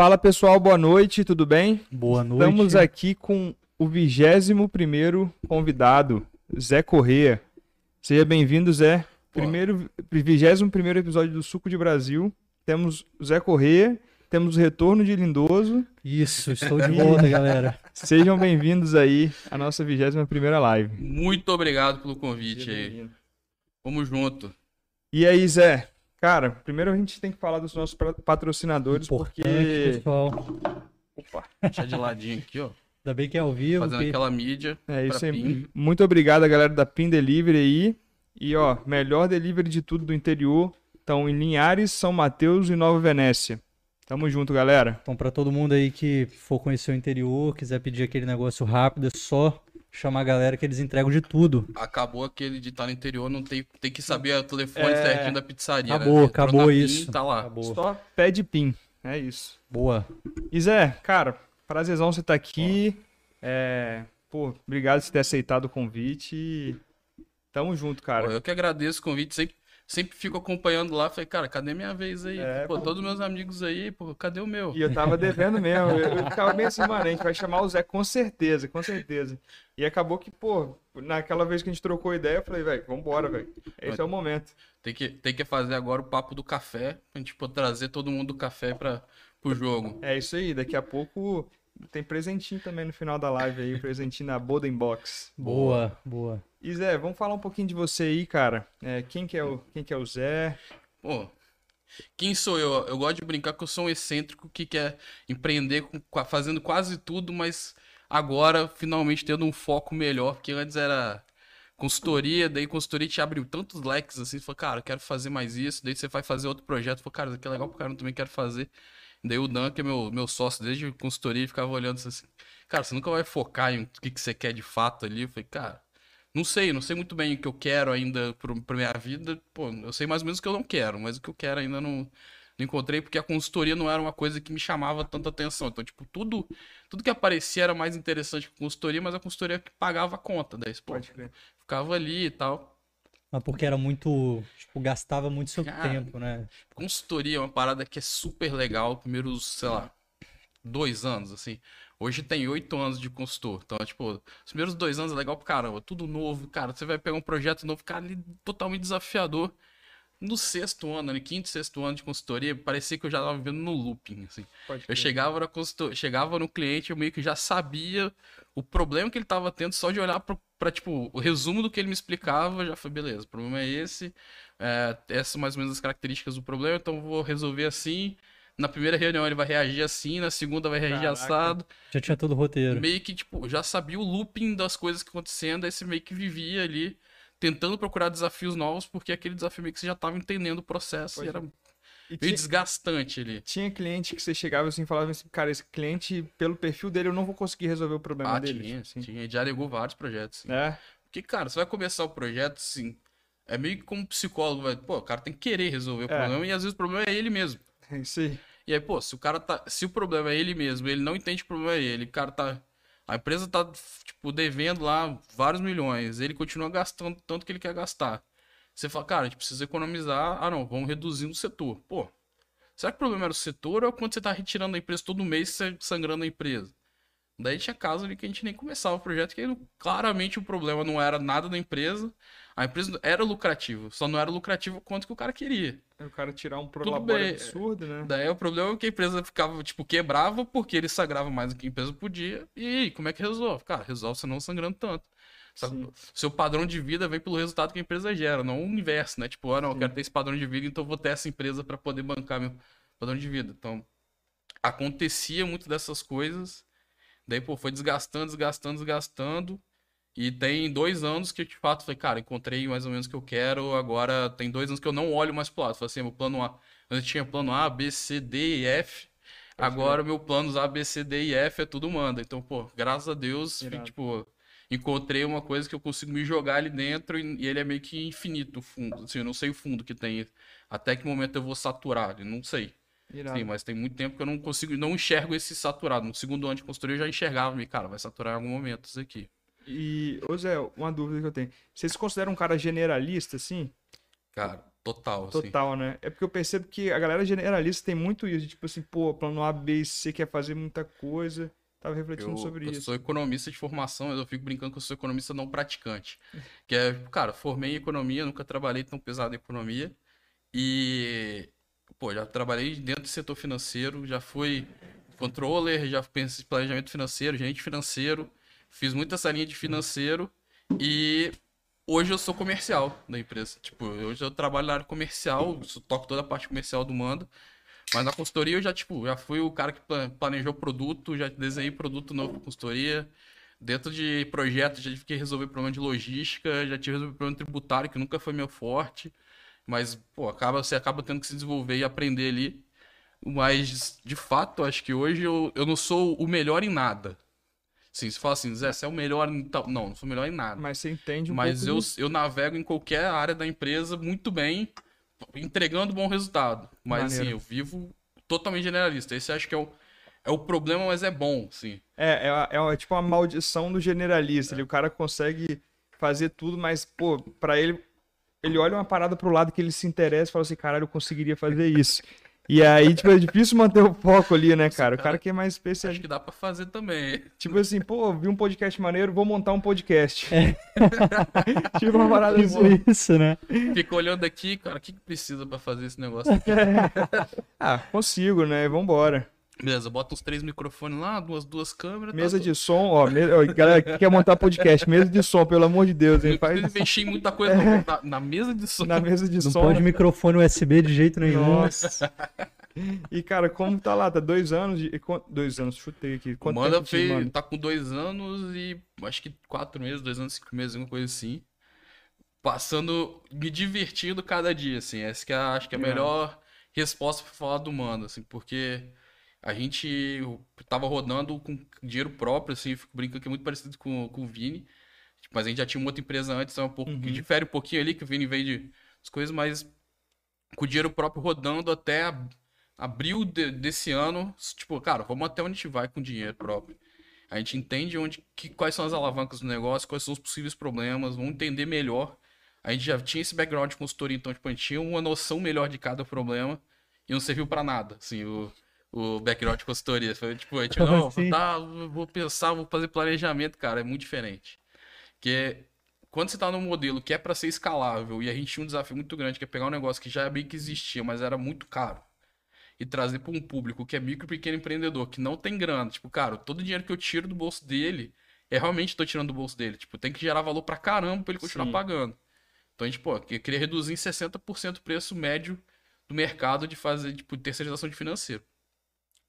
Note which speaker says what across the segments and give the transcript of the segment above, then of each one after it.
Speaker 1: Fala pessoal, boa noite, tudo bem?
Speaker 2: Boa noite.
Speaker 1: Estamos aqui com o 21 convidado, Zé Corrêa. Seja bem-vindo, Zé. Primeiro, 21 episódio do Suco de Brasil. Temos o Zé Corrêa, temos o retorno de Lindoso.
Speaker 2: Isso, estou de volta, galera.
Speaker 1: Sejam bem-vindos aí à nossa 21 live.
Speaker 3: Muito obrigado pelo convite aí. Vamos junto.
Speaker 1: E aí, Zé? Cara, primeiro a gente tem que falar dos nossos patrocinadores,
Speaker 2: Importante,
Speaker 1: porque.
Speaker 2: pessoal.
Speaker 1: Opa!
Speaker 3: Deixa de ladinho aqui, ó.
Speaker 2: Ainda bem que é ao vivo.
Speaker 3: Fazendo
Speaker 2: que-
Speaker 3: aquela mídia.
Speaker 1: É isso aí. Muito obrigado, a galera da PIN Delivery aí. E ó, melhor delivery de tudo do interior. Estão em Linhares, São Mateus e Nova Venécia. Tamo junto, galera.
Speaker 2: Então, para todo mundo aí que for conhecer o interior, quiser pedir aquele negócio rápido, é só chamar a galera que eles entregam de tudo.
Speaker 3: Acabou aquele de estar no interior, não tem, tem que saber o telefone
Speaker 1: É.
Speaker 3: certinho da pizzaria.
Speaker 2: Acabou,
Speaker 3: né?
Speaker 2: Acabou
Speaker 3: PIN,
Speaker 2: isso.
Speaker 3: Tá lá.
Speaker 2: Acabou.
Speaker 1: Só pede PIN. É isso.
Speaker 2: Boa.
Speaker 1: E Zé, cara, prazerzão você tá aqui. É, pô, obrigado por ter aceitado o convite. e Tamo junto, cara.
Speaker 3: Pô, eu que agradeço o convite. Sempre, sempre fico acompanhando lá. Falei, cara, cadê minha vez aí?
Speaker 1: É,
Speaker 3: pô,
Speaker 1: pô.
Speaker 3: todos meus amigos aí, pô, cadê o meu?
Speaker 1: E eu tava devendo mesmo. Eu, eu ficava bem assim, mano, a gente vai chamar o Zé com certeza, com certeza. E acabou que, pô, naquela vez que a gente trocou ideia, eu falei, velho, vambora, velho. Esse é o momento.
Speaker 3: Tem que, tem que fazer agora o papo do café. Pra gente pô, trazer todo mundo do café pra, pro jogo.
Speaker 1: É isso aí, daqui a pouco tem presentinho também no final da live aí, presentinho na Boden Box.
Speaker 2: Boa, boa.
Speaker 1: E Zé, vamos falar um pouquinho de você aí, cara. É, quem, que é o, quem que é o Zé?
Speaker 3: Pô, quem sou eu? Eu gosto de brincar que eu sou um excêntrico que quer empreender com- fazendo quase tudo, mas agora finalmente tendo um foco melhor, porque antes era consultoria, daí consultoria te abre tantos leques assim, você fala, cara, eu quero fazer mais isso, daí você vai fazer outro projeto, fala, cara, isso aqui é legal pro cara, eu também quero fazer. Daí o Dan, que é meu, meu sócio desde consultoria, ficava olhando assim, cara, você nunca vai focar em o que, que você quer de fato ali. Eu falei, cara, não sei, não sei muito bem o que eu quero ainda pro, pra minha vida. Pô, eu sei mais ou menos o que eu não quero, mas o que eu quero ainda não, não encontrei, porque a consultoria não era uma coisa que me chamava tanta atenção. Então, tipo, tudo, tudo que aparecia era mais interessante que a consultoria, mas a consultoria que pagava a conta. Daí, pô,
Speaker 1: Pode crer.
Speaker 3: ficava ali e tal.
Speaker 2: Mas porque era muito. Tipo, gastava muito seu
Speaker 3: Cara,
Speaker 2: tempo, né?
Speaker 3: Consultoria é uma parada que é super legal, primeiros, sei lá, dois anos, assim. Hoje tem oito anos de consultor. Então, tipo, os primeiros dois anos é legal pra caramba, tudo novo. Cara, você vai pegar um projeto novo, cara, ele é totalmente desafiador. No sexto ano, no quinto, sexto ano de consultoria, parecia que eu já tava vivendo no looping, assim. Eu chegava na consultor... chegava no cliente, eu meio que já sabia o problema que ele tava tendo só de olhar pra, pra, tipo, o resumo do que ele me explicava, já foi, beleza, o problema é esse, é, essas são mais ou menos as características do problema, então eu vou resolver assim. Na primeira reunião ele vai reagir assim, na segunda vai reagir
Speaker 1: Caraca.
Speaker 3: assado.
Speaker 2: Já tinha todo o roteiro.
Speaker 3: Meio que, tipo, já sabia o looping das coisas que acontecendo, aí você meio que vivia ali tentando procurar desafios novos, porque aquele desafio meio que você já tava entendendo o processo
Speaker 1: Pode
Speaker 3: e era
Speaker 1: E
Speaker 3: meio
Speaker 1: tinha,
Speaker 3: desgastante ali.
Speaker 1: tinha cliente que você chegava assim e falava assim, cara, esse cliente, pelo perfil dele, eu não vou conseguir resolver o problema
Speaker 3: Ah,
Speaker 1: dele.
Speaker 3: tinha,
Speaker 1: assim.
Speaker 3: tinha. Já negou vários projetos. sim.
Speaker 1: É,
Speaker 3: Porque, cara, você vai começar o projeto, assim, é meio que como psicólogo, vai, pô, o cara tem que querer resolver o
Speaker 1: É.
Speaker 3: problema e às vezes o problema é ele mesmo.
Speaker 1: é isso aí.
Speaker 3: E aí, pô, se o cara tá, se o problema é ele mesmo, ele não entende que o problema é ele, o cara tá, a empresa tá, tipo, devendo lá vários milhões, ele continua gastando tanto que ele quer gastar. Você fala, cara, a gente precisa economizar, ah não, vamos reduzir no setor. Pô, será que o problema era o setor ou é quando você tá retirando a empresa todo mês, você sangrando a empresa? Daí tinha caso ali que a gente nem começava o projeto, que claramente o problema não era nada da empresa. A empresa era lucrativa, só não era lucrativa quanto que o cara queria.
Speaker 1: O cara tirar um prolabore
Speaker 3: bem.
Speaker 1: absurdo, né?
Speaker 3: Daí o problema é que a empresa ficava, tipo, quebrava porque ele sangrava mais do que a empresa podia. E como é que resolve? Cara, resolve você não sangrando tanto.
Speaker 1: Sim.
Speaker 3: Seu padrão de vida vem pelo resultado que a empresa gera, não o inverso, né? Tipo, ah, não, eu quero ter esse padrão de vida, então eu vou ter essa empresa para poder bancar meu padrão de vida. Então, acontecia muito dessas coisas. Daí, pô, foi desgastando, desgastando, desgastando. E tem dois anos que eu, de fato, falei, cara, encontrei mais ou menos o que eu quero. Agora tem dois anos que eu não olho mais pro lado. Falei assim, meu plano A. Antes tinha plano A, B, C, D e F. Agora meu plano A, B, C, D e F é tudo manda. Então, pô, graças a Deus, tipo, encontrei uma coisa que eu consigo me jogar ali dentro e, e ele é meio que infinito o fundo. Assim, eu não sei o fundo que tem. Até que momento eu vou saturar ele, não sei.
Speaker 1: Irado.
Speaker 3: Sim, mas tem muito tempo que eu não consigo, não enxergo esse saturado. No segundo ano de consultoria eu já enxergava, me, cara, vai saturar em algum momento isso aqui.
Speaker 1: E, ô Zé, uma dúvida que eu tenho. Vocês se consideram um cara generalista, assim?
Speaker 3: Cara, Total, assim.
Speaker 1: Total, né? É porque eu percebo que a galera generalista tem muito isso. Tipo assim, pô, plano A, B e C quer fazer muita coisa. Tava refletindo
Speaker 3: Eu,
Speaker 1: sobre
Speaker 3: eu
Speaker 1: isso.
Speaker 3: sou economista de formação, mas eu fico brincando que eu sou economista não praticante. Que é, cara, formei em economia, nunca trabalhei tão pesado em economia. E, pô, já trabalhei dentro do setor financeiro, já fui controller, já pensei em planejamento financeiro, gerente financeiro, fiz muita essa linha de financeiro e hoje eu sou comercial da empresa. Tipo, hoje eu trabalho na área comercial, toco toda a parte comercial do Manda. Mas na consultoria eu já, tipo, já fui o cara que pla- planejou produto, já desenhei produto novo pra consultoria. Dentro de projetos, já tive que resolver problema de logística, já tive que resolver problema tributário, que nunca foi meu forte. Mas, pô, acaba, você acaba tendo que se desenvolver e aprender ali. Mas, de fato, acho que hoje eu, eu não sou o melhor em nada. Sim, você fala assim, Zé, você é o melhor em tal. Não, não sou melhor em nada.
Speaker 1: Mas você entende um
Speaker 3: Mas eu,
Speaker 1: disso.
Speaker 3: eu navego em qualquer área da empresa muito bem, entregando bom resultado. Mas assim, eu vivo totalmente generalista. Esse acho que é o, é o problema, mas é bom, sim.
Speaker 1: É, é, é, é tipo uma maldição do generalista. Ele, o cara consegue fazer tudo, mas, pô, pra ele, ele olha uma parada pro lado que ele se interessa e fala assim, caralho, eu conseguiria fazer isso. E aí, tipo, é difícil manter o foco ali, né, cara? O cara que é mais
Speaker 3: Acho
Speaker 1: especialista.
Speaker 3: que dá pra fazer também.
Speaker 1: Tipo assim, pô, vi um podcast maneiro, vou montar um podcast. tipo uma parada
Speaker 2: Tipo
Speaker 1: assim.
Speaker 2: isso, né?
Speaker 3: Fica olhando aqui, cara, o que, que precisa pra fazer esse negócio aqui?
Speaker 1: Ah, consigo, né? Vambora.
Speaker 3: Beleza, bota uns três microfones lá, duas, duas câmeras.
Speaker 1: Mesa
Speaker 3: tá
Speaker 1: de som, ó, me... galera que quer montar podcast, mesa de som, pelo amor de Deus, hein?
Speaker 3: Não
Speaker 1: Faz
Speaker 3: investir em muita coisa não. na, na mesa de som.
Speaker 1: na mesa de
Speaker 2: Não
Speaker 1: som.
Speaker 2: pode microfone USB de jeito nenhum.
Speaker 1: Nossa. E, cara, como tá lá? Tá dois anos de. Dois anos, chutei aqui.
Speaker 3: O
Speaker 1: Quanto
Speaker 3: Manda
Speaker 1: tempo de
Speaker 3: fez,
Speaker 1: Manda?
Speaker 3: tá com dois anos e acho que quatro meses, dois anos, cinco meses, alguma coisa assim. Passando, me divertindo cada dia, assim. Essa que é, a- acho que é a
Speaker 1: Legal.
Speaker 3: melhor resposta pra falar do Manda, assim, porque a gente tava rodando com dinheiro próprio, assim, fico brincando que é muito parecido com, com o Vini. Tipo, Mas a gente já tinha uma outra empresa antes, então é um pouco que
Speaker 1: Uhum.
Speaker 3: difere um pouquinho ali, que o Vini veio de as coisas, mas com o dinheiro próprio rodando até ab- abril de- desse ano, tipo, cara, vamos até onde a gente vai com dinheiro próprio. A gente entende onde, que, quais são as alavancas do negócio, quais são os possíveis problemas, vamos entender melhor. A gente já tinha esse background de consultoria, então, tipo, a gente tinha uma noção melhor de cada problema e não serviu pra nada, assim, o, o background de consultoria. Foi, tipo, a gente, não, tá, vou pensar, vou fazer planejamento, cara, é muito diferente. Porque quando você tá num modelo que é pra ser escalável e a gente tinha um desafio muito grande, que é pegar um negócio que já bem que existia, mas era muito caro, e trazer para um público que é micro e pequeno empreendedor, que não tem grana. Tipo, cara, todo o dinheiro que eu tiro do bolso dele, é realmente tô tirando do bolso dele. Tipo, tem que gerar valor pra caramba pra ele continuar
Speaker 1: Sim.
Speaker 3: pagando. Então a gente, pô, eu queria reduzir em 60% o preço médio do mercado de fazer, tipo, terceirização de financeiro.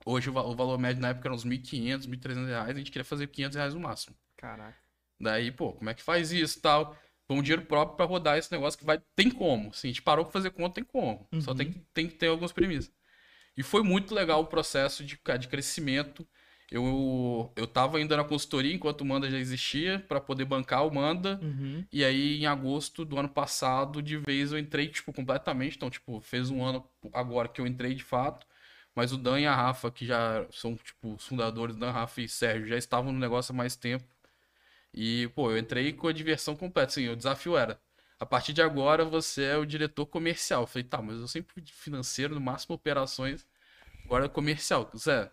Speaker 3: Hoje o, o valor médio na época era uns 1.500, 1.300 reais, a gente queria fazer 500 reais no máximo.
Speaker 1: Caraca.
Speaker 3: Daí, pô, como é que faz isso e tal? Vamos dinheiro próprio pra rodar esse negócio que vai. Tem como. Assim, a gente parou pra fazer conta, tem como. Só
Speaker 1: Uhum.
Speaker 3: tem que, tem que ter algumas premissas. E foi muito legal o processo de, de crescimento. Eu, eu tava ainda na consultoria enquanto o Manda já existia, pra poder bancar o Manda.
Speaker 1: Uhum.
Speaker 3: E aí, em agosto do ano passado, de vez eu entrei, tipo, completamente. Então, tipo, fez um ano agora que eu entrei de fato. Mas o Dan e a Rafa, que já são, tipo, os fundadores, Dan, Rafa e Sérgio, já estavam no negócio há mais tempo. E, pô, eu entrei com a diversão completa. Assim, o desafio era: a partir de agora você é o diretor comercial. Eu falei, tá, mas eu sempre fui financeiro, no máximo operações. Agora é comercial. Zé,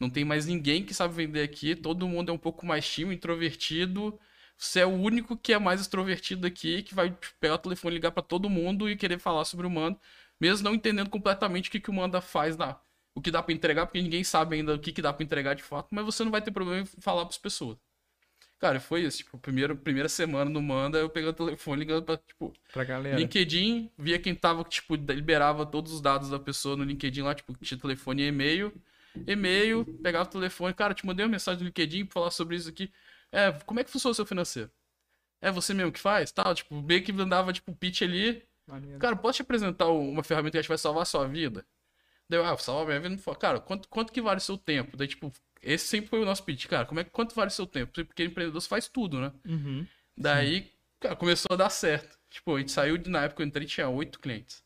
Speaker 3: não tem mais ninguém que sabe vender aqui. Todo mundo é um pouco mais tímido, introvertido. Você é o único que é mais extrovertido aqui, que vai pegar o telefone, ligar pra todo mundo e querer falar sobre o Manda, mesmo não entendendo completamente o que, que o Manda faz na. O que dá pra entregar, porque ninguém sabe ainda o que, que dá pra entregar de fato, mas você não vai ter problema em falar pras pessoas. Cara, foi isso. Tipo, primeiro, primeira semana no Manda, eu pegando o telefone, ligando pra, tipo,
Speaker 1: Pra galera.
Speaker 3: LinkedIn, via quem tava, tipo, liberava todos os dados da pessoa no LinkedIn lá, tipo, tinha telefone e e-mail. E-mail, pegava o telefone, cara, te mandei uma mensagem no LinkedIn pra falar sobre isso aqui. É, como é que funciona o seu financeiro? É você mesmo que faz? Tal, tipo, meio que mandava, tipo, pitch ali. Cara, posso te apresentar uma ferramenta que acho que vai salvar a sua vida? Daí eu, ah, salvar minha vida. Cara, quanto, quanto que vale o seu tempo? Daí, tipo, esse sempre foi o nosso pitch. Cara, como é, quanto vale o seu tempo? Porque empreendedor faz tudo, né?
Speaker 1: Uhum.
Speaker 3: Daí, cara, começou a dar certo. Tipo, a gente saiu de, na época que eu entrei, tinha oito clientes.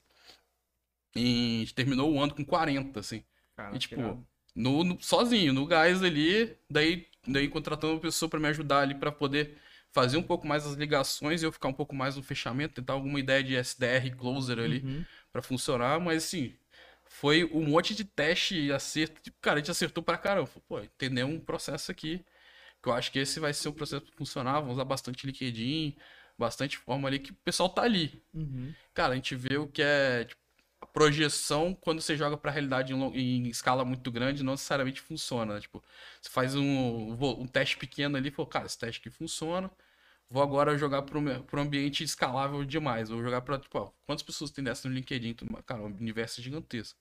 Speaker 3: E a gente terminou o ano com 40, assim.
Speaker 1: Caraca,
Speaker 3: E, tipo, no, no- sozinho, no gás ali. Daí, daí contratando uma pessoa pra me ajudar ali pra poder fazer um pouco mais as ligações e eu ficar um pouco mais no fechamento, tentar alguma ideia de SDR closer ali
Speaker 1: Uhum.
Speaker 3: pra funcionar, mas assim, foi um monte de teste e acerto. Tipo, Cara, a gente acertou pra caramba. Pô, entendeu um processo aqui. Que eu acho que esse vai ser um processo pra funcionar. Vamos usar bastante LinkedIn, bastante forma ali que o pessoal tá ali.
Speaker 1: Uhum.
Speaker 3: Cara, a gente vê o que é tipo, a projeção quando você joga pra realidade em, em escala muito grande, não necessariamente funciona. né? Tipo, você faz um, um teste pequeno ali fala, cara, esse teste aqui funciona. Vou agora jogar para um ambiente escalável demais. Vou jogar para, tipo, ó, quantas pessoas tem dessa no LinkedIn? Cara, o universo é gigantesco.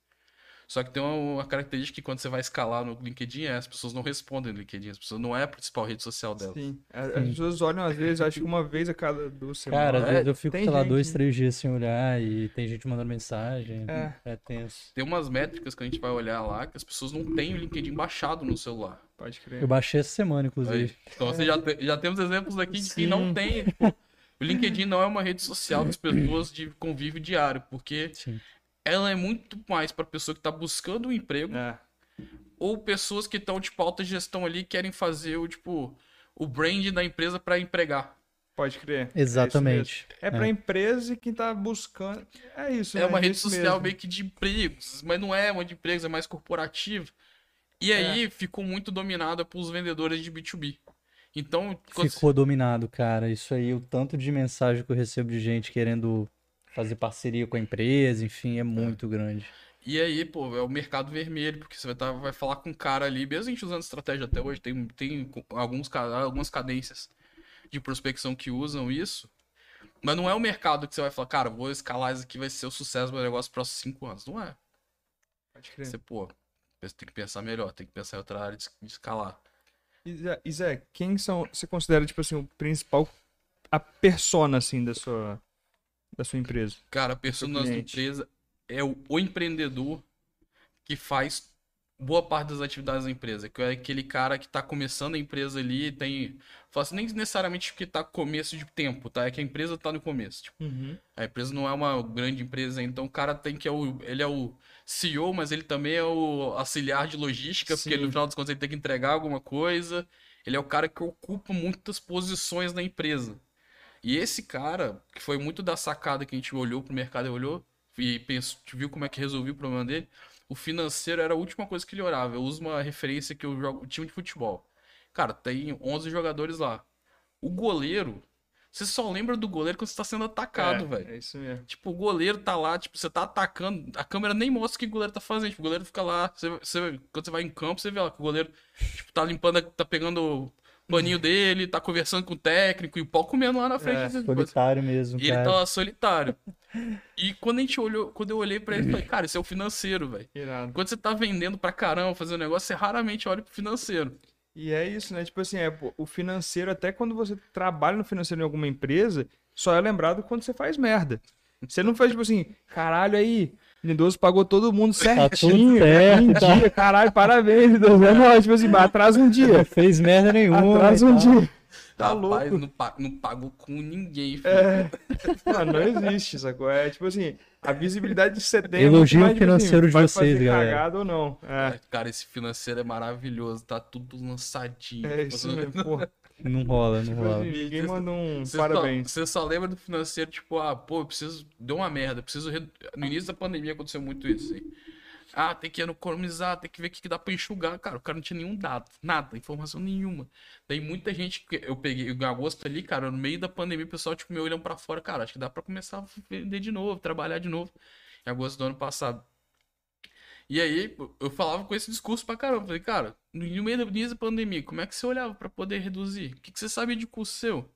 Speaker 3: Só que tem uma, uma característica que quando você vai escalar no LinkedIn é as pessoas não respondem no LinkedIn. As pessoas não é a principal rede social delas.
Speaker 1: Sim. A- As pessoas olham, às vezes, acho que uma vez a cada duas
Speaker 2: Cara, às
Speaker 1: semanas.
Speaker 2: vezes eu fico,
Speaker 1: tem
Speaker 2: sei lá,
Speaker 1: gente-
Speaker 2: dois, três dias sem olhar e tem gente mandando mensagem.
Speaker 1: É.
Speaker 2: É, tenso.
Speaker 3: Tem umas métricas que a gente vai olhar lá que as pessoas não têm o LinkedIn baixado no celular.
Speaker 1: Pode crer.
Speaker 2: Eu baixei essa semana,
Speaker 3: Aí,
Speaker 2: inclusive.
Speaker 3: então você já, te- já temos exemplos aqui de quem não tem. tipo, o LinkedIn não é uma rede social das pessoas de convívio diário, porque
Speaker 2: Sim.
Speaker 3: Ela é muito mais para pessoa que está buscando um emprego
Speaker 1: É.
Speaker 3: ou pessoas que estão tipo alta gestão ali e querem fazer o tipo o brand da empresa para empregar.
Speaker 1: Pode crer.
Speaker 2: Exatamente.
Speaker 1: É, para empresa e quem tá buscando. É isso,
Speaker 3: É
Speaker 1: né?
Speaker 3: uma rede
Speaker 1: isso
Speaker 3: social
Speaker 1: mesmo.
Speaker 3: meio que de empregos, mas não é uma de empregos, é mais corporativa. E aí ficou muito dominada pelos vendedores de B2B. Então,
Speaker 2: Ficou dominado, cara. Isso aí, o tanto de mensagem que eu recebo de gente querendo fazer parceria com a empresa, enfim, é muito grande.
Speaker 3: E aí, pô, é o mercado vermelho, porque você vai, tá, vai falar com um cara ali, mesmo a gente usando estratégia até hoje, tem, tem alguns, algumas cadências de prospecção que usam isso, mas não é o mercado que você vai falar, cara, vou escalar isso aqui, vai ser o sucesso do meu negócio nos próximos cinco anos. Não é.
Speaker 1: Pode crer.
Speaker 3: Você, pô, você tem que pensar melhor, tem que pensar em outra área de, de escalar.
Speaker 1: E Zé- E Zé, quem são. Você considera, tipo assim, o principal. A persona, assim, da sua. Da sua empresa?
Speaker 3: Cara, a persona da
Speaker 1: cliente.
Speaker 3: empresa é o, o empreendedor que faz boa parte das atividades da empresa. Que é aquele cara que tá começando a empresa ali, tem. Falo assim, nem necessariamente porque tá começo de tempo, tá? É que a empresa tá no começo. Tipo,
Speaker 1: Uhum.
Speaker 3: a empresa não é uma grande empresa, então o cara tem que é o, ele é o CEO, mas ele também é o auxiliar de logística, porque
Speaker 1: Sim.
Speaker 3: no final das contas ele tem que entregar alguma coisa. Ele é o cara que ocupa muitas posições na empresa. E esse cara, que foi muito da sacada que a gente olhou pro mercado e olhou e pensou, viu como é que resolveu o problema dele, o financeiro era a última coisa que ele orava. Eu uso uma referência que eu jogo time de futebol. Cara, tem 11 jogadores lá. O goleiro, você só lembra do goleiro quando você tá sendo atacado,
Speaker 1: é,
Speaker 3: velho.
Speaker 1: É isso mesmo.
Speaker 3: Tipo, o goleiro tá lá, tipo, você tá atacando, a câmera nem mostra o que o goleiro tá fazendo. Tipo, o goleiro fica lá, você, você- quando você vai em campo, você vê lá que o goleiro, tipo, tá limpando, tá pegando paninho dele, tá conversando com o técnico e o pau comendo lá na frente.
Speaker 1: É,
Speaker 2: Solitário mesmo,
Speaker 3: e ele
Speaker 2: cara.
Speaker 3: tá lá solitário. E quando a gente olhou, quando eu olhei pra ele, eu falei, cara, isso é o financeiro, velho. Quando você tá vendendo pra caramba, fazendo negócio, você raramente olha pro financeiro.
Speaker 1: E é isso, né? Tipo assim, é, pô, o financeiro, até quando você trabalha no financeiro em alguma empresa, só é lembrado quando você faz merda. Você não faz, tipo assim, caralho aí, Lindoso pagou todo mundo certinho,
Speaker 2: certo,
Speaker 1: um
Speaker 2: tá.
Speaker 1: dia, caralho, parabéns, Lindoso. É nóis, tipo assim, atrasa um dia,
Speaker 2: Não fez merda nenhuma.
Speaker 1: atrasa
Speaker 2: e
Speaker 1: um
Speaker 2: tal.
Speaker 1: dia. Tá
Speaker 3: Rapaz,
Speaker 1: louco.
Speaker 3: não, não pagou com ninguém, filho.
Speaker 1: É, mano, não existe, sacou? É tipo assim, a visibilidade você tem
Speaker 2: Elogio
Speaker 1: é mais, tipo
Speaker 2: financeiro de vocês,
Speaker 1: fazer
Speaker 2: galera.
Speaker 1: cagada ou não. É,
Speaker 3: Cara, esse financeiro é maravilhoso, tá tudo lançadinho.
Speaker 1: é isso mesmo, pô.
Speaker 2: Não rola, não rola.
Speaker 1: Ninguém manda um
Speaker 3: Você
Speaker 1: parabéns.
Speaker 3: Só, você só lembra do financeiro, tipo, ah, pô, eu preciso. Deu uma merda, preciso. redu- No início da pandemia aconteceu muito isso. Aí. Ah, tem que economizar, tem que ver o que que dá pra enxugar. Cara, o cara não tinha nenhum dado, nada, informação nenhuma. Daí muita gente, que eu peguei em agosto ali, cara, no meio da pandemia, o pessoal, tipo, me olhando pra fora, cara, acho que dá pra começar a vender de novo, trabalhar de novo. Em agosto do ano passado. E aí, eu falava com esse discurso pra caramba. Falei, cara, no meio da pandemia, como é que você olhava pra poder reduzir? O que, que você sabia de custo seu?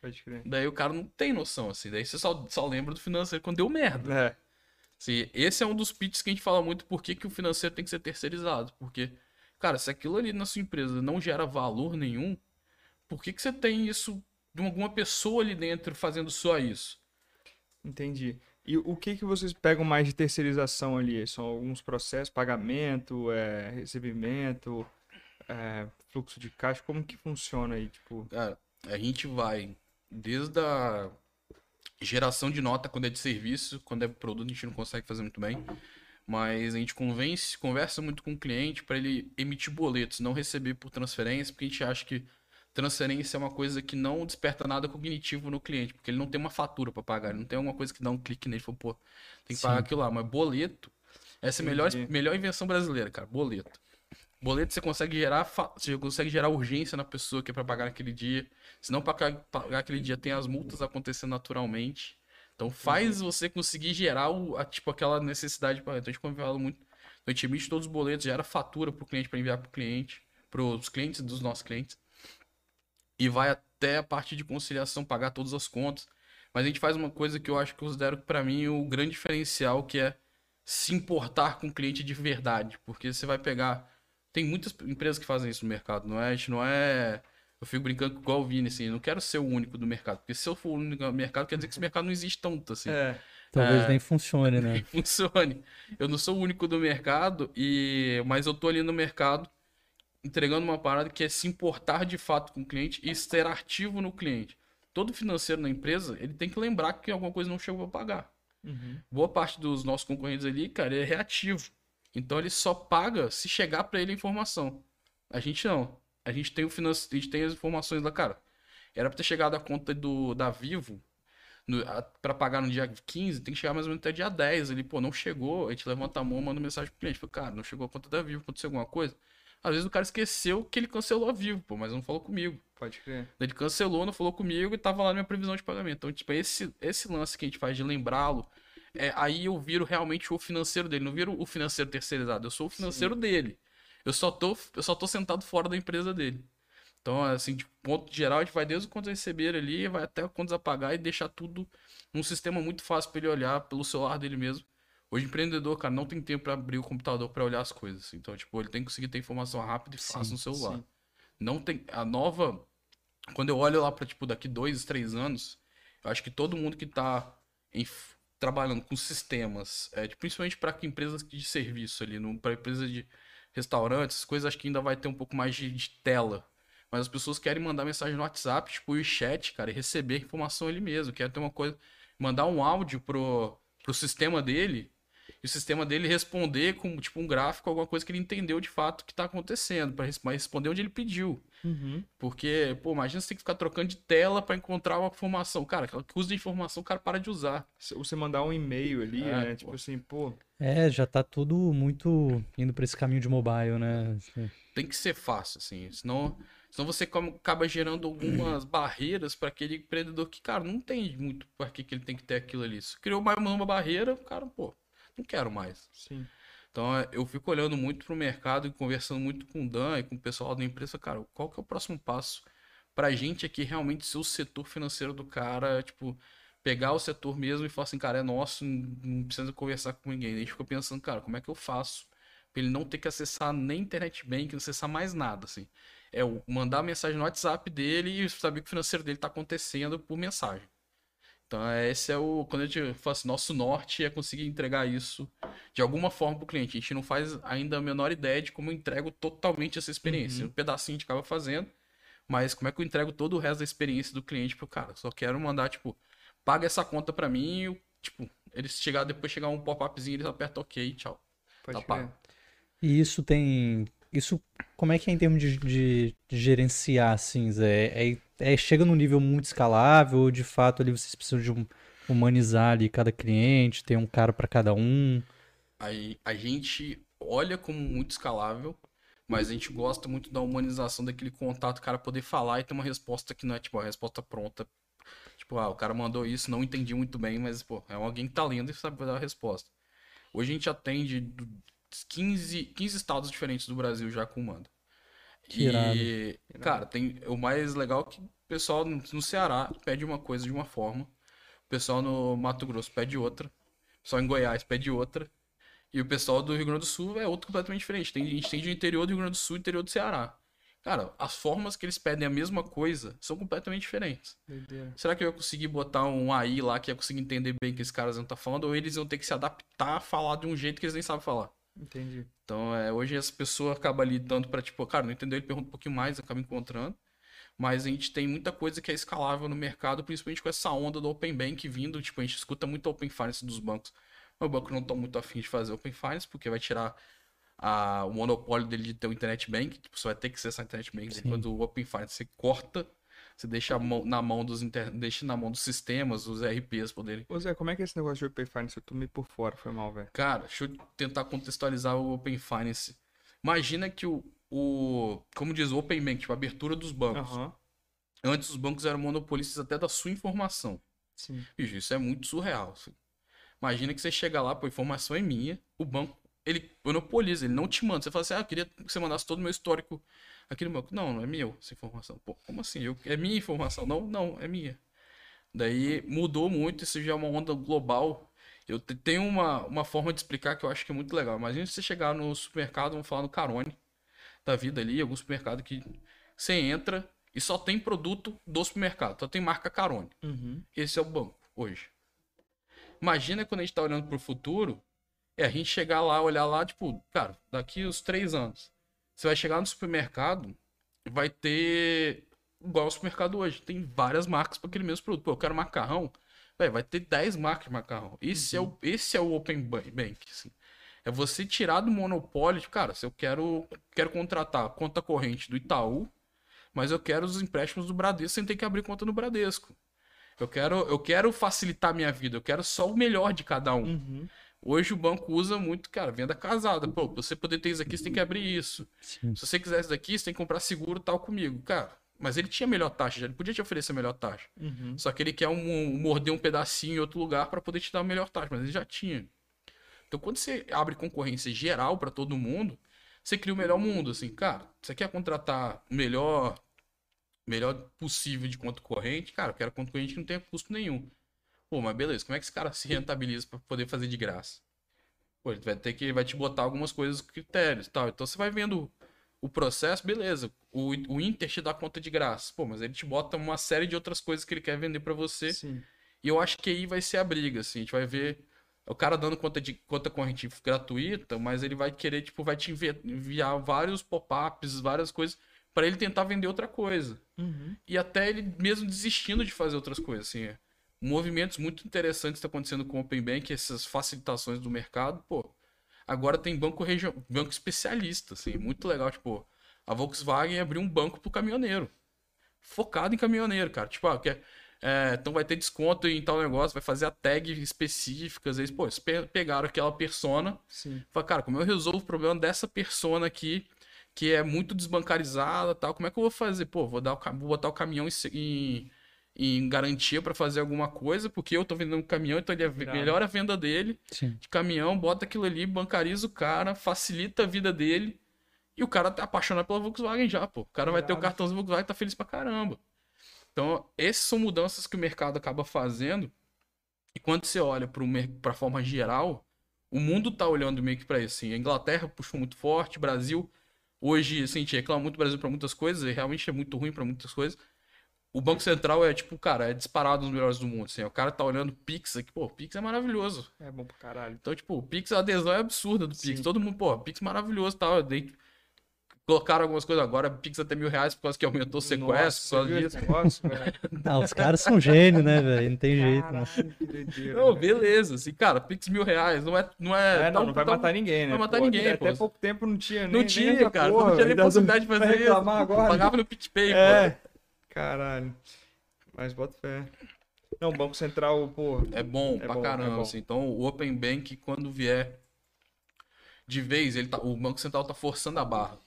Speaker 1: Pode crer.
Speaker 3: Daí o cara não tem noção, assim. Daí você só, só lembra do financeiro quando deu merda.
Speaker 1: É,
Speaker 3: Assim, esse é um dos pitches que a gente fala muito por que, que o financeiro tem que ser terceirizado. Porque, cara, se aquilo ali na sua empresa não gera valor nenhum, por que, que você tem isso de alguma pessoa ali dentro fazendo só isso?
Speaker 1: entendi. E o que que vocês pegam mais de terceirização ali? São alguns processos, pagamento, é, recebimento, é, fluxo de caixa, como que funciona aí, tipo?
Speaker 3: Cara, a gente vai desde a geração de nota quando é de serviço, quando é produto a gente não consegue fazer muito bem, mas a gente convence, conversa muito com o cliente para ele emitir boletos, não receber por transferência, porque a gente acha que transferência é uma coisa que não desperta nada cognitivo no cliente, porque ele não tem uma fatura para pagar, ele não tem alguma coisa que dá um clique nele e fala, pô, tem que
Speaker 2: Sim.
Speaker 3: pagar aquilo lá. Mas boleto, essa é a melhor, melhor invenção brasileira, cara, boleto. Boleto você consegue gerar, você consegue gerar urgência na pessoa que é para pagar naquele dia. Se não pagar, pagar aquele dia, tem as multas acontecendo naturalmente. Então faz você conseguir gerar o, a, tipo, aquela necessidade para Então a gente como eu falo muito, então, a gente emite todos os boletos, gera fatura para o cliente para enviar para o cliente, para os clientes dos nossos clientes. E vai até a parte de conciliação, pagar todas as contas. Mas a gente faz uma coisa que eu acho que eu considero para mim o grande diferencial, que é se importar com o cliente de verdade. Porque você vai pegar. Tem muitas empresas que fazem isso no mercado, não é? A gente não é. Eu fico brincando igual o Vini, assim, eu não quero ser o único do mercado. Porque se eu for o único do mercado, quer dizer que esse mercado não existe tanto, assim
Speaker 1: É,
Speaker 2: Talvez
Speaker 3: É.
Speaker 2: nem funcione, né?
Speaker 3: funcione. Eu não sou o único do mercado, e mas eu tô ali no mercado entregando uma parada que é se importar de fato com o cliente e ser ativo no cliente. Todo financeiro na empresa, ele tem que lembrar que alguma coisa não chegou para pagar.
Speaker 1: uhum.
Speaker 3: Boa parte dos nossos concorrentes ali, cara, ele é reativo. Então ele só paga se chegar para ele a informação. A gente não. A gente tem o finance... a gente tem as informações lá, cara. Era para ter chegado a conta do da Vivo para pagar no dia 15, tem que chegar mais ou menos até dia 10. Ele, pô, não chegou, a gente levanta a mão, manda mensagem pro cliente, fala, cara, não chegou a conta da Vivo, aconteceu alguma coisa? Às vezes o cara esqueceu que ele cancelou a Vivo, pô, mas não falou comigo.
Speaker 1: pode crer.
Speaker 3: Ele cancelou, não falou comigo e tava lá na minha previsão de pagamento. Então, tipo, esse, esse lance que a gente faz de lembrá-lo, é, aí eu viro realmente o financeiro dele, não viro o financeiro terceirizado, eu sou o financeiro dele. Eu só, tô, eu só tô sentado fora da empresa dele. Então, assim, de ponto geral, a gente vai desde o quanto receber ali, vai até quantos apagar e deixar tudo num sistema muito fácil para ele olhar pelo celular dele mesmo. Hoje, empreendedor, cara, não tem tempo para abrir o computador para olhar as coisas. Então, tipo, ele tem que conseguir ter informação rápida e fácil
Speaker 2: Sim,
Speaker 3: no celular.
Speaker 1: sim.
Speaker 3: Não tem. A nova. Quando eu olho lá para tipo, daqui dois, três anos, eu acho que todo mundo que tá em- trabalhando com sistemas, é, tipo, principalmente para empresas de serviço ali, para empresas de restaurantes, coisas acho que ainda vai ter um pouco mais de, de tela. Mas as pessoas querem mandar mensagem no WhatsApp, tipo, o chat, cara, e receber informação ali mesmo. Quer ter uma coisa. Mandar um áudio pro, pro sistema dele e o sistema dele responder com tipo um gráfico, alguma coisa que ele entendeu de fato que tá acontecendo, para responder onde ele pediu.
Speaker 1: Uhum.
Speaker 3: Porque, pô, imagina você ter que ficar trocando de tela para encontrar uma informação. Cara, aquela que usa de informação, o cara para de usar.
Speaker 1: Se você mandar um e-mail ali,
Speaker 3: É,
Speaker 1: né?
Speaker 3: pô.
Speaker 1: Tipo assim, pô,
Speaker 2: É, já tá tudo muito indo pra esse caminho de mobile, né?
Speaker 3: Tem que ser fácil, assim. Senão, senão você come- acaba gerando algumas barreiras para aquele empreendedor que, cara, não tem muito para que, que ele tem que ter aquilo ali. Se criou mais uma barreira, o cara, pô, não quero mais.
Speaker 1: sim.
Speaker 3: Então é, eu fico olhando muito pro mercado e conversando muito com o Dan e com o pessoal da empresa, cara, qual que é o próximo passo pra gente aqui realmente ser o setor financeiro do cara, tipo, pegar o setor mesmo e falar assim, cara, é nosso, não precisa conversar com ninguém. A gente fica pensando, cara, como é que eu faço pra ele não ter que acessar nem internet bank, não acessar mais nada, assim. É o mandar mensagem no WhatsApp dele e saber que o financeiro dele tá acontecendo por mensagem. Então, é, esse é o. Quando a gente fala assim, nosso norte é conseguir entregar isso de alguma forma para o cliente. A gente não faz ainda a menor ideia de como eu entrego totalmente essa experiência. Um pedacinho a gente acaba fazendo, mas como é que eu entrego todo o resto da experiência do cliente pro cara? Só quero mandar, tipo, paga essa conta para mim e, tipo, ele chegar, depois chegar um pop-upzinho, eles apertam OK, tchau.
Speaker 1: Pode
Speaker 3: Tá.
Speaker 2: E isso tem. Isso. Como é que é em termos de, de- de gerenciar, assim, Zé? É, é- chega num nível muito escalável ou de fato ali vocês precisam de um- humanizar ali cada cliente, ter um cara para cada um?
Speaker 3: Aí a gente olha como muito escalável, mas a gente gosta muito da humanização daquele contato, o cara poder falar e ter uma resposta que não é tipo a resposta pronta. Tipo, ah, o cara mandou isso, não entendi muito bem, mas pô, é alguém que tá lendo e sabe dar a resposta. Hoje a gente atende do- 15, 15 estados diferentes do Brasil já com o
Speaker 2: Que irado.
Speaker 3: E, cara, tem o mais legal é que o pessoal no Ceará pede uma coisa de uma forma, o pessoal no Mato Grosso pede outra, o pessoal em Goiás pede outra, e o pessoal do Rio Grande do Sul é outro completamente diferente. Tem, a gente tem de interior do Rio Grande do Sul e interior do Ceará. Cara, as formas que eles pedem a mesma coisa são completamente diferentes. Será que eu ia conseguir botar um AI lá que ia conseguir entender bem o que esses caras não estão falando? Ou eles iam ter que se adaptar a falar de um jeito que eles nem sabem falar?
Speaker 1: Entendi.
Speaker 3: Então, é, hoje essa pessoa acaba ali dando pra, tipo, cara, não entendeu? Ele pergunta um pouquinho mais, acaba encontrando. Mas a gente tem muita coisa que é escalável no mercado, principalmente com essa onda do Open Bank vindo. Tipo, a gente escuta muito Open Finance dos bancos. Mas o banco não tá muito afim de fazer Open Finance, porque vai tirar a, o monopólio dele de ter o internet bank, tipo, você vai ter que ser essa internet bank.
Speaker 2: Sim.
Speaker 3: Quando o Open Finance você corta, você deixa a mão- na mão dos inter... deixa na mão dos sistemas, os RPs poderem.
Speaker 1: Ô Zé, como é que é esse negócio de Open Finance? Eu tô meio por fora, foi mal, velho.
Speaker 3: Cara, deixa eu tentar contextualizar o Open Finance. Imagina que o, o como diz o Open Bank, tipo, a abertura dos bancos.
Speaker 1: Aham.
Speaker 3: Antes os bancos eram monopolistas até da sua informação.
Speaker 1: Sim.
Speaker 3: Bicho, isso é muito surreal. assim. Imagina que você chega lá, pô, a informação é minha, o banco, ele monopoliza, ele não te manda. Você fala assim, ah, eu queria que você mandasse todo o meu histórico aqui no banco. Não, não é meu essa informação. Pô, como assim? Eu, é minha informação? Não, não, é minha. Daí mudou muito, isso já é uma onda global. Eu te- tenho uma, uma forma de explicar que eu acho que é muito legal. Imagina se você chegar no supermercado, vamos falar no Carone da vida ali, algum supermercado que você entra e só tem produto do supermercado, só tem marca Carone.
Speaker 1: Uhum.
Speaker 3: Esse é o banco hoje. Imagina quando a gente tá olhando pro futuro, é a gente chegar lá, olhar lá, tipo, cara, daqui uns três anos, você vai chegar no supermercado, vai ter igual o supermercado hoje, tem várias marcas para aquele mesmo produto. Pô, eu quero macarrão, véi, vai ter 10 marcas de macarrão. Esse, é, o, esse é o Open Ba- Bank, assim. É você tirar do monopólio, tipo, cara, se eu quero, quero contratar conta corrente do Itaú, mas eu quero os empréstimos do Bradesco sem ter que abrir conta no Bradesco. Eu quero, eu quero facilitar a minha vida, eu quero só o melhor de cada um.
Speaker 1: Uhum.
Speaker 3: Hoje o banco usa muito, cara, venda casada. Pô, pra você poder ter isso aqui, você tem que abrir isso.
Speaker 2: Sim.
Speaker 3: Se você quiser isso daqui, você tem que comprar seguro tal comigo. Cara, mas ele tinha melhor taxa, já ele podia te oferecer a melhor taxa.
Speaker 1: Uhum.
Speaker 3: Só que ele quer um, um- morder um pedacinho em outro lugar para poder te dar a melhor taxa, mas ele já tinha. Então quando você abre concorrência geral para todo mundo, você cria o melhor mundo, assim, cara, você quer contratar o melhor melhor possível de conta corrente, cara, eu quero conta corrente que não tenha custo nenhum. Pô, mas beleza, como é que esse cara se rentabiliza para poder fazer de graça? Pô, ele vai ter que vai te botar algumas coisas, critérios, e tal. Então você vai vendo o processo, beleza. O, o Inter te dá conta de graça. Pô, mas ele te bota uma série de outras coisas que ele quer vender para você.
Speaker 1: Sim.
Speaker 3: E eu acho que aí vai ser a briga, assim. A gente vai ver o cara dando conta de conta corrente gratuita, mas ele vai querer, tipo, vai te envi- enviar vários pop-ups, várias coisas, para ele tentar vender outra coisa.
Speaker 1: Uhum.
Speaker 3: E até ele mesmo desistindo de fazer outras coisas, assim. É. Movimentos muito interessantes estão acontecendo com o Open Bank, essas facilitações do mercado, pô. Agora tem banco região, banco especialista, assim, muito legal, tipo, a Volkswagen abriu um banco pro caminhoneiro. Focado em caminhoneiro, cara. Tipo, ah, quer, é, então vai ter desconto em tal negócio, vai fazer a tag específica, às vezes, pô, eles pe- pegaram aquela persona,
Speaker 1: Sim.
Speaker 3: Fala, cara, como eu resolvo o problema dessa persona aqui, que é muito desbancarizada tal, como é que eu vou fazer? Pô, vou, dar o, vou botar o caminhão em, em, em garantia pra fazer alguma coisa, porque eu tô vendendo um caminhão, então ele é, a venda dele
Speaker 2: Sim.
Speaker 3: de caminhão, bota aquilo ali, bancariza o cara, facilita a vida dele, e o cara tá apaixonado pela Volkswagen já, pô. O cara vai ter o cartãozinho Volkswagen e tá feliz pra caramba. Então, essas são mudanças que o mercado acaba fazendo, e quando você olha para a forma geral, o mundo tá olhando meio que para isso. Assim. A Inglaterra puxou muito forte, o Brasil hoje, assim, a gente reclama muito do Brasil para muitas coisas, e realmente é muito ruim para muitas coisas. O Banco Central é tipo, cara, é disparado um dos melhores do mundo. Assim. O cara tá olhando o Pix aqui, pô, o Pix é maravilhoso.
Speaker 1: É bom pra caralho.
Speaker 3: Então, tipo, o Pix, a adesão é absurda do Pix.
Speaker 1: Sim.
Speaker 3: Todo mundo, pô, Pix maravilhoso e tal. Daí, colocaram algumas coisas agora, Pix até mil reais por causa que aumentou o sequestro,
Speaker 1: Nossa,
Speaker 3: por causa disso.
Speaker 1: negócio, velho?
Speaker 2: Ah, os caras são gênios, né, velho? Não tem jeito, né?
Speaker 1: Caralho, que doideira.
Speaker 3: Não, beleza, assim, cara, Pix mil reais, não é. Não, é,
Speaker 1: É, não,
Speaker 3: tão-
Speaker 1: não vai
Speaker 3: tão-
Speaker 1: matar ninguém, né?
Speaker 3: vai matar
Speaker 1: Pô,
Speaker 3: ninguém,
Speaker 1: Até
Speaker 3: pô.
Speaker 1: pouco tempo não tinha nem
Speaker 3: Não
Speaker 1: nem
Speaker 3: tinha,
Speaker 1: essa
Speaker 3: cara,
Speaker 1: porra,
Speaker 3: não tinha nem possibilidade de fazer isso.
Speaker 1: agora.
Speaker 3: Pagava no PicPay, pô.
Speaker 1: É. Caralho. Mas bota fé. Não, o Banco Central, pô.
Speaker 3: É bom
Speaker 1: É
Speaker 3: pra
Speaker 1: bom,
Speaker 3: caramba,
Speaker 1: é bom.
Speaker 3: assim. Então, o Open Bank, quando vier de vez, ele tá, o Banco Central tá forçando a barra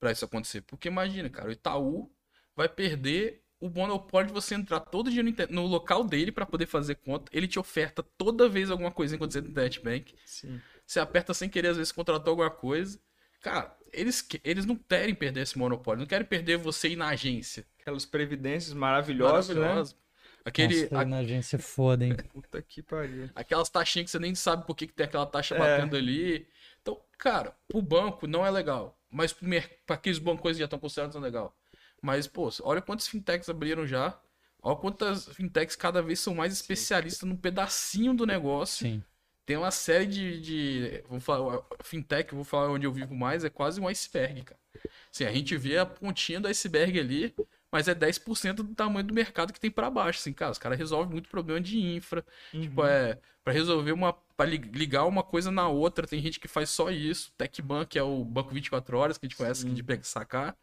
Speaker 3: pra isso acontecer. Porque imagina, cara, o Itaú vai perder o monopólio de você entrar todo dia no, no local dele pra poder fazer conta. Ele te oferta toda vez alguma coisa quando você tem internet bank.
Speaker 1: Sim.
Speaker 3: Você aperta sem querer, às vezes contratou alguma coisa. Cara, eles, eles não querem perder esse monopólio, não querem perder você ir na agência.
Speaker 1: Aquelas previdências maravilhosas,
Speaker 3: Maravilhoso. Aquele,
Speaker 2: Nossa, na agência é foda, hein?
Speaker 1: né? Puta que pariu.
Speaker 3: aquelas taxinhas que você nem sabe por que, que tem aquela taxa
Speaker 1: É.
Speaker 3: batendo ali. Então, cara, pro banco não é legal. Mas pro mer- pra aqueles bancos que já estão considerados não é legal. Mas, pô, olha quantas fintechs abriram já. Olha quantas fintechs cada vez são mais especialistas num pedacinho do negócio.
Speaker 2: Sim.
Speaker 3: Tem uma série de. de vou falar, fintech, vou falar onde eu vivo mais, é quase um iceberg, cara. Assim, a gente vê a pontinha do iceberg ali, mas é 10% do tamanho do mercado que tem pra baixo, assim, cara, os caras resolvem muito problema de infra, tipo, é, pra resolver uma, pra li- ligar uma coisa na outra, tem gente que faz só isso, TecBank, que é o banco 24 horas, que a gente conhece, que de pegar sacar,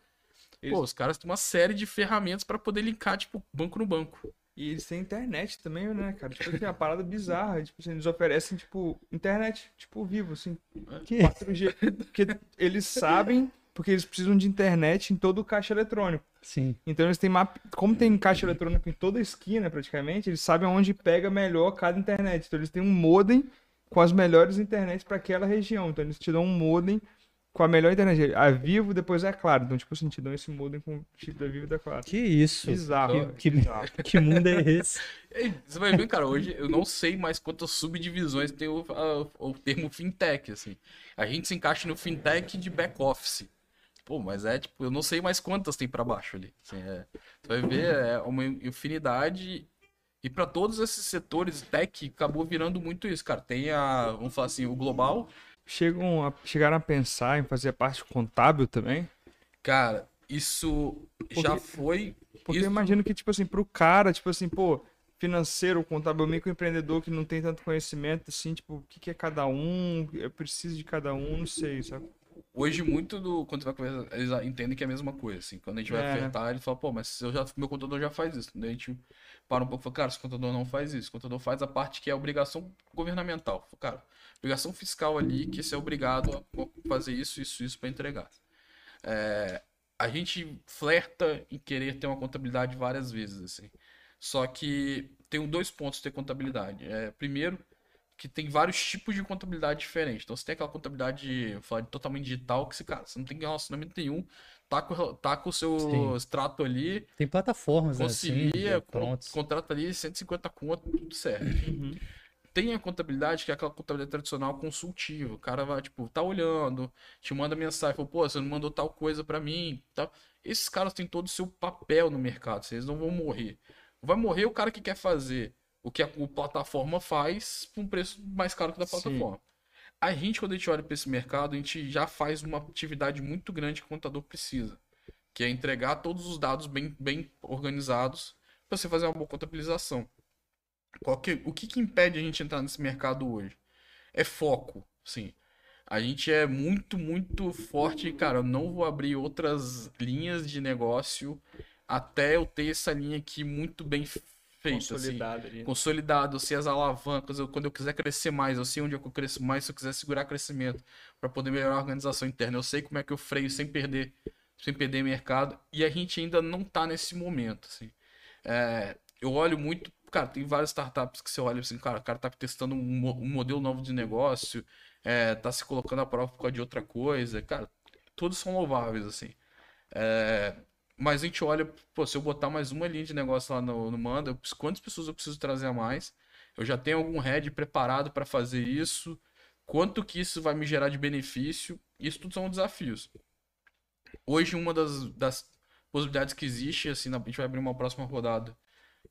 Speaker 1: Eles-
Speaker 3: pô, os caras têm uma série de ferramentas pra poder linkar, tipo, banco no banco.
Speaker 1: E eles têm internet também, né, cara? Tipo, assim, uma parada bizarra. Tipo, assim, eles oferecem, tipo, internet, tipo, vivo, assim.
Speaker 2: Que
Speaker 1: 4G. Porque eles sabem, porque eles precisam de internet em todo o caixa eletrônico.
Speaker 2: Sim.
Speaker 1: Então eles têm mapa. Como tem caixa eletrônico em toda a esquina, praticamente, eles sabem onde pega melhor cada internet. Então eles têm um modem com as melhores internets para aquela região. Então eles te dão um modem com a melhor internet. A Vivo, depois é claro. Então, tipo assim, te dão esse modem com o chip da Vivo e da Claro.
Speaker 2: Que isso?
Speaker 1: Bizarro.
Speaker 2: Que- que-
Speaker 1: bizarro.
Speaker 2: Que mundo é esse?
Speaker 3: E Você vai ver, cara, hoje eu não sei mais quantas subdivisões tem o, a- o termo fintech, assim. A gente se encaixa no fintech de back-office. Pô, mas é tipo, eu não sei mais quantas tem pra baixo ali. assim, é. Você vai ver, é uma infinidade. E pra todos esses setores, tech acabou virando muito isso, cara. Tem a, vamos falar assim, o global.
Speaker 1: Chegam a, chegaram a pensar em fazer a parte contábil também?
Speaker 3: Cara, isso já
Speaker 1: Porque-
Speaker 3: foi.
Speaker 1: Porque
Speaker 3: isso-
Speaker 1: eu imagino que, tipo assim, pro cara, tipo assim, pô, financeiro, contábil, microempreendedor que não tem tanto conhecimento, assim, tipo, o que, que é cada um, eu preciso de cada um, não sei, sabe?
Speaker 3: Hoje, muito do. Quando você vai conversar, eles entendem que é a mesma coisa, assim. Quando a gente vai
Speaker 1: É,
Speaker 3: ofertar, ele fala, pô, mas eu já, meu contador já faz isso. Daí a gente para um pouco e fala, cara, esse contador não faz isso. O contador faz a parte que é obrigação governamental. Fala, Cara, obrigação fiscal ali, que você é obrigado a fazer isso, isso, isso para entregar. É, a gente flerta em querer ter uma contabilidade várias vezes, assim. Só que tem dois pontos de ter contabilidade. É, primeiro, que tem vários tipos de contabilidade diferentes. Então você tem aquela contabilidade, vou falar totalmente digital, que você, cara, você não tem relacionamento nenhum, tá com, tá com o seu
Speaker 2: Sim.
Speaker 3: extrato ali,
Speaker 2: Tem plataformas assim,
Speaker 3: concilia,
Speaker 2: já
Speaker 3: con-
Speaker 2: prontos.
Speaker 3: contrata ali 150 conto, tudo certo. Tem a contabilidade, que é aquela contabilidade tradicional consultiva. O cara vai, tipo, tá olhando, te manda mensagem, fala, pô, você não mandou tal coisa pra mim, tal. Esses caras têm todo o seu papel no mercado, vocês não vão morrer. Vai morrer o cara que quer fazer o que a, a plataforma faz por um preço mais caro que o da
Speaker 1: Sim.
Speaker 3: plataforma. A gente, quando a gente olha para esse mercado, a gente já faz uma atividade muito grande que o contador precisa, que é entregar todos os dados bem, bem organizados para você fazer uma boa contabilização. Que- o que, que impede a gente entrar nesse mercado hoje? É foco, sim. A gente é muito, muito forte, cara. Eu não vou abrir outras linhas de negócio até eu ter essa linha aqui muito bem assim
Speaker 1: Consolidado ali.
Speaker 3: consolidado, eu sei as alavancas, eu- quando eu quiser crescer mais, eu sei onde é eu cresço mais, se eu quiser segurar crescimento, para poder melhorar a organização interna, eu sei como é que eu freio sem perder, sem perder mercado, e a gente ainda não tá nesse momento, assim. É, eu olho muito, cara, tem várias startups que você olha assim, cara, o cara tá testando um, um modelo novo de negócio, é, tá se colocando à prova por causa de outra coisa, cara, todos são louváveis, assim. É, mas a gente olha, pô, se eu botar mais uma linha de negócio lá no, no Manda, eu quantas pessoas eu preciso trazer a mais? Eu já tenho algum head preparado para fazer isso? Quanto que isso vai me gerar de benefício? Isso tudo são desafios. Hoje, uma das, das possibilidades que existe, assim, a gente vai abrir uma próxima rodada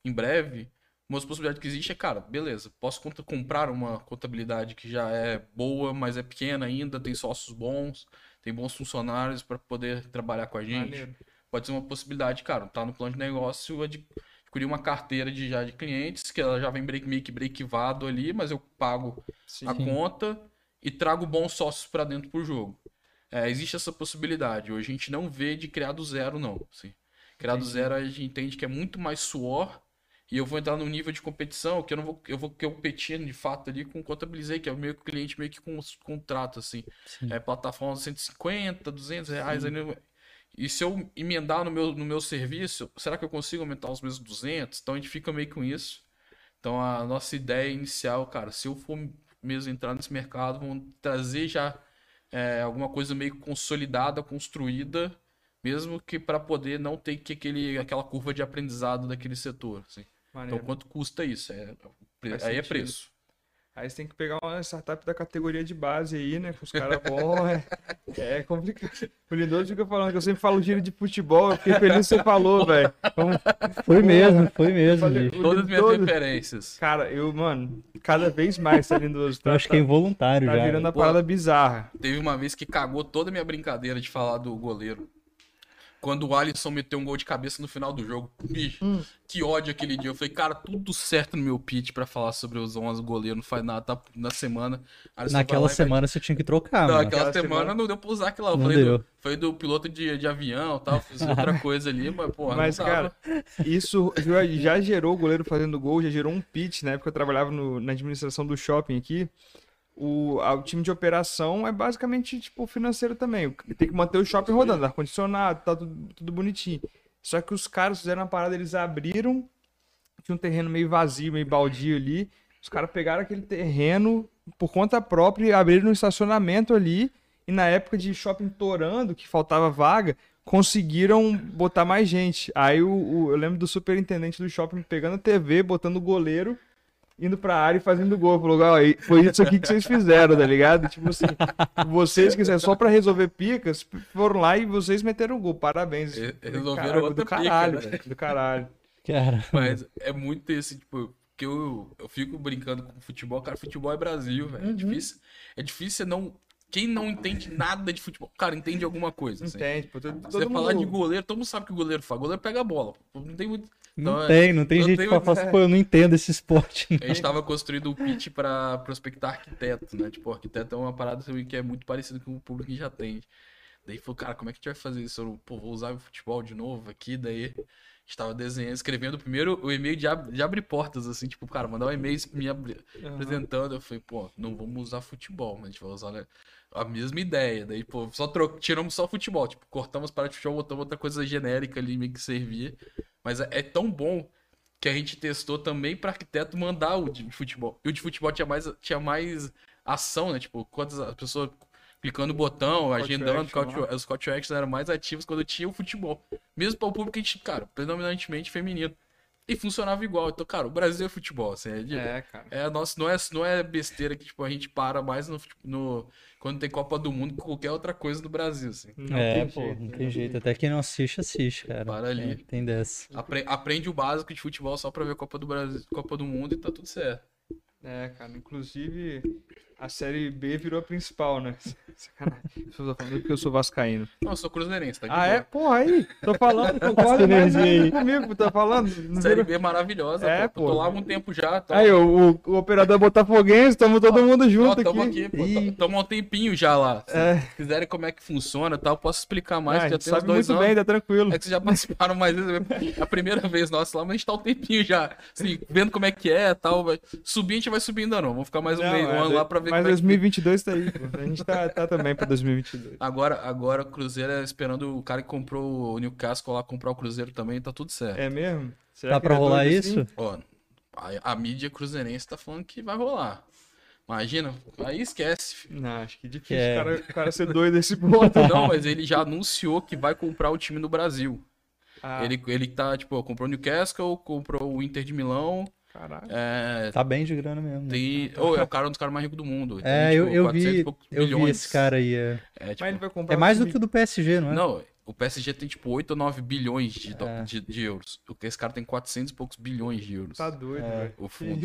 Speaker 3: em breve. Uma das possibilidades que existe é, cara, beleza, posso comprar uma contabilidade que já é boa, mas é pequena ainda, tem sócios bons, tem bons funcionários para poder trabalhar com a gente
Speaker 1: Maneiro.
Speaker 3: Pode ser uma possibilidade, cara, tá no plano de negócio adqu- adquirir uma carteira de já de clientes, que ela já vem break, meio que breakivado ali, mas eu pago
Speaker 1: Sim.
Speaker 3: a conta e trago bons sócios para dentro pro jogo. É, existe essa possibilidade. Hoje a gente não vê de criar do zero, não. Assim. Criar do
Speaker 1: Entendi.
Speaker 3: zero a gente entende que é muito mais suor e eu vou entrar num nível de competição que eu não vou, eu vou competir de fato ali com o Contabilizei, que é o meu cliente meio que com contrato, assim.
Speaker 2: Sim.
Speaker 3: É, plataforma 150, 200 reais. Aí, e se eu emendar no meu, no meu serviço, será que eu consigo aumentar os meus 200? Então a gente fica meio com isso. Então a nossa ideia inicial, cara, se eu for mesmo entrar nesse mercado, vamos trazer já é, alguma coisa meio consolidada, construída, mesmo que para poder não ter que aquele, aquela curva de aprendizado daquele setor. assim. Então quanto custa isso? É,
Speaker 1: Faz
Speaker 3: aí é
Speaker 1: sentido.
Speaker 3: preço.
Speaker 1: Aí você tem que pegar uma startup da categoria de base aí, né? Com os caras bons. É, é complicado. O Lindoso fica falando que eu sempre falo giro de futebol. Eu fiquei feliz que você falou, velho.
Speaker 2: Foi mesmo, foi mesmo,
Speaker 1: falei-
Speaker 3: Todas as minhas referências.
Speaker 1: Cara, eu, mano, cada vez mais tá Lindoso.
Speaker 2: Eu
Speaker 1: Tá,
Speaker 2: acho que é involuntário
Speaker 1: tá
Speaker 2: já.
Speaker 1: virando a parada bizarra.
Speaker 3: Teve uma vez que cagou toda a minha brincadeira de falar do goleiro. Quando o Alisson meteu um gol de cabeça no final do jogo, bicho,
Speaker 1: Hum.
Speaker 3: que ódio aquele dia. Eu falei, cara, tudo certo no meu pitch pra falar sobre os 11 goleiros, não faz nada, tá na semana. Alisson
Speaker 2: Naquela
Speaker 3: lá e
Speaker 2: semana você tinha que trocar,
Speaker 3: Não,
Speaker 2: mano.
Speaker 3: aquela
Speaker 1: Aquela
Speaker 3: semana,
Speaker 1: semana-
Speaker 3: não deu pra usar aquela. Eu
Speaker 2: Não
Speaker 3: falei
Speaker 2: deu.
Speaker 3: do, foi do piloto de, de avião e tal, fiz outra coisa ali, mas, porra,
Speaker 1: Mas,
Speaker 3: não dava.
Speaker 1: cara, isso já, já gerou o goleiro fazendo gol, já gerou um pitch, na época eu trabalhava no- na administração do shopping aqui. O, a- o time de operação é basicamente, tipo, financeiro também. Tem que manter o shopping rodando, ar-condicionado, tá tudo, tudo bonitinho. Só que os caras fizeram uma parada, eles abriram, tinha um terreno meio vazio, meio baldio ali. Os caras pegaram aquele terreno por conta própria e abriram um estacionamento ali. E na época de shopping torando, que faltava vaga, conseguiram botar mais gente. Aí o, o- eu lembro do superintendente do shopping pegando a TV, botando o goleiro, indo pra área e fazendo gol. Falou, ó, aí foi isso aqui que vocês fizeram, tá ligado? Tipo assim, vocês quiserem só pra resolver picas, foram lá e vocês meteram gol. Parabéns. Falei,
Speaker 3: resolveram
Speaker 1: "Caralho,
Speaker 3: outra
Speaker 1: do caralho,
Speaker 3: pica, né?"
Speaker 1: velho, do caralho.
Speaker 2: Cara,
Speaker 3: Mas é muito esse, tipo, que eu, eu fico brincando com futebol, cara, futebol é Brasil, velho. É difícil. É difícil você não. Quem não entende nada de futebol, cara, entende alguma coisa. assim.
Speaker 1: Entende? Pô, todo,
Speaker 3: você falar de goleiro, todo mundo sabe o que o goleiro faz. O goleiro pega a bola. Não tem muito.
Speaker 2: não
Speaker 3: Então, é-
Speaker 2: tem, não tem
Speaker 3: não
Speaker 2: gente
Speaker 3: tem
Speaker 2: que fala assim, pô, eu não entendo esse esporte.
Speaker 3: A gente tava construindo o pitch pra prospectar arquiteto, né? Tipo, arquiteto é uma parada que é muito parecida com o público que já tem. Daí falou, cara, como é que a gente vai fazer isso? Eu, pô, vou usar o futebol de novo aqui. Daí a gente tava desenhando, escrevendo primeiro o e-mail de, ab- de abrir portas, assim, tipo, cara, mandar um e-mail me abri- apresentando. Eu falei, pô, não vamos usar futebol, mas a gente vai usar né, a mesma ideia. Daí, pô, só tiramos só futebol. Tipo, cortamos para de futebol, botamos outra coisa genérica ali, meio que servia. Mas é, é tão bom que a gente testou também para arquiteto mandar o de futebol. E o de futebol tinha mais, tinha mais ação, né? Tipo, quantas as pessoas clicando no botão,
Speaker 1: to
Speaker 3: agendando,
Speaker 1: action
Speaker 3: os action eram mais ativos quando tinha o futebol. Mesmo para o público, a gente, cara, predominantemente feminino. E funcionava igual. Então, cara, o Brasil é futebol, assim, é, de-
Speaker 1: É, cara.
Speaker 3: é nosso, não é, não é besteira que tipo, a gente para mais no, no- quando tem Copa do Mundo que qualquer outra coisa do Brasil, assim.
Speaker 1: Não
Speaker 2: é,
Speaker 1: tem
Speaker 2: pô,
Speaker 1: jeito,
Speaker 2: não tem jeito. Até quem não assiste, assiste, cara.
Speaker 3: Para ali.
Speaker 2: É, tem dessa.
Speaker 3: Apre- aprende o básico de futebol só pra ver Copa do Brasil, Copa do Mundo e tá tudo certo.
Speaker 1: É, cara, inclusive a série B virou a principal, né? Sacanagem. Falando porque eu sou vascaíno.
Speaker 3: Não, eu sou cruzeirense, tá de
Speaker 1: Ah, é? Porra, aí. Tô falando, concorda mais
Speaker 2: aí.
Speaker 1: comigo, tá falando?
Speaker 3: Série B é maravilhosa,
Speaker 1: É,
Speaker 3: pô. Tô lá há um tempo já. Tô...
Speaker 1: Aí, o, o, o operador botafoguense, estamos todo mundo
Speaker 3: Ó,
Speaker 1: junto
Speaker 3: tamo
Speaker 1: aqui.
Speaker 3: aqui. Tamo há um tempinho já lá. Se
Speaker 1: É.
Speaker 3: quiserem como é que funciona e tal, posso explicar mais,
Speaker 1: Ah,
Speaker 3: já tem
Speaker 1: sabe
Speaker 3: dois
Speaker 1: muito
Speaker 3: anos.
Speaker 1: bem, tá tranquilo.
Speaker 3: É que vocês já participaram mais vezes. É a primeira vez nossa lá, mas a gente tá um tempinho já. Assim, vendo como é que é e tal. Vai... Subir a gente vai subir ainda não. Vamos ficar mais um,
Speaker 1: Não,
Speaker 3: um
Speaker 1: é,
Speaker 3: ano lá pra ver
Speaker 1: Mas
Speaker 3: como é que
Speaker 1: 2022 tá aí, pô. A gente tá, tá também pra 2022.
Speaker 3: Agora, agora o Cruzeiro é esperando o cara que comprou o Newcastle lá comprar o Cruzeiro também, tá tudo certo.
Speaker 1: É mesmo? Será que
Speaker 2: pra
Speaker 1: é
Speaker 2: rolar isso?
Speaker 1: assim?
Speaker 3: Ó, a, a mídia cruzeirense tá falando que vai rolar. Imagina, aí esquece. filho.
Speaker 1: Não, acho que é difícil
Speaker 2: É.
Speaker 1: o, cara, o cara ser doido desse ponto.
Speaker 3: Não, mas ele já anunciou que vai comprar o time no Brasil.
Speaker 1: Ah,
Speaker 3: Ele, ele tá, tipo, comprou o Newcastle, comprou o Inter de Milão.
Speaker 1: Caralho.
Speaker 3: É,
Speaker 2: Tá bem de grana mesmo. né?
Speaker 3: tem, oh, é o cara um dos caras mais ricos do mundo.
Speaker 2: É,
Speaker 3: tem,
Speaker 2: eu,
Speaker 3: tipo,
Speaker 2: eu
Speaker 3: 400 e
Speaker 2: vi,
Speaker 3: poucos
Speaker 2: eu vi esse cara aí. É,
Speaker 3: É, tipo,
Speaker 1: Mas ele vai comprar
Speaker 2: é mais do que o do PSG, não é?
Speaker 3: Não, o PSG tem tipo 8 ou 9 bilhões de, do-
Speaker 2: É.
Speaker 3: de, de euros. Esse cara tem 400 e poucos bilhões de euros.
Speaker 1: Tá doido,
Speaker 2: É.
Speaker 1: velho.
Speaker 3: O fundo.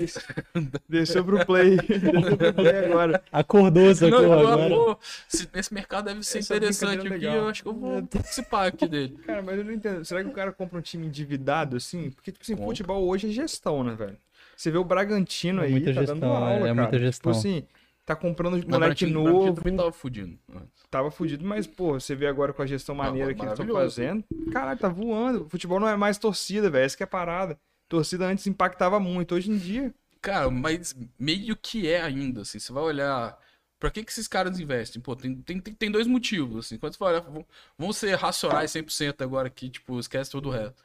Speaker 1: Desceu pro play. Desceu pro play agora.
Speaker 2: Acordou, sacou
Speaker 3: Não,
Speaker 2: agora.
Speaker 3: pô, se- nesse mercado deve ser
Speaker 1: Essa
Speaker 3: interessante
Speaker 1: brincadeira
Speaker 3: aqui.
Speaker 1: é legal.
Speaker 3: Eu acho que eu vou participar aqui dele.
Speaker 1: Cara, mas eu não entendo. Será que o cara compra um time endividado assim? Porque, tipo assim,
Speaker 3: Compra.
Speaker 1: futebol hoje é gestão, né, velho? Você vê o Bragantino
Speaker 2: É
Speaker 1: aí,
Speaker 2: muita
Speaker 1: tá
Speaker 2: gestão,
Speaker 1: dando aula,
Speaker 2: é, é
Speaker 1: cara.
Speaker 2: muita gestão.
Speaker 1: Tipo assim, tá comprando
Speaker 3: o
Speaker 1: moleque
Speaker 3: Bragantino- o Bragantino
Speaker 1: novo,
Speaker 3: também tava fudindo. antes.
Speaker 1: tava fudido, mas, pô, você vê agora com a gestão maneira que eles estão fazendo. Caralho, tá voando. O futebol não é mais torcida, velho. Essa que é a parada. Torcida antes impactava muito. Hoje em dia,
Speaker 3: Cara, mas meio que é ainda, assim. Você vai olhar. Pra que, que esses caras investem? Pô, tem, tem, tem, dois motivos, assim. Quando você vai olhar, vão, vão ser racionais 100% agora aqui, tipo, esquece todo o resto.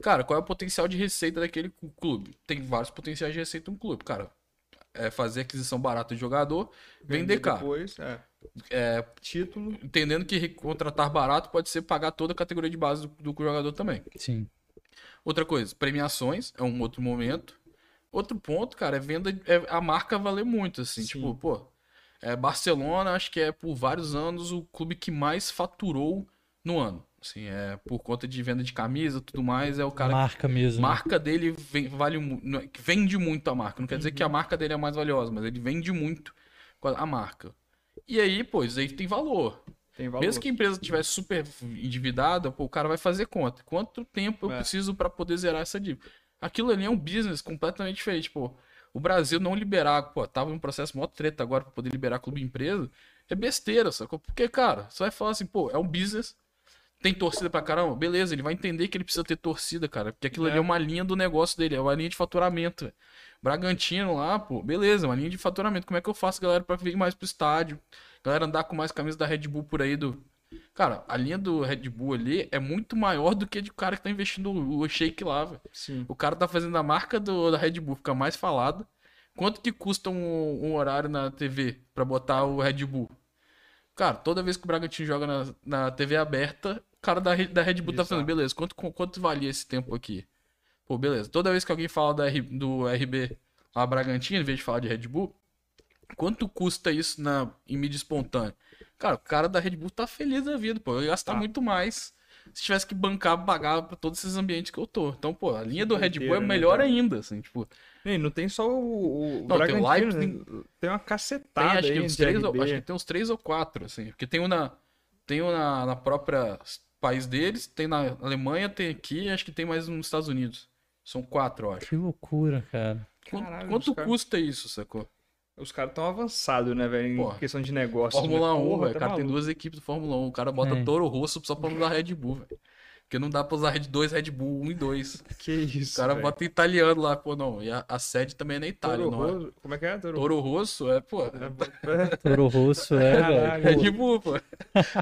Speaker 3: Cara, qual é o potencial de receita daquele clube? Tem vários potenciais de receita um clube. Cara, é fazer aquisição barata de jogador, vender caro.
Speaker 1: depois, é.
Speaker 3: É,
Speaker 1: Título.
Speaker 3: entendendo que contratar barato pode ser pagar toda a categoria de base do, do jogador também.
Speaker 2: Sim.
Speaker 3: Outra coisa, premiações é um outro momento. Outro ponto, cara, é venda, é a marca valer muito, assim,
Speaker 2: Sim.
Speaker 3: tipo, pô, é Barcelona, acho que é por vários anos o clube que mais faturou no ano. Assim, é por conta de venda de camisa, e tudo mais, é o cara
Speaker 2: Marca mesmo.
Speaker 3: marca dele vem- vale é- que vende muito a marca. Não quer dizer que a marca dele é mais valiosa, mas ele vende muito com a marca. E aí, pô, isso aí tem valor.
Speaker 1: Tem valor.
Speaker 3: Mesmo que a empresa tivesse super endividada, pô, o cara vai fazer conta. Quanto tempo eu
Speaker 1: É.
Speaker 3: preciso para poder zerar essa dívida? Aquilo ali é um business completamente diferente, pô. O Brasil não liberar, pô, tava em um processo mó treta agora para poder liberar clube e empresa, é besteira, sacou? Porque, cara, você vai falar assim, pô, é um business, tem torcida pra caramba, beleza, ele vai entender que ele precisa ter torcida, cara, porque aquilo
Speaker 1: É.
Speaker 3: ali é uma linha do negócio dele, é uma linha de faturamento. Bragantino lá, pô, beleza, uma linha de faturamento. Como é que eu faço, galera, pra vir mais pro estádio? Galera andar com mais camisa da Red Bull por aí do. Cara, a linha do Red Bull ali é muito maior do que a de cara que tá investindo o shake lá, velho. O cara tá fazendo a marca do, da Red Bull ficar mais falada. Quanto que custa um, um horário na TV pra botar o Red Bull? Cara, toda vez que o Bragantino joga na, na TV aberta, cara da, da Red Bull tá falando, beleza, quanto, quanto valia esse tempo aqui? Pô, beleza. Toda vez que alguém fala da do RB a Bragantino, em vez de falar de Red Bull, quanto custa isso na, em mídia espontânea? Cara, o cara da Red Bull tá feliz da vida, pô. Eu ia gastar
Speaker 1: Tá.
Speaker 3: muito mais se tivesse que bancar, pagar pra todos esses ambientes que eu tô. Então, pô, a linha do Red Bull é
Speaker 1: né,
Speaker 3: melhor ainda, assim, tipo.
Speaker 1: E não tem só o, o
Speaker 3: Não, tem o Leipzig,
Speaker 1: né? tem uma
Speaker 3: Tem,
Speaker 1: cacetada
Speaker 3: acho, que uns três, acho que tem uns três ou quatro, assim. Porque tem um na, tem um na, na própria país deles, tem na Alemanha, tem aqui, acho que tem mais nos Estados Unidos. São quatro, eu acho.
Speaker 2: Que loucura, cara.
Speaker 3: Quanto,
Speaker 1: Caralho,
Speaker 3: quanto
Speaker 1: cara-
Speaker 3: custa isso, sacou?
Speaker 1: Os caras tão avançados, né, velho, em
Speaker 3: Porra.
Speaker 1: questão de negócio.
Speaker 3: Fórmula 1,
Speaker 1: Porra,
Speaker 3: velho.
Speaker 1: tá
Speaker 3: O cara tem
Speaker 1: maluco.
Speaker 3: duas equipes do Fórmula 1. O cara bota
Speaker 2: É.
Speaker 3: Toro Rosso só pra usar Red Bull, velho. Porque não dá pra usar Red 2, Red Bull 1 e 2.
Speaker 1: Que isso,
Speaker 3: O cara
Speaker 1: velho.
Speaker 3: bota italiano lá, pô, não. E a, a sede também é na Itália,
Speaker 1: Toro
Speaker 3: não é?
Speaker 1: Rosso- Como é que é? Toro
Speaker 3: Toro Rosso é, pô.
Speaker 1: É,
Speaker 2: Toro Rosso é, velho.
Speaker 3: Red Bull, pô.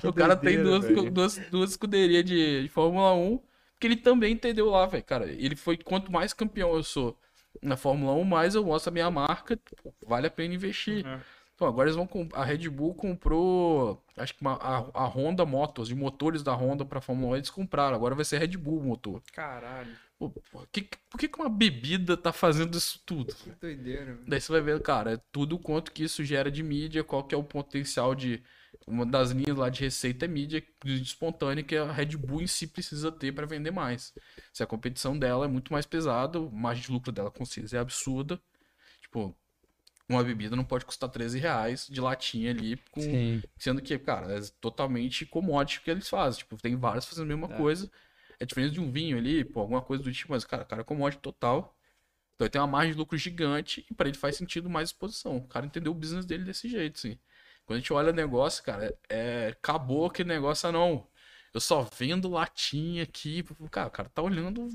Speaker 3: o cara tem duas,
Speaker 1: velho.
Speaker 3: duas, duas escuderias de, de Fórmula 1 que ele também entendeu lá, velho. Cara, ele foi. Quanto mais campeão eu sou na Fórmula 1, mais eu mostro a minha marca. pô, vale a pena investir.
Speaker 1: Uhum.
Speaker 3: Então, agora eles vão. A Red Bull comprou. Acho que uma- a, a Honda Motors, de motores da Honda pra Fórmula 1, eles compraram. Agora vai ser Red Bull o motor.
Speaker 1: Caralho,
Speaker 3: Pô, que, por que, que uma bebida tá fazendo isso tudo?
Speaker 1: que doideira. velho.
Speaker 3: Daí você vai ver, cara, é tudo quanto que isso gera de mídia, qual que é o potencial de. Uma das linhas lá de receita é mídia de espontânea que a Red Bull em si precisa ter para vender mais. Se a competição dela é muito mais pesada, a margem de lucro dela com certeza é absurda. Tipo, uma bebida não pode custar 13 reais de latinha ali, com, sendo que, cara, é totalmente commodity que eles fazem. Tipo, tem vários fazendo a mesma
Speaker 1: É.
Speaker 3: coisa. É diferente de um vinho ali, pô, alguma coisa do tipo, mas, cara, o cara é commodity total. Então ele tem uma margem de lucro gigante e para ele faz sentido mais exposição. O cara entendeu o business dele desse jeito, assim. Quando a gente olha o negócio, cara, é, acabou aquele negócio, ah, não. Eu só vendo latinha aqui. Cara, o cara tá olhando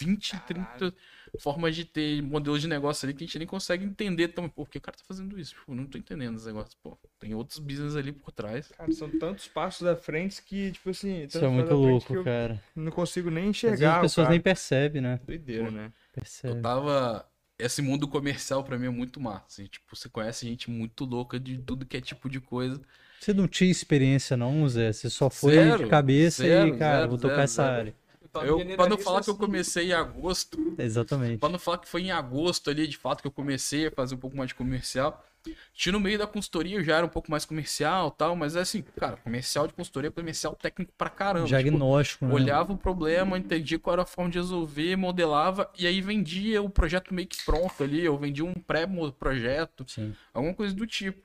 Speaker 3: 20, 30 formas de ter modelos de negócio ali que a gente nem consegue entender também. Pô, por que o cara tá fazendo isso? Tipo, não tô entendendo esse negócio. Pô, tem outros business ali por trás.
Speaker 1: Cara, são tantos passos à frente que, tipo assim.
Speaker 2: Isso é muito louco,
Speaker 1: eu
Speaker 2: cara.
Speaker 1: Não consigo nem
Speaker 2: Às vezes
Speaker 1: enxergar.
Speaker 2: as pessoas
Speaker 1: cara.
Speaker 2: nem percebem, né?
Speaker 1: Doideira, né?
Speaker 3: Eu
Speaker 2: Percebem.
Speaker 3: tava. Esse mundo comercial pra mim é muito massa. assim, tipo, você conhece gente muito louca de tudo que é tipo de coisa.
Speaker 2: Você não tinha experiência, não, Zé? Você só foi
Speaker 3: Zero,
Speaker 2: de cabeça
Speaker 3: zero,
Speaker 2: e, cara,
Speaker 3: zero,
Speaker 2: vou tocar
Speaker 3: zero,
Speaker 2: essa
Speaker 3: zero. Eu, pra não falar que eu comecei em agosto,
Speaker 2: Exatamente.
Speaker 3: Pra não falar que foi em agosto ali, de fato, que eu comecei a fazer um pouco mais de comercial. Tinha no meio da consultoria, eu já era um pouco mais comercial e tal, mas é assim, cara, comercial de consultoria, comercial técnico pra caramba. Tipo,
Speaker 2: Diagnóstico, né?
Speaker 3: olhava o problema, entendia qual era a forma de resolver, modelava, e aí vendia o projeto meio que pronto ali, eu vendia um pré-projeto,
Speaker 2: Sim.
Speaker 3: alguma coisa do tipo.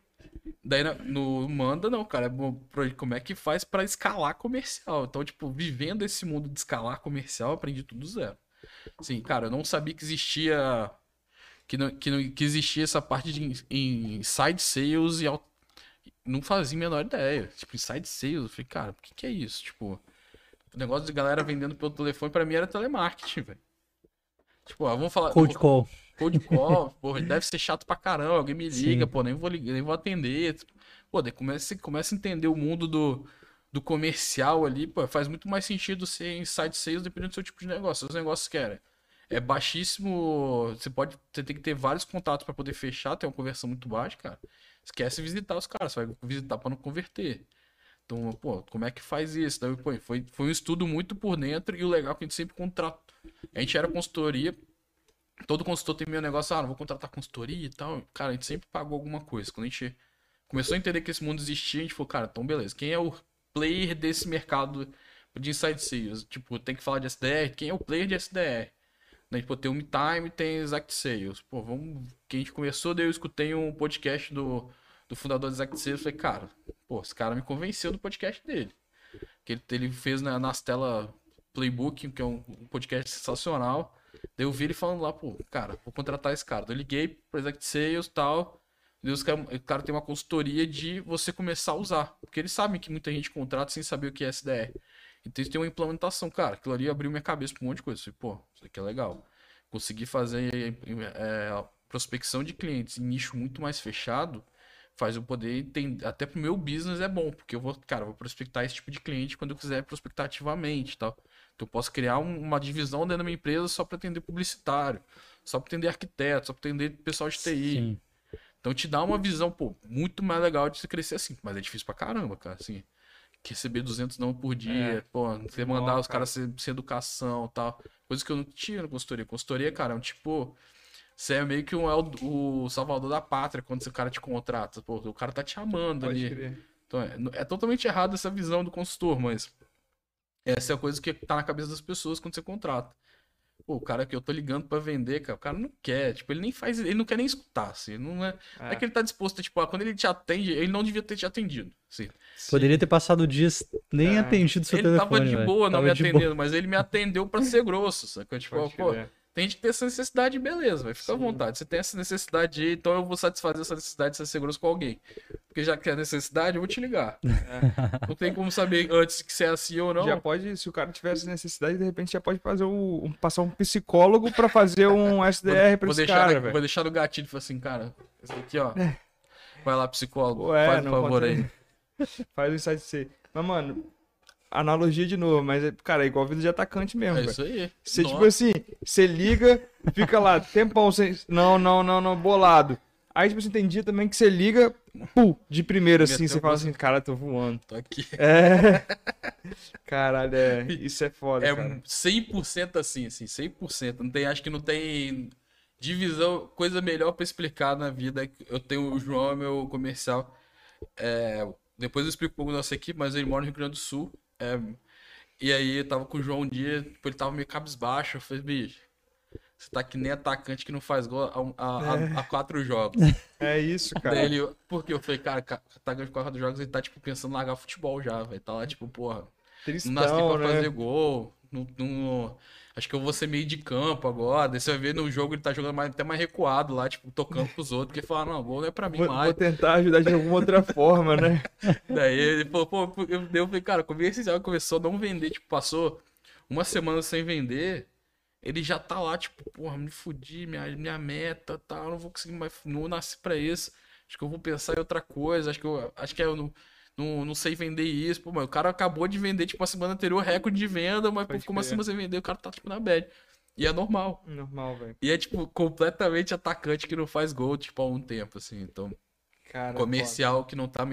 Speaker 3: Daí no Manda, não, cara, é como é que faz pra escalar comercial? Então, tipo, vivendo esse mundo de escalar comercial, eu aprendi tudo do zero. Assim, cara, eu não sabia que existia que, não, que, não, que existia essa parte de in- inside sales e não fazia a menor ideia. Tipo, inside sales, eu falei, cara, o que, que é isso? Tipo, o negócio de galera vendendo pelo telefone pra mim era telemarketing, velho. Tipo, ó, vamos falar.
Speaker 2: Cold call.
Speaker 3: Cold call, porra, deve ser chato pra caramba. Alguém me liga,
Speaker 2: Sim.
Speaker 3: pô, nem vou ligar, nem vou atender. Pô, daí começa, começa a entender o mundo do, do comercial ali, pô, faz muito mais sentido ser inside sales dependendo do seu tipo de negócio. Os negócios querem. É baixíssimo. Você pode. Você tem que ter vários contatos pra poder fechar, tem uma conversão muito baixa, cara. Esquece visitar os caras, você vai visitar pra não converter. Então, pô, como é que faz isso? Daí, pô, foi, foi um estudo muito por dentro e o legal é que a gente sempre contrata. A gente era consultoria, todo consultor tem meu negócio, ah, não vou contratar consultoria e tal. Cara, a gente sempre pagou alguma coisa. Quando a gente começou a entender que esse mundo existia, a gente falou, cara, então beleza, quem é o player desse mercado de inside sales? Tipo, tem que falar de SDR, quem é o player de SDR? Daí, pô, tem o MeTime, tem Exact Sales. Pô, vamos. Que a gente começou, daí eu escutei um podcast do, do fundador do Exact Sales, falei, cara, pô, esse cara me convenceu do podcast dele. Que ele, ele fez na, nas telas Playbook, que é um, um podcast sensacional. Daí eu vi ele falando lá, pô, cara, vou contratar esse cara. Daí eu liguei pro Exact Sales e tal. Deus, o cara tem uma consultoria de você começar a usar. Porque eles sabem que muita gente contrata sem saber o que é SDR. Então eles têm uma implementação. Cara, aquilo ali abriu minha cabeça pra um monte de coisa. Eu falei, pô, isso aqui é legal. Consegui fazer é, prospecção de clientes em nicho muito mais fechado faz eu poder entender. Até pro meu business é bom, porque eu vou, cara, vou prospectar esse tipo de cliente quando eu quiser prospectar ativamente tal. Então eu posso criar um, uma divisão dentro da minha empresa só para atender publicitário, só para atender arquiteto, só para atender pessoal de TI. Sim. Então te dá uma visão, pô, muito mais legal de você crescer assim. Mas é difícil pra caramba, cara, assim. Receber 200 não por dia, é, pô, você mandar os caras sem, sem educação tal. Coisa que eu não tinha na consultoria. Consultoria, cara, é um tipo. Você é meio que um, é o, o salvador da pátria quando o cara te contrata. Pô, o cara tá te amando Pode ali. Crer. Então é, é totalmente errado essa visão do consultor, mas essa é a coisa que tá na cabeça das pessoas quando você contrata. Pô, o cara que eu tô ligando para vender, cara, o cara não quer, tipo, ele nem faz, ele não quer nem escutar, assim, não é, é. é que ele tá disposto, tipo, quando ele te atende, ele não devia ter te atendido, assim.
Speaker 2: Poderia ter passado dias nem é. atendido seu
Speaker 3: ele
Speaker 2: telefone,
Speaker 3: Ele tava de boa, não me atendendo, boa. mas ele me atendeu para ser grosso, sacou? Tipo, pô, tem gente que tem essa necessidade, beleza, vai ficar à vontade. Você tem essa necessidade então eu vou satisfazer essa necessidade de ser seguroso com alguém. Porque já que é necessidade, eu vou te ligar. É. Não tem como saber antes que você é assim ou não.
Speaker 1: Já pode, se o cara tivesse necessidade, de repente já pode fazer o, um, passar um psicólogo para fazer um SDR para esse
Speaker 3: deixar,
Speaker 1: cara,
Speaker 3: Vou deixar no gatilho falar assim, cara, esse aqui, ó. É. Vai lá, psicólogo, Ué, faz um favor aí.
Speaker 1: Faz o insight C. Mas, mano, analogia de novo, mas, é, cara, é igual vida de atacante mesmo.
Speaker 3: É isso aí.
Speaker 1: Você, tipo assim, você liga, fica lá, tempão sem. Não, não, não, não, bolado. Aí, tipo assim, tem dia também que você liga, pum, de primeira, assim, você fala assim, cara, tô voando.
Speaker 3: Tô aqui.
Speaker 1: É. Caralho, é. Isso é foda.
Speaker 3: É
Speaker 1: cara.
Speaker 3: 100% assim, assim, 100%. Não tem, acho que não tem divisão, coisa melhor para explicar na vida. Eu tenho o João, meu comercial. É, depois eu explico um pouco da nossa equipe, mas ele mora no Rio Grande do Sul. É, e aí eu tava com o João um dia, tipo, ele tava meio cabisbaixo. Eu falei, bicho, você tá que nem atacante que não faz gol a, a, é. quatro jogos.
Speaker 1: É isso, cara.
Speaker 3: Daí ele, porque eu falei, cara, atacante de quatro jogos, ele tá, tipo, pensando em largar futebol já, velho. Tá lá, tipo, porra. Tristão, não nasci pra né? fazer gol. Não, não, acho que eu vou ser meio de campo agora. Daí você vai ver no jogo ele tá jogando mais, até mais recuado lá, tipo, tocando pros outros, porque fala, não, gol não é pra mim
Speaker 1: vou,
Speaker 3: mais.
Speaker 1: Vou tentar ajudar de alguma outra forma, né?
Speaker 3: Daí ele falou, pô, eu, eu falei, cara, jogo começou a não vender, tipo, passou uma semana sem vender, ele já tá lá, tipo, porra, me fudi, minha, minha meta, tá, não vou conseguir mais, não nasci pra isso. Acho que eu vou pensar em outra coisa, acho que eu, acho que eu não não, não sei vender isso. Pô, mas o cara acabou de vender, tipo, a semana anterior, recorde de venda, mas pô, como assim você vendeu? O cara tá, tipo, na bad. E é normal.
Speaker 1: Normal, velho.
Speaker 3: E é, tipo, completamente atacante que não faz gol, tipo, há um tempo, assim. Então, cara, comercial que não, tá,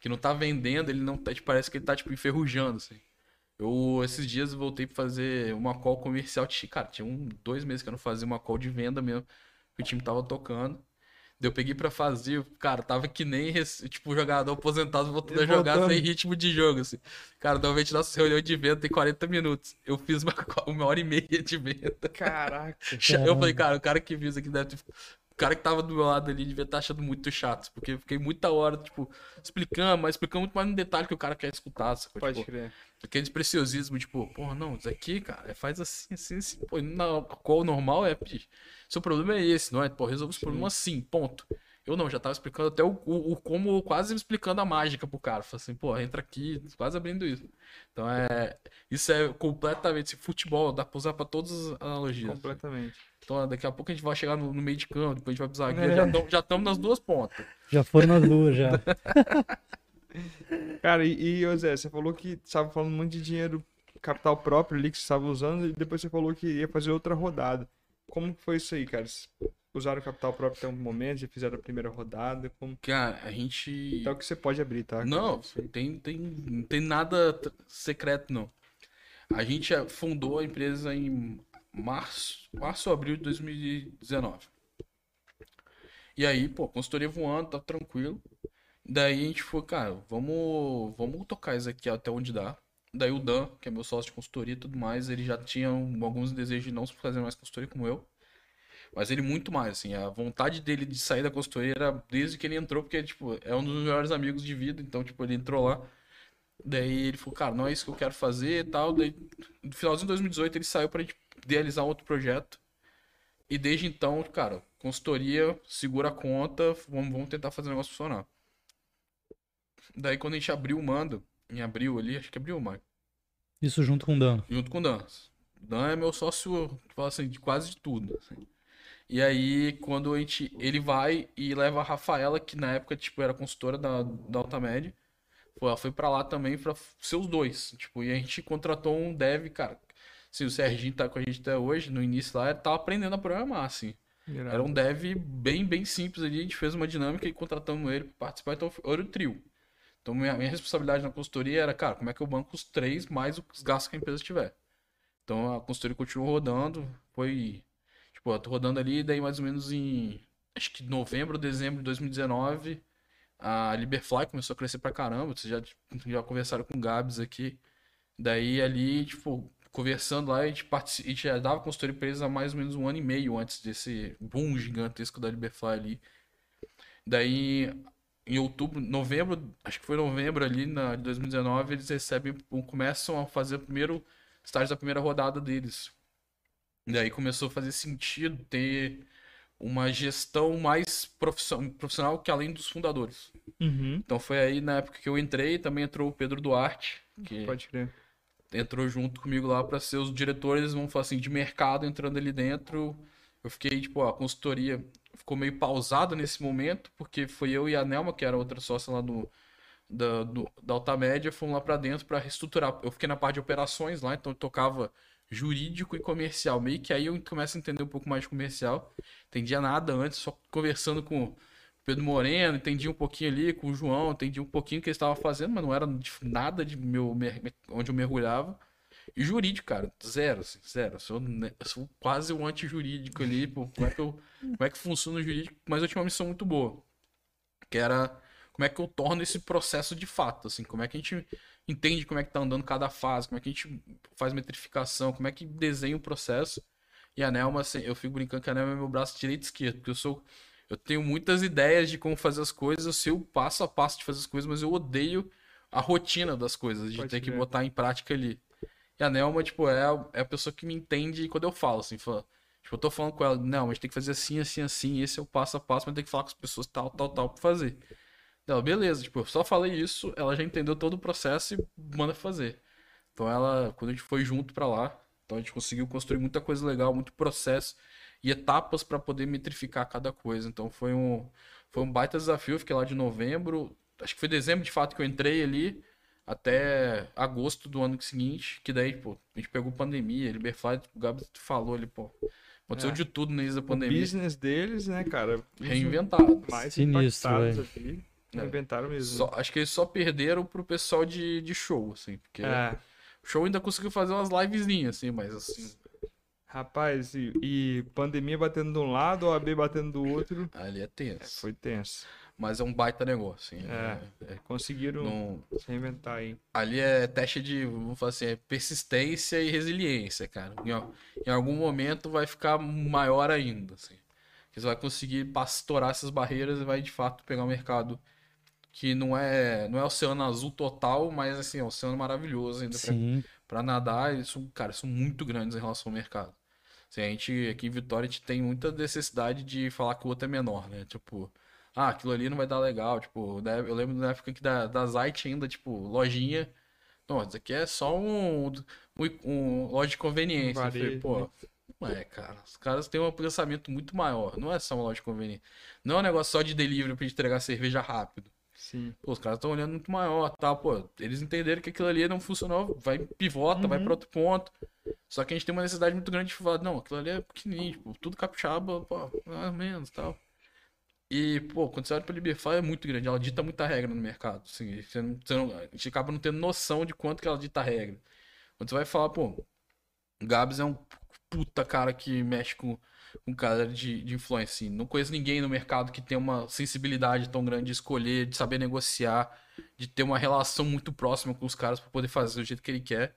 Speaker 3: que não tá vendendo, ele não tá, tipo, parece que ele tá, tipo, enferrujando, assim. Eu, esses dias, voltei pra fazer uma call comercial. Cara, tinha um, dois meses que eu não fazia uma call de venda mesmo. Que o time tava tocando. Eu peguei pra fazer, cara, tava que nem, tipo, jogador aposentado voltando a jogar sem ritmo de jogo, assim. Cara, normalmente nossa reunião de venda tem 40 minutos. Eu fiz uma, uma hora e meia de venda.
Speaker 1: Caraca.
Speaker 3: Eu falei, cara, o cara que viu isso aqui deve ter... O cara que tava do meu lado ali devia estar tá achando muito chato, porque eu fiquei muita hora, tipo, explicando, mas explicando muito mais no detalhe que o cara quer escutar, sacou?
Speaker 1: Pode
Speaker 3: tipo,
Speaker 1: crer.
Speaker 3: Aquele preciosismo, tipo, porra, não, isso aqui, cara, faz assim, assim, assim. Pô, na qual normal é, seu problema é esse, não é? Pô, resolve esse problema assim, ponto. Eu não, já tava explicando até o, o, o, como, quase explicando a mágica pro cara. Falei assim, pô, entra aqui, quase abrindo isso. Então é. Isso é completamente. Futebol, dá pra usar pra todas as analogias.
Speaker 1: Completamente.
Speaker 3: Então daqui a pouco a gente vai chegar no, no meio de campo, depois a gente vai pro zagueiro, é. já estamos nas duas pontas.
Speaker 2: Já foram nas duas, já.
Speaker 1: cara, e, e Zé, você falou que estava falando muito de dinheiro, capital próprio ali que você estava usando, e depois você falou que ia fazer outra rodada. Como que foi isso aí, cara? Usaram o capital próprio até um momento, já fizeram a primeira rodada? Como...
Speaker 3: Cara, a gente.
Speaker 1: Então que você pode abrir, tá?
Speaker 3: Não, tem, tem, não tem nada secreto, não. A gente fundou a empresa em março, março abril de 2019. E aí, pô, consultoria voando, tá tranquilo. Daí a gente foi, cara, vamos, vamos tocar isso aqui até onde dá. Daí o Dan, que é meu sócio de consultoria e tudo mais, ele já tinha alguns desejos de não fazer mais consultoria como eu. Mas ele muito mais, assim, a vontade dele de sair da consultoria era desde que ele entrou, porque, tipo, é um dos melhores amigos de vida, então, tipo, ele entrou lá. Daí ele falou, cara, não é isso que eu quero fazer e tal. Daí, no finalzinho de 2018, ele saiu pra gente idealizar outro projeto. E desde então, cara, consultoria, segura a conta, vamos, vamos tentar fazer o negócio funcionar. Daí quando a gente abriu o mando, em abril ali, acho que abriu, Maio,
Speaker 2: Isso junto com o Dan.
Speaker 3: junto com o Dan. Dan é meu sócio, fala assim, de quase de tudo. assim. E aí, quando a gente. Ele vai e leva a Rafaela, que na época, tipo, era consultora da, da Altamed. Foi, ela foi pra lá também pra ser os dois. Tipo, e a gente contratou um dev, cara. Assim, o Serginho tá com a gente até hoje, no início lá, ele tava aprendendo a programar, assim. Era um dev bem, bem simples ali. A gente fez uma dinâmica e contratamos ele para participar. Então, era o trio. Então, minha, minha responsabilidade na consultoria era, cara, como é que eu banco os três mais os gastos que a empresa tiver. Então, a consultoria continuou rodando. Foi, tipo, eu tô rodando ali. Daí, mais ou menos em, acho que novembro, dezembro de 2019, a Liberfly começou a crescer pra caramba. Vocês já, já conversaram com o Gabs aqui. Daí, ali, tipo, conversando lá, a gente, partici- a gente já dava consultoria pra eles há mais ou menos um ano e meio antes desse boom gigantesco da Liberfly ali. Daí, em outubro, novembro, acho que foi novembro ali na, de 2019, eles recebem, começam a fazer o primeiro estágio da primeira rodada deles. Daí começou a fazer sentido ter uma gestão mais profissio- profissional que além dos fundadores.
Speaker 1: Uhum.
Speaker 3: Então foi aí na época que eu entrei, também entrou o Pedro Duarte, que
Speaker 1: Pode crer.
Speaker 3: Entrou junto comigo lá para ser os diretores, vamos falar assim, de mercado entrando ali dentro. Eu fiquei, tipo, a consultoria ficou meio pausada nesse momento, porque foi eu e a Nelma, que era outra sócia lá do, da, do, da Alta Média, fomos lá para dentro para reestruturar. Eu fiquei na parte de operações lá, então eu tocava jurídico e comercial. Meio que aí eu começo a entender um pouco mais de comercial. Entendia nada antes, só conversando com Pedro Moreno, entendi um pouquinho ali com o João, entendi um pouquinho o que eles estavam fazendo, mas não era nada de meu onde eu mergulhava. E jurídico, cara, zero, assim, zero. Sou, eu sou quase um anti-jurídico ali, pô, como é, que eu, como é que funciona o jurídico, mas eu tinha uma missão muito boa, que era como é que eu torno esse processo de fato, assim, como é que a gente entende como é que tá andando cada fase, como é que a gente faz metrificação, como é que desenha o processo. E a Nelma, assim, eu fico brincando que a Nelma é meu braço direito e esquerdo, porque eu sou eu tenho muitas ideias de como fazer as coisas, eu sei o passo a passo de fazer as coisas, mas eu odeio a rotina das coisas, de
Speaker 1: Pode
Speaker 3: ter que
Speaker 1: crer.
Speaker 3: botar em prática ali. E a Nelma, tipo, é a, é a pessoa que me entende quando eu falo, assim, fala, tipo, eu tô falando com ela, não, mas tem que fazer assim, assim, assim, esse é o passo a passo, mas tem que falar com as pessoas tal, tal, tal pra fazer. Ela, beleza, tipo, eu só falei isso, ela já entendeu todo o processo e manda fazer. Então ela, quando a gente foi junto pra lá, então a gente conseguiu construir muita coisa legal, muito processo e etapas pra poder metrificar cada coisa. Então foi um, foi um baita desafio, eu fiquei lá de novembro, acho que foi dezembro de fato que eu entrei ali, até agosto do ano seguinte, que daí, pô, a gente pegou pandemia, Liberfly, o Gabi falou ali, pô, aconteceu
Speaker 1: É.
Speaker 3: de tudo no início da
Speaker 1: O
Speaker 3: pandemia,
Speaker 1: business deles, né, cara?
Speaker 3: reinventado.
Speaker 1: Mais
Speaker 2: Sinistro,
Speaker 1: ali.
Speaker 3: É.
Speaker 1: Reinventaram mesmo.
Speaker 3: Só- acho que eles só perderam pro pessoal de, de show, assim, porque
Speaker 1: É.
Speaker 3: o show ainda conseguiu fazer umas livezinhas, assim, mas assim,
Speaker 1: Rapaz, e, e pandemia batendo de um lado, OAB batendo do outro.
Speaker 3: ali é tenso.
Speaker 1: Foi tenso.
Speaker 3: Mas é um baita negócio, assim.
Speaker 1: É.
Speaker 3: é- é-
Speaker 1: Conseguiram
Speaker 3: não-
Speaker 1: se reinventar aí.
Speaker 3: ali é teste de, vamos falar assim, é persistência e resiliência, cara. Em, em algum momento vai ficar maior ainda, assim. Que Você vai conseguir pastorar essas barreiras e vai de fato pegar um mercado que não é, não é oceano azul total, mas assim, é um oceano maravilhoso ainda pra
Speaker 2: Sim.
Speaker 3: Pra nadar, eles são, cara, são muito grandes em relação ao mercado. Assim, a gente, aqui em Vitória, a gente tem muita necessidade de falar que o outro é menor, né? Tipo, ah, aquilo ali não vai dar legal. Tipo, né, eu lembro na época que da, da Zite ainda, tipo, lojinha. Não, isso aqui é só um, um, um loja de conveniência.
Speaker 1: Um
Speaker 3: falei, pô, não é, cara. Os caras têm um pensamento muito maior. Não é só uma loja de conveniência. Não é um negócio só de delivery pra gente entregar cerveja rápido.
Speaker 1: Sim.
Speaker 3: Pô, os caras estão olhando muito maior, tá? Pô, eles entenderam que aquilo ali não funcionou, vai pivota, vai
Speaker 1: Uhum.
Speaker 3: pra outro ponto. Só que a gente tem uma necessidade muito grande de falar, não, aquilo ali é pequenininho, tipo, tudo capixaba, pô, mais ou menos, tal. E, pô, quando você olha pra Liberfy é muito grande, ela dita muita regra no mercado, assim, você não, você não- a gente acaba não tendo noção de quanto que ela dita regra. Quando você vai falar, pô, o Gabs é um puta cara que mexe com, com cara de, de influência, assim. Não conheço ninguém no mercado que tenha uma sensibilidade tão grande de escolher, de saber negociar, de ter uma relação muito próxima com os caras pra poder fazer do jeito que ele quer.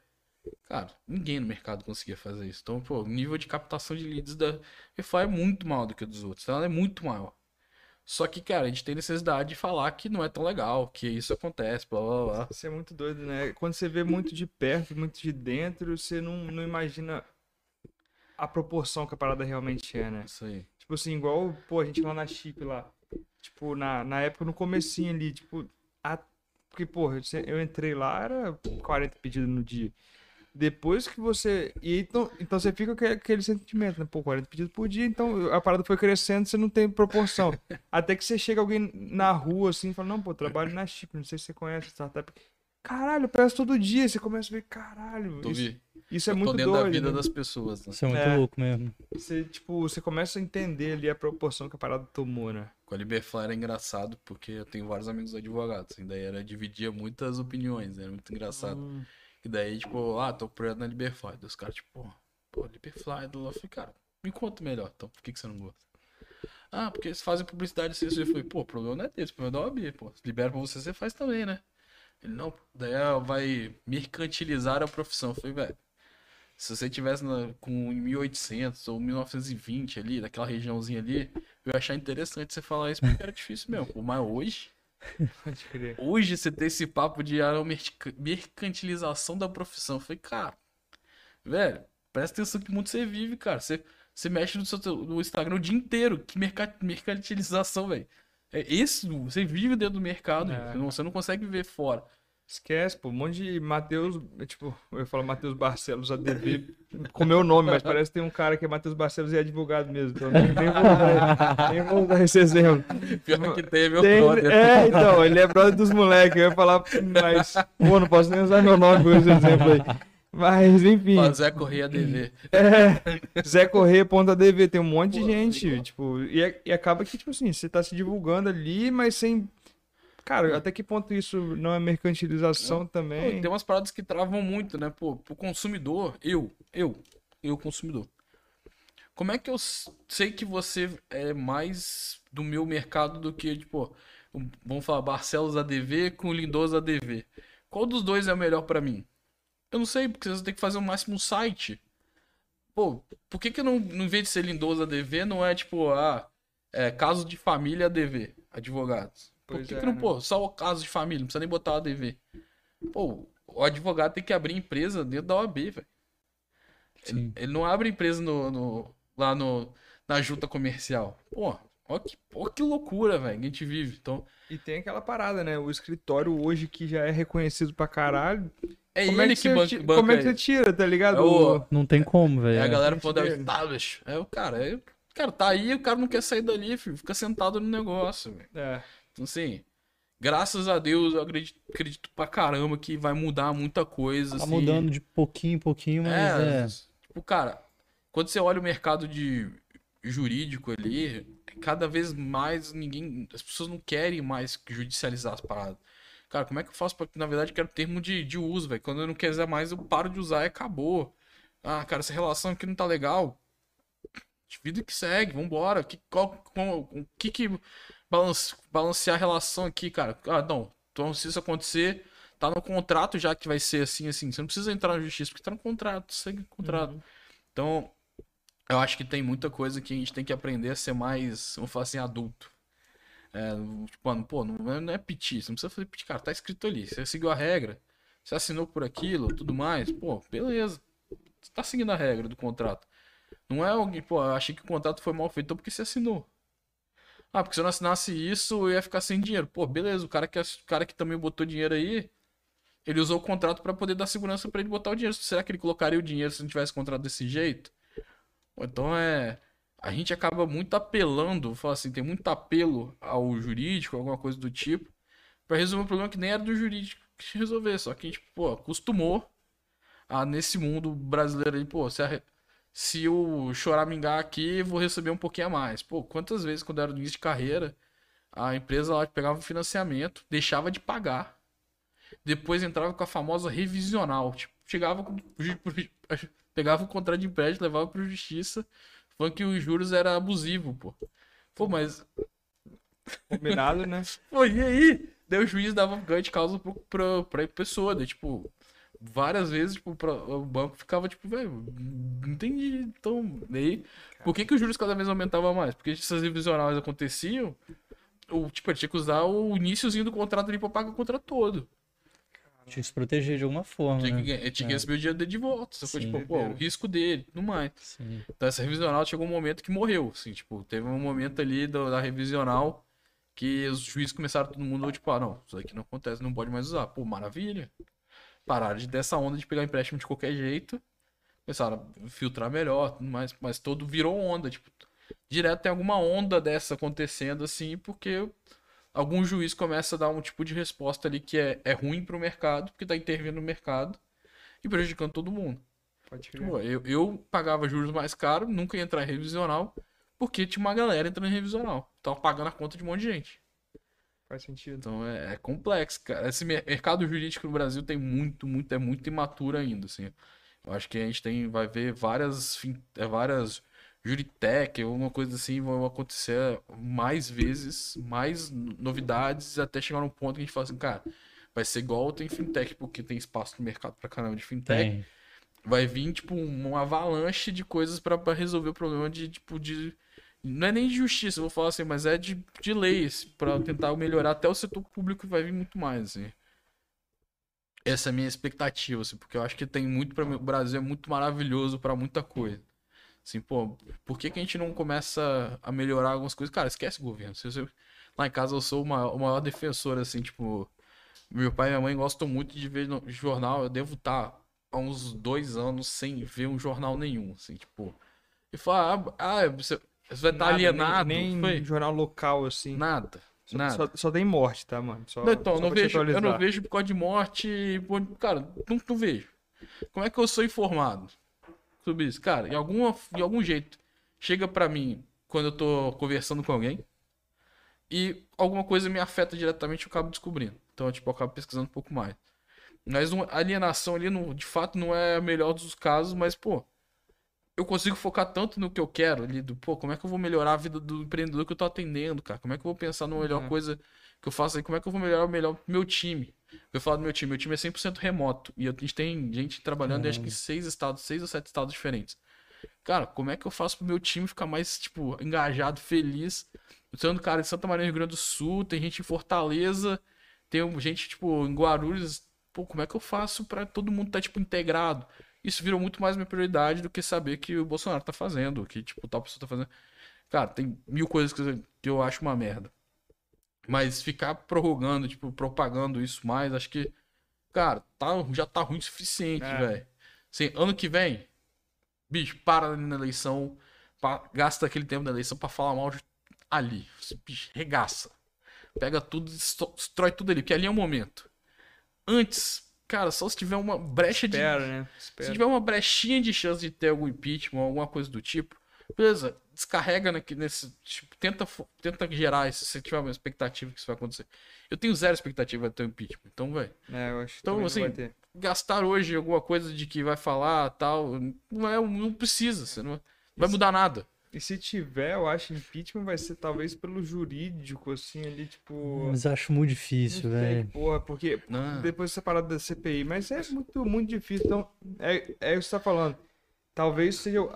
Speaker 3: Cara, ninguém no mercado conseguia fazer isso. Então, pô, o nível de captação de leads da Refly é muito maior do que o dos outros. Ela é muito maior. Só que, cara, a gente tem necessidade de falar que não é tão legal, que isso acontece, blá blá blá.
Speaker 1: Isso é muito doido, né? Quando você vê muito de perto, muito de dentro, você não, não imagina a proporção que a parada realmente é, né?
Speaker 3: Isso aí.
Speaker 1: Tipo assim, igual, pô, a gente lá na chip lá. Tipo, na, na época, no comecinho ali, tipo, a... porque, porra, eu- entrei lá, era 40 pedidos no dia. Depois que você. E então, então você fica com aquele sentimento, né? Pô, 40 pedidos por dia, então a parada foi crescendo, você não tem proporção. Até que você chega alguém na rua assim e fala, não, pô, trabalho na chip, não sei se você conhece startup. Caralho, eu peço todo dia. Você começa a ver, caralho. Isso,
Speaker 3: vi.
Speaker 1: Isso é
Speaker 3: Eu
Speaker 1: muito
Speaker 3: tô dentro
Speaker 1: doido.
Speaker 3: da vida
Speaker 1: né?
Speaker 3: das pessoas, né?
Speaker 2: Isso é muito
Speaker 1: É.
Speaker 2: louco mesmo.
Speaker 1: Você, tipo, você começa a entender ali a proporção que a parada tomou, né?
Speaker 3: Com a Liberfly era engraçado, porque eu tenho vários amigos advogados. E daí era, dividia muitas opiniões, era muito engraçado.
Speaker 1: Hum.
Speaker 3: E daí, tipo, ah, tô projeto na Liberfly. Daí os caras, tipo, pô, Liberfly. Eu falei, cara, me conta melhor, então, por que, que você não gosta? Ah, porque eles fazem publicidade assim. Eu falei, pô, o problema não é deles, o problema é da OAB, pô. Se libera pra você, você faz também, né? Ele, não, daí ela vai mercantilizar a profissão. Eu falei, velho, se você tivesse na- com 1800 ou 1920 ali, naquela regiãozinha ali, eu ia achar interessante você falar isso, porque era difícil mesmo. Mas hoje, hoje você tem esse papo de merca- mercantilização da profissão. Eu falei, cara, velho, presta atenção que mundo você vive, cara. Você, você mexe no seu no Instagram o dia inteiro. Que merca- mercantilização, velho. É isso, você vive dentro do mercado,
Speaker 1: É.
Speaker 3: você, não, você não consegue viver fora.
Speaker 1: Esquece, pô, um monte de Matheus, tipo, eu falo Matheus Barcelos ADV, com meu nome, mas parece que tem um cara que é Matheus Barcelos e é advogado mesmo, então nem, nem vou, dar, nem vou dar esse exemplo.
Speaker 3: Pior que tem, meu
Speaker 1: Tem-
Speaker 3: brother.
Speaker 1: é, então, ele é brother dos moleques, eu ia falar, mas, pô, não posso nem usar meu nome com esse exemplo aí. Mas, enfim,
Speaker 3: Ó, Zé Correia DV.
Speaker 1: é, Zé Corrêa.dv, tem um monte de gente, tipo, e, é- e acaba que, tipo assim, você tá se divulgando ali, mas sem... Cara, até que ponto isso não é mercantilização também?
Speaker 3: tem umas paradas que travam muito, né? Pô, pro consumidor, eu, eu, eu consumidor. Como é que eu sei que você é mais do meu mercado do que, tipo, vamos falar, Barcelos ADV com Lindoso ADV? Qual dos dois é o melhor pra mim? Eu não sei, porque você tem que fazer o máximo um site. Pô, por que que não, no invés de ser Lindoso ADV, não é tipo, ah, é caso de família ADV, advogados? Por que,
Speaker 1: é,
Speaker 3: que não,
Speaker 1: né?
Speaker 3: pô, só o caso de família, não precisa nem botar o ADV? Pô, o advogado tem que abrir empresa dentro da OAB, velho. Ele, ele não abre empresa no, no- lá no, na junta comercial. Pô, ó que, ó que loucura, velho, que a gente vive. Então,
Speaker 1: E tem aquela parada, né? O escritório hoje que já é reconhecido pra caralho.
Speaker 3: é
Speaker 1: como
Speaker 3: ele
Speaker 1: é
Speaker 3: que,
Speaker 1: que, você,
Speaker 3: banca, banca
Speaker 1: como é que você tira, tá ligado?
Speaker 3: É o-
Speaker 2: Não tem como, velho.
Speaker 3: É a galera falando, é o
Speaker 1: dele.
Speaker 3: establish. É o cara, é, cara, tá aí, o cara não quer sair dali, filho, fica sentado no negócio, velho.
Speaker 1: É.
Speaker 3: Então, assim, graças a Deus, eu acredito, acredito pra caramba que vai mudar muita coisa.
Speaker 2: Tá
Speaker 3: assim.
Speaker 2: mudando de pouquinho em pouquinho, mas
Speaker 3: É,
Speaker 2: é.
Speaker 3: tipo, cara, quando você olha o mercado de jurídico ali, cada vez mais ninguém, as pessoas não querem mais judicializar as paradas. Cara, como é que eu faço pra, na verdade, eu quero termo de, de uso, velho. Quando eu não quiser mais, eu paro de usar e acabou. Ah, cara, essa relação aqui não tá legal. Vida que segue, vambora. Que, qual, qual, o que que balance, balancear a relação aqui, cara? Ah, não. Então, se isso acontecer, tá no contrato já que vai ser assim, assim. Você não precisa entrar na justiça, porque tá no contrato, segue o contrato. Então, eu acho que tem muita coisa que a gente tem que aprender a ser mais, vamos falar assim, adulto. É, tipo, pô, não é, não é piti, você não precisa fazer piti, cara, tá escrito ali. Você seguiu a regra, você assinou por aquilo, tudo mais, pô, beleza. Você tá seguindo a regra do contrato. Não é alguém, pô, eu achei que o contrato foi mal feito então porque você assinou. Ah, porque se eu não assinasse isso, eu ia ficar sem dinheiro. Pô, beleza, o cara que, o cara que também botou dinheiro aí, ele usou o contrato pra poder dar segurança pra ele botar o dinheiro. Será que ele colocaria o dinheiro se não tivesse contrato desse jeito? Então é. A gente acaba muito apelando, fala assim, tem muito apelo ao jurídico, alguma coisa do tipo, pra resolver um problema que nem era do jurídico que resolver. Só que a gente, pô, acostumou a nesse mundo brasileiro aí, pô, se, a- se eu choramingar aqui, vou receber um pouquinho a mais. Pô, quantas vezes quando eu era no início de carreira, a empresa lá pegava um financiamento, deixava de pagar. Depois entrava com a famosa revisional. Tipo, chegava. Pegava o contrato de empréstimo, levava pra justiça, falando que os juros era abusivo, pô. Pô, mas.
Speaker 1: Combinado, né?
Speaker 3: Pô, e aí? Daí o juiz dava ganho de causa pro, pro, pra pessoa, daí, tipo. Várias vezes, tipo, pra- o banco ficava, tipo, velho, não entendi. Então, daí, por que, que os juros cada vez aumentavam mais? Porque essas revisionais aconteciam, o, tipo, tinha que usar o iníciozinho do contrato ali pra pagar o contrato todo.
Speaker 2: Tinha que se proteger de alguma forma,
Speaker 3: Tinha que,
Speaker 2: né?
Speaker 3: tinha que receber o dinheiro dele de volta. Só foi, tipo, pô, o risco dele, tudo mais.
Speaker 2: Sim.
Speaker 3: Então essa revisional chegou um momento que morreu, assim, tipo, teve um momento ali do- da revisional que os juízes começaram todo mundo, tipo, ah, não, isso aqui não acontece, não pode mais usar. Pô, maravilha. Pararam de dessa onda de pegar empréstimo de qualquer jeito, começaram a filtrar melhor, mais, mas todo virou onda, tipo, direto tem alguma onda dessa acontecendo, assim, porque algum juiz começa a dar um tipo de resposta ali que é, é ruim pro mercado, porque tá intervindo no mercado e prejudicando todo mundo.
Speaker 1: Pode crer.
Speaker 3: Pô, eu, eu pagava juros mais caros, nunca ia entrar em revisional, porque tinha uma galera entrando em revisional. Tava pagando a conta de um monte de gente.
Speaker 1: Faz sentido.
Speaker 3: Então é, é complexo, cara. Esse mer- mercado jurídico no Brasil tem muito, muito, é muito imaturo ainda, assim. Eu acho que a gente tem, vai ver várias, é, várias Juritec, alguma coisa assim, vão acontecer mais vezes, mais novidades, até chegar num ponto que a gente fala assim, cara, vai ser igual tem fintech, porque tem espaço no mercado pra caramba de fintech
Speaker 2: Tem.
Speaker 3: vai vir, tipo, uma avalanche de coisas pra resolver o problema de, tipo, de. Não é nem de justiça, vou falar assim, mas é de, de leis, pra tentar melhorar até o setor público vai vir muito mais, assim. Essa é a minha expectativa, assim, porque eu acho que tem muito mim. O Brasil é muito maravilhoso pra muita coisa. Assim, pô, por que, que a gente não começa a melhorar algumas coisas? Cara, esquece o governo. Se você- Lá em casa eu sou o maior, o maior defensor, assim, tipo. Meu pai e minha mãe gostam muito de ver jornal. Eu devo estar há uns dois anos sem ver um jornal nenhum, assim, tipo. E fala, ah, ah, você, vai estar alienado.
Speaker 1: Nem, nem
Speaker 3: Foi?
Speaker 1: jornal local, assim.
Speaker 3: Nada.
Speaker 1: Só,
Speaker 3: nada.
Speaker 1: só- só tem morte, tá, mano? Só,
Speaker 3: Não, então,
Speaker 1: só
Speaker 3: eu não vejo, eu não vejo por causa de morte. Cara, não, não vejo. Como é que eu sou informado sobre isso? Cara, em, alguma, em algum jeito, chega pra mim quando eu tô conversando com alguém e alguma coisa me afeta diretamente eu acabo descobrindo. Então, tipo, eu acabo pesquisando um pouco mais. Mas uma alienação ali, não, de fato, não é a melhor dos casos, mas, pô, eu consigo focar tanto no que eu quero ali, do, pô, como é que eu vou melhorar a vida do empreendedor que eu tô atendendo, cara? Como é que eu vou pensar na melhor
Speaker 1: Uhum.
Speaker 3: coisa que eu faço aí? Como é que eu vou melhorar o melhor meu time? Eu falo do meu time, meu time é 100% remoto e a gente tem gente trabalhando em acho que seis estados, seis ou sete estados diferentes. Cara, como é que eu faço pro meu time ficar mais, tipo, engajado, feliz? Eu tô cara de Santa Maria, Rio Grande do Sul, tem gente em Fortaleza, tem gente, tipo, em Guarulhos. Pô, como é que eu faço pra todo mundo tá, tipo, integrado? Isso virou muito mais minha prioridade do que saber que o Bolsonaro tá fazendo, que, tipo, tal pessoa tá fazendo. Cara, tem mil coisas que eu- acho uma merda. Mas ficar prorrogando, tipo, propagando isso mais, acho que, cara, tá, já tá ruim o suficiente,
Speaker 1: É.
Speaker 3: velho. Assim, ano que vem, bicho, para ali na eleição, pa- gasta aquele tempo da eleição pra falar mal de ali. Bicho, regaça. Pega tudo, destrói tudo ali, porque ali é o momento. Antes, cara, só se tiver uma brecha de
Speaker 1: Espera, né?
Speaker 3: se tiver uma brechinha de chance de ter algum impeachment, alguma coisa do tipo, beleza, descarrega nesse. Tipo, tenta, tenta gerar isso se você tiver uma expectativa que isso vai acontecer. Eu tenho zero expectativa de ter um impeachment. Então, velho,
Speaker 1: É, eu acho
Speaker 3: Então, assim,
Speaker 1: vai ter.
Speaker 3: gastar hoje alguma coisa de que vai falar tal, não, é, não precisa, você não vai mudar nada.
Speaker 1: E se tiver, eu acho impeachment vai ser talvez pelo jurídico, assim, ali, tipo.
Speaker 2: Mas acho muito difícil, velho.
Speaker 1: Porra, porque
Speaker 3: Não.
Speaker 1: depois dessa parada da CPI, mas é muito, muito difícil. Então, é, é o que você tá falando. Talvez seja o,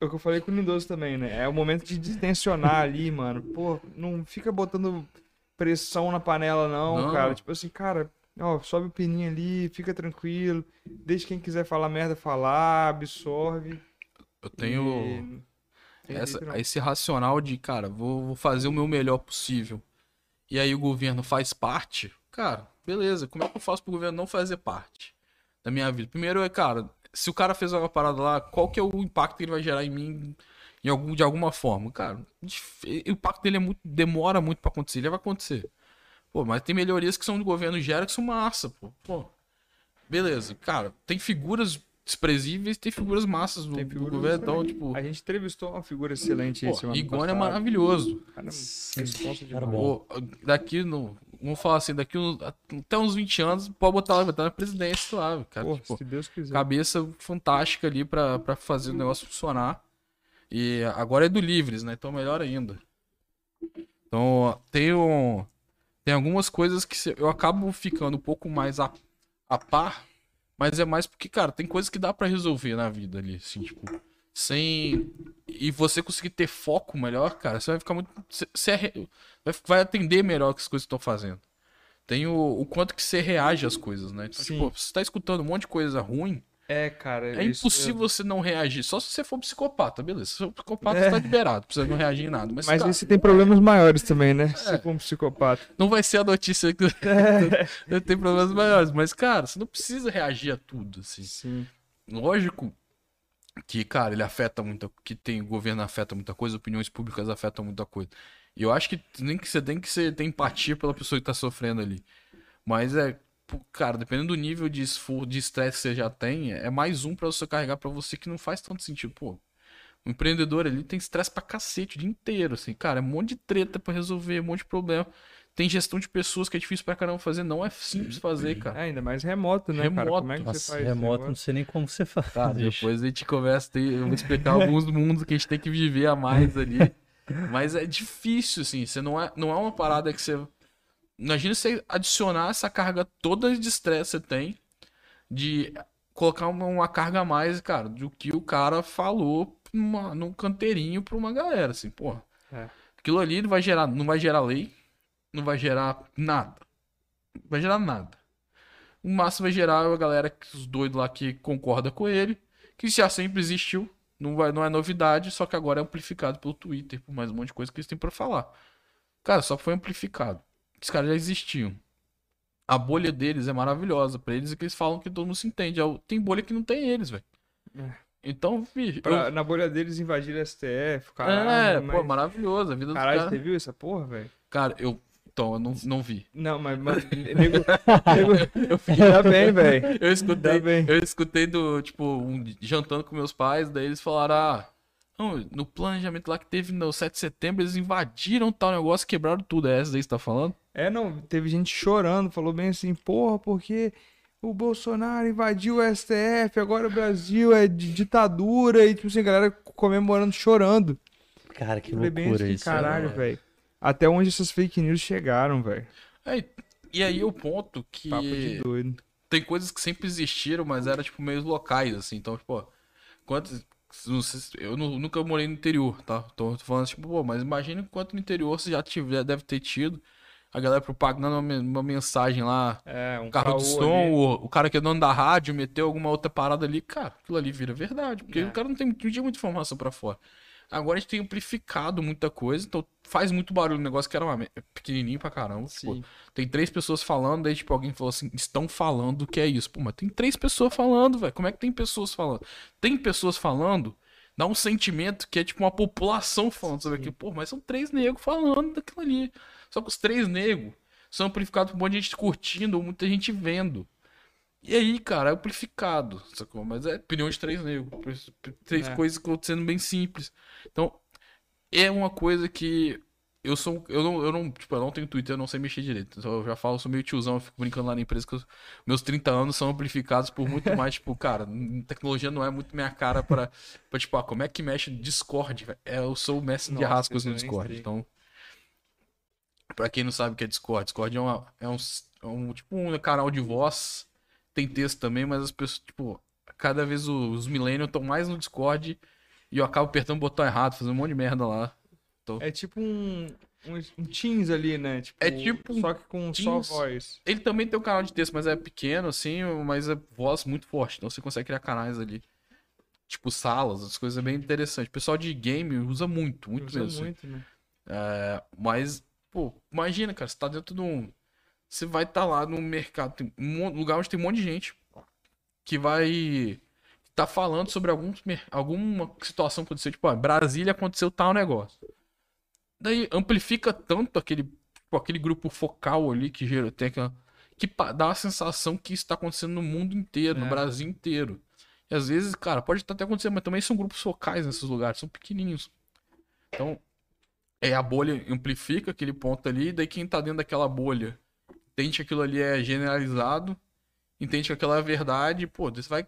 Speaker 1: é o que eu falei com o Lindoso também, né? É o momento de distensionar ali, mano. Pô, não fica botando pressão na panela, não,
Speaker 3: Não.
Speaker 1: cara. Tipo assim, cara, ó, sobe o pininho ali, fica tranquilo. Deixa quem quiser falar merda falar, absorve.
Speaker 3: Eu tenho.
Speaker 1: E-
Speaker 3: Essa- esse racional de, cara, vou, vou fazer o meu melhor possível. E aí o governo faz parte, cara, beleza. Como é que eu faço pro governo não fazer parte da minha vida? Primeiro é, cara, se o cara fez uma parada lá, qual que é o impacto que ele vai gerar em mim em algum, de alguma forma? Cara, o impacto dele é muito, demora muito pra acontecer, ele vai acontecer. Pô, mas tem melhorias que são do governo gera que são massa, pô. Pô, beleza. Cara, tem figuras desprezíveis, tem figuras massas do,
Speaker 1: Tem
Speaker 3: do
Speaker 1: figuras
Speaker 3: governo, então, tipo...
Speaker 1: A gente entrevistou uma figura excelente
Speaker 3: Pô, Igor é maravilhoso.
Speaker 1: Cara,
Speaker 2: cara.
Speaker 3: Pô, daqui no. Vamos falar assim, daqui um- até uns 20 anos, pode botar lá, botar na presidência lá, cara.
Speaker 1: Pô,
Speaker 3: tipo,
Speaker 1: se Deus quiser.
Speaker 3: cabeça fantástica ali pra, pra fazer o negócio funcionar. E agora é do Livres, né? Então melhor ainda. Então tem, um, tem algumas coisas que eu acabo ficando um pouco mais a, a par, Mas é mais porque, cara, tem coisas que dá pra resolver na vida ali, assim, tipo, sem. E você conseguir ter foco melhor, cara, você vai ficar muito. Você, é vai, vai atender melhor que as coisas que estão fazendo. Tem o, o quanto que você reage às coisas, né? Então,
Speaker 1: Sim.
Speaker 3: tipo, você tá escutando um monte de coisa ruim,
Speaker 1: É, cara.
Speaker 3: é
Speaker 1: isso
Speaker 3: impossível você não reagir. Só se você for psicopata, beleza. Se for psicopata,
Speaker 1: É.
Speaker 3: você tá liberado, precisa não reagir em nada. Mas,
Speaker 1: Mas
Speaker 3: cara,
Speaker 1: esse tem problemas maiores também, né?
Speaker 3: É.
Speaker 1: Se for um psicopata.
Speaker 3: não vai ser a notícia que
Speaker 1: É.
Speaker 3: tem problemas maiores. Mas, cara, você não precisa reagir a tudo, assim.
Speaker 1: Sim.
Speaker 3: Lógico que, cara, ele afeta muita. Que tem o governo afeta muita coisa, opiniões públicas afetam muita coisa. E eu acho que nem que você tem que ser, ter empatia pela pessoa que tá sofrendo ali. Mas é, cara, dependendo do nível de esforço, de estresse que você já tem, é mais um pra você carregar pra você que não faz tanto sentido. Pô, o empreendedor ali tem estresse pra cacete o dia inteiro, assim, cara, é um monte de treta pra resolver, um monte de problema. Tem gestão de pessoas que é difícil pra caramba fazer, não é simples fazer, cara.
Speaker 1: É, ainda mais remoto, né, cara?
Speaker 3: Remoto.
Speaker 1: Como é que
Speaker 2: Nossa,
Speaker 1: você faz
Speaker 2: remoto, não sei nem como você faz.
Speaker 3: Tá, depois a gente conversa, eu vou explicar alguns mundos que a gente tem que viver a mais ali. Mas é difícil, assim, você não é, não é uma parada que você. Imagina você adicionar essa carga toda de estresse que você tem, de colocar uma, uma carga a mais, cara, do que o cara falou numa, num canteirinho pra uma galera, assim, pô.
Speaker 1: É.
Speaker 3: Aquilo ali não vai gerar, não vai gerar lei, não vai gerar nada. Não vai gerar nada. O máximo vai gerar a galera, que- os doidos lá que concorda com ele, que já sempre existiu, não, vai, não é novidade, só que agora é amplificado pelo Twitter, por mais um monte de coisa que eles têm pra falar. Cara, só foi amplificado. Os caras já existiam. A bolha deles é maravilhosa. Pra eles é que eles falam que todo mundo se entende. É Tem bolha que não tem eles, velho.
Speaker 1: É.
Speaker 3: Então, bicho. eu-
Speaker 1: Pra- Na bolha deles invadir STF, caralho.
Speaker 3: é,
Speaker 1: mas...
Speaker 3: pô, maravilhoso. A vida dos
Speaker 1: Caralho,
Speaker 3: caras.
Speaker 1: você viu essa porra, velho?
Speaker 3: Cara, eu. Então, eu não, não vi.
Speaker 1: Não, mas, mas nego, nego, eu fiquei tá bem, velho.
Speaker 3: Eu escutei,
Speaker 1: Tá bem.
Speaker 3: eu escutei do, tipo, um, jantando com meus pais, daí eles falaram, ah, não, no planejamento lá que teve no 7 de setembro, eles invadiram tal negócio, quebraram tudo. É essa daí que você tá falando?
Speaker 1: É, não, teve gente chorando, falou bem assim, porra, porque o Bolsonaro invadiu o STF, agora o Brasil é de ditadura, e tipo assim, a galera comemorando, chorando.
Speaker 2: Cara, que
Speaker 1: Falei bem
Speaker 2: loucura
Speaker 1: assim,
Speaker 2: isso.
Speaker 1: caralho,
Speaker 3: né?
Speaker 1: velho. Até onde essas fake news chegaram, velho.
Speaker 3: É, e aí o ponto que
Speaker 1: Papo de doido.
Speaker 3: tem coisas que sempre existiram, mas era tipo meio locais, assim. Então, tipo, quantos. Eu nu- nunca morei no interior, tá? Então, eu tô falando tipo, pô, mas imagina quanto no interior você já tiver, deve ter tido. A galera propagando uma, uma mensagem lá,
Speaker 1: É, um
Speaker 3: carro de som, o, o cara que é dono da rádio meteu alguma outra parada ali, cara, aquilo ali vira verdade, porque
Speaker 1: É.
Speaker 3: o cara não tem não tinha muita informação pra fora. Agora a gente tem amplificado muita coisa, então faz muito barulho o negócio que era uma, pequenininho pra caramba.
Speaker 1: Sim.
Speaker 3: tem três pessoas falando, daí tipo alguém falou assim, estão falando que é isso. Pô, mas tem três pessoas falando, velho. Como é que tem pessoas falando? Tem pessoas falando, dá um sentimento que é tipo uma população falando sobre aquilo. Pô, mas são três negros falando daquilo ali. Só que os três negros são amplificados por um monte de gente curtindo ou muita gente vendo. E aí, cara, é amplificado, sacou? Mas é opinião de três negros. Três
Speaker 1: É.
Speaker 3: coisas acontecendo bem simples. Então, é uma coisa que eu sou. Eu não, eu não, tipo, eu não tenho Twitter, eu não sei mexer direito. Então, eu já falo, eu sou meio tiozão, eu fico brincando lá na empresa que eu- meus 30 anos são amplificados por muito mais, tipo, cara, tecnologia não é muito minha cara pra, pra tipo, ah, como é que mexe no Discord, velho? É, eu sou o mestre de
Speaker 1: Nossa,
Speaker 3: as coisas no Discord. Então, pra quem não sabe o que é Discord, Discord é, uma, é, um, é um, tipo, um canal de voz, tem texto também, mas as pessoas, tipo, cada vez os, millennials estão mais no Discord e eu acabo apertando o botão errado, fazendo um monte de merda lá.
Speaker 1: É tipo um, um, um Teams ali, né? Tipo,
Speaker 3: É tipo um
Speaker 1: Só que com
Speaker 3: Teams.
Speaker 1: só voz.
Speaker 3: Ele também tem um canal de texto, mas é pequeno, assim, mas é voz muito forte. Então você consegue criar canais ali. Tipo salas, as coisas é bem interessantes. O pessoal de game usa muito, muito
Speaker 1: Usa
Speaker 3: mesmo. assim.
Speaker 1: muito, né?
Speaker 3: É, mas, pô, imagina, cara, você tá dentro de um. Você vai estar lá no mercado, tem um lugar onde tem um monte de gente que vai tá falando sobre algum, alguma situação que aconteceu, tipo, ó, em Brasília aconteceu tal negócio. Daí amplifica tanto aquele, tipo, aquele grupo focal ali que gerou, tem aquela, que dá a sensação que isso tá acontecendo no mundo inteiro, no
Speaker 1: É.
Speaker 3: Brasil inteiro. E às vezes, cara, pode até acontecer, mas também são grupos focais nesses lugares, são pequenininhos. Então, é a bolha amplifica aquele ponto ali, daí quem tá dentro daquela bolha entende que aquilo ali é generalizado, entende que aquela é verdade, pô, você vai,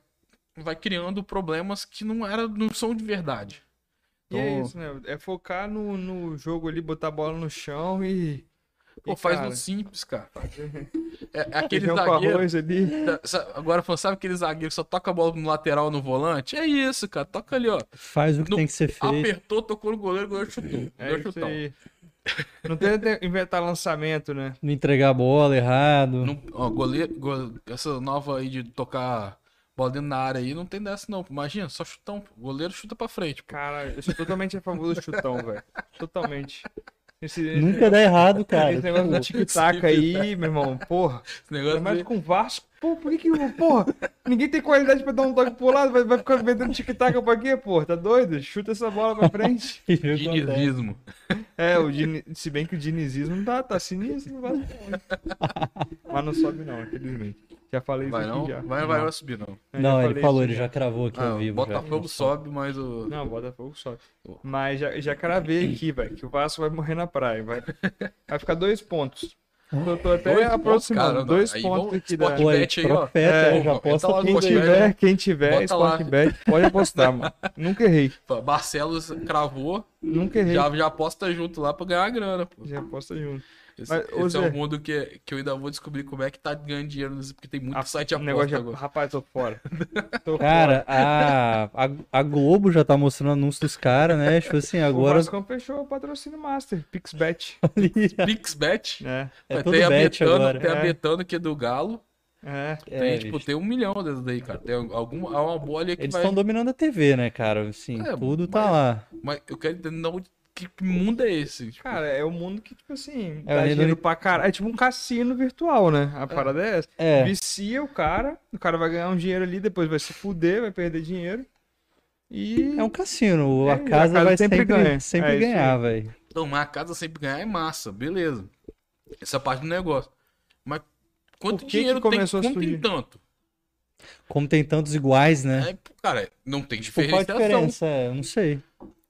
Speaker 3: vai criando problemas que não era, não são de verdade.
Speaker 1: E é
Speaker 3: Então-
Speaker 1: isso, né? É focar no, no jogo ali, botar a bola no chão e.
Speaker 3: Pô,
Speaker 1: E,
Speaker 3: faz
Speaker 1: cara,
Speaker 3: no simples, cara. É, é aquele
Speaker 1: feijão
Speaker 3: zagueiro.
Speaker 1: arroz ali.
Speaker 3: Agora, falando, sabe aquele zagueiro que só toca a bola no lateral no volante? É isso, cara. Toca ali, ó.
Speaker 2: Faz o que
Speaker 3: No-
Speaker 2: tem que ser feito.
Speaker 3: Apertou, tocou no goleiro, o goleiro chutou.
Speaker 1: É
Speaker 3: Deu
Speaker 1: isso
Speaker 3: chutão.
Speaker 1: aí. Não tenta inventar lançamento, né?
Speaker 2: Não entregar a bola errado.
Speaker 3: Não- ó, goleiro, go- essa nova aí de tocar bola dentro da área aí, não tem dessa não. Imagina, só chutão. O goleiro chuta pra frente. Pô.
Speaker 1: Cara, eu sou totalmente a favor do chutão, velho. Totalmente. Esse,
Speaker 2: Nunca dá errado, cara.
Speaker 1: esse negócio do tic-tac aí, meu irmão, porra.
Speaker 3: Esse negócio
Speaker 1: Mas
Speaker 3: de-
Speaker 1: com o Vasco, pô, por que que, porra, ninguém tem qualidade pra dar um toque pro lado, vai, vai ficar metendo tic-tac pra quê, porra? Tá doido? Chuta essa bola pra frente.
Speaker 3: dinizismo.
Speaker 1: É, o Dini- se bem que o dinizismo tá, tá sinistro? Mas não sobe não, infelizmente. Já falei
Speaker 3: Vai
Speaker 1: isso
Speaker 3: não?
Speaker 1: já.
Speaker 3: Vai, vai, vai subir não.
Speaker 1: Eu
Speaker 2: Não, ele falou,
Speaker 1: isso
Speaker 2: ele já cravou aqui
Speaker 3: Ah,
Speaker 2: ao vivo. já.
Speaker 3: Botafogo sobe, mas o.
Speaker 1: Não, Botafogo sobe. Mas já, já cravei aqui, velho, que o Vasco vai morrer na praia. Vai, vai ficar dois pontos. Eu tô até
Speaker 3: Dois pontos,
Speaker 1: aproximando.
Speaker 3: cara, não.
Speaker 1: dois
Speaker 3: Aí
Speaker 1: pontos
Speaker 3: vamos-
Speaker 1: aqui da...
Speaker 2: Aí, profeta,
Speaker 1: É,
Speaker 2: já aposta
Speaker 1: Quem
Speaker 2: tudo aí.
Speaker 1: Tiver, quem tiver. Sportbet, pode apostar, mano. Nunca errei.
Speaker 3: Barcelos cravou,
Speaker 1: Nunca errei.
Speaker 3: já, já aposta junto lá pra ganhar a grana, pô.
Speaker 1: Já aposta junto.
Speaker 3: Esse,
Speaker 1: Mas,
Speaker 3: esse é
Speaker 1: Zé.
Speaker 3: o mundo que, que eu ainda vou descobrir como é que tá ganhando dinheiro, porque tem muito
Speaker 1: Ah,
Speaker 3: site
Speaker 1: o negócio
Speaker 3: aposta
Speaker 1: de...
Speaker 3: agora.
Speaker 1: Rapaz, tô fora. Tô
Speaker 2: Cara, a, a, a Globo já tá mostrando anúncio dos caras, né? Tipo assim,
Speaker 1: fora.
Speaker 2: agora.
Speaker 1: O Vascão fechou o patrocínio Master, PixBet.
Speaker 3: PixBet.
Speaker 1: É,
Speaker 2: É
Speaker 3: Vai ter a
Speaker 2: bet
Speaker 3: Betano,
Speaker 2: agora.
Speaker 3: tem a
Speaker 1: É.
Speaker 3: Betano que é do Galo.
Speaker 1: é.
Speaker 2: É,
Speaker 3: Tem, tipo,
Speaker 2: bicho.
Speaker 3: tem um milhão desses daí, cara. Tem algum, há uma bolha que
Speaker 2: Eles
Speaker 3: vai...
Speaker 2: estão dominando a TV, né, cara? Assim,
Speaker 3: É,
Speaker 2: tudo tá
Speaker 3: mas-
Speaker 2: lá.
Speaker 3: Mas eu quero entender não, que, que mundo é esse? Tipo,
Speaker 1: Cara, é o mundo que, tipo assim,
Speaker 2: É,
Speaker 1: dá dinheiro
Speaker 2: não-
Speaker 1: pra caralho. É tipo um cassino virtual, né? A parada é essa.
Speaker 2: É.
Speaker 1: Vicia o cara, o cara vai ganhar um dinheiro ali, depois vai se fuder, vai perder dinheiro. E.
Speaker 2: É um cassino.
Speaker 1: É,
Speaker 2: a
Speaker 1: a
Speaker 2: casa
Speaker 1: casa
Speaker 2: vai
Speaker 1: sempre
Speaker 2: sempre,
Speaker 1: ganha.
Speaker 2: sempre
Speaker 1: É
Speaker 2: ganhar, velho.
Speaker 3: Então, mas a casa sempre ganhar é massa, beleza. Essa parte do negócio. Mas quanto
Speaker 1: que que
Speaker 3: dinheiro tem?
Speaker 1: começou a
Speaker 3: Como tem
Speaker 1: surgir?
Speaker 3: tanto?
Speaker 2: Como tem tantos iguais, né?
Speaker 3: É, cara, não tem
Speaker 2: Tipo, qual a diferença? É, eu não sei.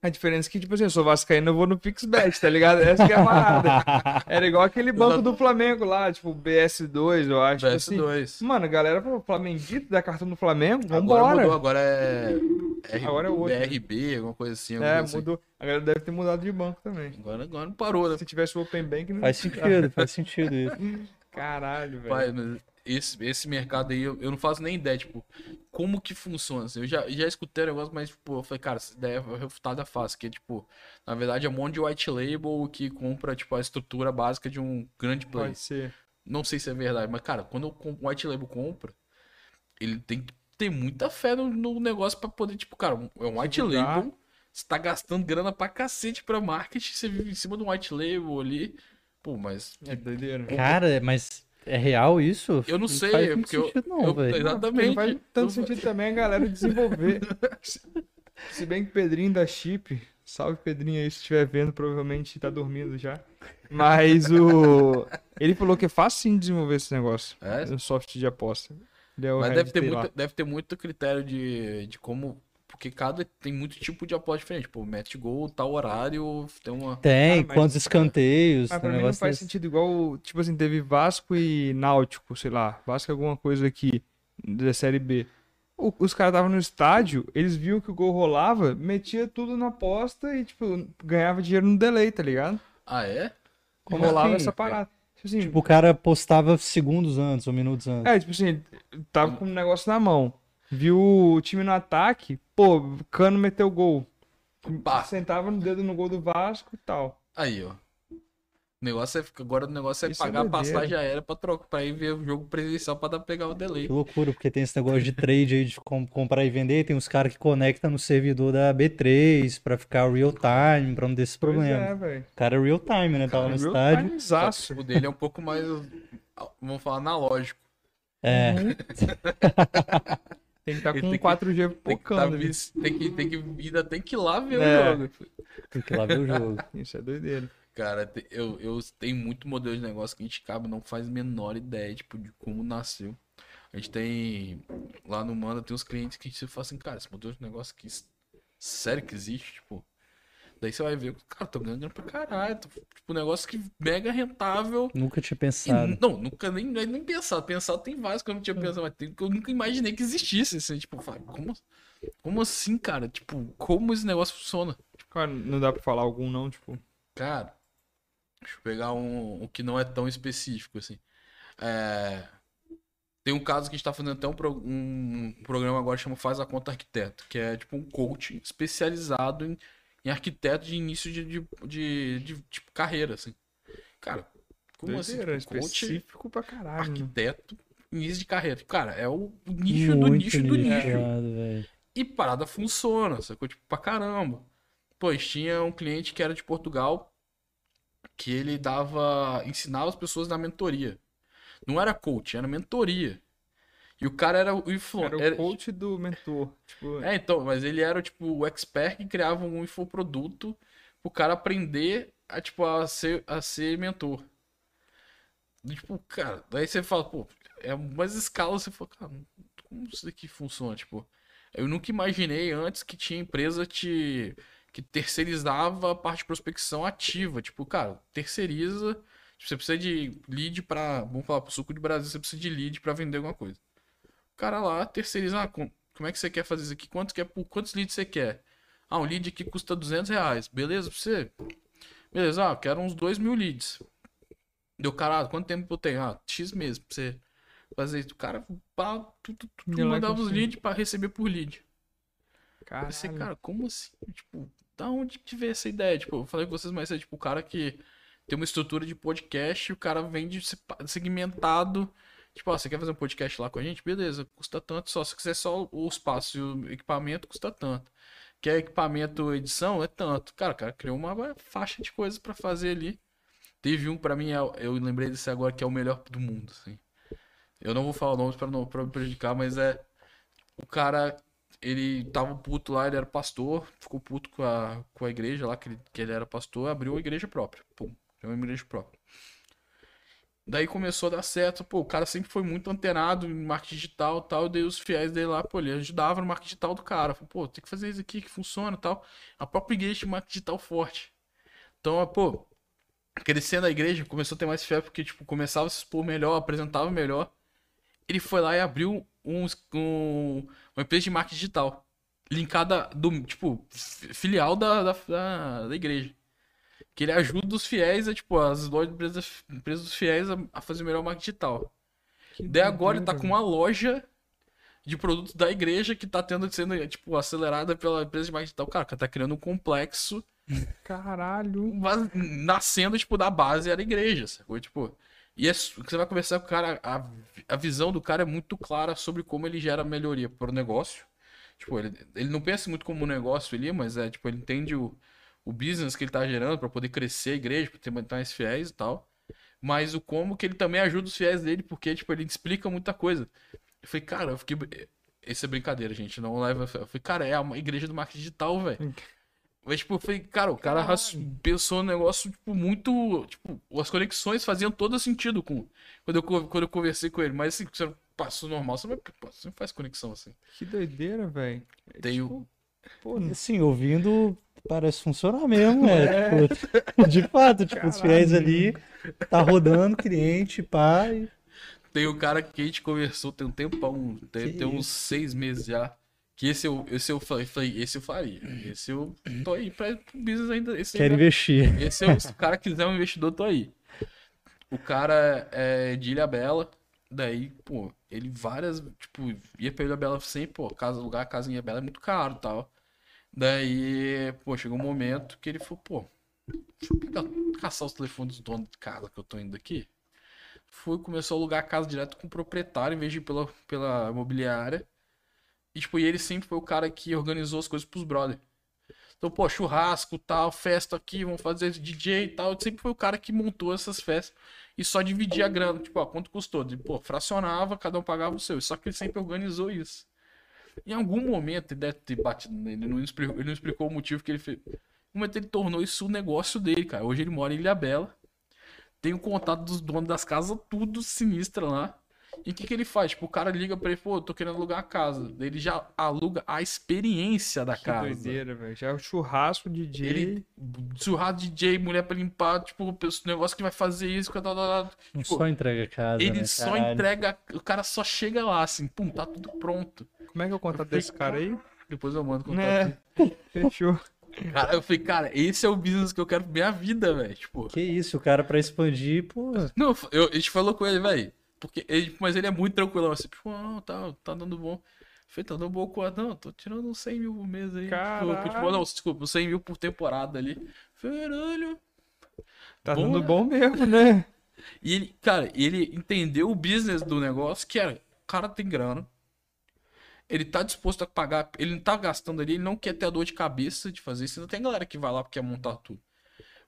Speaker 1: A diferença é que, tipo assim, eu sou vascaíno, eu vou no PixBet, tá ligado? Essa que é a parada. Era igual aquele banco do Flamengo lá, tipo, BS2, eu acho. tipo assim.
Speaker 3: PS2.
Speaker 1: Mano, a galera falou, Flamenguito, dá cartão do Flamengo,
Speaker 3: Agora
Speaker 1: vambora.
Speaker 3: mudou, agora é. R-
Speaker 1: Agora é outro.
Speaker 3: BRB, alguma coisa assim. alguma
Speaker 1: É,
Speaker 3: coisa assim.
Speaker 1: mudou. A galera deve ter mudado de banco também.
Speaker 3: Agora, agora parou, né?
Speaker 1: Se tivesse o Open Bank, não
Speaker 2: Faz sentido, faz sentido isso.
Speaker 1: Caralho, velho.
Speaker 3: Pai, mas esse, esse mercado aí, eu, eu não faço nem ideia, tipo, como que funciona. assim. Eu já, já escutei o negócio, mas, tipo, eu falei, cara, essa ideia é refutada fácil, que, tipo, na verdade é um monte de white label que compra, tipo, a estrutura básica de um grande play.
Speaker 1: Pode ser.
Speaker 3: Não sei se é verdade, mas, cara, quando o com- o white label compra, ele tem que ter muita fé no, no negócio pra poder, tipo, cara, é um white
Speaker 1: Divulgar.
Speaker 3: label, você tá gastando grana pra cacete pra marketing, você vive em cima de um white label ali. Pô, mas
Speaker 1: É doideira.
Speaker 2: Cara, mas é real isso?
Speaker 3: eu não sei,
Speaker 2: faz
Speaker 3: é porque eu,
Speaker 2: sentido, não,
Speaker 3: eu-
Speaker 2: velho.
Speaker 3: exatamente.
Speaker 1: Não faz tanto sentido também a galera desenvolver. se, bem que Pedrinho da Chip, salve Pedrinho aí se estiver vendo, provavelmente tá dormindo já. Mas o. Ele falou que é fácil desenvolver esse negócio.
Speaker 3: É?
Speaker 1: O software de aposta. É
Speaker 3: Mas deve ter, muito, deve ter muito critério de, de como. Porque cada tem muito tipo de aposta diferente. Pô, match gol, tal horário, tem uma.
Speaker 2: Tem,
Speaker 1: Cara, mas-
Speaker 2: quantos escanteios,
Speaker 1: Mas
Speaker 2: tem
Speaker 1: pra mim não faz
Speaker 2: desse.
Speaker 1: sentido igual, tipo assim, teve Vasco e Náutico, sei lá, Vasco é alguma coisa aqui da Série B. O- os caras estavam no estádio, eles viam que o gol rolava, metia tudo na aposta e, tipo, ganhava dinheiro no delay, tá ligado?
Speaker 3: Ah, é?
Speaker 2: Como
Speaker 1: rolava
Speaker 2: assim?
Speaker 1: essa parada. Tipo assim,
Speaker 2: Tipo, o cara postava segundos antes ou minutos antes.
Speaker 1: é, tipo assim, tava com um negócio na mão, viu o time no ataque, pô, Cano meteu gol.
Speaker 3: Pá.
Speaker 1: Sentava no dedo no gol do Vasco e tal.
Speaker 3: Aí, ó. O negócio é, agora o negócio é
Speaker 1: Isso é
Speaker 3: pagar a
Speaker 1: doideira.
Speaker 3: passagem aérea pra, trocar, pra ir ver o jogo presencial pra dar, pegar o delay.
Speaker 2: Que loucura, porque tem esse negócio de trade aí de com- comprar e vender, tem uns caras que conectam no servidor da B3 pra ficar real time, pra não ter esse
Speaker 1: Pois
Speaker 2: problema.
Speaker 1: é, velho.
Speaker 2: O cara é real time, né? Tava no estádio.
Speaker 1: timezaço.
Speaker 3: O dele é um pouco mais, vamos falar, analógico.
Speaker 2: É,
Speaker 1: Tem que estar
Speaker 3: Ele
Speaker 1: com
Speaker 3: tem que-
Speaker 1: 4G
Speaker 3: Tem que, tá, vis- tem que, tem que, ainda tem que ir lá ver
Speaker 1: É.
Speaker 3: o jogo.
Speaker 2: tem que ir lá ver o jogo.
Speaker 1: Isso é doideira.
Speaker 3: Cara, eu, eu tenho muito modelo de negócio que a gente acaba não faz a menor ideia, tipo, de como nasceu. A gente tem. Lá no Manda tem uns clientes que a gente fala assim, cara, esse modelo de negócio aqui, sério que existe? Tipo. Daí você vai ver, cara, tô ganhando grana pra caralho. tô- tipo, um negócio que mega rentável.
Speaker 2: Nunca tinha
Speaker 3: E,
Speaker 2: pensado.
Speaker 3: não, nunca nem, nem nem pensado. Pensado tem vários que eu não tinha pensado, mas tem que eu nunca imaginei que existisse. Assim, tipo, como, como assim, cara? Tipo, como esse negócio funciona?
Speaker 1: Cara, não dá pra falar algum não, tipo.
Speaker 3: Cara, Deixa eu pegar um, um que não é tão específico, assim. É, Tem um caso que a gente tá fazendo até um, pro- um programa agora que chama Faz a Conta Arquiteto, que é tipo um coach especializado em, em arquiteto de início de, de, de- de, tipo, carreira, assim. Cara, como assim? Tipo, coach
Speaker 1: específico pra caralho. né?
Speaker 3: arquiteto, início de carreira. Cara, é o nicho do
Speaker 2: Muito
Speaker 3: nicho do nicho.
Speaker 2: nichado, velho.
Speaker 3: E parada funciona, sacou? Tipo, pra caramba. Pois tinha um cliente que era de Portugal que ele dava. ensinava as pessoas na mentoria. Não era coach, era mentoria. E o cara era o
Speaker 1: Era
Speaker 3: influencer.
Speaker 1: o coach do mentor. Tipo,
Speaker 3: É, então, mas ele era tipo o expert que criava um infoproduto pro cara aprender a, tipo, a ser, a ser mentor. E, Tipo, cara, daí você fala, pô, é umas escalas, você fala, cara, como isso daqui funciona? Tipo, eu nunca imaginei antes que tinha empresa te, que terceirizava a parte de prospecção ativa. Tipo, cara, terceiriza. tipo, Você precisa de lead pra. Vamos falar, pro suco de Brasil, você precisa de lead pra vender alguma coisa. Cara lá terceiriza, ah, com- como é que você quer fazer isso aqui? Quanto quer, por quantos leads você quer? Ah, um lead aqui custa 200 reais. Beleza pra você? Beleza, ah, eu quero uns 2 mil leads. Deu, cara, quanto tempo eu tenho? Ah, X meses pra você fazer isso. O cara, pá, tu, tu, tu, tu mandava os leads pra receber por lead. Eu
Speaker 1: caralho.
Speaker 3: pensei, cara, como assim? Tipo, da onde que veio essa ideia? Tipo, eu falei com vocês, mas é tipo o cara que tem uma estrutura de podcast, o cara vende segmentado. Tipo, ó, você quer fazer um podcast lá com a gente? Beleza, custa tanto só. Se quiser só o espaço e o equipamento, custa tanto. Quer equipamento edição? É tanto. Cara, cara criou uma faixa de coisas pra fazer ali. Teve um, pra mim, é- eu lembrei desse agora, que é o melhor do mundo, assim. Eu não vou falar nomes pra não pra me prejudicar, mas é. O cara, ele tava puto lá, ele era pastor, ficou puto com a, com a igreja lá, que ele, que ele era pastor, abriu uma igreja própria. Pum, abriu uma igreja própria. Daí começou a dar certo, pô, o cara sempre foi muito antenado em marketing digital tal, daí os fiéis dele lá, pô, ele ajudava no marketing digital do cara. Falei, pô, tem que fazer isso aqui que funciona tal. A própria igreja tinha marketing digital forte. Então, pô, crescendo a igreja, começou a ter mais fé, porque, tipo, começava a se expor melhor, apresentava melhor. Ele foi lá e abriu um, um- uma empresa de marketing digital. Linkada do, tipo, fi- filial da, da, da, da igreja. Que ele ajuda os fiéis, a, tipo, as lojas empresas, empresas dos fiéis a, a fazer melhor marketing digital.
Speaker 1: Que
Speaker 3: Daí agora ele tá com uma loja de produtos da igreja que tá tendo sendo, tipo, acelerada pela empresa de marketing digital. Cara, tá criando um complexo
Speaker 1: Caralho.
Speaker 3: mas nascendo, tipo, da base era a igreja, sacou? Tipo, e é, você vai conversar com o cara, a, a visão do cara é muito clara sobre como ele gera melhoria pro negócio. Tipo, ele, ele não pensa muito como um negócio ali, mas é, tipo, ele entende o, o business que ele tá gerando pra poder crescer a igreja, pra ter mais fiéis e tal. Mas o como que ele também ajuda os fiéis dele, porque, tipo, ele explica muita coisa. Eu falei, cara, eu fiquei. Essa é brincadeira, gente. Não leva. Eu falei, cara, é a igreja do marketing digital, velho. Mas, tipo, eu falei, cara, o cara raci- pensou no negócio, tipo, muito. Tipo, as conexões faziam todo sentido com. Quando eu, quando eu conversei com ele. Mas assim, você passou normal, você não, vai- você não faz conexão assim.
Speaker 1: Que doideira, velho. É
Speaker 3: Tem
Speaker 1: tipo, Pô,
Speaker 2: Assim, ouvindo, parece funcionar mesmo, é. Tipo, de fato, tipo, os fiéis ali, tá rodando cliente, e
Speaker 3: Tem o cara que a gente conversou tem um tempão, tem, tem uns seis meses já. Que esse eu, esse eu falei, falei, esse eu faria. Esse eu tô aí pra business ainda. Esse
Speaker 2: quer
Speaker 3: ainda-
Speaker 2: investir.
Speaker 3: Esse é o, se o cara quiser um investidor, tô aí. O cara é de Ilha Bela, daí, pô, ele várias, tipo, ia pra Ilha Bela sempre, pô, casa, lugar, casa em Ilha Bela é muito caro e tal. Daí, pô, chegou um momento que ele falou, pô, deixa eu pegar, caçar os telefones dos donos de casa que eu tô indo aqui. Fui, começou a alugar a casa direto com o proprietário, em vez de ir pela, pela imobiliária. E, tipo, e ele sempre foi o cara que organizou as coisas pros brothers. Então, pô, churrasco, tal, festa aqui, vamos fazer DJ e tal. Sempre foi o cara que montou essas festas e só dividia a grana. Tipo, ó, quanto custou? De, pô, fracionava, cada um pagava o seu. Só que ele sempre organizou isso. Em algum momento ele deve ter batido. Ele não explicou, ele não explicou o motivo que ele fez. Um momento ele tornou isso o negócio dele, cara. Hoje ele mora em Ilha Bela. Tem o contato dos donos das casas, tudo sinistra lá. E o que, que ele faz? Tipo, o cara liga pra ele, pô, eu tô querendo alugar a casa. Ele já aluga a experiência da
Speaker 1: que
Speaker 3: casa.
Speaker 1: doideira, velho. Já é o churrasco, DJ.
Speaker 3: Ele churrasco DJ, mulher pra limpar, tipo, o negócio que vai fazer isso, tal, tal, tal.
Speaker 2: Não
Speaker 3: Tipo,
Speaker 2: só entrega a casa,
Speaker 3: ele
Speaker 2: né,
Speaker 3: só entrega, o cara só chega lá, assim, pum, tá tudo pronto.
Speaker 1: Como é que é o contato desse cara aí?
Speaker 3: Depois eu mando contato.
Speaker 1: Né? Fechou.
Speaker 3: Cara, eu falei, cara, esse é o business que eu quero pra minha vida, velho. Tipo,
Speaker 2: Que isso, o cara pra expandir, pô.
Speaker 3: não, eu, a gente falou com ele, velho. Porque ele, mas ele é muito tranquilo, assim, tipo, ah, tá, tá dando bom. Falei, tá dando bom quanto? Não, tô tirando uns 100 mil por mês aí.
Speaker 1: Caralho.
Speaker 3: Tipo, tipo, não, desculpa, uns 100 mil por temporada ali. Caralho.
Speaker 1: Tá
Speaker 3: Bom,
Speaker 1: dando
Speaker 3: né?
Speaker 1: bom mesmo, né?
Speaker 3: E ele, cara, ele entendeu o business do negócio, que era, o cara tem grana. Ele tá disposto a pagar, ele não tá gastando ali, ele não quer ter a dor de cabeça de fazer isso. Não tem galera que vai lá porque quer montar tudo.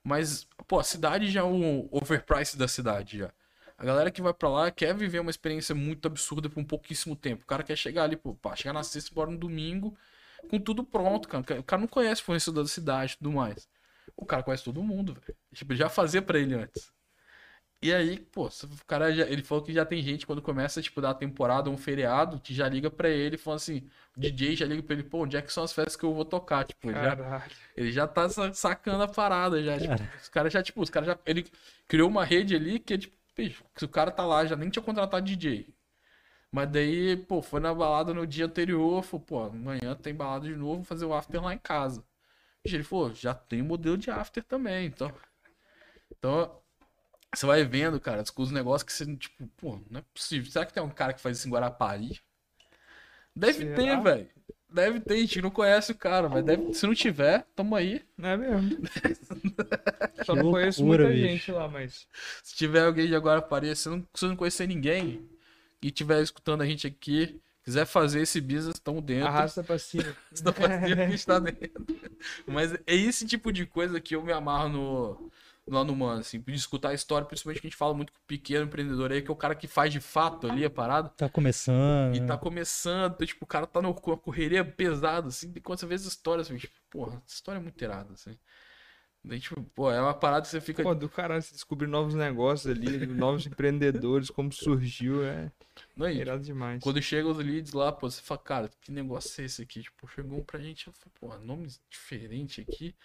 Speaker 3: Mas, pô, a cidade já é um overprice da cidade já. A galera que vai pra lá quer viver uma experiência muito absurda por um pouquíssimo tempo. O cara quer chegar ali, pô, pá, chegar na sexta, embora no domingo, com tudo pronto, cara. O cara não conhece o fornecedor da cidade e tudo mais. O cara conhece todo mundo, velho. Tipo, já fazia pra ele antes. E aí, pô, o cara já, ele falou que já tem gente quando começa, tipo, da temporada, um feriado, que já liga pra ele e fala assim, o DJ já liga pra ele, pô, onde é que são as festas que eu vou tocar? Tipo, ele já, ele já tá sa- sacando a parada já. Tipo,
Speaker 2: Cara.
Speaker 3: os caras já, tipo, os caras já. Ele criou uma rede ali que, tipo, bicho, se o cara tá lá, já nem tinha contratado DJ. Mas daí, pô, foi na balada no dia anterior, falou, pô, amanhã tem balada de novo, vou fazer o after lá em casa. Bicho, ele falou, já tem modelo de after também, então. Então, você vai vendo, cara, os negócios que você, tipo, pô, não é possível. Será que tem um cara que faz isso em Guarapari? Deve
Speaker 1: Será?
Speaker 3: ter, velho. Deve ter, a gente não conhece o cara, mas deve, se não tiver, tamo aí.
Speaker 1: Não é mesmo? Só não conheço
Speaker 2: loucura,
Speaker 1: muita
Speaker 2: bicho.
Speaker 1: gente lá, mas.
Speaker 3: Se tiver alguém de Guarapari, se não, se não conhecer ninguém e tiver escutando a gente aqui, quiser fazer esse business, estamos dentro.
Speaker 1: Arrasta pra cima.
Speaker 3: Senão fazia a gente tá dentro. Mas é esse tipo de coisa que eu me amarro no, lá no Mano, assim, de escutar a história, principalmente que a gente fala muito com o pequeno empreendedor aí, que é o cara que faz de fato ali a parada.
Speaker 2: Tá começando.
Speaker 3: E tá começando, então, tipo, o cara tá no- com a correria pesada, assim, e quando você vê as histórias, assim, tipo, porra, essa história é muito irada, assim. Daí, tipo, pô, é uma parada que você fica.
Speaker 1: Pô, do caralho, você descobrir novos negócios ali, novos empreendedores, como surgiu, é
Speaker 3: Não, e,
Speaker 1: irado demais.
Speaker 3: Quando chega os leads lá, pô, você fala, cara, que negócio é esse aqui? Tipo, chegou um pra gente, eu falei, pô, nome diferente aqui.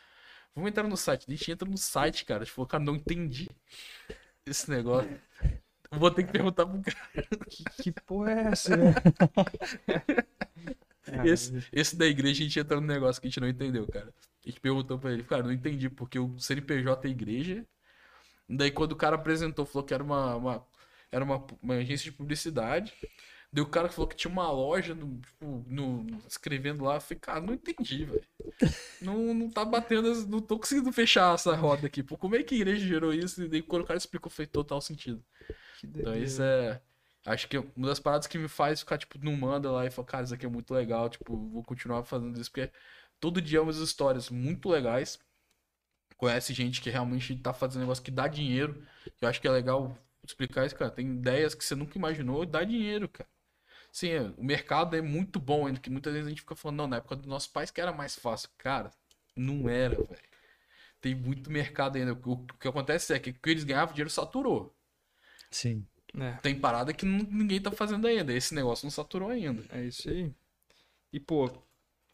Speaker 3: Vamos entrar no site. A gente entra no site, cara. Tipo, cara, não entendi esse negócio. Vou ter que perguntar pro cara.
Speaker 1: Que, que porra é essa, velho?
Speaker 3: Esse, esse da igreja, a gente entrou no negócio que a gente não entendeu, cara. A gente perguntou pra ele, cara, não entendi, porque o CNPJ é igreja. Daí quando o cara apresentou, falou que era uma, uma- era uma, uma agência de publicidade. Daí o cara falou que tinha uma loja no, tipo, no- escrevendo lá. Eu falei, cara, não entendi, velho. Não, não tá batendo, não tô conseguindo fechar essa roda aqui. Pô, como é que a igreja gerou isso? E daí quando o cara explicou, fez total sentido.
Speaker 1: Que
Speaker 3: Então isso é. Acho que uma das paradas que me faz ficar, tipo, não manda lá e falar, cara, isso aqui é muito legal, tipo, vou continuar fazendo isso, porque todo dia é umas histórias muito legais. Conhece gente que realmente tá fazendo negócio que dá dinheiro. Eu acho que é legal explicar isso, cara. Tem ideias que você nunca imaginou e dá dinheiro, cara. Sim, é, o mercado é muito bom ainda, que muitas vezes a gente fica falando, não, na época dos nossos pais que era mais fácil. Cara, não era, velho. Tem muito mercado ainda. O o que acontece é que o que eles ganhavam, o dinheiro saturou.
Speaker 2: Sim.
Speaker 1: É,
Speaker 3: Tem parada que não- ninguém tá fazendo ainda. Esse negócio não saturou ainda.
Speaker 1: é isso aí. E, pô,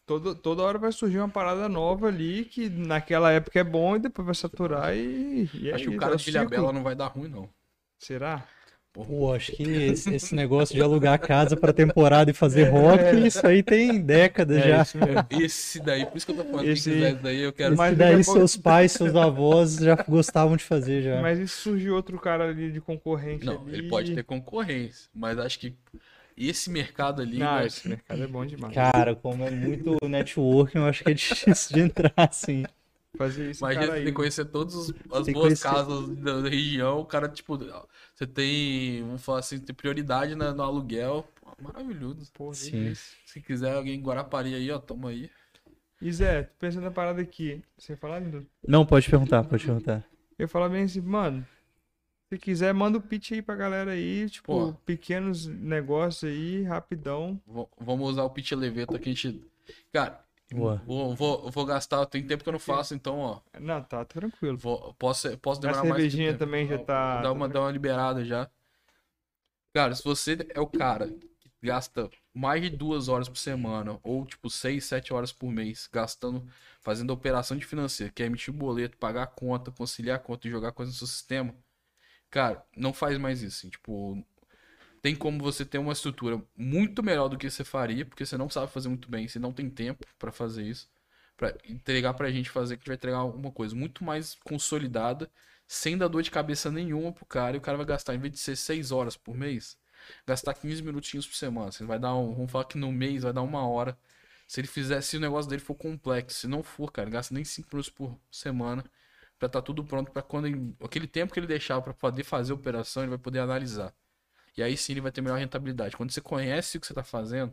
Speaker 1: todo, toda hora vai surgir uma parada nova ali que naquela época é bom e depois vai saturar e, e é
Speaker 3: Acho que o cara
Speaker 1: é
Speaker 3: de Ilha
Speaker 1: ciclo.
Speaker 3: Bela não vai dar ruim, não.
Speaker 1: Será?
Speaker 2: Pô, acho que esse, esse negócio de alugar a casa pra temporada e fazer rock, isso aí tem décadas
Speaker 1: É
Speaker 2: já.
Speaker 1: isso.
Speaker 3: Esse daí, por isso que eu tô falando,
Speaker 1: Esse-
Speaker 3: esse daí, eu quero.
Speaker 2: Esse
Speaker 1: Mas
Speaker 2: daí
Speaker 1: pouco-
Speaker 2: seus pais, seus avós já gostavam de fazer já.
Speaker 1: Mas se surgir outro cara ali de concorrente
Speaker 3: Não,
Speaker 1: ali?
Speaker 3: ele pode ter concorrência, mas acho que esse mercado ali.
Speaker 1: Não,
Speaker 3: vai-
Speaker 1: esse mercado é bom demais.
Speaker 2: Cara, como é muito networking, eu acho que é difícil de entrar assim.
Speaker 1: Fazer isso,
Speaker 3: Imagina
Speaker 1: cara
Speaker 3: você
Speaker 1: aí.
Speaker 3: tem que conhecer todas as
Speaker 2: Tem
Speaker 3: boas
Speaker 2: conhecer.
Speaker 3: casas da, da região. O cara, tipo, você tem, vamos falar assim, tem prioridade na- no aluguel. Pô, maravilhoso.
Speaker 1: Porra,
Speaker 2: Sim.
Speaker 3: Se quiser alguém em Guarapari aí, ó, toma aí.
Speaker 1: E Zé, pensando na parada aqui. Você ia falar, Lindo?
Speaker 2: Não, pode perguntar, pode perguntar.
Speaker 1: Eu falar bem assim, mano. Se quiser, manda o pitch aí pra galera aí, tipo,
Speaker 3: Pô.
Speaker 1: pequenos negócios aí, rapidão.
Speaker 3: V- vamos usar o pitch eleveta que a gente. Cara,
Speaker 2: Boa.
Speaker 3: vou, vou, vou gastar. Tem tempo que eu não faço, então, ó.
Speaker 1: Não, tá tranquilo.
Speaker 3: Vou, posso, posso
Speaker 1: A
Speaker 3: demorar mais.
Speaker 1: cervejinha
Speaker 3: tempo.
Speaker 1: também já tá.
Speaker 3: Dá uma, dá uma liberada já. Cara, se você é o cara que gasta mais de duas horas por semana, ou tipo seis, sete horas por mês, gastando, fazendo operação de financeiro, que é emitir boleto, pagar a conta, conciliar a conta e jogar coisa no seu sistema, cara, não faz mais isso. assim, tipo, tem como você ter uma estrutura muito melhor do que você faria, porque você não sabe fazer muito bem, você não tem tempo pra fazer isso. pra entregar pra gente fazer, que a gente vai entregar alguma coisa muito mais consolidada, sem dar dor de cabeça nenhuma pro cara, e o cara vai gastar, em vez de ser 6 horas por mês, gastar 15 minutinhos por semana. Você vai dar um, vamos falar que no mês vai dar uma hora. Se ele fizer, se o negócio dele for complexo, se não for, cara, gasta nem 5 minutos por semana pra estar tá tudo pronto para quando ele, aquele tempo que ele deixar para poder fazer a operação, ele vai poder analisar. E aí sim ele vai ter melhor rentabilidade. Quando você conhece o que você está fazendo,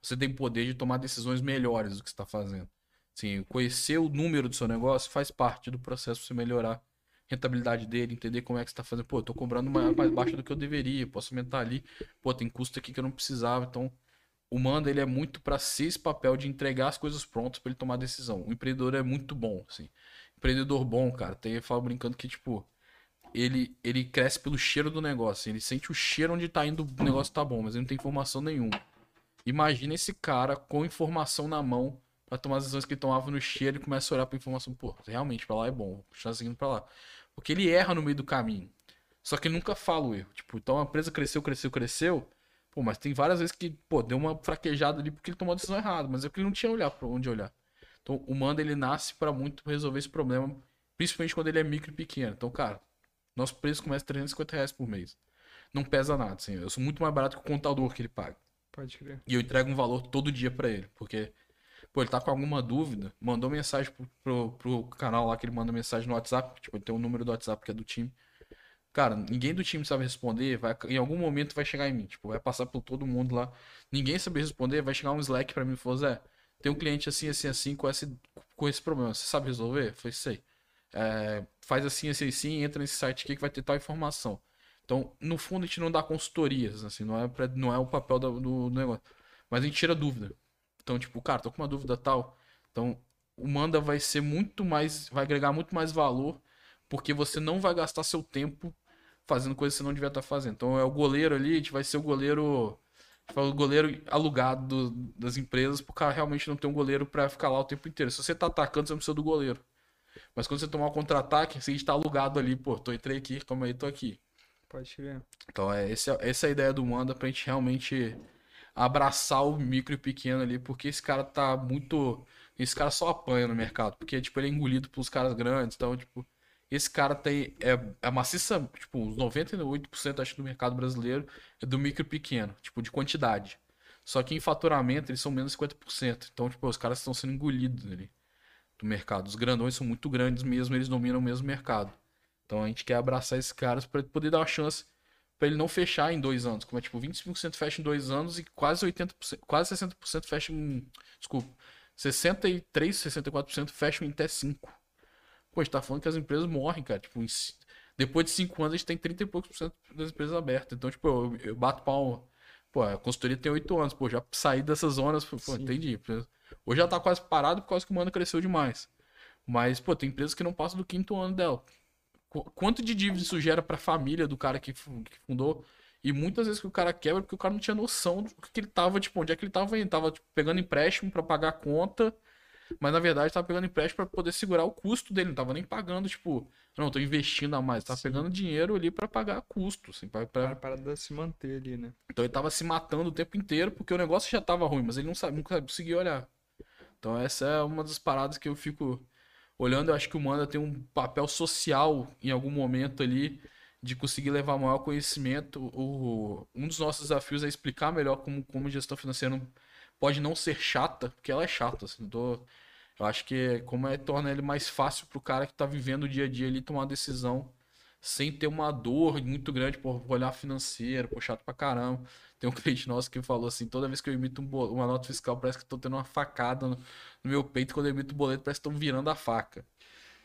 Speaker 3: você tem poder de tomar decisões melhores do que você está fazendo. Sim, conhecer o número do seu negócio faz parte do processo para você melhorar a rentabilidade dele, entender como é que você está fazendo. Pô, eu tô cobrando mais, mais baixo do que eu deveria, posso aumentar ali. Pô, tem custo aqui que eu não precisava. Então, o Manda ele é muito para ser esse papel de entregar as coisas prontas para ele tomar decisão. O empreendedor é muito bom, assim. Empreendedor bom, cara, tem eu falo brincando que tipo ele ele cresce pelo cheiro do negócio, ele sente o cheiro onde tá indo, o negócio tá bom, mas ele não tem informação nenhuma. Imagina esse cara com informação na mão para tomar as decisões que tomava no cheiro e começa a olhar pra informação, pô, realmente para lá é bom, vou seguindo para lá. Porque ele erra no meio do caminho. Só que nunca fala o erro. Tipo, então a empresa cresceu, cresceu, cresceu. Pô, mas tem várias vezes que, pô, deu uma fraquejada ali porque ele tomou a decisão errada, mas é porque ele não tinha olhar para onde olhar. Então, o Manda ele nasce para muito resolver esse problema, principalmente quando ele é micro e pequeno. Então, cara, nosso preço começa a 350 reais por mês. Não pesa nada, assim. Eu sou muito mais barato que o contador que ele paga.
Speaker 1: Pode crer.
Speaker 3: E eu entrego um valor todo dia para ele, porque pô, ele tá com alguma dúvida, mandou mensagem pro, pro, pro, canal lá que ele manda mensagem no WhatsApp, tipo, ele tem um número do WhatsApp que é do time. Cara, ninguém do time sabe responder, vai, em algum momento vai chegar em mim, tipo, vai passar por todo mundo lá. Ninguém sabe responder, vai chegar um Slack para mim e falar, Zé, tem um cliente assim, assim, assim, com esse, com esse problema, você sabe resolver? Eu falei, sei. É, faz assim, assim, assim, entra nesse site aqui que vai ter tal informação. Então, no fundo, a gente não dá consultorias, assim, não é, pra, não é o papel do, do, negócio. Mas a gente tira dúvida. Então, tipo, cara, tô com uma dúvida tal. Então, o Manda vai ser muito mais, vai agregar muito mais valor, porque você não vai gastar seu tempo fazendo coisas que você não devia estar fazendo. Então é o goleiro ali, a gente vai ser o goleiro. O goleiro alugado do, das empresas, cara realmente não ter um goleiro para ficar lá o tempo inteiro. Se você tá atacando, você não precisa do goleiro. Mas quando você tomar o um contra-ataque, você está alugado ali, pô, tô entrei aqui, calma aí, tô aqui.
Speaker 1: Pode ver.
Speaker 3: Então é esse, essa é a ideia do Manda pra gente realmente abraçar o micro e pequeno ali, porque esse cara tá muito. Esse cara só apanha no mercado, porque tipo, ele é engolido pelos caras grandes, então, tipo, esse cara tem. É, é maciça, tipo, uns 98% acho do mercado brasileiro é do micro e pequeno, tipo, de quantidade. Só que em faturamento eles são menos 50%. Então, tipo, os caras estão sendo engolidos ali do mercado. Os grandões são muito grandes mesmo, eles dominam o mesmo mercado. Então a gente quer abraçar esses caras para poder dar uma chance para ele não fechar em dois anos. Como é tipo, 25% fecha em dois anos e quase 80%, quase 60% fecha em. Desculpa. 63, 64% fecham em até 5. Pô, a gente tá falando que as empresas morrem, cara. Tipo, em, depois de 5 anos a gente tem 30 e poucos por cento das empresas abertas. Então, tipo, eu, eu bato palma. Pô, a consultoria tem 8 anos. Pô, já saí dessas zonas. Pô, Sim. entendi. Hoje já tá quase parado por causa que o mano cresceu demais. Mas, pô, tem empresas que não passam do quinto ano dela. Quanto de dívida isso gera pra família do cara que, que fundou? E muitas vezes que o cara quebra porque o cara não tinha noção do que ele tava, tipo, onde é que ele tava indo. Tava tipo, pegando empréstimo para pagar a conta mas na verdade tava pegando empréstimo para poder segurar o custo dele, não tava nem pagando, tipo, não, tô investindo a mais, tava Sim. pegando dinheiro ali para pagar custo, assim, para
Speaker 1: pra... para se manter ali, né?
Speaker 3: Então ele tava se matando o tempo inteiro porque o negócio já tava ruim, mas ele não sabe, nunca conseguia olhar. Então essa é uma das paradas que eu fico olhando, eu acho que o Manda tem um papel social em algum momento ali de conseguir levar maior conhecimento. O, um dos nossos desafios é explicar melhor como, como gestão financeira pode não ser chata, porque ela é chata. Assim, tô, eu acho que como é torna ele mais fácil pro cara que tá vivendo o dia a dia ali tomar decisão sem ter uma dor muito grande por olhar financeiro, por chato pra caramba. Tem um cliente nosso que falou assim: toda vez que eu emito um uma nota fiscal, parece que tô tendo uma facada no, no meu peito. Quando eu emito o boleto, parece que estão virando a faca.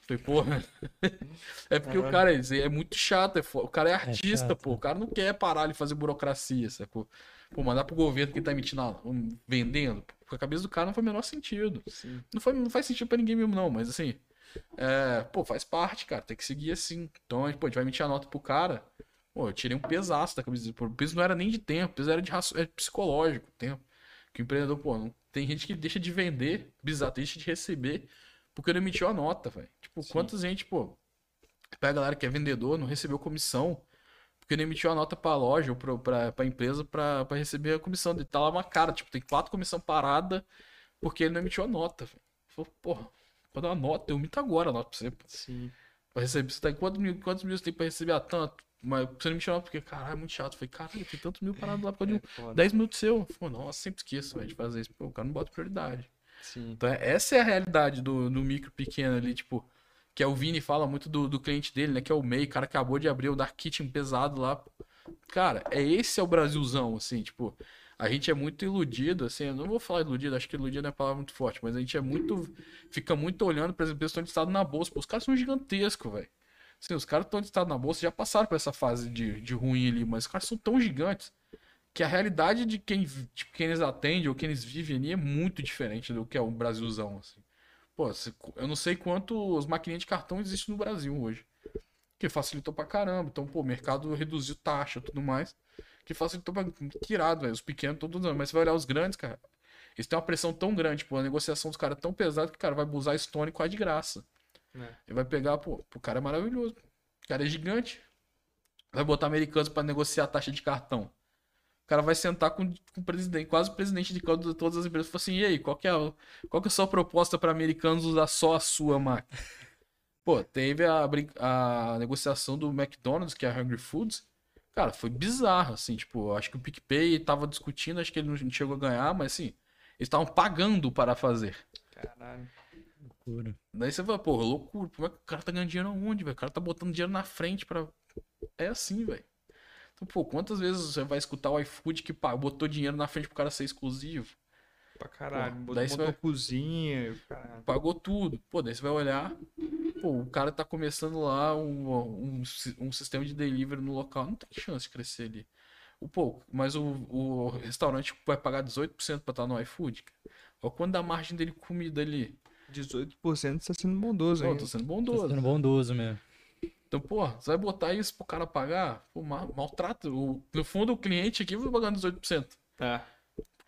Speaker 3: Falei, porra. é porque o cara é, é muito chato, é, o cara é, é artista, é pô. O cara não quer parar de fazer burocracia, sacou? Pô, mandar pro governo que tá emitindo, um, vendendo, com a cabeça do cara não faz o menor sentido. Sim. Não, foi, não faz sentido pra ninguém mesmo, não, mas assim, é, pô, faz parte, cara, tem que seguir assim. Então, a gente, pô, a gente vai emitir a nota pro cara. Pô, eu tirei um pesaço da cabeça. O peso não era nem de tempo, o peso era de é psicológico, tempo. Que o empreendedor, pô, não, tem gente que deixa de vender, bizarro, deixa de receber, porque não emitiu a nota, velho. Tipo, Sim. quantas gente, pô, pega a galera que é vendedor, não recebeu comissão, porque não emitiu a nota pra loja ou pra, pra, pra empresa pra, pra receber a comissão. Tá lá uma cara, tipo, tem quatro comissão parada porque ele não emitiu a nota. velho. Porra, vou dar uma nota, eu emito agora a nota pra você.
Speaker 1: Sim.
Speaker 3: Pra receber, você tá em quantos mil, quantos mil você tem pra receber a tanto? Mas você não me chamou porque, caralho, é muito chato. Eu falei, caralho, tem tantos mil parados lá por causa de
Speaker 1: É foda.
Speaker 3: 10 minutos seu. Falei, nossa, sempre esqueço, velho, de fazer isso. Pô, o cara não bota prioridade.
Speaker 1: Sim.
Speaker 3: Então, é- essa é a realidade do, do micro pequeno ali, tipo, que é o Vini fala muito do, do cliente dele, né? Que é o MEI, o cara acabou de abrir o Dark Kitchen pesado lá. Cara, é esse é o Brasilzão, assim, tipo, a gente é muito iludido, assim, eu não vou falar iludido, acho que iludido é uma palavra muito forte, mas a gente é muito, fica muito olhando, por exemplo, eles estão listados na bolsa, pô, os caras são gigantescos, velho. Assim, os caras estão listados na bolsa, já passaram por essa fase de, de ruim ali, mas os caras são tão gigantes que a realidade de quem, tipo, quem eles atendem ou quem eles vivem ali é muito diferente do que é o Brasilzão, assim. Pô, eu não sei quantos maquininhas de cartão existem no Brasil hoje. Que facilitou pra caramba. Então, pô, o mercado reduziu taxa e tudo mais. Que facilitou pra. Que irado, velho. Os pequenos usando. Mas você vai olhar os grandes, cara. Eles têm uma pressão tão grande, pô. A negociação dos caras é tão pesada que, cara, vai usar Stone quase de graça.
Speaker 1: É.
Speaker 3: Ele vai pegar, pô, o cara é maravilhoso. O cara é gigante. Vai botar americanos pra negociar a taxa de cartão. O cara vai sentar com, com o presidente, quase o presidente de todas as empresas. Falar assim, e aí, qual que é, a- qual que é a sua proposta para americanos usar só a sua máquina? Pô, teve a, a negociação do McDonald's, que é a Hungry Foods. Cara, foi bizarro, assim, tipo, acho que o PicPay tava discutindo, acho que ele não chegou a ganhar, mas assim, eles estavam pagando para fazer.
Speaker 1: Caralho.
Speaker 2: Loucura.
Speaker 3: Daí você fala, pô, loucura, como é que o cara tá ganhando dinheiro aonde, velho? O cara tá botando dinheiro na frente pra. É assim, velho. Então, pô, quantas vezes você vai escutar o iFood que pá, botou dinheiro na frente pro cara ser exclusivo?
Speaker 1: Pra caralho.
Speaker 3: Pô,
Speaker 1: Botou,
Speaker 3: daí você
Speaker 1: montou
Speaker 3: vai-
Speaker 1: cozinha. e caralho.
Speaker 3: Pagou tudo. Pô, daí você vai olhar, pô, o cara tá começando lá um, um, um sistema de delivery no local, não tem chance de crescer ali. O, pô, mas o, o restaurante vai pagar 18% pra estar no iFood. Olha quanto da margem dele com comida ali.
Speaker 1: 18% tá sendo bondoso, hein?
Speaker 3: tô sendo
Speaker 2: Tá
Speaker 3: bondoso.
Speaker 2: sendo bondoso mesmo.
Speaker 3: Então, pô, você vai botar isso pro cara pagar? Pô, ma- maltrata. O, no fundo, o cliente aqui vai pagando 18%.
Speaker 1: Tá.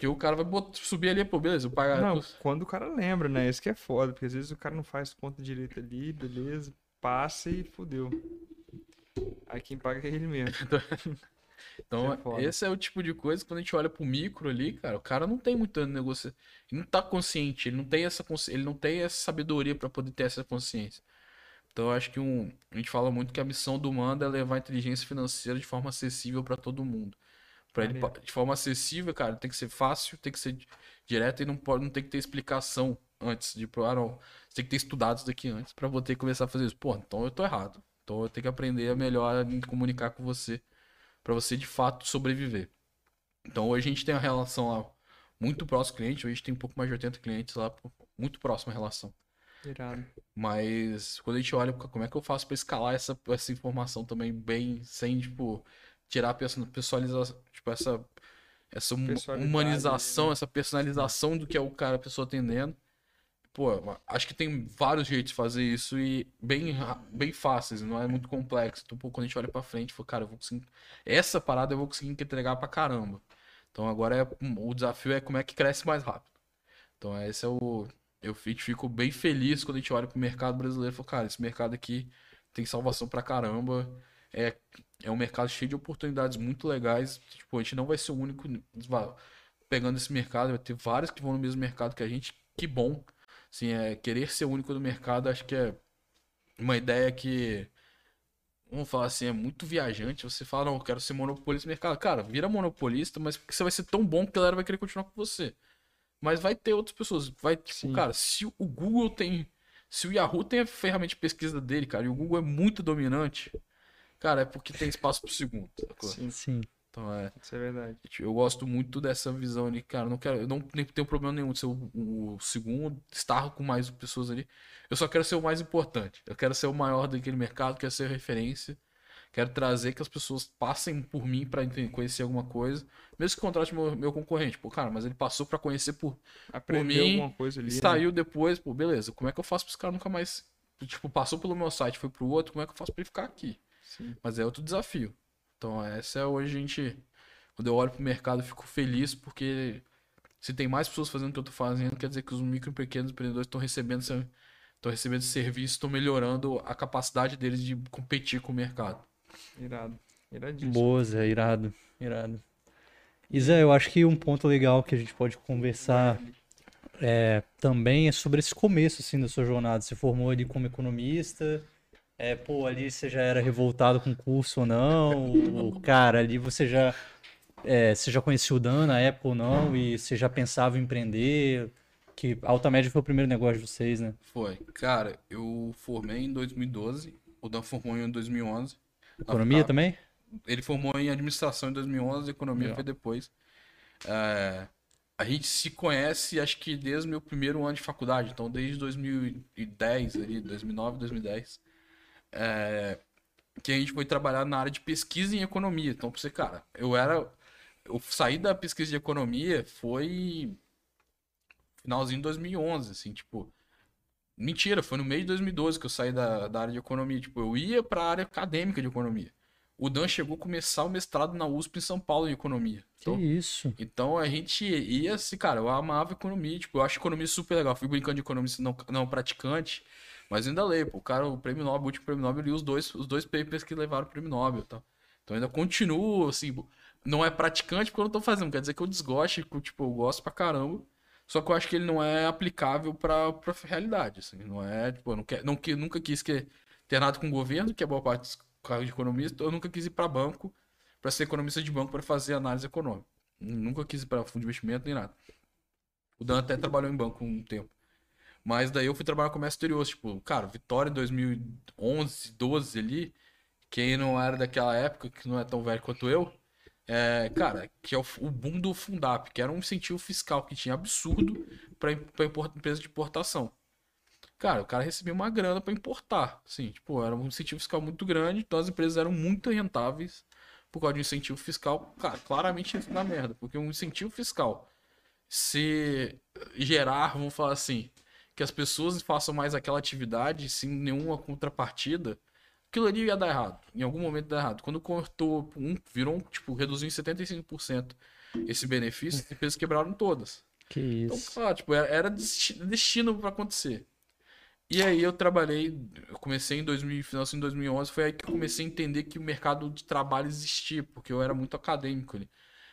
Speaker 3: Porque o cara vai bot- subir ali, pô, beleza, eu pagar.
Speaker 1: Não, quando o cara lembra, né? Isso que é foda, porque às vezes o cara não faz conta direito ali, beleza, passa e fudeu. Aí quem paga é ele mesmo.
Speaker 3: Então,
Speaker 1: é
Speaker 3: esse é o tipo de coisa que quando a gente olha pro micro ali, cara, o cara não tem muita negociação. Ele não tá consciente, ele não tem essa consci... ele não tem essa sabedoria pra poder ter essa consciência. Então, eu acho que um... a gente fala muito que a missão do Manda é levar a inteligência financeira de forma acessível pra todo mundo. Pra ele, de forma acessível, cara, tem que ser fácil, tem que ser di- direto e não pode, não tem que ter explicação antes de, ah, não, você tem que ter estudado isso daqui antes pra poder começar a fazer isso. Pô, então eu tô errado. Então eu tenho que aprender a melhor me comunicar com você pra você de fato sobreviver. Então hoje a gente tem uma relação lá muito próximo cliente, hoje a gente tem um pouco mais de 80 clientes lá, muito próxima a relação.
Speaker 1: Irado.
Speaker 3: Mas quando a gente olha como é que eu faço pra escalar essa, essa informação também bem, sem, tipo, tirar a perso- personalização, tipo, essa, essa hum- humanização,
Speaker 1: né?
Speaker 3: essa personalização do que é o cara, a pessoa atendendo. Pô, acho que tem vários jeitos de fazer isso e bem, bem fáceis, não é muito complexo. Então, pô, quando a gente olha pra frente, fala, cara, eu vou conseguir. Essa parada eu vou conseguir entregar pra caramba. Então agora é, o desafio é como é que cresce mais rápido. Então esse é o. Eu fico bem feliz quando a gente olha pro mercado brasileiro e fala, cara, esse mercado aqui tem salvação pra caramba. É, é um mercado cheio de oportunidades muito legais. Tipo, a gente não vai ser o único pegando esse mercado, vai ter vários que vão no mesmo mercado que a gente. Que bom. Assim, é, querer ser o único do mercado, acho que é uma ideia que. Vamos falar assim, é muito viajante. Você fala, não, eu quero ser monopolista no mercado. Cara, vira monopolista, mas porque você vai ser tão bom que a galera vai querer continuar com você. Mas vai ter outras pessoas. Vai, tipo,
Speaker 1: Sim.
Speaker 3: cara, se o Google tem. Se o Yahoo tem a ferramenta de pesquisa dele, cara, e o Google é muito dominante, cara, é porque tem espaço pro segundo.
Speaker 1: Sim,
Speaker 2: Sim.
Speaker 3: Então é.
Speaker 1: isso é verdade.
Speaker 3: Eu gosto muito dessa visão ali, cara. Eu não quero, eu não nem tenho problema nenhum de ser o, o segundo, estar com mais pessoas ali. Eu só quero ser o mais importante. Eu quero ser o maior daquele mercado, quero ser referência. Quero trazer que as pessoas passem por mim pra enten- conhecer alguma coisa. Mesmo que contrate meu, meu concorrente. Pô, cara, mas ele passou pra conhecer por,
Speaker 1: Aprendeu
Speaker 3: mim,
Speaker 1: alguma coisa ali.
Speaker 3: e
Speaker 1: né?
Speaker 3: saiu depois. Pô, beleza. Como é que eu faço pra esse cara nunca mais. Tipo, passou pelo meu site, foi pro outro. Como é que eu faço pra ele ficar aqui?
Speaker 1: Sim.
Speaker 3: Mas é outro desafio. Então, essa é hoje a gente. Quando eu olho pro mercado, eu fico feliz porque se tem mais pessoas fazendo o que eu tô fazendo, quer dizer que os micro e pequenos empreendedores estão recebendo, estão recebendo serviço, estão melhorando a capacidade deles de competir com o mercado.
Speaker 1: Irado. Iradíssimo.
Speaker 2: Boa, Zé, irado, irado. E Zé, eu acho que um ponto legal que a gente pode conversar é, também é sobre esse começo, assim, da sua jornada. Você formou ali como economista, é, pô, ali você já era revoltado com o curso ou não, ou, cara, ali você já, é, você já conhecia o Dan na época ou não, e você já pensava em empreender, que a Alta Média foi o primeiro negócio de vocês, né?
Speaker 3: Foi. Cara, eu formei em 2012, o Dan formou em 2011.
Speaker 2: Economia
Speaker 3: Ah,
Speaker 2: também?
Speaker 3: Ele formou em administração em 2011, economia
Speaker 2: Legal.
Speaker 3: foi depois. É, a gente se conhece, acho que desde o meu primeiro ano de faculdade, então desde 2010, ali, 2009, 2010, é, que a gente foi trabalhar na área de pesquisa em economia. Então, pra você, cara, eu era. Eu saí da pesquisa de economia foi finalzinho de 2011, assim, tipo. Mentira, foi no meio de 2012 que eu saí da, da área de economia. Tipo, eu ia pra área acadêmica de economia. O Dan chegou a começar o mestrado na USP em São Paulo em economia.
Speaker 2: Que
Speaker 3: Então,
Speaker 2: isso?
Speaker 3: então a gente ia assim, cara, eu amava economia, tipo, eu acho economia super legal. Fui brincando de economista não, não praticante, mas ainda leio, pô, o cara, o prêmio Nobel, o último prêmio Nobel, eu li os dois, os dois papers que levaram o prêmio Nobel e tal. Então ainda continuo, assim, não é praticante porque eu não tô fazendo, quer dizer que eu desgoste, que, tipo, eu gosto pra caramba. Só que eu acho que ele não é aplicável pra, pra realidade, assim, não é, tipo, eu não quer, não, que, nunca quis que, ter nada com o governo, que é boa parte dos cargos de economista, eu nunca quis ir pra banco, pra ser economista de banco, pra fazer análise econômica. Nunca quis ir pra fundo de investimento nem nada. O Dan até trabalhou em banco um tempo. Mas daí eu fui trabalhar com comércio exterior, tipo, cara, Vitória em 2011, 12 ali, quem não era daquela época, que não é tão velho quanto eu, é, cara, que é o, o boom do Fundap, que era um incentivo fiscal que tinha absurdo para empresa de importação. Cara, o cara recebia uma grana para importar, assim, tipo, era um incentivo fiscal muito grande, então as empresas eram muito rentáveis por causa de um incentivo fiscal, cara, claramente isso dá merda, porque um incentivo fiscal se gerar, vamos falar assim, que as pessoas façam mais aquela atividade sem nenhuma contrapartida, aquilo ali ia dar errado. Em algum momento dá errado. Quando cortou um, virou, um, tipo, reduziu em 75% esse benefício, as empresas quebraram todas.
Speaker 2: Que
Speaker 3: Então,
Speaker 2: isso.
Speaker 3: claro, tipo, era, era desti- destino para acontecer. E aí eu trabalhei, eu comecei em 2000, final de 2011, foi aí que eu comecei a entender que o mercado de trabalho existia, porque eu era muito acadêmico ali.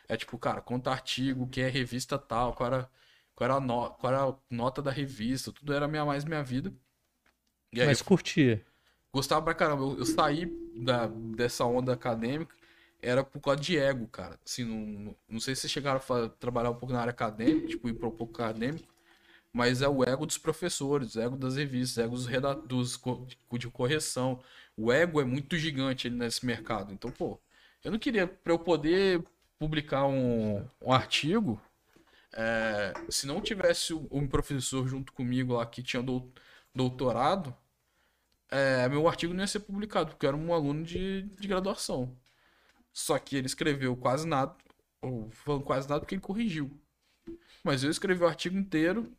Speaker 3: É tipo, cara, conta artigo, que é revista tal, era, qual era, a, no- qual era a nota da revista, tudo era minha, mais minha vida. Aí
Speaker 2: Mas
Speaker 3: eu
Speaker 2: curtia.
Speaker 3: gostava pra caramba. Eu, eu saí da, dessa onda acadêmica, era por causa de ego, cara. Assim, não, não, sei se vocês chegaram a trabalhar um pouco na área acadêmica, tipo, ir para um pouco acadêmico, mas é o ego dos professores, o ego das revistas, o ego dos, reda- dos co- de correção. O ego é muito gigante nesse mercado. Então, pô, eu não queria, para eu poder publicar um, um artigo, é, se não tivesse um professor junto comigo lá que tinha dou- doutorado, é, meu artigo não ia ser publicado, porque eu era um aluno de, de graduação. Só que ele escreveu quase nada, ou falando quase nada porque ele corrigiu. Mas eu escrevi o artigo inteiro,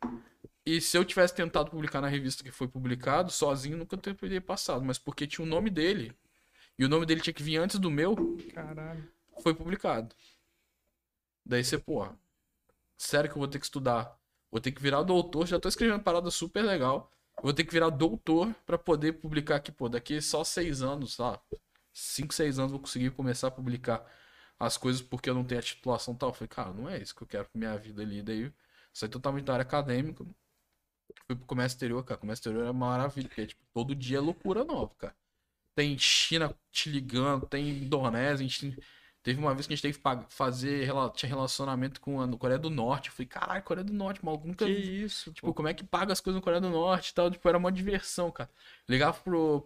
Speaker 3: e se eu tivesse tentado publicar na revista que foi publicado, sozinho nunca teria passado, mas porque tinha o nome dele, e o nome dele tinha que vir antes do meu,
Speaker 1: Caralho.
Speaker 3: foi publicado. Daí você, porra, sério que eu vou ter que estudar? Vou ter que virar doutor, já tô escrevendo parada super legal. Vou ter que virar doutor pra poder publicar aqui, pô, daqui só seis anos, tá? Cinco, seis anos vou conseguir começar a publicar as coisas porque eu não tenho a titulação tal. Falei, cara, não é isso que eu quero pra minha vida ali. Daí saí totalmente da área acadêmica. Fui pro comércio exterior, cara. Comércio exterior é maravilha, porque tipo, todo dia é loucura nova, cara. Tem China te ligando, tem Indonésia, a gente Teve uma vez que a gente teve que fazer, tinha relacionamento com a Coreia do Norte. Eu falei, caralho, Coreia do Norte, maluco, nunca
Speaker 1: Que isso,
Speaker 3: Tipo, como é que paga as coisas na Coreia do Norte e tal? Tipo, era uma diversão, cara. Ligava pro,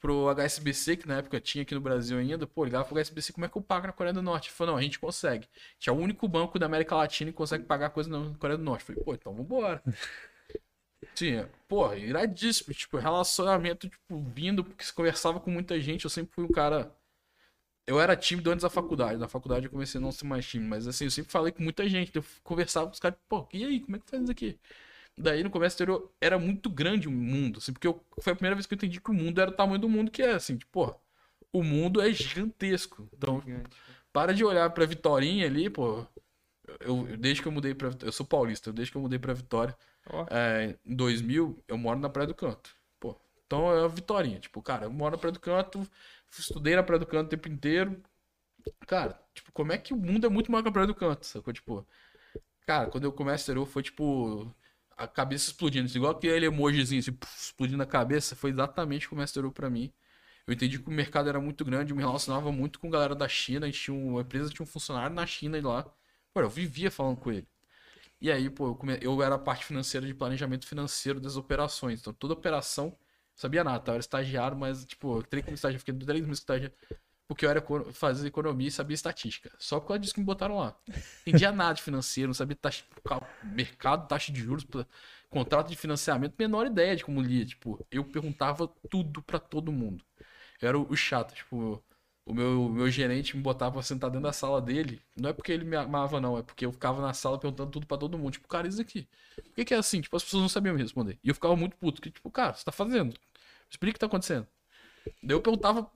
Speaker 3: pro HSBC, que na época tinha aqui no Brasil ainda, pô, ligava pro HSBC, como é que eu pago na Coreia do Norte? Ele falou, não, a gente consegue. A gente é o único banco da América Latina que consegue pagar coisa na Coreia do Norte. Eu falei, pô, então vambora. Tinha, porra, iradíssimo, tipo, relacionamento, tipo, vindo, porque se conversava com muita gente, eu sempre fui um cara. Eu era tímido antes da faculdade. Na faculdade eu comecei a não ser mais tímido, mas assim, eu sempre falei com muita gente. Eu conversava com os caras, pô, e aí, como é que faz isso aqui? Daí no comércio exterior era muito grande o mundo, assim, porque eu- foi a primeira vez que eu entendi que o mundo era o tamanho do mundo que é, assim, tipo, porra, o mundo é gigantesco. Então,
Speaker 1: Gigante.
Speaker 3: para de olhar pra Vitorinha ali, pô. Eu, eu- desde que eu mudei pra. Eu sou paulista, desde que eu mudei pra Vitória,
Speaker 1: Ó.
Speaker 3: é, em 2000, eu moro na Praia do Canto. Então é a Vitorinha. Tipo, cara, eu moro na do Canto, estudei na do Canto o tempo inteiro. Cara, tipo, como é que o mundo é muito maior que a do Canto, sacou? Tipo, cara, quando eu comecei exterior foi tipo. a cabeça explodindo. Igual aquele emojizinho, assim, explodindo a cabeça. Foi exatamente como o pra mim. Eu entendi que o mercado era muito grande, eu me relacionava muito com a galera da China. A, gente tinha uma, a empresa tinha um funcionário na China e lá. Pô, eu vivia falando com ele. E aí, pô, eu, come... eu era a parte financeira de planejamento financeiro das operações. Então, toda operação, sabia nada, tá? eu era estagiário, mas, tipo, eu entrei como estagiário, fiquei três meses estagiário. Porque eu era fazia economia e sabia estatística. Só por causa disso que me botaram lá. Entendia nada de financeiro, não sabia taxa, mercado, taxa de juros, contrato de financiamento, menor ideia de como lia. Tipo, eu perguntava tudo para todo mundo. Eu era o chato, tipo, o meu, meu gerente me botava pra sentar dentro da sala dele. Não é porque ele me amava, não, é porque eu ficava na sala perguntando tudo para todo mundo. Tipo, cara, isso aqui. Por que, que é assim? Tipo, as pessoas não sabiam me responder. E eu ficava muito puto. Que, tipo, cara, você tá fazendo? Explica o que tá acontecendo. Daí eu perguntava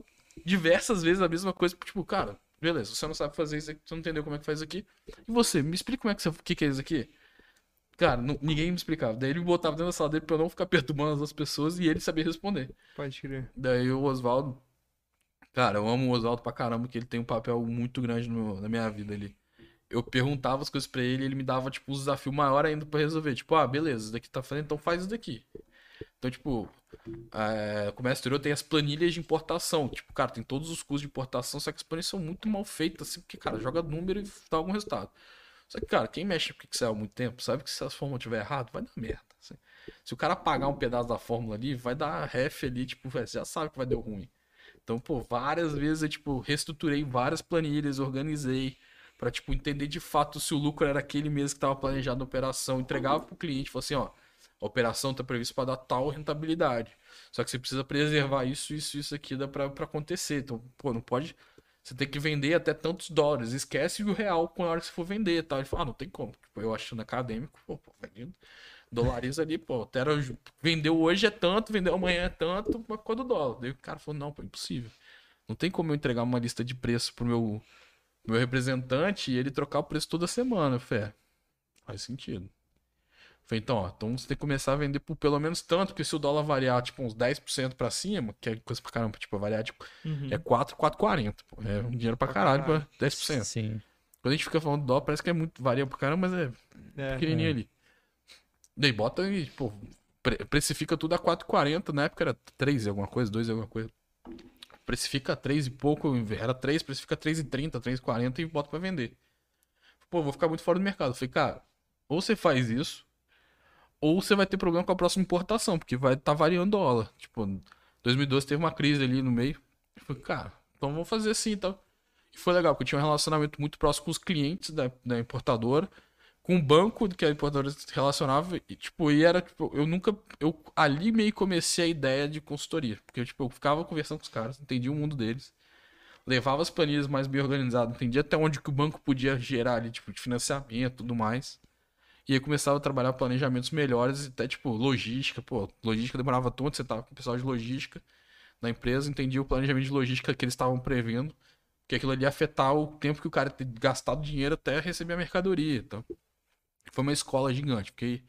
Speaker 3: diversas vezes a mesma coisa, tipo, cara, beleza, você não sabe fazer isso aqui, você não entendeu como é que faz isso aqui. E você, me explica como é que você, o que, que é isso aqui? Cara, não, ninguém me explicava. Daí ele me botava dentro da sala dele pra eu não ficar perturbando as pessoas e ele sabia responder.
Speaker 1: Pode crer.
Speaker 3: Daí o Oswaldo. Cara, eu amo o Oswaldo pra caramba, que ele tem um papel muito grande no, na minha vida ali. Eu perguntava as coisas pra ele ele me dava, tipo, um desafio maior ainda pra resolver. Tipo, ah, beleza, isso daqui tá fazendo, então faz isso daqui. Então, tipo, é, comércio exterior tem as planilhas de importação. Tipo, cara, tem todos os custos de importação, só que as planilhas são muito mal feitas, assim, porque, cara, joga número e dá algum resultado. Só que, cara, quem mexe com Excel há muito tempo sabe que se a fórmula estiver errada, vai dar merda. Assim. Se o cara apagar um pedaço da fórmula ali, vai dar ref ali, tipo, você já sabe que vai dar ruim. Então, pô, várias vezes eu, tipo, reestruturei várias planilhas, organizei para tipo, entender de fato se o lucro era aquele mesmo que estava planejado na operação, entregava pro cliente, falou assim, ó, a operação está prevista para dar tal rentabilidade. Só que você precisa preservar isso, isso, isso aqui dá para acontecer. Então, pô, não pode. Você tem que vender até tantos dólares. Esquece o real com a hora que você for vender, tá? Ele fala, ah, não tem como. Tipo, eu achando acadêmico, pô, pô vendendo. Dolariza ali, pô, Tera vendeu hoje é tanto, vendeu amanhã é tanto, mas qual do dólar? Daí o cara falou, não, pô, impossível. Não tem como eu entregar uma lista de preço pro meu, meu representante e ele trocar o preço toda semana, fé. Faz sentido. Falei, então, ó, então você tem que começar a vender por pelo menos tanto, porque se o dólar variar, tipo, uns 10% pra cima, que é coisa pra caramba, tipo, variar, tipo, uhum. é 4, 4,40. É um dinheiro pra caralho pra 10%.
Speaker 2: Sim.
Speaker 3: Quando a gente fica falando do dólar, parece que é muito, varia pra caramba, mas é, é pequenininho é. ali. Daí bota e, pô, precifica tudo a 4,40, na época era 3 e alguma coisa, 2 e alguma coisa. Precifica 3 e pouco, era 3, precifica 3,30, 3,40 e bota pra vender. Pô, vou ficar muito fora do mercado. Falei, cara, ou você faz isso, ou você vai ter problema com a próxima importação, porque vai estar tá variando dólar. Tipo, 2012 teve uma crise ali no meio. Falei, cara, então vamos fazer assim e tal. E foi legal, porque eu tinha um relacionamento muito próximo com os clientes da, da importadora, com o banco que a importadora relacionava, e tipo, e era, tipo, eu nunca, eu ali meio comecei a ideia de consultoria, porque tipo, eu ficava conversando com os caras, entendia o mundo deles, levava as planilhas mais bem organizadas, entendia até onde que o banco podia gerar ali, tipo, de financiamento e tudo mais. E aí começava a trabalhar planejamentos melhores, até tipo logística, pô, logística demorava tanto, você tava com o pessoal de logística na empresa, entendia o planejamento de logística que eles estavam prevendo, que aquilo ali ia afetar o tempo que o cara ter gastado dinheiro até receber a mercadoria. Então, foi uma escola gigante, fiquei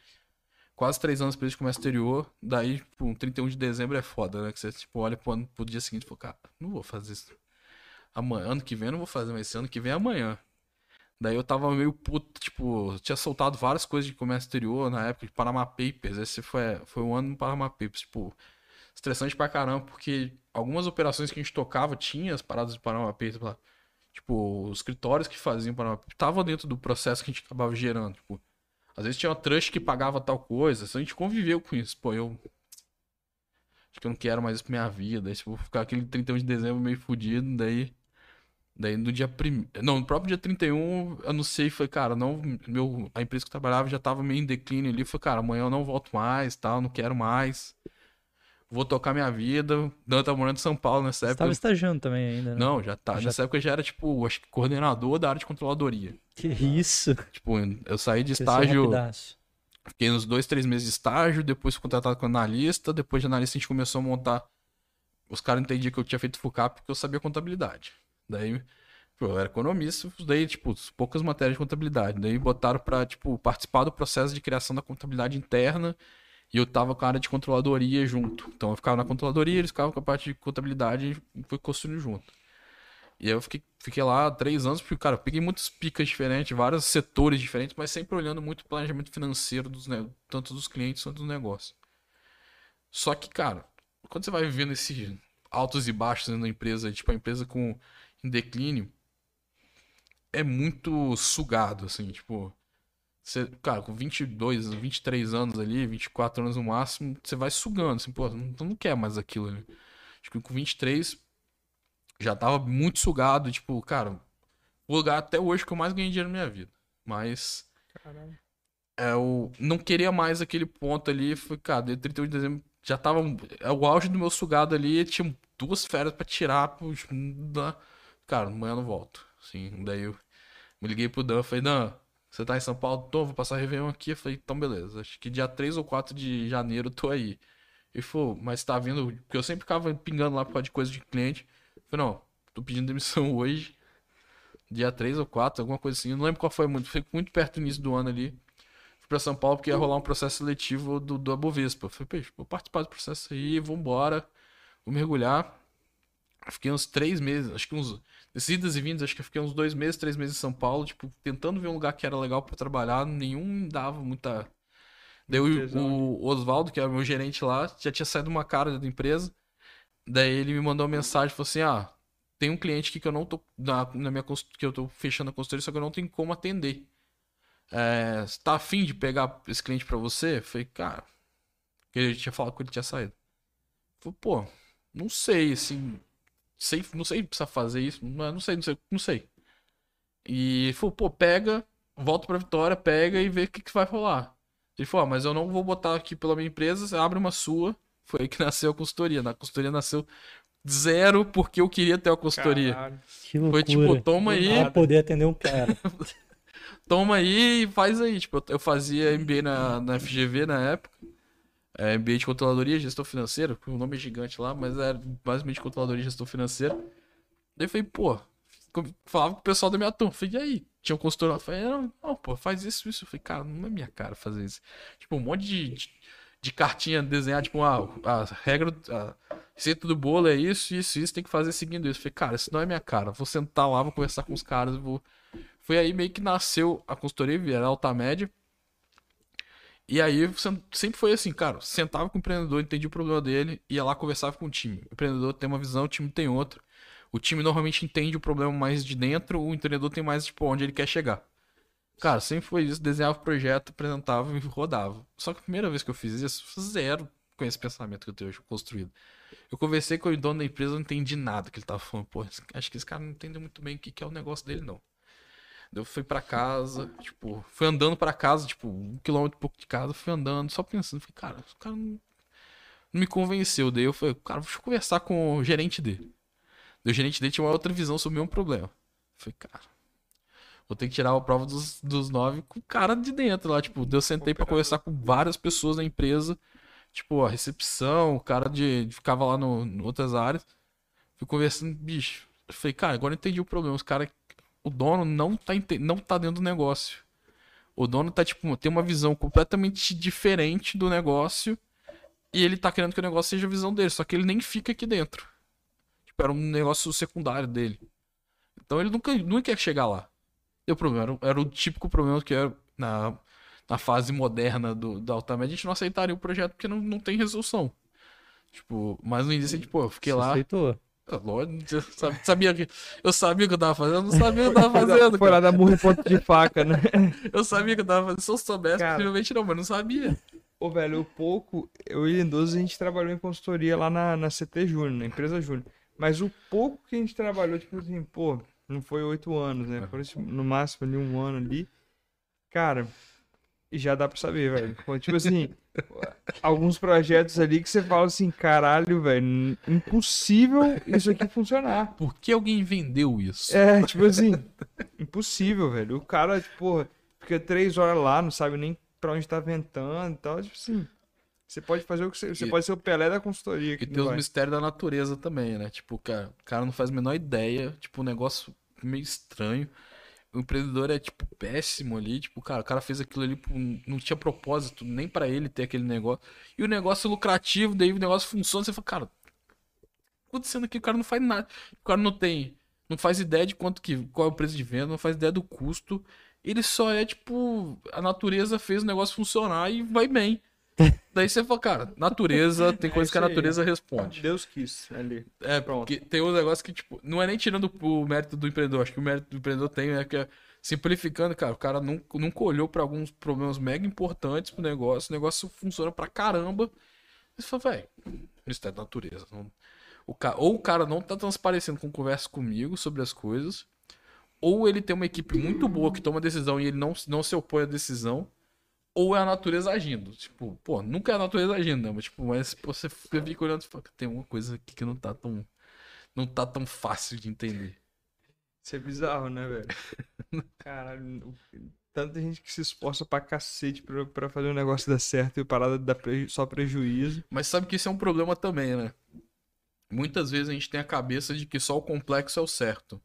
Speaker 3: quase três anos preso de comércio exterior, daí, tipo, um 31 de dezembro é foda, né? Que você, tipo, olha pro, ano, pro dia seguinte e fala, cara, não vou fazer isso. Amanhã, ano que vem eu não vou fazer, mas esse ano que vem é amanhã. Daí eu tava meio puto, tipo, tinha soltado várias coisas de comércio exterior na época de Panama Papers. Esse foi, foi um ano no Panama Papers, tipo, estressante pra caramba, porque algumas operações que a gente tocava tinha as paradas de Panama Papers lá. Tipo, os escritórios que faziam Panama Papers estavam dentro do processo que a gente acabava gerando. Tipo, às vezes tinha uma trust que pagava tal coisa, a gente conviveu com isso. Pô, eu. Acho que eu não quero mais isso pra minha vida. Aí, tipo, ficar aquele 31 de dezembro meio fudido, daí. Daí no dia primeiro. Não, no próprio dia 31, anunciei, foi, cara, não, meu, a empresa que eu trabalhava já tava meio em declínio ali. Foi, cara, amanhã eu não volto mais, tal, não quero mais. Vou tocar minha vida. Dan tava morando em São Paulo nessa época. Você
Speaker 2: tava estagiando também ainda, né?
Speaker 3: Não, já tá. Já... Nessa época eu já era, tipo, acho que coordenador da área de controladoria.
Speaker 2: Que isso?
Speaker 3: Tipo, eu saí de estágio. Fiquei uns dois, três meses de estágio, depois fui contratado como analista. Depois de analista a gente começou a montar. Os caras entendiam que eu tinha feito FUCAP porque eu sabia contabilidade. Daí, pô, eu era economista, daí, tipo, poucas matérias de contabilidade. Daí botaram pra, tipo, participar do processo de criação da contabilidade interna e eu tava com a área de controladoria junto. Então eu ficava na controladoria, eles ficavam com a parte de contabilidade e foi construindo junto. E aí eu fiquei, fiquei lá três anos, porque, cara, peguei muitas picas diferentes, vários setores diferentes, mas sempre olhando muito o planejamento financeiro dos, tanto dos clientes quanto dos negócios. Só que, cara, quando você vai vivendo esses altos e baixos da empresa, tipo, a empresa com em declínio, é muito sugado, assim, tipo. Você, cara, com 22, 23 anos ali, 24 anos no máximo, você vai sugando, assim, pô, não, tu não quer mais aquilo ali. Acho que com 23 já tava muito sugado, tipo, cara, o lugar até hoje que eu mais ganhei dinheiro na minha vida. Mas é, eu não queria mais aquele ponto ali, foi, cara, de 31 de dezembro já tava é o auge do meu sugado ali, tinha duas férias pra tirar, pux, da- cara, amanhã eu não volto. Assim, daí eu me liguei pro Dan, falei, Dan, você tá em São Paulo? Tô, vou passar Réveillon aqui. Eu falei, então beleza, acho que dia 3 ou 4 de janeiro eu tô aí. Ele falou, mas tá vindo, porque eu sempre ficava pingando lá por causa de coisa de cliente. Eu falei, não, tô pedindo demissão hoje, dia 3 ou 4, alguma coisa assim. Eu não lembro qual foi muito, foi muito perto do início do ano ali. Fui pra São Paulo porque ia rolar um processo seletivo do, do Abovespa. Eu falei, peixe, vou participar do processo aí, vambora, vou mergulhar. Fiquei uns três meses, acho que uns. Desses idas e vindas, acho que eu fiquei uns dois meses, três meses em São Paulo, tipo, tentando ver um lugar que era legal pra trabalhar, nenhum dava muita. Daí o, o Oswaldo, que era meu gerente lá, já tinha saído uma cara da empresa. Daí ele me mandou uma mensagem, falou assim: ah, tem um cliente aqui que eu não tô. Na, na minha que eu tô fechando a consultoria, só que eu não tenho como atender. É, tá afim de pegar esse cliente pra você? Eu falei, cara. Porque ele tinha falado que ele tinha saído. Eu Falei, pô, não sei, assim. Sei, não sei se precisa fazer isso. Não, não sei, não sei, não sei. E falou, pô, pega, volta pra Vitória, pega e vê o que, que vai rolar. Ele falou, ah, mas eu não vou botar aqui pela minha empresa, você abre uma sua. Foi aí que nasceu a consultoria. Na consultoria nasceu zero porque eu queria ter a consultoria.
Speaker 1: Caralho.
Speaker 2: Que loucura.
Speaker 3: Foi tipo, toma aí.
Speaker 2: Pra poder atender um cara.
Speaker 3: toma aí e faz aí. Tipo, eu- eu fazia MBA na, na FGV na época. É, MBA de controladoria e gestão financeira. O nome é gigante lá, mas era basicamente controladoria e gestão financeira. Daí eu falei, pô, falava com o pessoal da minha turma. Falei, e aí? Tinha um consultor lá. Falei, não, não, pô, faz isso, isso. Eu falei, cara, não é minha cara fazer isso. Tipo, um monte de, de, de cartinha desenhada, tipo, ah, a regra, a receita do bolo é isso, isso, isso, tem que fazer seguindo isso. Eu falei, cara, isso não é minha cara. Vou sentar lá, vou conversar com os caras, vou. Foi aí meio que nasceu a consultoria, era alta média. E aí sempre foi assim, cara, sentava com o empreendedor, entendia o problema dele, ia lá conversava com o time. O empreendedor tem uma visão, o time tem outra. O time normalmente entende o problema mais de dentro, o empreendedor tem mais, tipo, onde ele quer chegar. Cara, sempre foi isso, desenhava o projeto, apresentava e rodava. Só que a primeira vez que eu fiz isso, zero com esse pensamento que eu tenho hoje construído. Eu conversei com o dono da empresa, não entendi nada que ele tava falando. Pô, acho que esse cara não entendeu muito bem o que que é o negócio dele, não. Daí Eu fui pra casa, tipo, fui andando pra casa, tipo, um quilômetro e pouco de casa, fui andando, só pensando, falei, cara, o cara não, não me convenceu. Daí eu falei, cara, deixa eu conversar com o gerente dele. Daí o gerente dele tinha uma outra visão sobre o mesmo problema. Eu falei, cara, vou ter que tirar a prova dos, dos nove com o cara de dentro lá, tipo, eu sentei pra conversar com várias pessoas da empresa, tipo, a recepção, o cara de, de ficava lá no, em outras áreas. Fui conversando, bicho. Eu falei, cara, agora eu entendi o problema. Os caras o dono não tá, não tá dentro do negócio. O dono tá, tipo, tem uma visão completamente diferente do negócio e ele tá querendo que o negócio seja a visão dele, só que ele nem fica aqui dentro. Tipo, era um negócio secundário dele. Então ele nunca, nunca quer chegar lá. E o problema era, o- era o típico problema que era na, na fase moderna do, da Altamed, a gente não aceitaria o projeto porque não, não tem resolução. Tipo, mas no início, tipo, eu fiquei
Speaker 2: Você
Speaker 3: lá.
Speaker 2: aceitou.
Speaker 3: Lógico, eu sabia, que eu sabia o que eu tava fazendo, eu não sabia o que eu tava fazendo.
Speaker 1: Foi lá dar murro em ponto de faca, né?
Speaker 3: Eu sabia que eu tava fazendo. Se eu soubesse,
Speaker 1: Cara.
Speaker 3: possivelmente não, mas não sabia.
Speaker 1: Ô, velho, o pouco, eu e o Lindoso, a gente trabalhou em consultoria lá na, na CT Júnior, na empresa Júnior. Mas o pouco que a gente trabalhou, tipo assim, pô, não foi oito anos, né? Foi tipo, no máximo ali um ano ali. Cara, e já dá pra saber, velho. Tipo assim, alguns projetos ali que você fala assim, caralho, velho, impossível isso aqui funcionar.
Speaker 3: Por que alguém vendeu isso?
Speaker 1: É, tipo assim, impossível, velho. O cara, tipo, porra, fica três horas lá, não sabe nem pra onde tá ventando e tal. Tipo assim, você pode fazer o que você. Você
Speaker 3: E-
Speaker 1: pode ser o Pelé da consultoria.
Speaker 3: E
Speaker 1: Que
Speaker 3: tem os mistérios da natureza também, né? Tipo, cara, o cara não faz a menor ideia. Tipo, um negócio meio estranho. O empreendedor é, tipo, péssimo ali. Tipo, cara, o cara fez aquilo ali, não tinha propósito nem pra ele ter aquele negócio. E o negócio é lucrativo, daí o negócio funciona. Você fala, cara, acontecendo aqui? O cara não faz nada. O cara não tem não faz ideia de quanto que. qual é o preço de venda, não faz ideia do custo. Ele só é tipo. A natureza fez o negócio funcionar e vai bem. Daí você fala, cara, natureza, tem coisa
Speaker 1: É
Speaker 3: que a
Speaker 1: aí.
Speaker 3: natureza responde.
Speaker 1: Deus quis ali.
Speaker 3: É,
Speaker 1: Pronto.
Speaker 3: tem um negócio que, tipo, não é nem tirando o mérito do empreendedor, acho que o mérito do empreendedor tem, é que é simplificando, cara, o cara nunca, nunca olhou pra alguns problemas mega importantes pro negócio, o negócio funciona pra caramba. E você fala, velho, isso é da natureza. não- o ca... Ou o cara não tá transparecendo com conversa comigo sobre as coisas, ou ele tem uma equipe muito boa que toma decisão e ele não, não se opõe à decisão, ou é a natureza agindo. Tipo, pô, nunca é a natureza agindo, né? Mas, tipo, mas você fica fica olhando e fala, tem uma coisa aqui que não tá tão. Não tá tão fácil de entender.
Speaker 1: Isso é bizarro, né, velho? Caralho, tanta gente que se esforça pra cacete pra, pra fazer um negócio dar certo e parada dá preju- só prejuízo.
Speaker 3: Mas sabe que isso é um problema também, né? Muitas vezes a gente tem a cabeça de que só o complexo é o certo.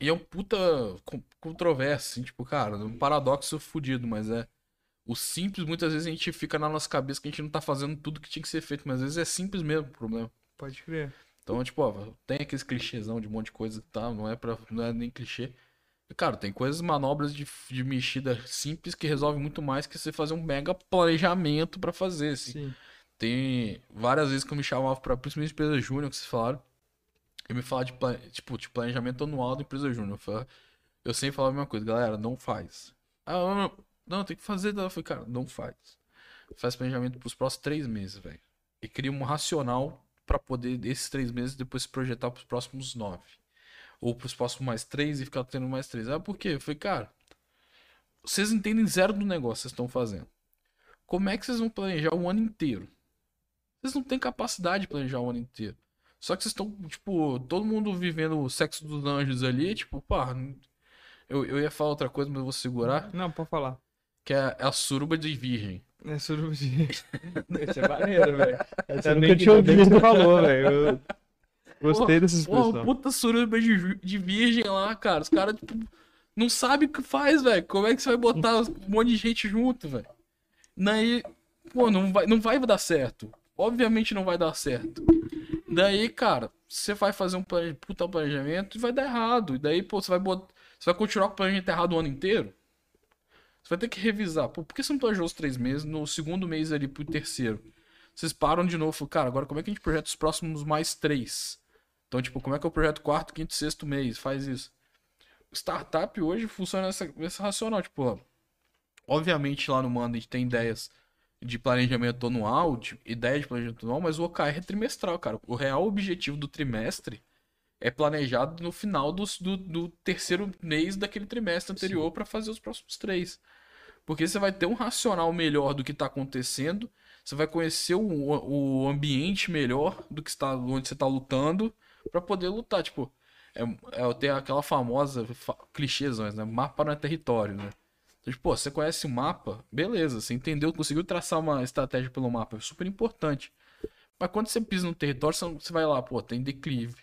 Speaker 3: E é um puta controverso, assim, tipo, cara, um paradoxo fudido, mas é. O simples, muitas vezes a gente fica na nossa cabeça que a gente não tá fazendo tudo que tinha que ser feito, mas às vezes é simples mesmo o problema.
Speaker 1: Pode crer.
Speaker 3: Então, tipo, ó, tem aqueles clichêzão de um monte de coisa que tá, não é, pra, não é nem clichê. E, cara, tem coisas, manobras de, de mexida simples que resolvem muito mais que você fazer um mega planejamento pra fazer, assim.
Speaker 1: Sim.
Speaker 3: Tem várias vezes que eu me chamava pra, principalmente empresa júnior, que vocês falaram, e me falar de, tipo, de planejamento anual da empresa júnior. Eu, falava- eu sempre falava a mesma coisa, galera, não faz. Ah, não, não, tem que fazer. Eu falei, cara, não faz. Faz planejamento pros próximos três meses, velho. E cria um racional pra poder, esses três meses, depois se projetar pros próximos nove. Ou pros próximos mais três e ficar tendo mais três. Ah, por quê? Eu falei, cara, vocês entendem zero do negócio que vocês estão fazendo. Como é que vocês vão planejar o ano inteiro? Vocês não têm capacidade de planejar o ano inteiro. Só que vocês estão, tipo, todo mundo vivendo o sexo dos anjos ali, tipo, pá. Eu, eu ia falar outra coisa, mas eu vou segurar.
Speaker 1: Não, pode falar.
Speaker 3: Que é a suruba de virgem.
Speaker 1: É suruba de... Isso é maneiro, velho. Eu
Speaker 2: nunca tinha
Speaker 1: que
Speaker 2: ouvido.
Speaker 1: você falou, velho. Eu Gostei dessa
Speaker 3: Porra,
Speaker 1: expressão.
Speaker 3: puta suruba de, de virgem lá, cara. Os caras, tipo, não sabem o que faz, velho. Como é que você vai botar um monte de gente junto, velho? Daí, pô, não vai, não vai dar certo. Obviamente não vai dar certo. Daí, cara, você vai fazer um plane- puta planejamento e vai dar errado. E daí, pô, você vai botar, você vai continuar com o planejamento errado o ano inteiro? Você vai ter que revisar. Pô, por que você não planejou os três meses? No segundo mês ali pro terceiro. Vocês param de novo. Cara, agora como é que a gente projeta os próximos mais três? Então, tipo, como é que eu projeto quarto, quinto, sexto mês? Faz isso. Startup hoje funciona nessa, nessa racional. Tipo, ó, obviamente lá no Manda a gente tem ideias de planejamento anual, de, ideia de planejamento anual, mas o OKR é trimestral, cara. O real objetivo do trimestre é planejado no final dos- do, do terceiro mês daquele trimestre anterior para fazer os próximos três. Porque você vai ter um racional melhor do que está acontecendo, você vai conhecer o, o ambiente melhor do que está onde você está lutando para poder lutar. Tipo, é, é, tem aquela famosa fa clichêzões, né? Mapa não é território, né? Então, tipo, pô, você conhece o mapa, beleza, você entendeu, conseguiu traçar uma estratégia pelo mapa, é super importante. Mas quando você pisa no território, você vai lá, pô, tem declive,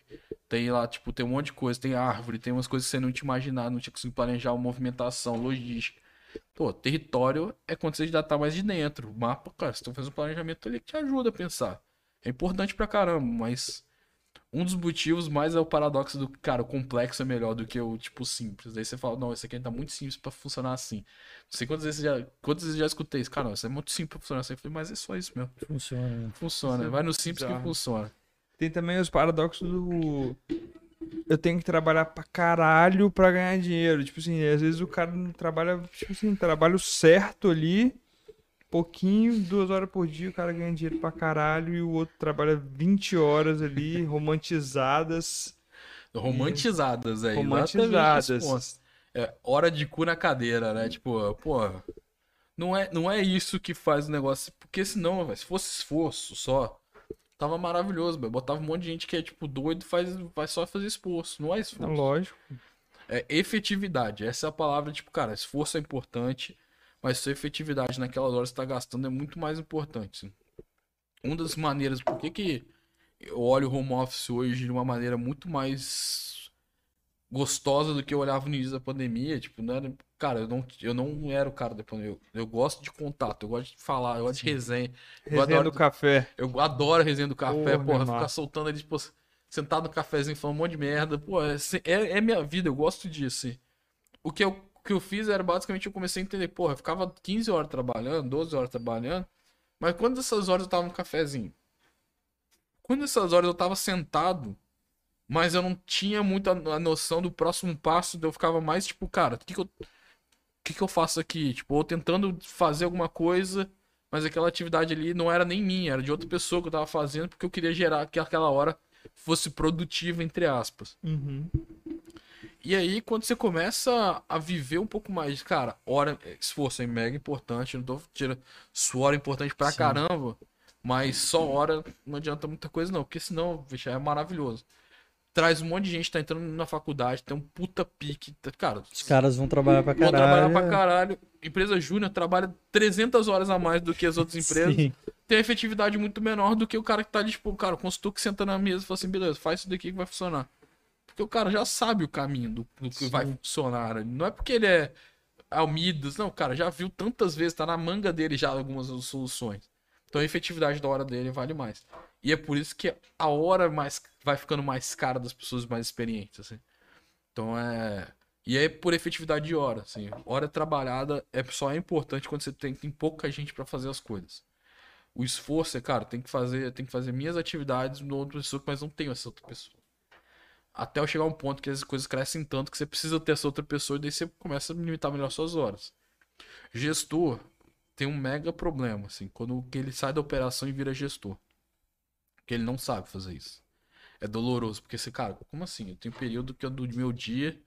Speaker 3: tem lá, tipo, tem um monte de coisa, tem árvore, tem umas coisas que você não tinha imaginado, não tinha conseguido planejar movimentação, logística. Pô, território é quando você já tá mais de dentro. Mapa, cara, você tem que fazer um planejamento ali que te ajuda a pensar. É importante pra caramba, mas um dos motivos mais é o paradoxo do, cara, o complexo é melhor do que o, tipo, simples. Daí você fala, não, esse aqui tá muito simples pra funcionar assim. Não sei quantas vezes já, quantas vezes já escutei isso. Cara, não, isso é muito simples pra funcionar assim. Eu falei, mas é só isso mesmo.
Speaker 2: Funciona. né?
Speaker 3: Funciona. Vai no simples que
Speaker 1: bizarro.
Speaker 3: funciona.
Speaker 1: Tem também os paradoxos do. Eu tenho que trabalhar pra caralho pra ganhar dinheiro. Tipo assim, às vezes o cara não trabalha, tipo assim, trabalho certo ali, pouquinho, duas horas por dia, o cara ganha dinheiro pra caralho e o outro trabalha 20 horas ali, romantizadas.
Speaker 3: Romantizadas, é.
Speaker 1: romantizadas.
Speaker 3: É hora de cu na cadeira, né? Tipo, pô. Não é, não é isso que faz o negócio. Porque senão, se fosse esforço só, tava maravilhoso, velho. Botava um monte de gente que é, tipo, doido faz, vai só fazer esforço. Não é
Speaker 1: É
Speaker 3: esforço.
Speaker 1: lógico.
Speaker 3: É efetividade. Essa é a palavra, tipo, cara, esforço é importante, mas sua efetividade naquelas horas que você tá gastando é muito mais importante. assim. Uma das maneiras, por que que eu olho o home office hoje de uma maneira muito mais gostosa do que eu olhava no início da pandemia, tipo, não era, cara, eu não, eu não era o cara da pandemia. Eu, eu gosto de contato, eu gosto de falar, eu gosto de resenha. Eu
Speaker 1: Resenha
Speaker 3: adoro-
Speaker 1: do café.
Speaker 3: eu adoro resenha do café,
Speaker 1: Porra,
Speaker 3: porra, ficar soltando ali, tipo, sentado no cafezinho falando um monte de merda. Pô, é, é, é minha vida, eu gosto disso. assim. O que eu, o que eu fiz era basicamente eu comecei a entender, porra, eu ficava 15 horas trabalhando, 12 horas trabalhando, mas quando dessas horas eu tava no cafezinho? Quando dessas horas eu tava sentado, mas eu não tinha muita a noção do próximo passo, eu ficava mais tipo, cara, o que, que eu. O que, que eu faço aqui? Tipo, ou tentando fazer alguma coisa, mas aquela atividade ali não era nem minha, era de outra pessoa que eu tava fazendo, porque eu queria gerar que aquela hora fosse produtiva, entre aspas.
Speaker 1: Uhum.
Speaker 3: E aí, quando você começa a viver um pouco mais, cara, hora, esforço é mega importante, não tô tirando. Suor é importante pra
Speaker 2: Sim.
Speaker 3: caramba, mas só hora não adianta muita coisa, não, porque senão, vixe, é maravilhoso. Traz um monte de gente, tá entrando na faculdade, tem um puta pique. tá- Cara,
Speaker 2: Os caras vão trabalhar pra
Speaker 3: vão
Speaker 2: caralho.
Speaker 3: trabalhar pra caralho. Empresa júnior trabalha 300 horas a mais do que as outras empresas
Speaker 2: Sim.
Speaker 3: tem efetividade muito menor do que o cara que tá ali, tipo, cara, o consultor que senta na mesa e fala assim, beleza, faz isso daqui que vai funcionar. Porque o cara já sabe o caminho do, do que vai funcionar. Não é porque ele é Almidas, não, o cara já viu tantas vezes, tá na manga dele já algumas soluções. Então a efetividade da hora dele vale mais. E é por isso que a hora mais vai ficando mais cara das pessoas mais experientes, assim. Então é. E é por efetividade de hora, assim. Hora trabalhada é só é importante quando você tem, tem pouca gente pra fazer as coisas. O esforço é, cara, tem que fazer, tem que fazer minhas atividades no outra pessoa, mas não tenho essa outra pessoa. Até eu chegar a um ponto que as coisas crescem tanto que você precisa ter essa outra pessoa e daí você começa a limitar melhor suas horas. Gestor tem um mega problema, assim, quando que ele sai da operação e vira gestor. Porque ele não sabe fazer isso. É doloroso, porque você, cara, como assim? Eu tenho um período que eu, do meu dia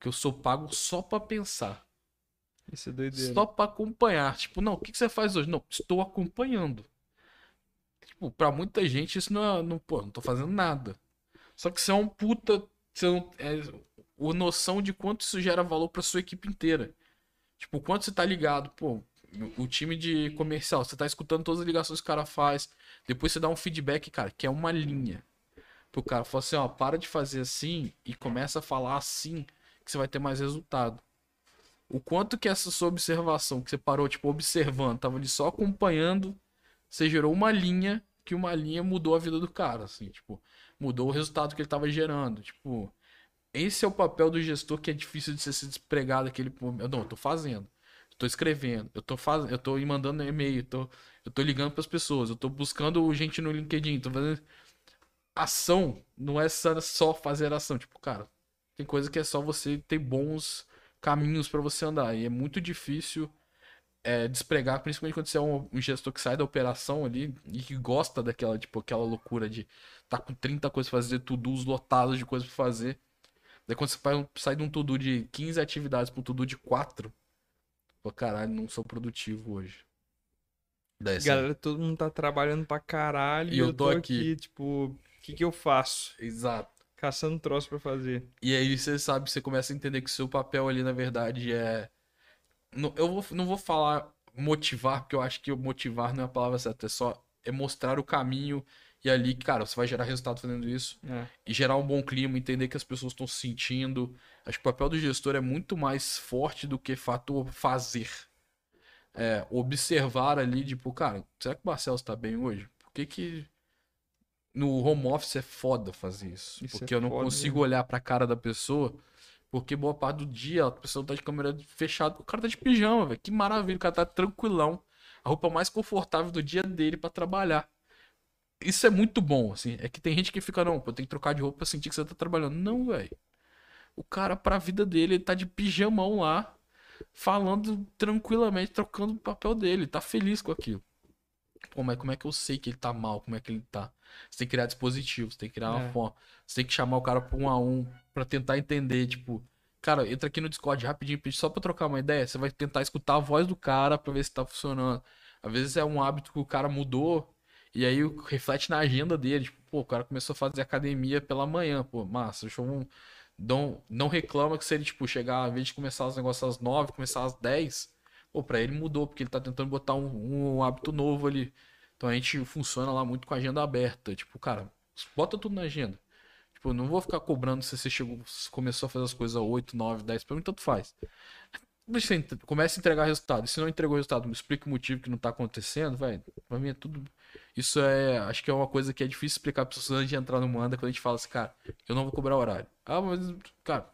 Speaker 3: que eu sou pago só pra pensar.
Speaker 1: Isso é doideira.
Speaker 3: Só pra acompanhar. Tipo, não, o que, que você faz hoje? Não, estou acompanhando. Tipo, pra muita gente isso não é. Não, pô, não tô fazendo nada. Só que você é um puta. Você não, é a noção de quanto isso gera valor pra sua equipe inteira. Tipo, quanto você tá ligado, pô, o time de comercial, você tá escutando todas as ligações que o cara faz. Depois você dá um feedback, cara, que é uma linha. Pro cara falar assim, ó, para de fazer assim e começa a falar assim, que você vai ter mais resultado o quanto que essa sua observação, que você parou, tipo, observando, tava ali só acompanhando, você gerou uma linha, que uma linha mudou a vida do cara, assim, tipo, mudou o resultado que ele tava gerando, tipo, esse é o papel do gestor que é difícil de você se despregar daquele, pô, eu não, eu tô fazendo, tô escrevendo, eu tô fazendo, eu tô mandando e-mail, tô, eu tô ligando pras pessoas, eu tô buscando gente no LinkedIn, tô fazendo ação, não é só fazer ação, tipo, cara, tem coisa que é só você ter bons caminhos pra você andar. E é muito difícil é, despregar, principalmente quando você é um, um gestor que sai da operação ali e que gosta daquela, tipo, aquela loucura de tá com 30 coisas pra fazer, to-dos lotados de coisas pra fazer. Daí quando você sai de um to-do de 15 atividades pra um to-do de 4, pô, caralho, não sou produtivo hoje. Daí assim,
Speaker 1: Galera, todo mundo tá trabalhando pra caralho
Speaker 3: E eu tô aqui.
Speaker 1: tipo, o que que eu faço?
Speaker 3: exato.
Speaker 1: Caçando troço pra fazer.
Speaker 3: E aí você sabe, você começa a entender que o seu papel ali, na verdade, é. Não, eu vou, não vou falar motivar, porque eu acho que motivar não é a palavra certa, é só é mostrar o caminho e ali, cara, você vai gerar resultado fazendo isso
Speaker 1: É.
Speaker 3: e gerar um bom clima, entender que as pessoas estão se sentindo. Acho que o papel do gestor é muito mais forte do que fato fazer. É, observar ali, tipo, cara, será que o Marcelo está bem hoje? Por que que no home office é foda fazer isso?
Speaker 1: Isso é
Speaker 3: porque eu não
Speaker 1: foda,
Speaker 3: consigo olhar pra cara da pessoa, porque boa parte do dia a pessoa tá de câmera fechada, o cara tá de pijama, velho. Que maravilha, o cara tá tranquilão. A roupa mais confortável do dia dele pra trabalhar. Isso é muito bom, assim. É que tem gente que fica, não, pô, tem que trocar de roupa pra sentir que você tá trabalhando. Não, velho. O cara, pra vida dele, ele tá de pijamão lá, falando tranquilamente, trocando o papel dele, tá feliz com aquilo. Pô, mas como é que eu sei que ele tá mal? Como é que ele tá? Você tem que criar dispositivos, tem que criar uma
Speaker 1: É.
Speaker 3: forma. Você tem que chamar o cara pra um a um pra tentar entender, tipo, cara, entra aqui no Discord rapidinho, só pra trocar uma ideia. Você vai tentar escutar a voz do cara pra ver se tá funcionando. Às vezes é um hábito que o cara mudou e aí reflete na agenda dele. Tipo, pô, o cara começou a fazer academia pela manhã, pô, massa, deixa eu. Não, não reclama que se ele, tipo, chegar, ao invés de começar os negócios às 9, começar às 10, pô, pra ele mudou, porque ele tá tentando botar um, um hábito novo ali. Então a gente funciona lá muito com a agenda aberta. Tipo, cara, bota tudo na agenda. Tipo, não vou ficar cobrando se você chegou, se começou a fazer as coisas às 8, 9, 10, pra mim tanto faz. começa a entregar resultado. E se não entregou resultado, me explica o motivo que não tá acontecendo, vai. Pra mim é tudo. Isso é. Acho que é uma coisa que é difícil explicar pra pessoas antes de entrar no Manda quando a gente fala assim, cara, eu não vou cobrar horário. Ah, mas, cara,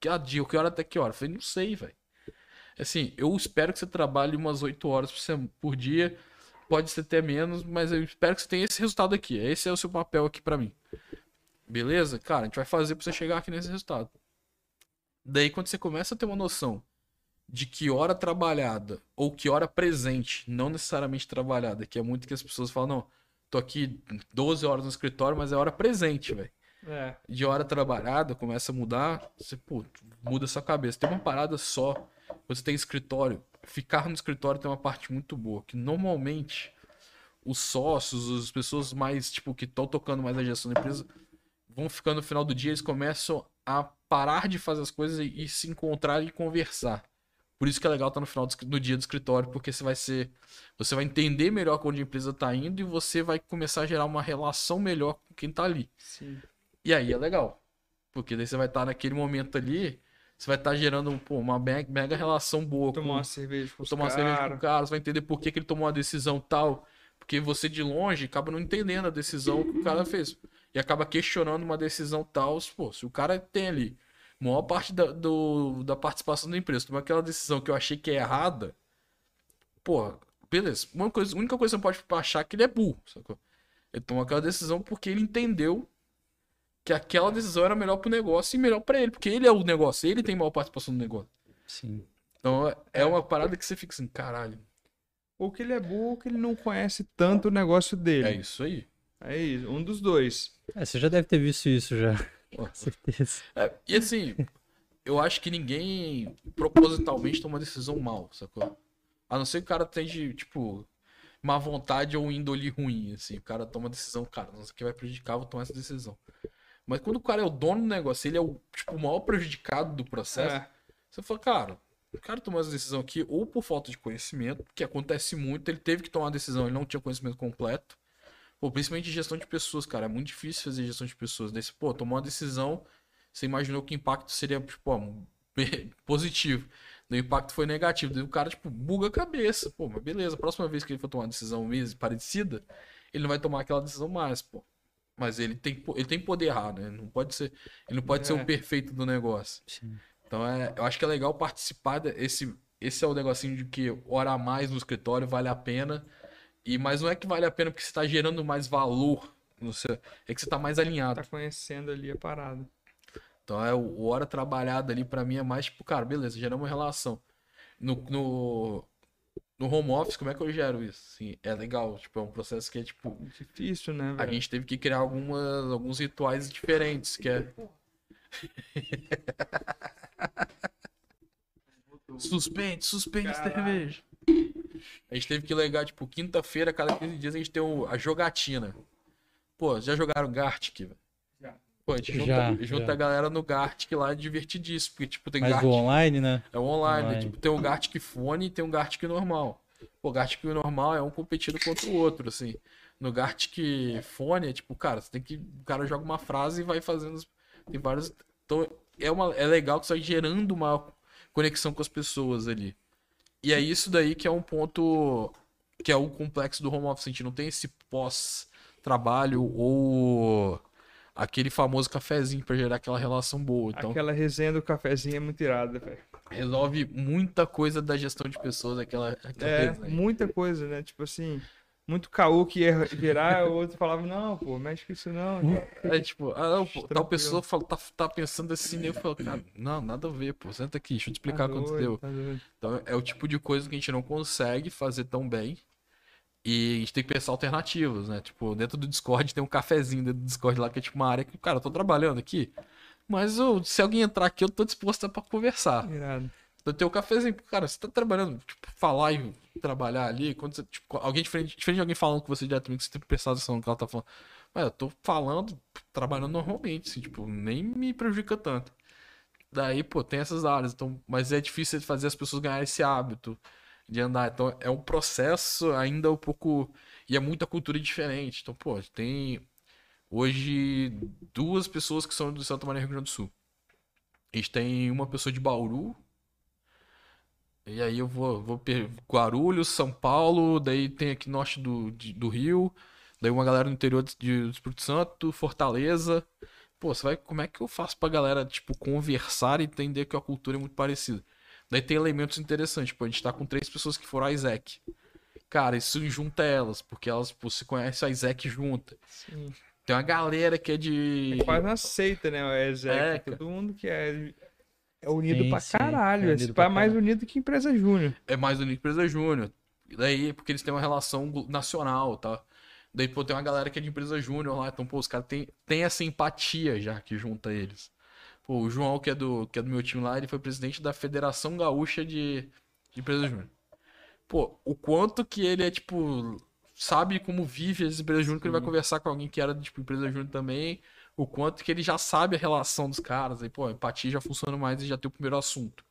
Speaker 3: que dia, que hora até que hora? Eu falei, não sei, velho. Assim, eu espero que você trabalhe umas 8 horas por dia. Pode ser até menos, mas eu espero que você tenha esse resultado aqui. Esse é o seu papel aqui pra mim. Beleza? Cara, a gente vai fazer pra você chegar aqui nesse resultado. Daí, quando você começa a ter uma noção de que hora trabalhada ou que hora presente, não necessariamente trabalhada, que é muito que as pessoas falam, não, tô aqui 12 horas no escritório, mas é hora presente, velho.
Speaker 1: É.
Speaker 3: De hora trabalhada, começa a mudar, você, pô, muda sua cabeça. Tem uma parada só, você tem escritório, ficar no escritório tem uma parte muito boa, que normalmente os sócios, as pessoas mais, tipo, que estão tocando mais a gestão da empresa, vão ficando no final do dia, eles começam a parar de fazer as coisas e, e se encontrar e conversar. Por isso que é legal estar no final do, do dia do escritório, porque você vai ser. Você vai entender melhor onde a empresa está indo e você vai começar a gerar uma relação melhor com quem está ali.
Speaker 1: Sim.
Speaker 3: E aí é legal. Porque daí você vai estar naquele momento ali, você vai estar gerando pô, uma mega, relação boa
Speaker 1: Tomar
Speaker 3: com,
Speaker 1: uma cerveja com
Speaker 3: tomar uma cerveja com
Speaker 1: cara.
Speaker 3: o cara, você vai entender por que, que ele tomou uma decisão tal. Porque você de longe acaba não entendendo a decisão que o cara fez. E acaba questionando uma decisão tal. Pô, se o cara tem ali maior parte da, do- da participação da empresa, tomou aquela decisão que eu achei que é errada, pô, beleza. Uma coisa, a única coisa que você pode achar é que ele é burro, sacou? Ele tomou aquela decisão porque ele entendeu que aquela decisão era melhor pro negócio e melhor pra ele, porque ele é o negócio, ele tem maior participação no negócio.
Speaker 2: Sim.
Speaker 3: Então é- é uma parada que você fica assim, caralho,
Speaker 1: Ou que ele é burro, ou que ele não conhece tanto o negócio dele.
Speaker 3: é isso aí.
Speaker 1: É isso, um dos dois.
Speaker 2: É, você já deve ter visto isso já. Com certeza.
Speaker 3: É, e assim, eu acho que ninguém propositalmente toma decisão mal, sacou? A não ser que o cara tenha, tipo, má vontade ou índole ruim, assim. O cara toma decisão, cara, não sei o que vai prejudicar, eu vou tomar essa decisão. Mas quando o cara é o dono do negócio, ele é o, tipo, o maior prejudicado do processo,
Speaker 1: É.
Speaker 3: você fala, cara, o cara tomou essa decisão aqui ou por falta de conhecimento, que acontece muito, ele teve que tomar uma decisão, ele não tinha conhecimento completo. Pô, principalmente gestão de pessoas, cara, é muito difícil fazer gestão de pessoas. Daí, você, pô, tomou uma decisão, você imaginou que o impacto seria, tipo, positivo. Daí o impacto foi negativo. Daí o cara, tipo, buga a cabeça. Pô, mas beleza, a próxima vez que ele for tomar uma decisão mesmo parecida, ele não vai tomar aquela decisão mais, pô. Mas ele tem, ele tem poder errar, né? Não pode ser, ele não pode ser
Speaker 1: É.
Speaker 3: o perfeito do negócio.
Speaker 2: Sim.
Speaker 3: Então é, eu acho que é legal participar desse. Esse é o negocinho de que hora a mais no escritório vale a pena. E mas não é que vale a pena porque você está gerando mais valor. No seu, é que você está mais alinhado.
Speaker 1: Tá conhecendo ali a parada.
Speaker 3: Então é o, o hora trabalhada ali pra mim é mais tipo, cara, beleza, geramos uma relação. No, no, no home office, como é que eu gero isso? Assim, é legal, tipo, é um processo que é tipo,
Speaker 1: Difícil, né,
Speaker 3: a
Speaker 1: velho?
Speaker 3: gente teve que criar algumas, alguns rituais diferentes, que é. suspende, suspende a
Speaker 1: Caralho.
Speaker 3: cerveja. A gente teve que legar, tipo, quinta-feira, cada 15 dias a gente tem o- a jogatina. Pô, já jogaram Gartic, velho?
Speaker 1: Já.
Speaker 3: Pô, a gente junta,
Speaker 2: Já,
Speaker 3: junta
Speaker 2: já.
Speaker 3: a galera no Gartic lá, é divertidíssimo, porque, tipo, tem
Speaker 2: Mas
Speaker 3: Gartic...
Speaker 2: o online, né?
Speaker 3: É o online, né?
Speaker 2: Online.
Speaker 3: Tipo, tem o Gartic Fone e tem o Gartic normal. Pô, o Gartic normal é um competindo contra o outro, assim. No Gartic Fone, é tipo, cara, você tem que. O cara joga uma frase e vai fazendo. Tem vários. Então, é, uma, é legal que você vai gerando uma conexão com as pessoas ali. E é isso daí que é um ponto. Que é o complexo do home office. A gente não tem esse pós-trabalho ou aquele famoso cafezinho pra gerar aquela relação boa. Então,
Speaker 1: Aquela resenha do cafezinho é muito irada, velho.
Speaker 3: resolve muita coisa da gestão de pessoas, aquela, aquela
Speaker 1: É,
Speaker 3: resenha.
Speaker 1: muita coisa, né? Tipo assim, muito caô que ia virar, o outro falava, não, pô, mexe com isso não.
Speaker 3: É tipo, ah, não, pô, tal pessoa fala, tá, tá pensando assim, né? eu falo, cara, não, nada a ver, pô, senta aqui, deixa eu te explicar
Speaker 1: Tá
Speaker 3: quanto
Speaker 1: doido,
Speaker 3: deu.
Speaker 1: tá.
Speaker 3: Então é o tipo de coisa que a gente não consegue fazer tão bem. E a gente tem que pensar alternativas, né? Tipo, dentro do Discord tem um cafezinho dentro do Discord lá que é tipo uma área que, cara, eu tô trabalhando aqui. Mas eu- se alguém entrar aqui, eu tô disposto a pra conversar.
Speaker 1: Irado.
Speaker 3: Eu tenho um cafezinho, cara, você tá trabalhando, tipo, falar e trabalhar ali, quando você, tipo, alguém diferente, diferente de alguém falando com você diretamente, você tem que prestar atenção no que ela tá falando. Mas eu tô falando, trabalhando normalmente, assim, tipo, nem me prejudica tanto. Daí, pô, tem essas áreas, então, mas é difícil de fazer as pessoas ganharem esse hábito de andar. Então, é um processo ainda um pouco. E é muita cultura diferente. Então, pô, tem hoje duas pessoas que são do Santa Maria, Rio Grande do Sul. A gente tem uma pessoa de Bauru, E aí eu vou, vou Guarulhos, São Paulo, daí tem aqui norte do, de- do Rio, daí uma galera no interior de, de- do Espírito Santo, Fortaleza. Pô, você vai, como é que eu faço pra galera, tipo, conversar e entender que a cultura é muito parecida? Daí tem elementos interessantes, tipo, a gente tá com três pessoas que foram a Isaac. Cara, isso junta elas, porque elas, pô, se conhecem a Isaac junta.
Speaker 1: Sim.
Speaker 3: Tem uma galera que é de.
Speaker 1: É quase uma seita, né? O Exec.
Speaker 3: É,
Speaker 1: todo mundo que é, é unido
Speaker 2: Sim,
Speaker 1: pra
Speaker 2: sim,
Speaker 1: caralho.
Speaker 2: é
Speaker 1: Esse
Speaker 2: unido
Speaker 1: pai é
Speaker 2: pra
Speaker 1: mais
Speaker 2: caralho.
Speaker 1: unido que empresa júnior.
Speaker 3: é mais do que empresa júnior. E daí, porque eles têm uma relação nacional, tá? Daí, pô, tem uma galera que é de empresa júnior lá, então, pô, os caras têm têm essa empatia já que junta eles. Pô, o João, que é do, que é do meu time lá, ele foi presidente da Federação Gaúcha de, de Empresa Júnior. Pô, o quanto que ele é, tipo, sabe como vive as empresas júnior, que ele vai conversar com alguém que era, tipo, empresa júnior também, o quanto que ele já sabe a relação dos caras, aí, pô, a empatia já funciona mais e já tem o primeiro assunto.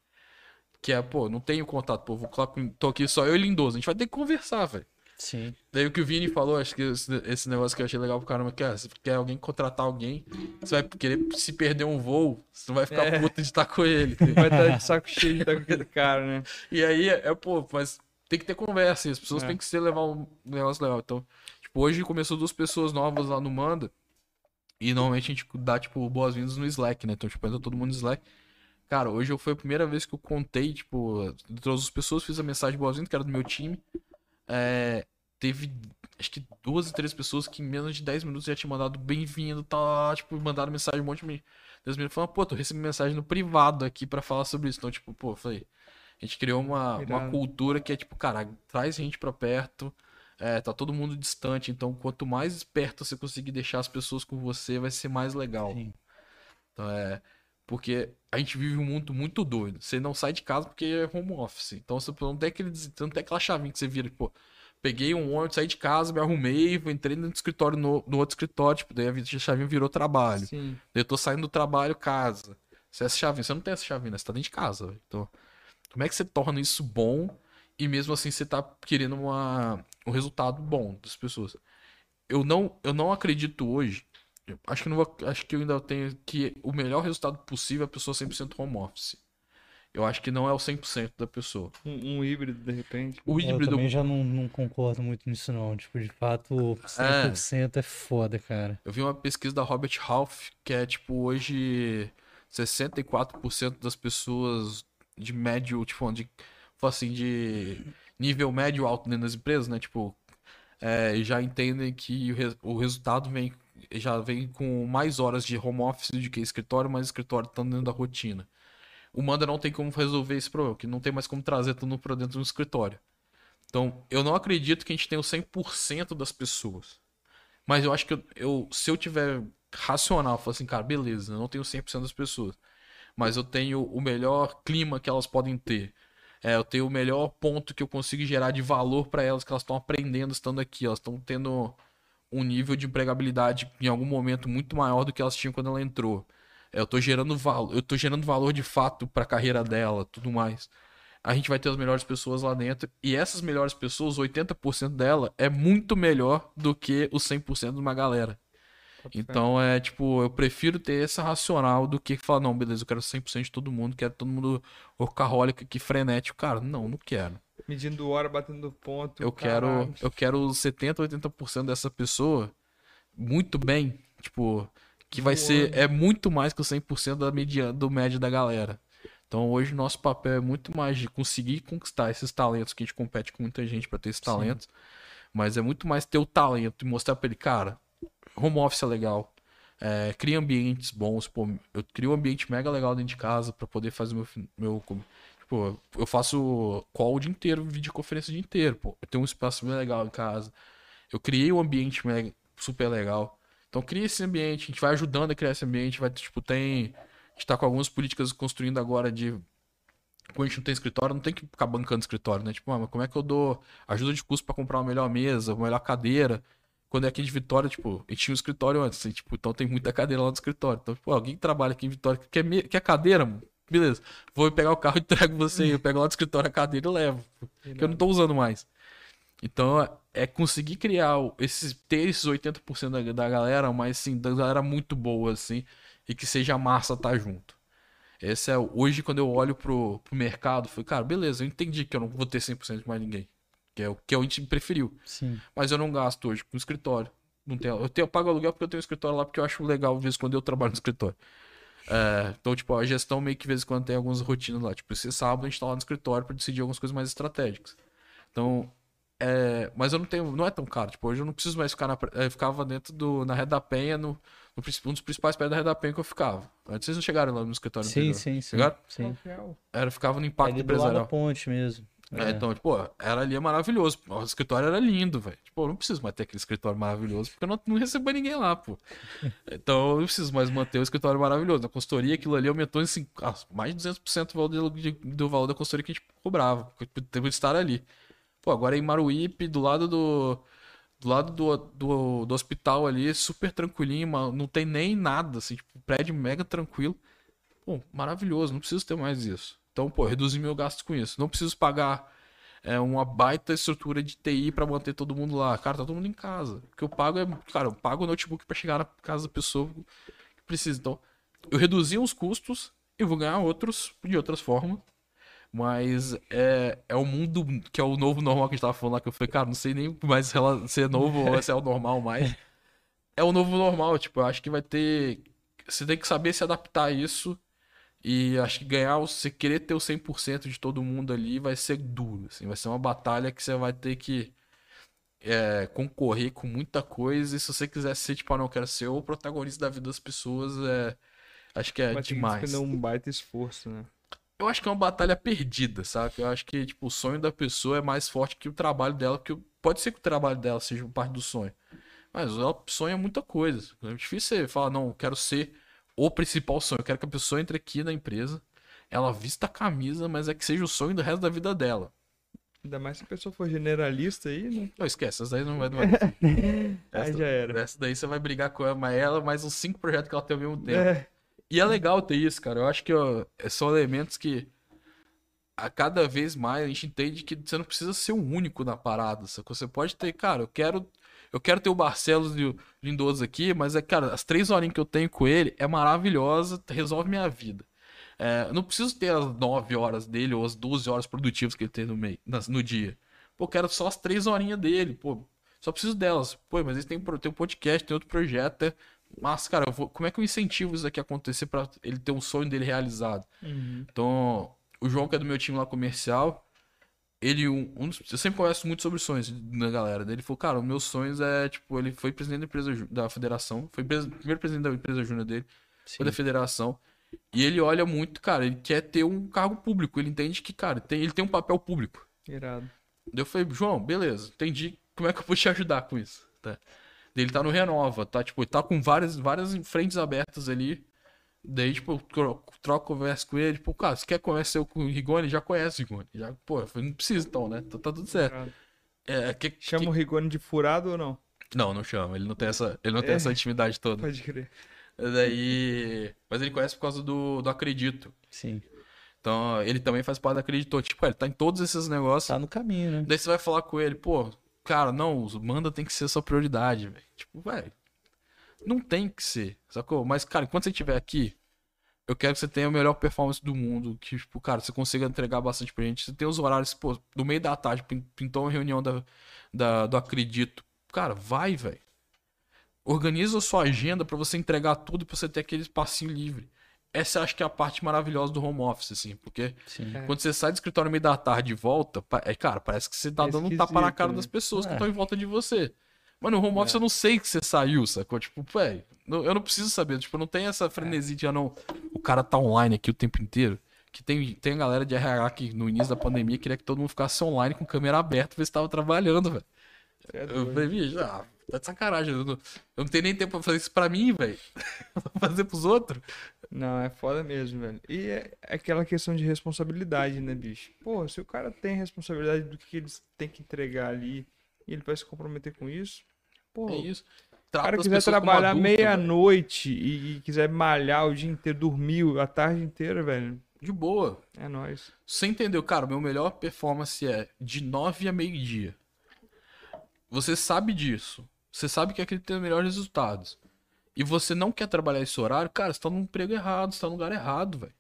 Speaker 3: Que é, pô, não tenho contato, pô, vou colocar, com- tô aqui só eu e Lindoso, a gente vai ter que conversar, velho.
Speaker 2: Sim.
Speaker 3: Daí o que o Vini falou, acho que esse, negócio que eu achei legal pro caramba, que é, se quer alguém contratar alguém, você vai querer se perder um voo, você não vai ficar
Speaker 1: É.
Speaker 3: puto de estar com ele.
Speaker 1: Vai estar de saco cheio de estar com aquele cara, né?
Speaker 3: E aí, é, pô, mas tem que ter conversa, e as pessoas
Speaker 1: É.
Speaker 3: têm que se levar um negócio legal. Então, tipo, hoje começou duas pessoas novas lá no Manda, e normalmente a gente dá, tipo, boas-vindas no Slack, né? Então, tipo, entra todo mundo no Slack. Cara, hoje foi a primeira vez que eu contei, tipo, de todas as pessoas, fiz a mensagem boas-vindas, que era do meu time. É, teve, acho que duas ou três pessoas que em menos de 10 minutos já tinham mandado bem-vindo, tá, tipo, mandaram mensagem um monte de mim. Deus me falando, pô, tô recebendo mensagem no privado aqui pra falar sobre isso. Então, tipo, pô, falei, a gente criou uma, uma cultura que é tipo, cara, traz gente pra perto, é, tá todo mundo distante, então quanto mais perto você conseguir deixar as pessoas com você, vai ser mais legal.
Speaker 2: Sim.
Speaker 3: Então é. Porque a gente vive um mundo muito doido. Você não sai de casa porque é home office. Então você não tem, aquele, não tem aquela chavinha que você vira, pô. Peguei um ônibus, saí de casa, me arrumei, entrei no escritório, no, no outro escritório, tipo, daí a chavinha virou trabalho.
Speaker 1: Sim.
Speaker 3: Daí eu tô saindo do trabalho, casa. Você é essa chavinha, você não tem essa chavinha, né? Você tá dentro de casa. Então, como é que você torna isso bom e mesmo assim você tá querendo uma, um resultado bom das pessoas? Eu não, eu não acredito hoje. eu Acho que não vou, acho que eu ainda tenho que o melhor resultado possível é a pessoa 100% home office. Eu acho que não é o 100% da pessoa.
Speaker 1: Um, um híbrido, de repente.
Speaker 3: O
Speaker 2: Eu
Speaker 3: híbrido
Speaker 2: também já não, não concordo muito nisso, não. Tipo, de fato, 100% é foda, cara.
Speaker 3: Eu vi uma pesquisa da Robert Half que é tipo hoje 64% das pessoas de médio, tipo, de assim, de nível médio alto dentro das empresas, né? Tipo, é, já entendem que o, res- o resultado vem já vem com mais horas de home office do que escritório, mas escritório tá dentro da rotina. O Manda não tem como resolver esse problema, que não tem mais como trazer tudo pra dentro do escritório. Então, eu não acredito que a gente tenha o 100% das pessoas. Mas eu acho que eu, eu- se eu tiver racional, falar assim, cara, beleza, eu não tenho 100% das pessoas, mas eu tenho o melhor clima que elas podem ter. É, eu tenho o melhor ponto que eu consigo gerar de valor para elas, que elas estão aprendendo estando aqui. Elas estão tendo um nível de empregabilidade em algum momento muito maior do que elas tinham quando ela entrou. É, eu tô gerando valor, eu tô gerando valor de fato para a carreira dela, tudo mais. A gente vai ter as melhores pessoas lá dentro e essas melhores pessoas, 80% dela é muito melhor do que os 100% de uma galera. Então é tipo, eu prefiro ter essa racional do que falar, não, beleza, eu quero 100% de todo mundo, quero todo mundo workaholic aqui, frenético. Cara, não, não quero.
Speaker 1: Medindo hora, batendo ponto.
Speaker 3: Eu quero, eu quero 70, 80% dessa pessoa muito bem, tipo, que vai ser é muito mais que o 100% da mediana, do médio da galera. Então hoje nosso papel é muito mais de conseguir conquistar esses talentos que a gente compete com muita gente pra ter esses talentos, mas é muito mais ter o talento e mostrar pra ele, cara, home office é legal. É, cria ambientes bons, pô, eu crio um ambiente mega legal dentro de casa pra poder fazer meu, meu Pô, eu faço call o dia inteiro, videoconferência o dia inteiro, pô. Eu tenho um espaço bem legal em casa. Eu criei um ambiente mega- super legal. Então cria esse ambiente, a gente vai ajudando a criar esse ambiente, vai, tipo, tem... A gente tá com algumas políticas construindo agora de... Quando a gente não tem escritório, não tem que ficar bancando escritório, né? Tipo, ah, mas como é que eu dou ajuda de custo pra comprar uma melhor mesa, uma melhor cadeira? Quando é aqui de Vitória, tipo, a gente tinha um escritório antes, e, tipo, então tem muita cadeira lá no escritório. Então, tipo, alguém que trabalha aqui em Vitória que quer, me- quer cadeira, mano? Beleza. Vou pegar o carro e entrego você. Eu pego lá do escritório a cadeira e levo. Porque eu não tô usando mais. Então, é- é conseguir criar esses, ter esses 80% da, da galera, mas sim, da galera muito boa, assim, e que seja massa estar junto. Esse é hoje quando eu olho pro, pro mercado, foi, cara, beleza, eu entendi que eu não vou ter 100% de mais ninguém, que é o que a gente preferiu.
Speaker 2: Sim.
Speaker 3: Mas eu não gasto hoje com escritório. Não tenho, eu, tenho, eu pago aluguel porque eu tenho um escritório lá porque eu acho legal de vez em quando eu trabalho no escritório. É, então, tipo, a gestão meio que de vez em quando tem algumas rotinas lá. Tipo, esse sábado a gente tá lá no escritório pra decidir algumas coisas mais estratégicas. Então, é, mas eu não tenho, não é tão caro. Tipo, hoje eu não preciso mais ficar na, eu ficava dentro do, na Rede da Penha, no, no, um dos principais pés da Rede da Penha que eu ficava. Antes vocês não chegaram lá no escritório
Speaker 2: Sim,
Speaker 3: anterior.
Speaker 2: sim, sim.
Speaker 3: Chegaram?
Speaker 2: sim.
Speaker 3: Era, eu ficava no impacto
Speaker 2: Ali do lado da
Speaker 3: empresarial.
Speaker 2: ponte mesmo.
Speaker 3: É, então, tipo, era ali é maravilhoso. O escritório era lindo, velho. Tipo, eu não preciso mais ter aquele escritório maravilhoso, porque eu não, não recebo ninguém lá, pô. Então, eu não preciso mais manter o escritório maravilhoso. Na consultoria, aquilo ali aumentou em cinco- ah, mais de 200% do valor, de- do valor da consultoria que a gente cobrava, por estar ali. Pô, agora é em Maruípe, do lado do. Do lado do, do, do hospital ali, super tranquilinho, não tem nem nada, assim, tipo, prédio mega tranquilo. Pô, maravilhoso, não preciso ter mais isso. Então, pô, reduzir meu gasto com isso. Não preciso pagar é, uma baita estrutura de TI pra manter todo mundo lá. Cara, tá todo mundo em casa. O que eu pago é, cara, eu pago o notebook pra chegar na casa da pessoa que precisa. Então, eu reduzi os custos e vou ganhar outros de outras formas. Mas é, é o mundo que é o novo normal que a gente tava falando lá, que eu falei, cara, não sei nem mais rela- se é novo ou se é o normal mais. É o novo normal, tipo, eu acho que vai ter. Você tem que saber se adaptar a isso. E acho que ganhar, você querer ter o 100% de todo mundo ali vai ser duro, assim, vai ser uma batalha que você vai ter que é, concorrer com muita coisa. E se você quiser ser, tipo, ah, não, eu quero ser o protagonista da vida das pessoas, é, acho que é
Speaker 1: que
Speaker 3: demais.
Speaker 1: despender um baita esforço, né?
Speaker 3: Eu acho que é uma batalha perdida, sabe? Eu acho que, tipo, o sonho da pessoa é mais forte que o trabalho dela, porque pode ser que o trabalho dela seja parte do sonho. Mas ela sonha muita coisa. É difícil você falar, não, eu quero ser o principal sonho. Eu quero que a pessoa entre aqui na empresa, ela vista a camisa, mas é que seja o sonho do resto da vida dela.
Speaker 1: Ainda mais se a pessoa for generalista aí, né?
Speaker 3: Não, esquece, essa daí não vai. Não vai.
Speaker 1: Aí
Speaker 3: Essa,
Speaker 1: já era.
Speaker 3: essa daí você vai brigar com ela, mas ela, mais uns cinco projetos que ela tem ao mesmo tempo.
Speaker 1: É,
Speaker 3: E é legal ter isso, cara. Eu acho que ó, são elementos que a cada vez mais a gente entende que você não precisa ser o único na parada. Sacou? Você pode ter, cara, eu quero. Eu quero ter o Barcelos e o Lindoso aqui, mas é, cara, as três horinhas que eu tenho com ele é maravilhosa, resolve minha vida. É, eu não preciso ter as nove horas dele ou as 12 horas produtivas que ele tem no meio, no dia. Pô, eu quero só as três horinhas dele, pô. Só preciso delas. Pô, mas eles têm, tem um podcast, tem outro projeto. É... Mas, cara, vou- como é que eu incentivo isso aqui a acontecer pra ele ter um sonho dele realizado?
Speaker 1: Uhum.
Speaker 3: Então, o João, que é do meu time lá comercial, ele, um, um dos- eu sempre converso muito sobre sonhos na galera. Daí Ele falou, cara, os meus sonhos é, tipo, ele foi presidente da empresa da federação, foi pres- primeiro presidente da empresa júnior dele, foi da federação. E ele olha muito, cara, ele quer ter um cargo público, ele entende que, cara, tem, ele tem um papel público.
Speaker 1: Irado.
Speaker 3: Eu falei, João, beleza, entendi. Como é que eu vou te ajudar com isso? Tá. Ele tá no Renova, tá? Tipo, ele tá com várias, várias frentes abertas ali. Daí, tipo, eu tro- troco conversa com ele. Tipo, cara, você quer conversar com o Rigoni? Já conhece o Rigoni. Já, pô, eu falei, não precisa então, né? Então tá tudo certo.
Speaker 1: Irado.
Speaker 3: É, que,
Speaker 1: Chama o Rigoni de furado ou não?
Speaker 3: que- Não, não chama. Ele não tem essa, ele não tem
Speaker 1: É.
Speaker 3: essa intimidade toda.
Speaker 1: Pode crer.
Speaker 3: Daí. Mas ele conhece por causa do, do Acredito.
Speaker 2: Sim.
Speaker 3: Então, ele também faz parte do Acreditou. Tipo, ele tá em todos esses negócios.
Speaker 2: Tá no caminho, né?
Speaker 3: Daí você vai falar com ele, pô, cara, não, os manda tem que ser sua prioridade, velho. Tipo, velho, não tem que ser, sacou? Mas, cara, enquanto você estiver aqui, eu quero que você tenha a melhor performance do mundo, que, tipo, cara, você consiga entregar bastante pra gente. Você tem os horários, pô, no meio da tarde, pin- pintou uma reunião da, da- do Acredito. Cara, vai, velho. Organiza a sua agenda pra você entregar tudo, pra você ter aquele espacinho livre. Essa eu acho que é a parte maravilhosa do home office, assim, porque
Speaker 2: Sim.
Speaker 1: É.
Speaker 3: quando você sai do escritório no meio da tarde e volta, é, cara, parece que você tá
Speaker 1: É
Speaker 3: dando um tapa na cara
Speaker 1: né?
Speaker 3: das pessoas que
Speaker 2: É.
Speaker 3: estão em volta de você. Mas no home office eu não sei que você saiu, sacou? Tipo, velho, eu não preciso saber. Tipo, não tem essa frenesi de, ah, não, o cara tá online aqui o tempo inteiro. Que tem, tem a galera de RH que no início da pandemia queria que todo mundo ficasse online com câmera aberta, ver se tava trabalhando, velho.
Speaker 1: É
Speaker 3: Eu falei, bicho, ah, tá de sacanagem. Eu não, eu não tenho nem tempo pra fazer isso pra mim, velho. Vou fazer pros outros.
Speaker 1: Não, é foda mesmo, velho. E é aquela questão de responsabilidade, né, bicho? Pô, se o cara tem responsabilidade do que eles têm que entregar ali e ele vai se comprometer com isso, pô,
Speaker 3: É isso.
Speaker 1: o cara
Speaker 3: Trata as
Speaker 1: quiser trabalhar meia-noite e, e quiser malhar o dia inteiro, dormir a tarde inteira, velho,
Speaker 3: De boa.
Speaker 1: é nóis.
Speaker 3: Você entendeu, cara? Meu melhor performance é de 9 a meio-dia. Você sabe disso. Você sabe que é aquele que tem os melhores resultados. E você não quer trabalhar esse horário, cara, você tá num emprego errado, você tá no lugar errado, velho.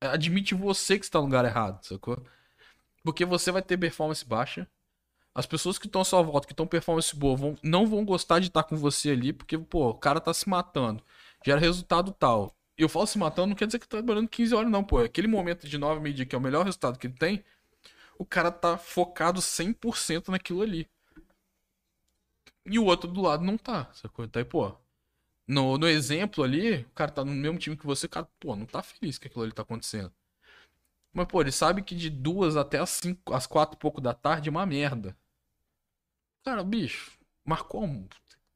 Speaker 3: admite você que está no lugar errado, sacou? Porque você vai ter performance baixa. As pessoas que estão à sua volta, que estão performance boa, vão, não vão gostar de estar com você ali, porque, pô, o cara tá se matando. Gera resultado tal. Eu falo se matando, não quer dizer que tá trabalhando 15 horas, não, pô. Aquele momento de 9 meio dia, que é o melhor resultado que ele tem, o cara tá focado 100% naquilo ali. E o outro do lado não tá, sacou? Então, aí, pô, no, no exemplo ali, o cara tá no mesmo time que você, o cara, pô, não tá feliz que aquilo ali tá acontecendo. Mas, pô, ele sabe que de duas até as cinco, às quatro e pouco da tarde é uma merda. Cara, bicho, marcou um.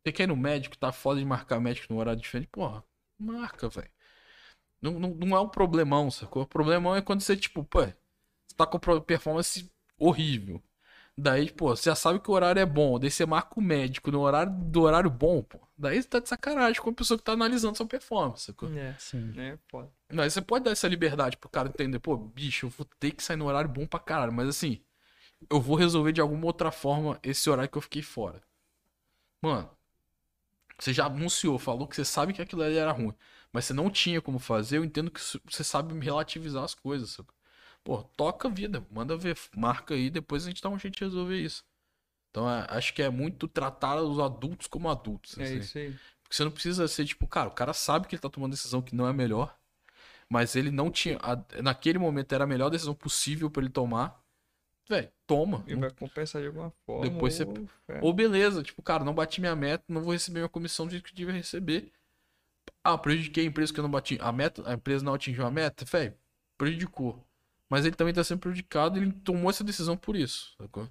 Speaker 3: Você quer ir no médico, tá foda de marcar médico no horário diferente, porra, marca, velho. Não, não, não é um problemão, sacou? O problemão é quando você, tipo, pô, você tá com performance horrível. Daí, pô, você já sabe que o horário é bom. Daí você marca o médico no horário do horário bom, pô. Daí você tá de sacanagem com a pessoa que tá analisando sua performance, sacou?
Speaker 1: É,
Speaker 2: Sim.
Speaker 1: é, pode.
Speaker 3: Mas você pode dar essa liberdade pro cara entender, pô, bicho, eu vou ter que sair no horário bom pra caralho. Mas assim, eu vou resolver de alguma outra forma esse horário que eu fiquei fora. Mano, você já anunciou, falou que você sabe que aquilo ali era ruim. Mas você não tinha como fazer, eu entendo que você sabe relativizar as coisas, sacou? Pô, toca a vida, manda ver, marca aí, depois a gente dá um jeito de resolver isso. Então, é, acho que é muito tratar os adultos como adultos.
Speaker 1: É
Speaker 3: assim.
Speaker 1: isso aí.
Speaker 3: Porque você não precisa ser tipo, cara, o cara sabe que ele tá tomando decisão que não é melhor, mas ele não tinha. naquele momento era a melhor decisão possível pra ele tomar. Véi, toma.
Speaker 1: E vai compensar de alguma forma.
Speaker 3: Depois você-
Speaker 1: ou- é.
Speaker 3: Ou beleza, tipo, cara, não bati minha meta, não vou receber minha comissão do jeito que eu devia receber. Ah, prejudiquei a empresa que eu não bati. A meta, a empresa não atingiu a meta, velho, prejudicou. Mas ele também tá sendo prejudicado ele tomou essa decisão por isso, sacou?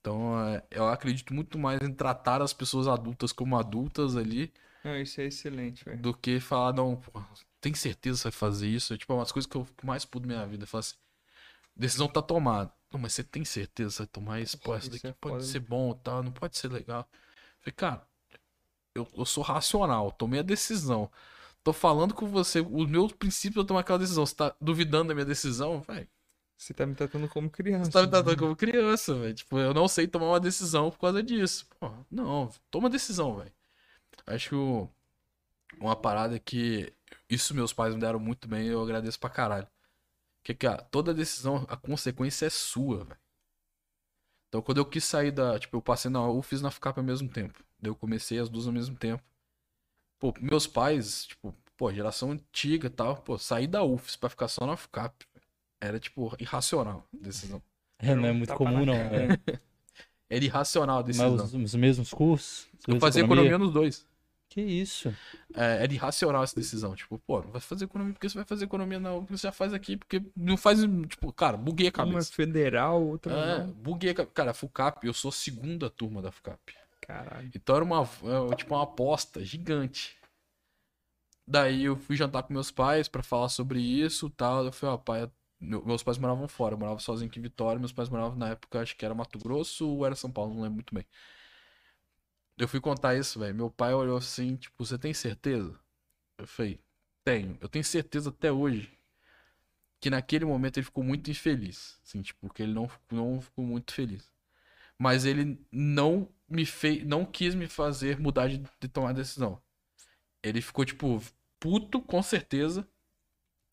Speaker 3: Então, é, eu acredito muito mais em tratar as pessoas adultas como adultas ali
Speaker 1: Não, isso é excelente, velho.
Speaker 3: do que falar, não, pô, tem certeza que você vai fazer isso? É, tipo, umas coisas que eu mais pudo na minha vida. Falar assim, decisão tá tomada. Não, mas você tem certeza vai tomar isso? Pô, isso daqui
Speaker 1: é
Speaker 3: pode
Speaker 1: foda.
Speaker 3: ser bom e tal, não pode ser legal. Falei, cara, eu, eu sou racional, tomei a decisão. Tô falando com você, os meus princípios eu tomar aquela decisão. Você tá duvidando da minha decisão? Velho,
Speaker 1: Você tá me tratando como criança.
Speaker 3: você tá me tratando como criança, velho. Tipo, eu não sei tomar uma decisão por causa disso. Pô, não, toma decisão, velho. Acho uma parada que isso meus pais me deram muito bem, eu agradeço pra caralho. Que, cara, toda decisão, a consequência é sua, velho. Então, quando eu quis sair da. Tipo, eu passei na U, fiz na FCAP ao mesmo tempo. Daí eu comecei as duas ao mesmo tempo. Pô, meus pais, tipo, pô, geração antiga e tal, pô, sair da UFES pra ficar só na FCAP. Era, tipo, irracional a decisão.
Speaker 2: É, não é muito
Speaker 1: tapa
Speaker 2: comum, não. é.
Speaker 3: Era irracional a
Speaker 2: Mas
Speaker 3: decisão.
Speaker 2: os, os mesmos cursos? Os
Speaker 3: Eu fazia economia nos dois.
Speaker 2: Que isso?
Speaker 3: É, era irracional essa decisão. Tipo, pô, não vai fazer economia porque você vai fazer economia na UFES, você já faz aqui, porque não faz. Tipo, cara, buguei a
Speaker 1: Uma é
Speaker 3: cabeça.
Speaker 1: federal, outra
Speaker 3: É,
Speaker 1: não.
Speaker 3: buguei a cabeça. Cara, a FUCAP, eu sou segunda turma da FUCAP.
Speaker 1: Caralho.
Speaker 3: Então era uma, é, tipo, uma aposta gigante. Daí eu fui jantar com meus pais pra falar sobre isso e tal. Eu falei, ó, pai, meu- meus pais moravam fora, eu morava sozinho aqui em Vitória, meus pais moravam na época, acho que era Mato Grosso ou era São Paulo, não lembro muito bem. Eu fui contar isso, velho. Meu pai olhou assim, tipo, você tem certeza? Eu falei, tenho. Eu tenho certeza até hoje que naquele momento ele ficou muito infeliz. Assim, tipo, que ele não, não ficou muito feliz. Mas ele não me fez, não quis me fazer mudar de, de tomar decisão. Ele ficou, tipo, puto, com certeza.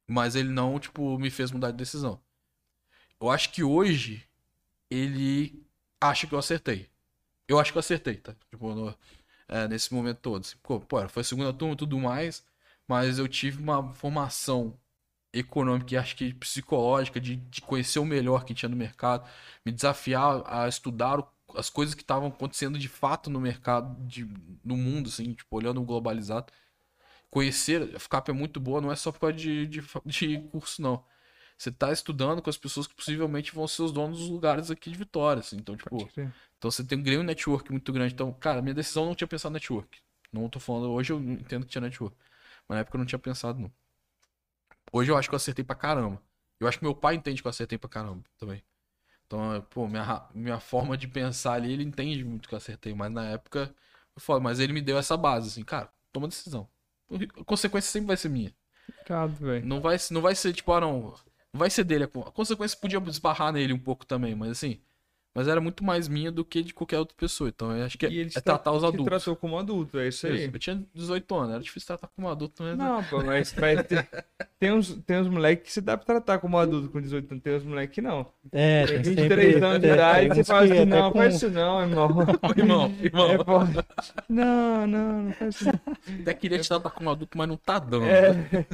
Speaker 3: Mas ele não, tipo, me fez mudar de decisão. Eu acho que hoje ele acha que eu acertei. Eu acho que eu acertei, tá? Tipo, no- é, nesse momento todo. Assim, pô, foi a segunda turma e tudo mais, mas eu tive uma formação econômica e acho que psicológica de, de conhecer o melhor que tinha no mercado, me desafiar a estudar o- as coisas que estavam acontecendo de fato no mercado, de, no mundo, assim, tipo, olhando o globalizado. Conhecer, a FCAP é muito boa, não é só por causa de, de, de curso, não. Você tá estudando com as pessoas que possivelmente vão ser os donos dos lugares aqui de Vitória, assim. Então, tipo, então você tem um ganho network muito grande. Então, cara, minha decisão não tinha pensado network. Não tô falando, hoje eu entendo que tinha network. Mas na época eu não tinha pensado, não. Hoje eu acho que eu acertei pra caramba. Eu acho que meu pai entende que eu acertei pra caramba também. Então, é, pô, minha, minha forma de pensar ali, ele entende muito que eu acertei. Mas na época, eu falo, mas ele me deu essa base, assim, cara, toma decisão. A consequência sempre vai ser minha.
Speaker 1: Irado, velho.
Speaker 3: Não vai, não vai ser tipo, ah, não. Vai ser dele. A consequência podia esbarrar nele um pouco também, mas assim. Mas era muito mais minha do que de qualquer outra pessoa. Então eu acho que
Speaker 1: E
Speaker 3: é,
Speaker 1: ele
Speaker 3: é
Speaker 1: tra-
Speaker 3: tratar os adultos.
Speaker 1: tratou como adulto, é isso aí.
Speaker 3: Isso. Eu tinha 18 anos, era difícil tratar como adulto, mas.
Speaker 1: Não, pô, mas ter- tem uns, tem uns moleques que se dá pra tratar como adulto com 18 anos, tem uns moleques que não.
Speaker 2: É,
Speaker 1: Tem
Speaker 2: tem
Speaker 1: 23
Speaker 2: sempre...
Speaker 1: anos de
Speaker 2: é,
Speaker 1: idade, você fala
Speaker 2: que
Speaker 1: assim,
Speaker 2: até
Speaker 1: não,
Speaker 2: com-
Speaker 1: faz isso não, irmão.
Speaker 3: irmão, irmão.
Speaker 1: É, pô. Não, não, não faz isso não.
Speaker 3: Até queria te tratar como adulto, mas não tá dando.
Speaker 1: É.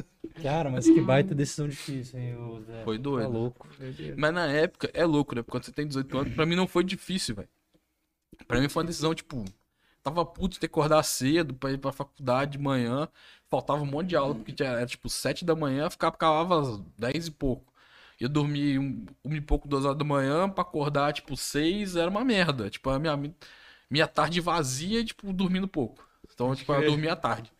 Speaker 2: Cara, mas que baita decisão difícil, hein, Zé.
Speaker 3: Foi doido.
Speaker 2: Tá louco.
Speaker 3: Mas na época, é louco, né? Quando você tem 18 anos, pra mim não foi difícil, velho. Pra mim foi uma decisão, tipo, tava puto de ter que acordar cedo pra ir pra faculdade de manhã. Faltava um monte de aula, porque tinha- era tipo 7 da manhã, ficava, acabava às 10 e pouco. Ia dormir um, uma e pouco, duas horas da manhã, pra acordar, tipo, 6, era uma merda. Tipo, a minha, minha tarde vazia, tipo, dormindo pouco. Então, tipo, eu dormia à tarde.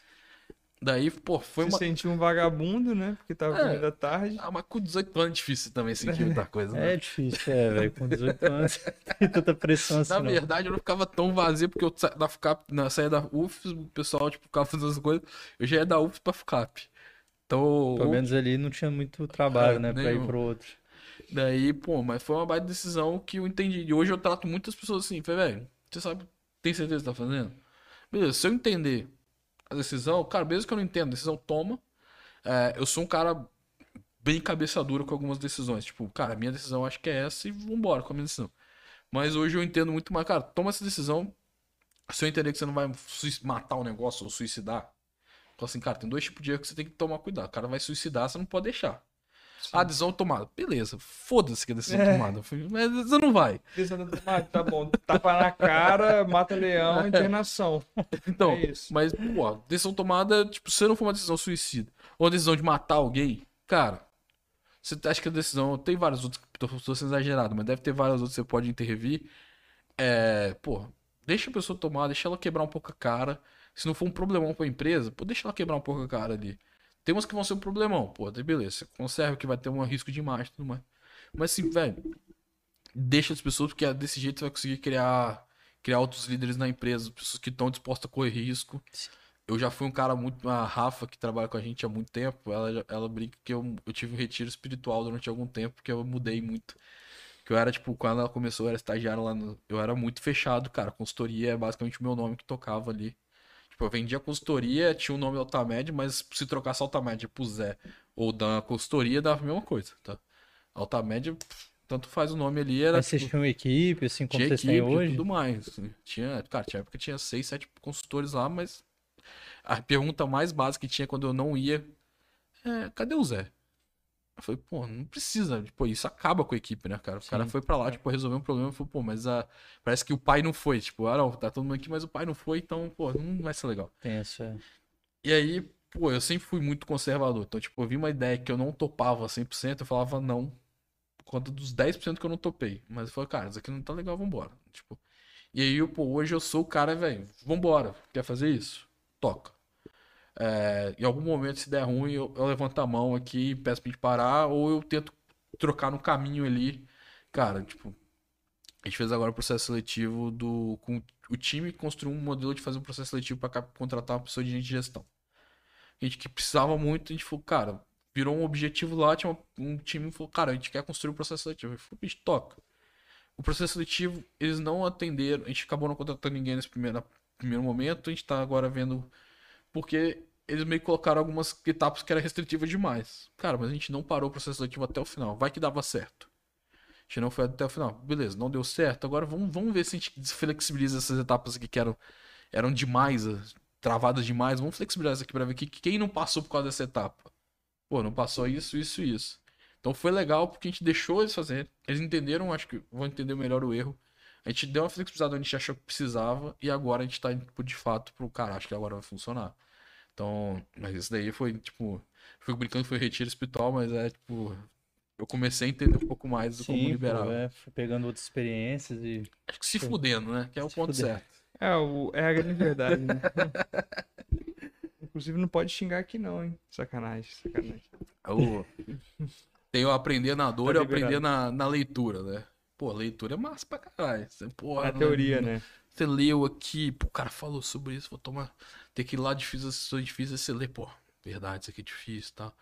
Speaker 3: Daí, pô, foi
Speaker 1: Você
Speaker 3: uma.
Speaker 1: sentiu um vagabundo, né? Porque tava
Speaker 3: É.
Speaker 1: à tarde.
Speaker 3: Ah, mas com 18 anos é difícil também sentir muita coisa, né?
Speaker 2: É difícil, é, velho. Com 18 anos, tem tanta pressão assim,
Speaker 3: Na
Speaker 2: não.
Speaker 3: verdade, eu não ficava tão vazio, porque eu sa- da FUCAP, na saída da UFS, o pessoal, tipo, ficava fazendo as coisas. Eu já ia da UFS pra FUCAP. Então,
Speaker 2: Pelo menos ali não tinha muito trabalho,
Speaker 3: É,
Speaker 2: né, pra ir
Speaker 3: nenhum.
Speaker 2: pro outro.
Speaker 3: daí, pô, mas foi uma baita decisão que eu entendi. E hoje eu trato muitas pessoas assim, falei, velho, você sabe, tem certeza que tá fazendo? Beleza, se eu entender a decisão, cara, mesmo que eu não entenda, a decisão toma. É, eu sou um cara bem cabeça dura com algumas decisões. Tipo, cara, minha decisão acho que é essa e vambora com a minha decisão. Mas hoje eu entendo muito mais, cara, toma essa decisão. Se eu entender que você não vai matar o negócio ou suicidar, fala assim, cara, tem dois tipos de erro que você tem que tomar cuidado. O cara vai suicidar, você não pode deixar. A decisão tomada. Beleza, foda-se que a decisão
Speaker 1: É.
Speaker 3: tomada. Mas você não vai.
Speaker 1: Pensando, ah, tá bom, tapa na cara, mata leão, internação.
Speaker 3: Então,
Speaker 1: É isso.
Speaker 3: mas, pô, decisão tomada, tipo, se não for uma decisão suicida, ou uma decisão de matar alguém, cara, você acha que a decisão. Tem várias outras, tô sendo exagerado, mas deve ter várias outras que você pode intervir. É, pô, deixa a pessoa tomar, deixa ela quebrar um pouco a cara. Se não for um problemão pra empresa, pô, deixa ela quebrar um pouco a cara ali. Tem umas que vão ser um problemão, pô, daí beleza, conserva que vai ter um risco de imagem e tudo mais. Mas assim, velho, deixa as pessoas, porque desse jeito você vai conseguir criar, criar outros líderes na empresa, pessoas que estão dispostas a correr risco. Eu já fui um cara muito. A Rafa, que trabalha com a gente há muito tempo, ela, ela brinca que eu, eu tive um retiro espiritual durante algum tempo, porque eu mudei muito. Que eu era, tipo, quando ela começou, eu era estagiário lá no. Eu era muito fechado, cara. Consultoria é basicamente o meu nome que tocava ali. Tipo, eu vendia consultoria, tinha o nome Altamed, mas se trocasse Altamed pro Zé ou da consultoria, dava a mesma coisa, tá? Altamed, tanto faz o nome ali, era.
Speaker 2: Mas vocês
Speaker 3: tipo,
Speaker 2: tinham equipe, assim, como vocês têm
Speaker 3: equipe e
Speaker 2: hoje?
Speaker 3: tudo mais. assim. Tinha, cara, tinha época que tinha seis, sete consultores lá, mas a pergunta mais básica que tinha quando eu não ia é, cadê o Zé? Eu falei, pô, não precisa, pô, isso acaba com a equipe, né, cara? O cara
Speaker 2: Sim.
Speaker 3: foi pra lá, tipo, resolver um problema, falei, pô, mas a... parece que o pai não foi, tipo, ah, não, tá todo mundo aqui, mas o pai não foi, então, pô, não vai ser legal.
Speaker 2: Penso, é.
Speaker 3: E aí, pô, eu sempre fui muito conservador. Então, tipo, eu vi uma ideia que eu não topava 100%, eu falava não. Por conta dos 10% que eu não topei. Mas eu falei, cara, isso aqui não tá legal, vambora. Tipo, e aí, pô, hoje eu sou o cara, velho, vambora. Quer fazer isso? Toca. É, em algum momento, se der ruim, eu, eu levanto a mão aqui, peço pra gente parar, ou eu tento trocar no caminho ali. Cara, tipo, a gente fez agora o processo seletivo do. Com o time construiu um modelo de fazer um processo seletivo para contratar uma pessoa de gente de gestão. A gente que precisava muito, a gente falou, cara, virou um objetivo lá, tinha um time falou, cara, a gente quer construir um processo seletivo. Eu falei, bicho, toca. O processo seletivo, eles não atenderam, a gente acabou não contratando ninguém nesse primeiro, primeiro momento, a gente tá agora vendo. Porque eles meio que colocaram algumas etapas que eram restritivas demais. Cara, mas a gente não parou o processo seletivo até o final. Vai que dava certo. A gente não foi até o final. Beleza, não deu certo. Agora vamos, vamos ver se a gente flexibiliza essas etapas aqui que eram, eram demais, eh, travadas demais. Vamos flexibilizar isso aqui pra ver que, quem não passou por causa dessa etapa. Pô, não passou isso, isso e isso. Então foi legal porque a gente deixou eles fazerem. Eles entenderam, acho que vão entender melhor o erro. A gente deu uma flexibilizada onde a gente achou que precisava e agora a gente tá indo tipo, de fato pro cara, acho que agora vai funcionar. Então, mas isso daí foi tipo, fui brincando que foi retiro espiritual, mas é tipo, eu comecei a entender um pouco mais do como
Speaker 2: Sim,
Speaker 3: liberar.
Speaker 2: pô, é, fui pegando outras experiências e...
Speaker 3: Acho que se fudendo, né? Que é o
Speaker 2: Se
Speaker 3: ponto
Speaker 2: fudendo.
Speaker 3: certo.
Speaker 1: É, o, é a grande verdade, né? Inclusive não pode xingar aqui não, hein? Sacanagem, sacanagem.
Speaker 3: Tem o aprender na dor
Speaker 1: Tá
Speaker 3: e o aprender na, na leitura, né? Pô, leitura é massa pra caralho. Você, porra,
Speaker 1: É a teoria, né?
Speaker 3: Você leu aqui, pô, o cara falou sobre isso, vou tomar. Tem que ir lá difícil, sessões difíceis, você lê, pô, verdade, isso aqui é difícil, tá?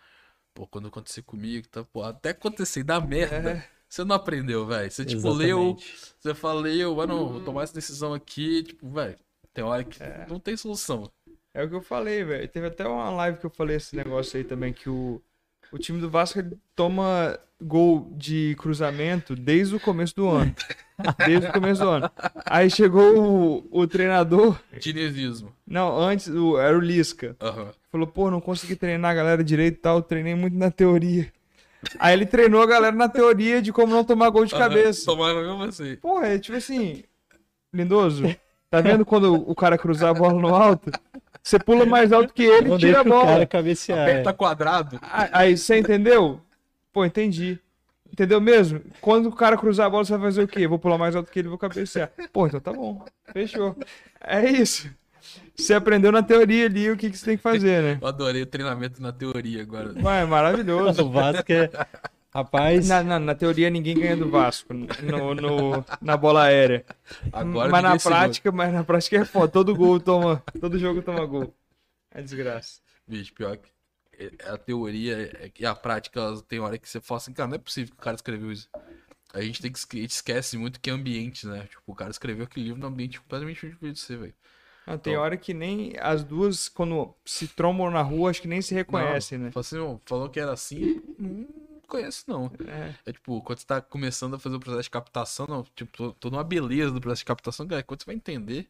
Speaker 3: Pô, quando acontecer comigo, tá? Pô, até acontecer, dá merda.
Speaker 1: É.
Speaker 3: Você não aprendeu, velho. Você, tipo, leu. Você fala, leu, ah, não, vou tomar essa decisão aqui. Tipo, velho, tem hora que não tem solução.
Speaker 1: É o que eu falei, velho. Teve até uma live que eu falei esse negócio aí também, que o, o time do Vasco toma gol de cruzamento desde o começo do ano. Desde o começo do ano. Aí chegou o, o treinador.
Speaker 3: Dinizismo.
Speaker 1: Não, antes o, era o Lisca.
Speaker 3: Aham.
Speaker 1: Falou, pô, não consegui treinar a galera direito e tal, treinei muito na teoria. Aí ele treinou a galera na teoria de como não tomar gol de cabeça.
Speaker 3: Tomaram mesmo assim.
Speaker 1: Porra, é tipo assim, lindoso, tá vendo quando o cara cruzar a bola no alto? Você pula mais alto que ele
Speaker 2: Não
Speaker 1: e tira a
Speaker 2: o
Speaker 1: bola.
Speaker 2: cara cabecear.
Speaker 3: Aperta
Speaker 2: é.
Speaker 3: quadrado.
Speaker 1: Aí aí, você entendeu? Pô, entendi. Entendeu mesmo? Quando o cara cruzar a bola, você vai fazer o quê? Vou pular mais alto que ele e vou cabecear. Pô, então tá bom. Fechou. É isso. Você aprendeu na teoria ali o que, que você tem que fazer, né?
Speaker 3: Eu adorei o treinamento na teoria agora.
Speaker 1: Ué, é maravilhoso.
Speaker 2: O Vasco é. Rapaz,
Speaker 1: Na, na, na teoria, ninguém ganha do Vasco no, no- na bola aérea.
Speaker 3: Agora
Speaker 1: mas na prática, mas na prática é foda. Todo gol toma. Todo jogo toma gol. É desgraça.
Speaker 3: Bicho, pior que é- a teoria é- e a prática, tem hora que você fala assim, cara, não é possível que o cara escreveu isso. A gente tem que a gente esquece muito que é ambiente, né? Tipo, o cara escreveu aquele livro num ambiente completamente diferente de você, velho.
Speaker 1: Não, tem
Speaker 3: Então-
Speaker 1: hora que nem as duas, quando se trombam na rua, acho que nem se reconhecem, né?
Speaker 3: Assim, falou que era assim, não conhece não.
Speaker 1: É.
Speaker 3: É tipo, quando você tá começando a fazer o processo de captação, não, tipo, to- toda uma beleza do processo de captação, cara, quando você vai entender,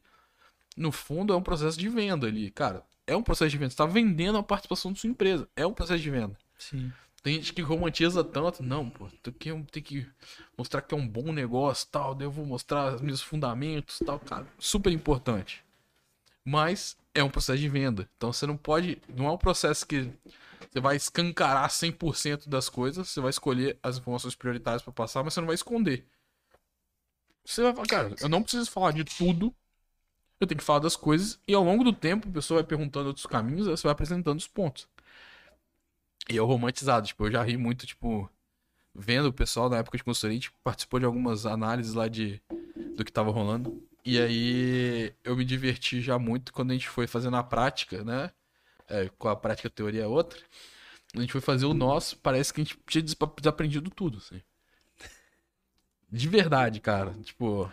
Speaker 3: no fundo é um processo de venda ali, cara. É um processo de venda, você tá vendendo a participação da sua empresa, é um processo de venda.
Speaker 2: sim.
Speaker 3: Tem gente que romantiza tanto, não, pô, tem que, tem que mostrar que é um bom negócio, tal, daí eu vou mostrar os meus fundamentos, tal, cara, super importante. Mas é um processo de venda, então você não pode, não é um processo que você vai escancarar 100% das coisas, você vai escolher as informações prioritárias pra passar, mas você não vai esconder. Você vai falar, cara, eu não preciso falar de tudo, eu tenho que falar das coisas, e ao longo do tempo a pessoa vai perguntando outros caminhos, você vai apresentando os pontos. E o romantizado, tipo, eu já ri muito, tipo, vendo o pessoal na época de consultoria, tipo, participou de algumas análises lá de do que tava rolando. E aí eu me diverti já muito quando a gente foi fazer na prática, né? É, com a prática a teoria é outra. A gente foi fazer o nosso, parece que a gente tinha desaprendido tudo, assim. De verdade, cara. Tipo,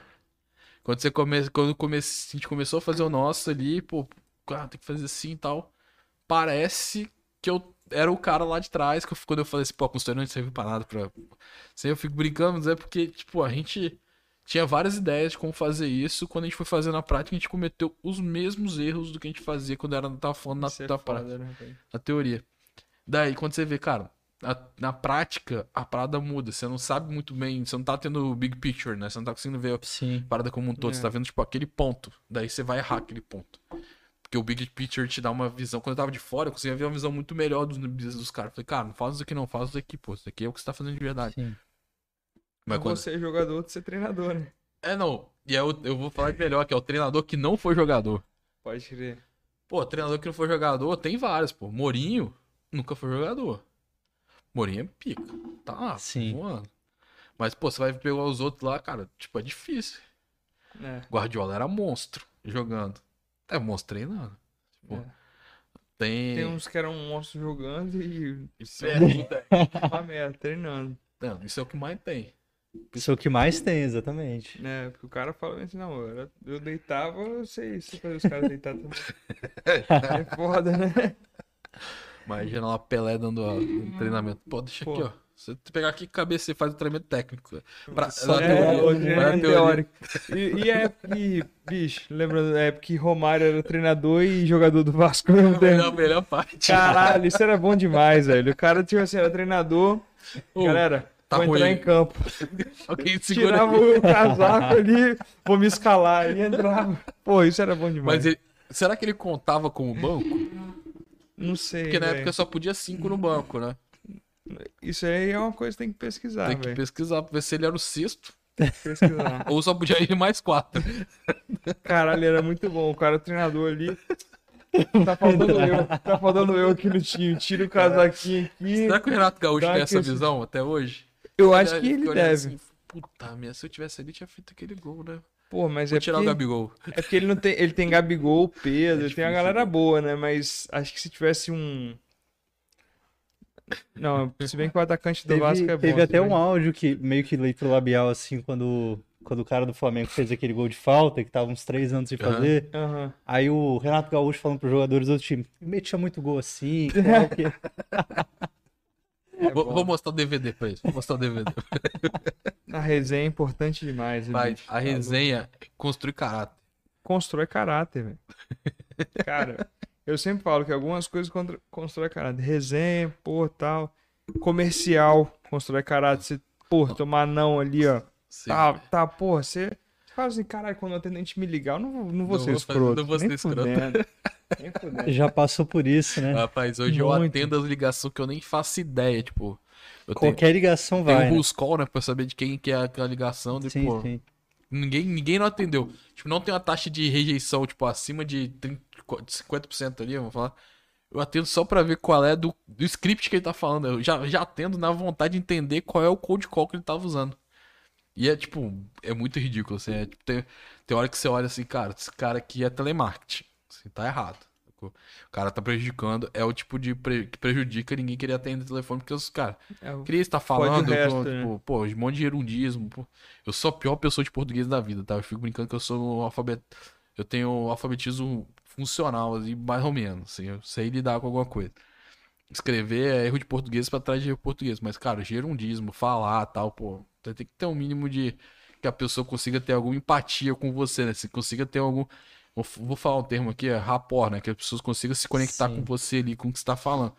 Speaker 3: quando você come... quando come... a gente começou a fazer o nosso ali, pô, cara, tem que fazer assim e tal. Parece que eu era o cara lá de trás, que eu- quando eu falei assim, pô, a não serviu pra nada. Pra... Assim, eu fico brincando, mas é porque, tipo, a gente tinha várias ideias de como fazer isso. Quando a gente foi fazer na prática, a gente cometeu os mesmos erros do que a gente fazia quando era, tava falando na,
Speaker 1: é
Speaker 3: na
Speaker 1: foda,
Speaker 3: prática
Speaker 1: né,
Speaker 3: na teoria. Daí, quando você vê, cara, a- na prática, a parada muda. Você não sabe muito bem, você não tá tendo o big picture, né? Você não tá conseguindo ver a
Speaker 2: Sim.
Speaker 3: parada como um todo.
Speaker 1: É.
Speaker 3: Você tá vendo, tipo, aquele ponto. Daí você vai errar aquele ponto. Porque o big picture te dá uma visão. Quando eu tava de fora, eu conseguia ver uma visão muito melhor dos business dos caras. Falei, cara, não faz isso aqui não, faz isso aqui, pô. Isso aqui é o que você tá fazendo de verdade.
Speaker 2: Sim.
Speaker 3: Mas quando...
Speaker 1: Você é jogador, você é treinador, né?
Speaker 3: É, não. E eu, eu vou falar de melhor, que é o treinador que não foi jogador.
Speaker 1: Pode crer.
Speaker 3: Pô, treinador que não foi jogador, tem vários, pô. Morinho nunca foi jogador. Morinho é pica. Tá lá,
Speaker 2: Sim.
Speaker 3: voando. Mas, pô, você vai pegar os outros lá, cara, tipo, é difícil.
Speaker 1: É.
Speaker 3: Guardiola era monstro jogando. É monstro treinando. Tipo,
Speaker 1: É.
Speaker 3: tem.
Speaker 1: Tem uns que eram monstros jogando e
Speaker 3: Isso é, é-
Speaker 1: uma merda, treinando.
Speaker 3: Não, isso é o que mais tem.
Speaker 2: Isso é o que mais tem, exatamente.
Speaker 1: Né? Porque o cara fala assim, não, eu, deitava, eu sei se fazer os caras deitar também. É foda, né?
Speaker 3: Imagina lá Pelé dando ó, um treinamento. Pô, deixa aqui,
Speaker 1: Pô.
Speaker 3: ó. Você pegar aqui cabeça e faz o treinamento técnico. Pra,
Speaker 2: Só
Speaker 3: teoria,
Speaker 1: É, hoje
Speaker 3: na
Speaker 1: é teórico. E, e é que, bicho, lembra da época que Romário era treinador e jogador do Vasco ao mesmo
Speaker 3: A melhor,
Speaker 1: tempo?
Speaker 3: melhor parte.
Speaker 1: Caralho, isso era bom demais, velho. O cara, tipo assim, era treinador.
Speaker 3: Ô,
Speaker 1: Galera,
Speaker 3: tá
Speaker 1: vou entrar em campo.
Speaker 3: Alguém segura
Speaker 1: Tirava o casaco ali, vou me escalar. E entrava. Pô, isso era bom demais.
Speaker 3: Mas ele, será que ele contava como banco?
Speaker 1: Não sei.
Speaker 3: Porque na
Speaker 1: velho.
Speaker 3: época só podia cinco no banco, né?
Speaker 1: Isso aí é uma coisa que tem que pesquisar,
Speaker 3: Tem que
Speaker 1: velho.
Speaker 3: pesquisar pra ver se ele era o sexto
Speaker 1: Pesquisar.
Speaker 3: ou só podia ir mais quatro.
Speaker 1: Caralho, era muito bom. O cara, o treinador ali. Tá faltando eu. Tá faltando eu aqui no time. Tira o casaquinho aqui.
Speaker 3: Será que o Renato Gaúcho tem essa visão até hoje?
Speaker 1: Eu acho que ele
Speaker 3: olhando
Speaker 1: deve.
Speaker 3: assim, Puta merda, se eu tivesse ali, tinha feito aquele gol, né?
Speaker 1: Pô, mas
Speaker 3: Vou
Speaker 1: é
Speaker 3: tirar o
Speaker 1: porque,
Speaker 3: Gabigol.
Speaker 1: é porque ele não tem. Ele tem Gabigol, Pedro,
Speaker 3: É
Speaker 1: tem uma galera
Speaker 3: né?
Speaker 1: boa, né? Mas acho que se tivesse um. Não, se bem que o atacante do
Speaker 2: Teve,
Speaker 1: Vasco é bom.
Speaker 2: teve até um áudio que meio que leitura labial, assim, quando, quando o cara do Flamengo fez aquele gol de falta, que tava uns três anos sem fazer.
Speaker 1: Aham.
Speaker 2: Aí o Renato Gaúcho falando pros jogadores do time, metia muito gol assim, qual que-
Speaker 1: É
Speaker 3: vou, vou mostrar o DVD pra eles. Vou mostrar o DVD.
Speaker 1: A resenha é importante demais. Bicho.
Speaker 3: a resenha construi caráter.
Speaker 1: Constrói caráter, velho. Cara, eu sempre falo que algumas coisas contra- constrói caráter. Resenha, pô, tal. Comercial, constrói caráter. Você, pô, tomar não ali, ó.
Speaker 3: Sim.
Speaker 1: Tá, tá, pô, você. Fala assim, caralho, quando o atendente me ligar, eu não vou, não vou
Speaker 3: Não
Speaker 1: ser
Speaker 3: vou
Speaker 1: escroto.
Speaker 3: não vou ser
Speaker 1: nem
Speaker 3: escroto.
Speaker 2: já passou por isso, né?
Speaker 3: Rapaz, hoje eu
Speaker 1: Muito.
Speaker 3: atendo as ligações que eu nem faço ideia, tipo. Eu tenho,
Speaker 2: Qualquer ligação
Speaker 3: tenho
Speaker 2: vai,
Speaker 3: um
Speaker 2: né?
Speaker 3: who's call, né? Pra saber de quem que é aquela ligação. De,
Speaker 2: Sim,
Speaker 3: pô,
Speaker 2: sim.
Speaker 3: Ninguém, ninguém não atendeu. Tipo, não tem uma taxa de rejeição, tipo, acima de 30, 50% ali, vamos falar. Eu atendo só pra ver qual é do, do script que ele tá falando. Eu já, já atendo na vontade de entender qual é o cold call que ele tava usando. E é, tipo, é muito ridículo, assim. É, tipo, tem, tem hora que você olha assim, cara, esse cara aqui é telemarketing. Assim, tá errado. O cara tá prejudicando. É o tipo de pre- que prejudica ninguém querer atender o telefone, porque os caras.
Speaker 1: É,
Speaker 3: Queria estar falando,
Speaker 1: resto,
Speaker 3: pô,
Speaker 1: né?
Speaker 3: tipo, pô, de um monte de gerundismo. pô. Eu sou a pior pessoa de português da vida, tá? Eu fico brincando que eu sou um alfabet... Eu tenho um alfabetismo funcional, assim, mais ou menos, assim. Eu sei lidar com alguma coisa. Escrever é erro de português pra trás de erro português. Mas, cara, gerundismo, falar tal, pô. Tem que ter um mínimo de... Que a pessoa consiga ter alguma empatia com você, né? Se consiga ter algum... Vou, falar um termo aqui, é rapport, né? Que as pessoas consigam se conectar
Speaker 2: Sim.
Speaker 3: com você ali, com o que você tá falando.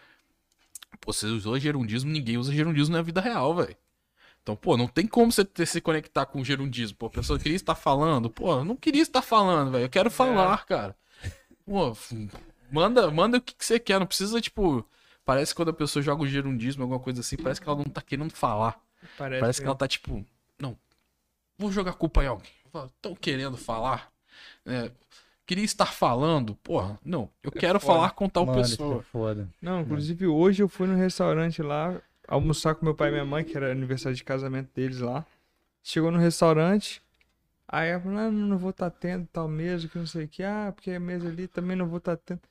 Speaker 3: Pô, você usou gerundismo, ninguém usa gerundismo na vida real, velho. Então, pô, não tem como você ter, se conectar com gerundismo. Pô, a pessoa queria estar falando. Pô, eu não queria estar falando, velho. Eu quero falar, cara. Pô, manda, manda o que, que você quer. Não precisa, tipo. Parece que quando a pessoa joga o gerundismo, alguma coisa assim, parece que ela não tá querendo falar.
Speaker 1: Parece,
Speaker 3: Parece que ela tá, tipo, não. Vou jogar culpa em alguém. Estão querendo falar. É, queria estar falando. Porra, não. Eu quero
Speaker 1: foda.
Speaker 3: falar com tal
Speaker 2: Mano,
Speaker 3: pessoa.
Speaker 2: é foda.
Speaker 1: Não, inclusive hoje eu fui no restaurante lá almoçar com meu pai e minha mãe, que era aniversário de casamento deles lá. Chegou no restaurante, aí ela falou, ah, não, não vou estar tendo tal mesa, que não sei o que. Ah, porque a mesa ali também não vou estar tendo.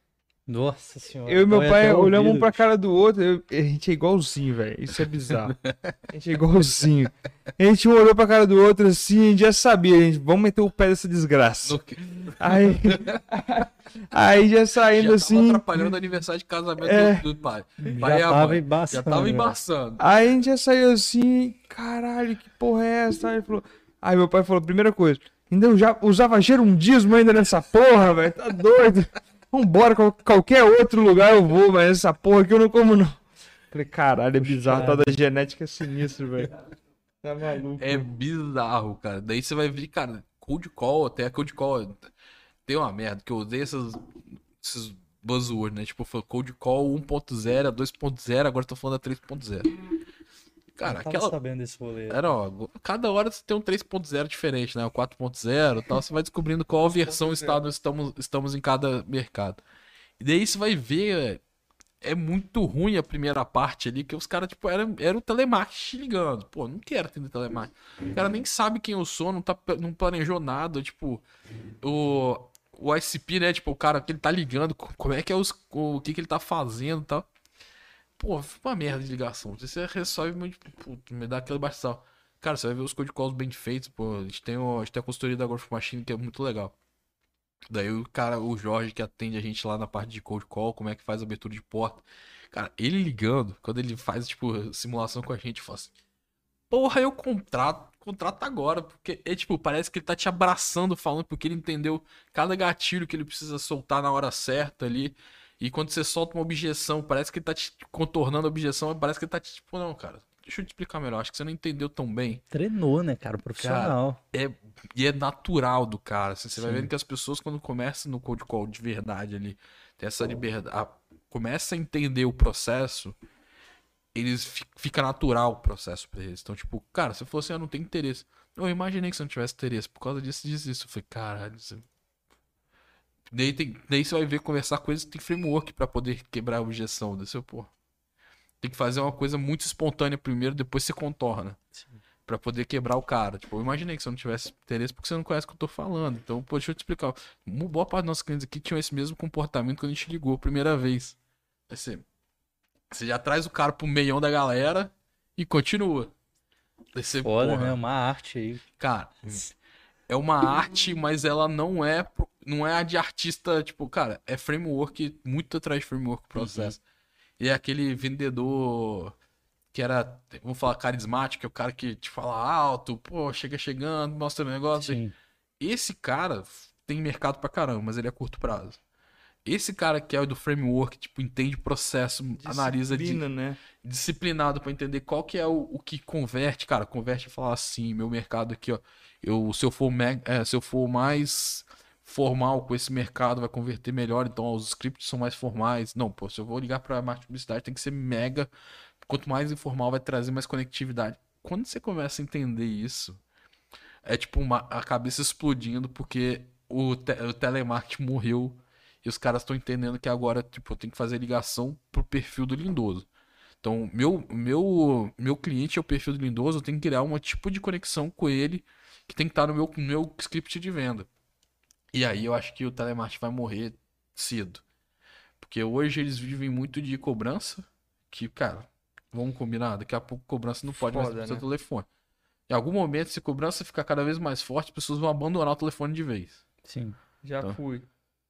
Speaker 2: Nossa senhora.
Speaker 1: Eu e meu pai olhamos um pra cara do outro, eu- a gente é igualzinho, velho. Isso é bizarro. A gente é igualzinho. A gente um olhou pra cara do outro assim, a gente já sabia, a gente, vamos meter o pé dessa desgraça. Aí, aí já saindo
Speaker 3: já
Speaker 1: assim.
Speaker 3: atrapalhando o aniversário de casamento
Speaker 1: É.
Speaker 3: do, do pai.
Speaker 2: Já
Speaker 3: pai e a
Speaker 2: tava
Speaker 3: mãe.
Speaker 2: embaçando.
Speaker 3: Já tava embaçando.
Speaker 1: Aí a gente já saiu assim, caralho, que porra é essa? Aí, falou, aí meu pai falou, primeira coisa, ainda eu já usava gerundismo ainda nessa porra, velho, tá doido? Vambora, qual- qualquer outro lugar eu vou, mas essa porra aqui eu não como não. Falei, caralho, é bizarro, tá da genética sinistro, velho. Tá maluco.
Speaker 3: É bizarro, cara. Daí você vai ver, cara, cold call, até a cold call. Tem uma merda que eu usei essas, esses buzzwords, né? Tipo, cold call 1.0, 2.0, agora eu tô falando da 3.0. Cara,
Speaker 2: Eu
Speaker 3: aquela.
Speaker 2: sabendo desse rolê.
Speaker 3: Era, ó, cada hora você tem um 3.0 diferente, né? O 4.0 e tal. Você vai descobrindo qual versão está, nós estamos, estamos em cada mercado. E daí você vai ver. É muito ruim a primeira parte ali, que os caras, tipo, era, era o telemarketing ligando. Pô, não quero atender telemarketing. O cara nem sabe quem eu sou, não, tá, não planejou nada. Tipo, o, o ICP, né? Tipo, o cara que ele tá ligando, co- como é que é os, o, que que ele tá fazendo e tal. Pô, foi uma merda de ligação. Você resolve muito, puto, me dá aquele baixal. Cara, você vai ver os code calls bem feitos, pô. A gente tem, o, a gente tem a consultoria da Golf Machine que é muito legal. Daí o cara, o Jorge, que atende a gente lá na parte de cold call, como é que faz a abertura de porta. Cara, ele ligando, quando ele faz, tipo, simulação com a gente, fala assim: Porra, eu contrato, contrato agora. Porque é tipo, parece que ele tá te abraçando, falando, porque ele entendeu cada gatilho que ele precisa soltar na hora certa ali. E quando você solta uma objeção, parece que ele tá te contornando a objeção, parece que ele tá te, tipo, não, cara, deixa eu te explicar melhor, acho que você não entendeu tão bem.
Speaker 2: Treinou, né, cara? Profissional.
Speaker 3: É, e é natural do cara. assim, você vai
Speaker 2: Sim.
Speaker 3: vendo que as pessoas, quando começam no cold call de verdade ali, tem essa liberdade, a- começa a entender o processo, eles fi- fica natural o processo pra eles. Então, tipo, cara, se fosse, eu não tenho interesse. Eu imaginei que você não tivesse interesse. Por causa disso, disso, isso. Eu falei, caralho. Você... Daí, tem, daí você vai ver conversar coisas que tem framework pra poder quebrar a objeção. Daí você, pô. Tem que fazer uma coisa muito espontânea primeiro, depois você contorna. Pra poder quebrar o cara. Tipo, eu imaginei que você não tivesse interesse porque você não conhece o que eu tô falando. Então, pô, deixa eu te explicar. Uma boa parte dos nossos clientes aqui tinham esse mesmo comportamento quando a gente ligou a primeira vez. Aí você. Você já traz o cara pro meião da galera e continua. Daí você,
Speaker 2: Foda,
Speaker 3: porra,
Speaker 2: né? Uma arte aí.
Speaker 3: Cara, é uma arte, mas ela não é não é a de artista, tipo, cara, é framework, muito atrás de framework processo. E é aquele vendedor que era, vamos falar, carismático, é o cara que te fala alto, pô, chega chegando, mostra o negócio.
Speaker 2: Sim.
Speaker 3: Esse cara tem mercado pra caramba, mas ele é curto prazo. Esse cara que é o do framework, tipo, entende processo, analisa de,
Speaker 1: Disciplina, né?
Speaker 3: disciplinado pra entender qual que é o, o que converte, cara, converte e falar assim, meu mercado aqui, ó, eu se eu for me- é, se eu for mais formal com esse mercado vai converter melhor, então os scripts são mais formais. Não, pô, se eu vou ligar pra marketing publicidade tem que ser mega, quanto mais informal vai trazer mais conectividade. Quando você começa a entender isso, é tipo uma, a cabeça explodindo porque o, te- o telemarketing morreu e os caras estão entendendo que agora, tipo, eu tenho que fazer ligação pro perfil do Lindoso. Então, meu, meu, meu cliente é o perfil do Lindoso, eu tenho que criar um tipo de conexão com ele que tem que estar no meu, meu script de venda. E aí eu acho que o telemarketing vai morrer cedo. Porque hoje eles vivem muito de cobrança, que, cara, vamos combinar, daqui a pouco cobrança não pode mais
Speaker 1: Foda,
Speaker 3: ter seu
Speaker 1: né?
Speaker 3: telefone. Em algum momento, se cobrança ficar cada vez mais forte, as pessoas vão abandonar o telefone de vez.
Speaker 2: Sim.
Speaker 1: Já
Speaker 3: Tá.
Speaker 1: fui.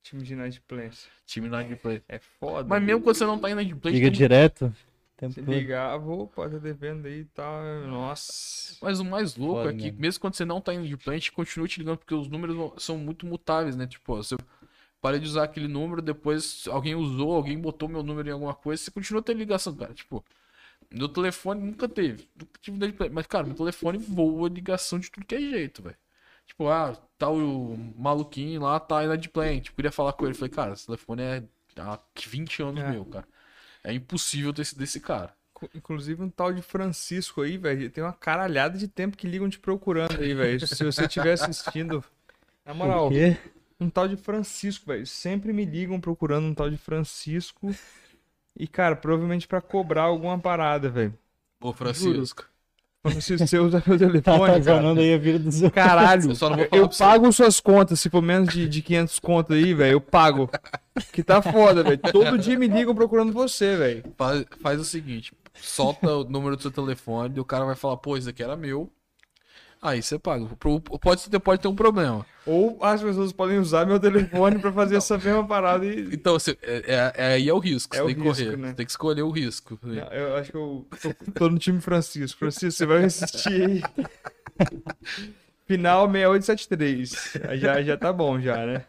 Speaker 1: Time de inadimplência.
Speaker 3: Time inadimplente.
Speaker 1: É foda.
Speaker 3: Mas mesmo quando você não tá inadimplente,
Speaker 2: Liga
Speaker 3: tem-
Speaker 2: direto. Tempo
Speaker 1: Se ligar, vou, pode ter vendo aí e tal. Nossa.
Speaker 3: Mas o mais louco
Speaker 2: Foda
Speaker 3: é que,
Speaker 2: mesmo.
Speaker 3: mesmo quando você não tá indo de plant, continua te ligando, porque os números são muito mutáveis, né? Tipo, você para de usar aquele número, depois alguém usou, alguém botou meu número em alguma coisa, você continua tendo ligação, cara. Tipo, meu telefone nunca teve. Nunca tive de plant. Mas, cara, meu telefone voa ligação de tudo que é jeito, velho. Tipo, ah, tá o maluquinho lá, tá inadimplente. Tipo, queria falar com ele. Falei, cara, esse telefone é há 20 anos
Speaker 1: É.
Speaker 3: meu, cara. É impossível ter esse desse cara.
Speaker 1: Inclusive um tal de Francisco aí, velho. Tem uma caralhada de tempo que ligam te procurando aí, velho. Se você estiver assistindo. Na moral, um tal de Francisco, velho. Sempre me ligam procurando um tal de Francisco. E, cara, provavelmente pra cobrar alguma parada, velho.
Speaker 3: Ô, Francisco.
Speaker 1: Francisco, você usa meu
Speaker 2: Tá
Speaker 1: telefone, cara.
Speaker 2: atazanando aí a vida dos outros.
Speaker 1: Caralho,
Speaker 3: Eu só não vou
Speaker 1: eu, pago suas contas, se for menos de, de 500 contas aí, velho, eu pago. Que tá foda, velho. Todo dia me ligam procurando você, velho.
Speaker 3: Faz, faz o seguinte, solta o número do seu telefone e o cara vai falar, pô, isso aqui era meu. Aí você paga. Pode, ter- pode ter um problema.
Speaker 1: Ou as pessoas podem usar meu telefone pra fazer essa mesma parada e...
Speaker 3: Então, você, é, é- é- aí é o risco,
Speaker 1: É
Speaker 3: você tem que
Speaker 1: risco,
Speaker 3: correr.
Speaker 1: né?
Speaker 3: Você tem que escolher o risco.
Speaker 1: Não, eu acho que eu tô, tô no time Francisco. Francisco, você vai assistir aí. Final 6873. Aí Já, já tá bom, já, né?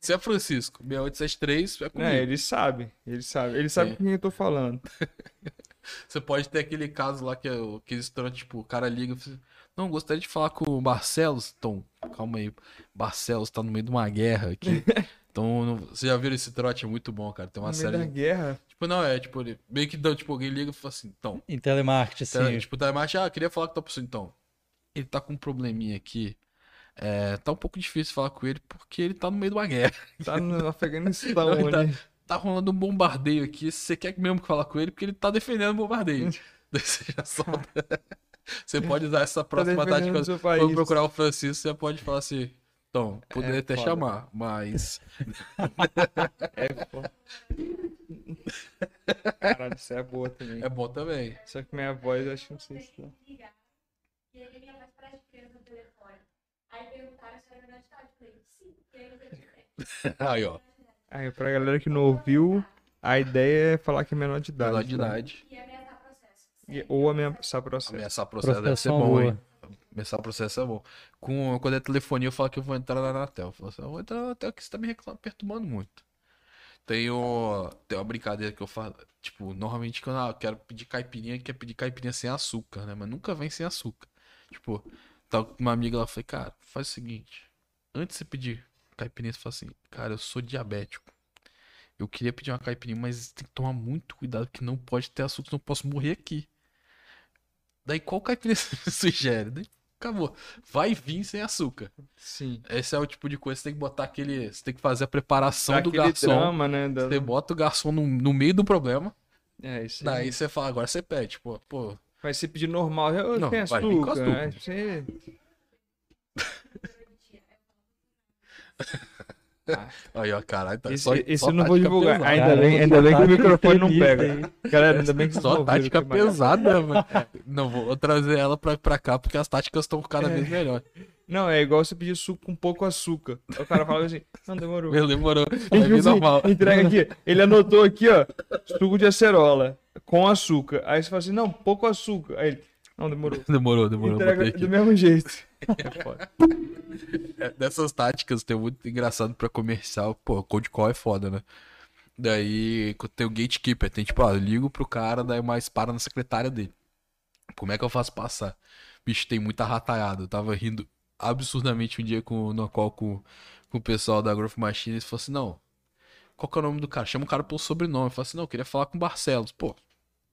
Speaker 3: Se é Francisco, 6873, é comigo.
Speaker 1: É, ele sabe. Ele sabe. Ele sabe com quem eu tô falando.
Speaker 3: Você pode ter aquele caso lá que é o que eles trocam, tipo, o cara liga e fala assim, não, gostaria de falar com o Barcelos. Tom, calma aí. Barcelos tá no meio de uma guerra aqui. Então, não- você já viram esse trote? É muito bom, cara. Tem uma
Speaker 1: No meio
Speaker 3: série.
Speaker 1: da guerra.
Speaker 3: Tipo, não, é, tipo, ele meio que dá, tipo, alguém liga e fala assim, então,
Speaker 2: Em telemarketing,
Speaker 3: Tá,
Speaker 2: assim.
Speaker 3: tipo, imagem, ah, queria falar com a pessoa, então. Ele tá com um probleminha aqui. É, tá um pouco difícil falar com ele porque ele tá no meio de uma guerra.
Speaker 1: Tá no Afeganistão
Speaker 3: Não,
Speaker 1: ali.
Speaker 3: Tá rolando um bombardeio aqui. Você quer mesmo falar com ele porque ele tá defendendo o bombardeio. Daí você já solta. Você pode usar essa próxima
Speaker 1: defendendo
Speaker 3: tática. Quando procurar o Francisco, você pode falar assim. Então, poderia
Speaker 1: É
Speaker 3: até
Speaker 1: foda.
Speaker 3: chamar, mas.
Speaker 1: É, pô. Caralho, isso é boa também.
Speaker 3: É bom também.
Speaker 1: Só que minha voz, eu acho que não sei se... tá.
Speaker 4: E minha voz no telefone. Aí perguntaram se era verdade. Eu falei, sim. Aí
Speaker 3: ó.
Speaker 1: Aí, pra galera que não ouviu, a ideia é falar que é menor de idade.
Speaker 3: Menor de
Speaker 1: tá?
Speaker 3: idade.
Speaker 4: processo.
Speaker 1: E- Ou ameaçar processo.
Speaker 3: Ameaçar processo deve ser bom,
Speaker 2: boa.
Speaker 3: hein? Ameaçar processo é bom. Com, quando é telefonia, eu falo que eu vou entrar na Anatel. Eu falo assim, eu vou entrar na Anatel que você tá me reclam- perturbando muito. Tem, o, tem uma brincadeira que eu falo. Tipo, normalmente quando eu quero pedir caipirinha, quer pedir caipirinha sem açúcar, né? Mas nunca vem sem açúcar. Tipo, tava com uma amiga lá, falei, cara, faz o seguinte. Antes de você pedir caipirinha, você fala assim, cara, eu sou diabético. Eu queria pedir uma caipirinha, mas tem que tomar muito cuidado, que não pode ter açúcar, eu posso morrer aqui. Daí qual caipirinha você sugere? Daí, acabou. Vai vir sem açúcar.
Speaker 1: Sim.
Speaker 3: Esse é o tipo de coisa que você tem que botar aquele. Você tem que fazer a preparação
Speaker 1: Dá
Speaker 3: do garçom.
Speaker 1: drama, né? da-
Speaker 3: Você bota o garçom no, no meio do problema.
Speaker 1: É, isso aí.
Speaker 3: Daí você fala, agora você pede. Pô, pô.
Speaker 1: Vai ser pedir normal. Eu
Speaker 3: Não,
Speaker 1: tem
Speaker 3: vai vir com
Speaker 1: açúcar.
Speaker 3: açúcar.
Speaker 1: né? Você...
Speaker 3: Aí, ó, caralho, tá
Speaker 1: Esse,
Speaker 3: só,
Speaker 1: esse
Speaker 3: só
Speaker 1: eu não vou divulgar.
Speaker 3: pesada.
Speaker 1: Ainda bem, ainda bem que o microfone não pega. Galera, ainda bem que
Speaker 3: Só tática pesada, mano. Não, vou trazer ela pra, pra cá, porque as táticas estão cada vez melhor.
Speaker 1: Não, é igual você pedir suco com pouco açúcar. Aí O cara fala assim, não, demorou.
Speaker 3: Meu, demorou.
Speaker 1: Ele, tipo assim,
Speaker 3: normal.
Speaker 1: entrega aqui. Ele anotou aqui, ó, suco de acerola com açúcar. Aí você fala assim, não, pouco açúcar. Aí ele, não, demorou.
Speaker 3: Demorou, demorou.
Speaker 1: Entrega do mesmo jeito. É foda.
Speaker 3: É, dessas táticas tem muito engraçado pra comercial. Pô, cold call é foda, né? Daí tem o gatekeeper. Tem tipo, ó, eu ligo pro cara, daí mais para na secretária dele. Como é que eu faço passar? Bicho, tem muita rataiada. Eu tava rindo absurdamente um dia com, no qual com, com o pessoal da Growth Machine. Eles falaram assim: não, qual que é o nome do cara? Chama o cara pelo sobrenome. Eu falei assim: não, eu queria falar com o Barcelos. Pô,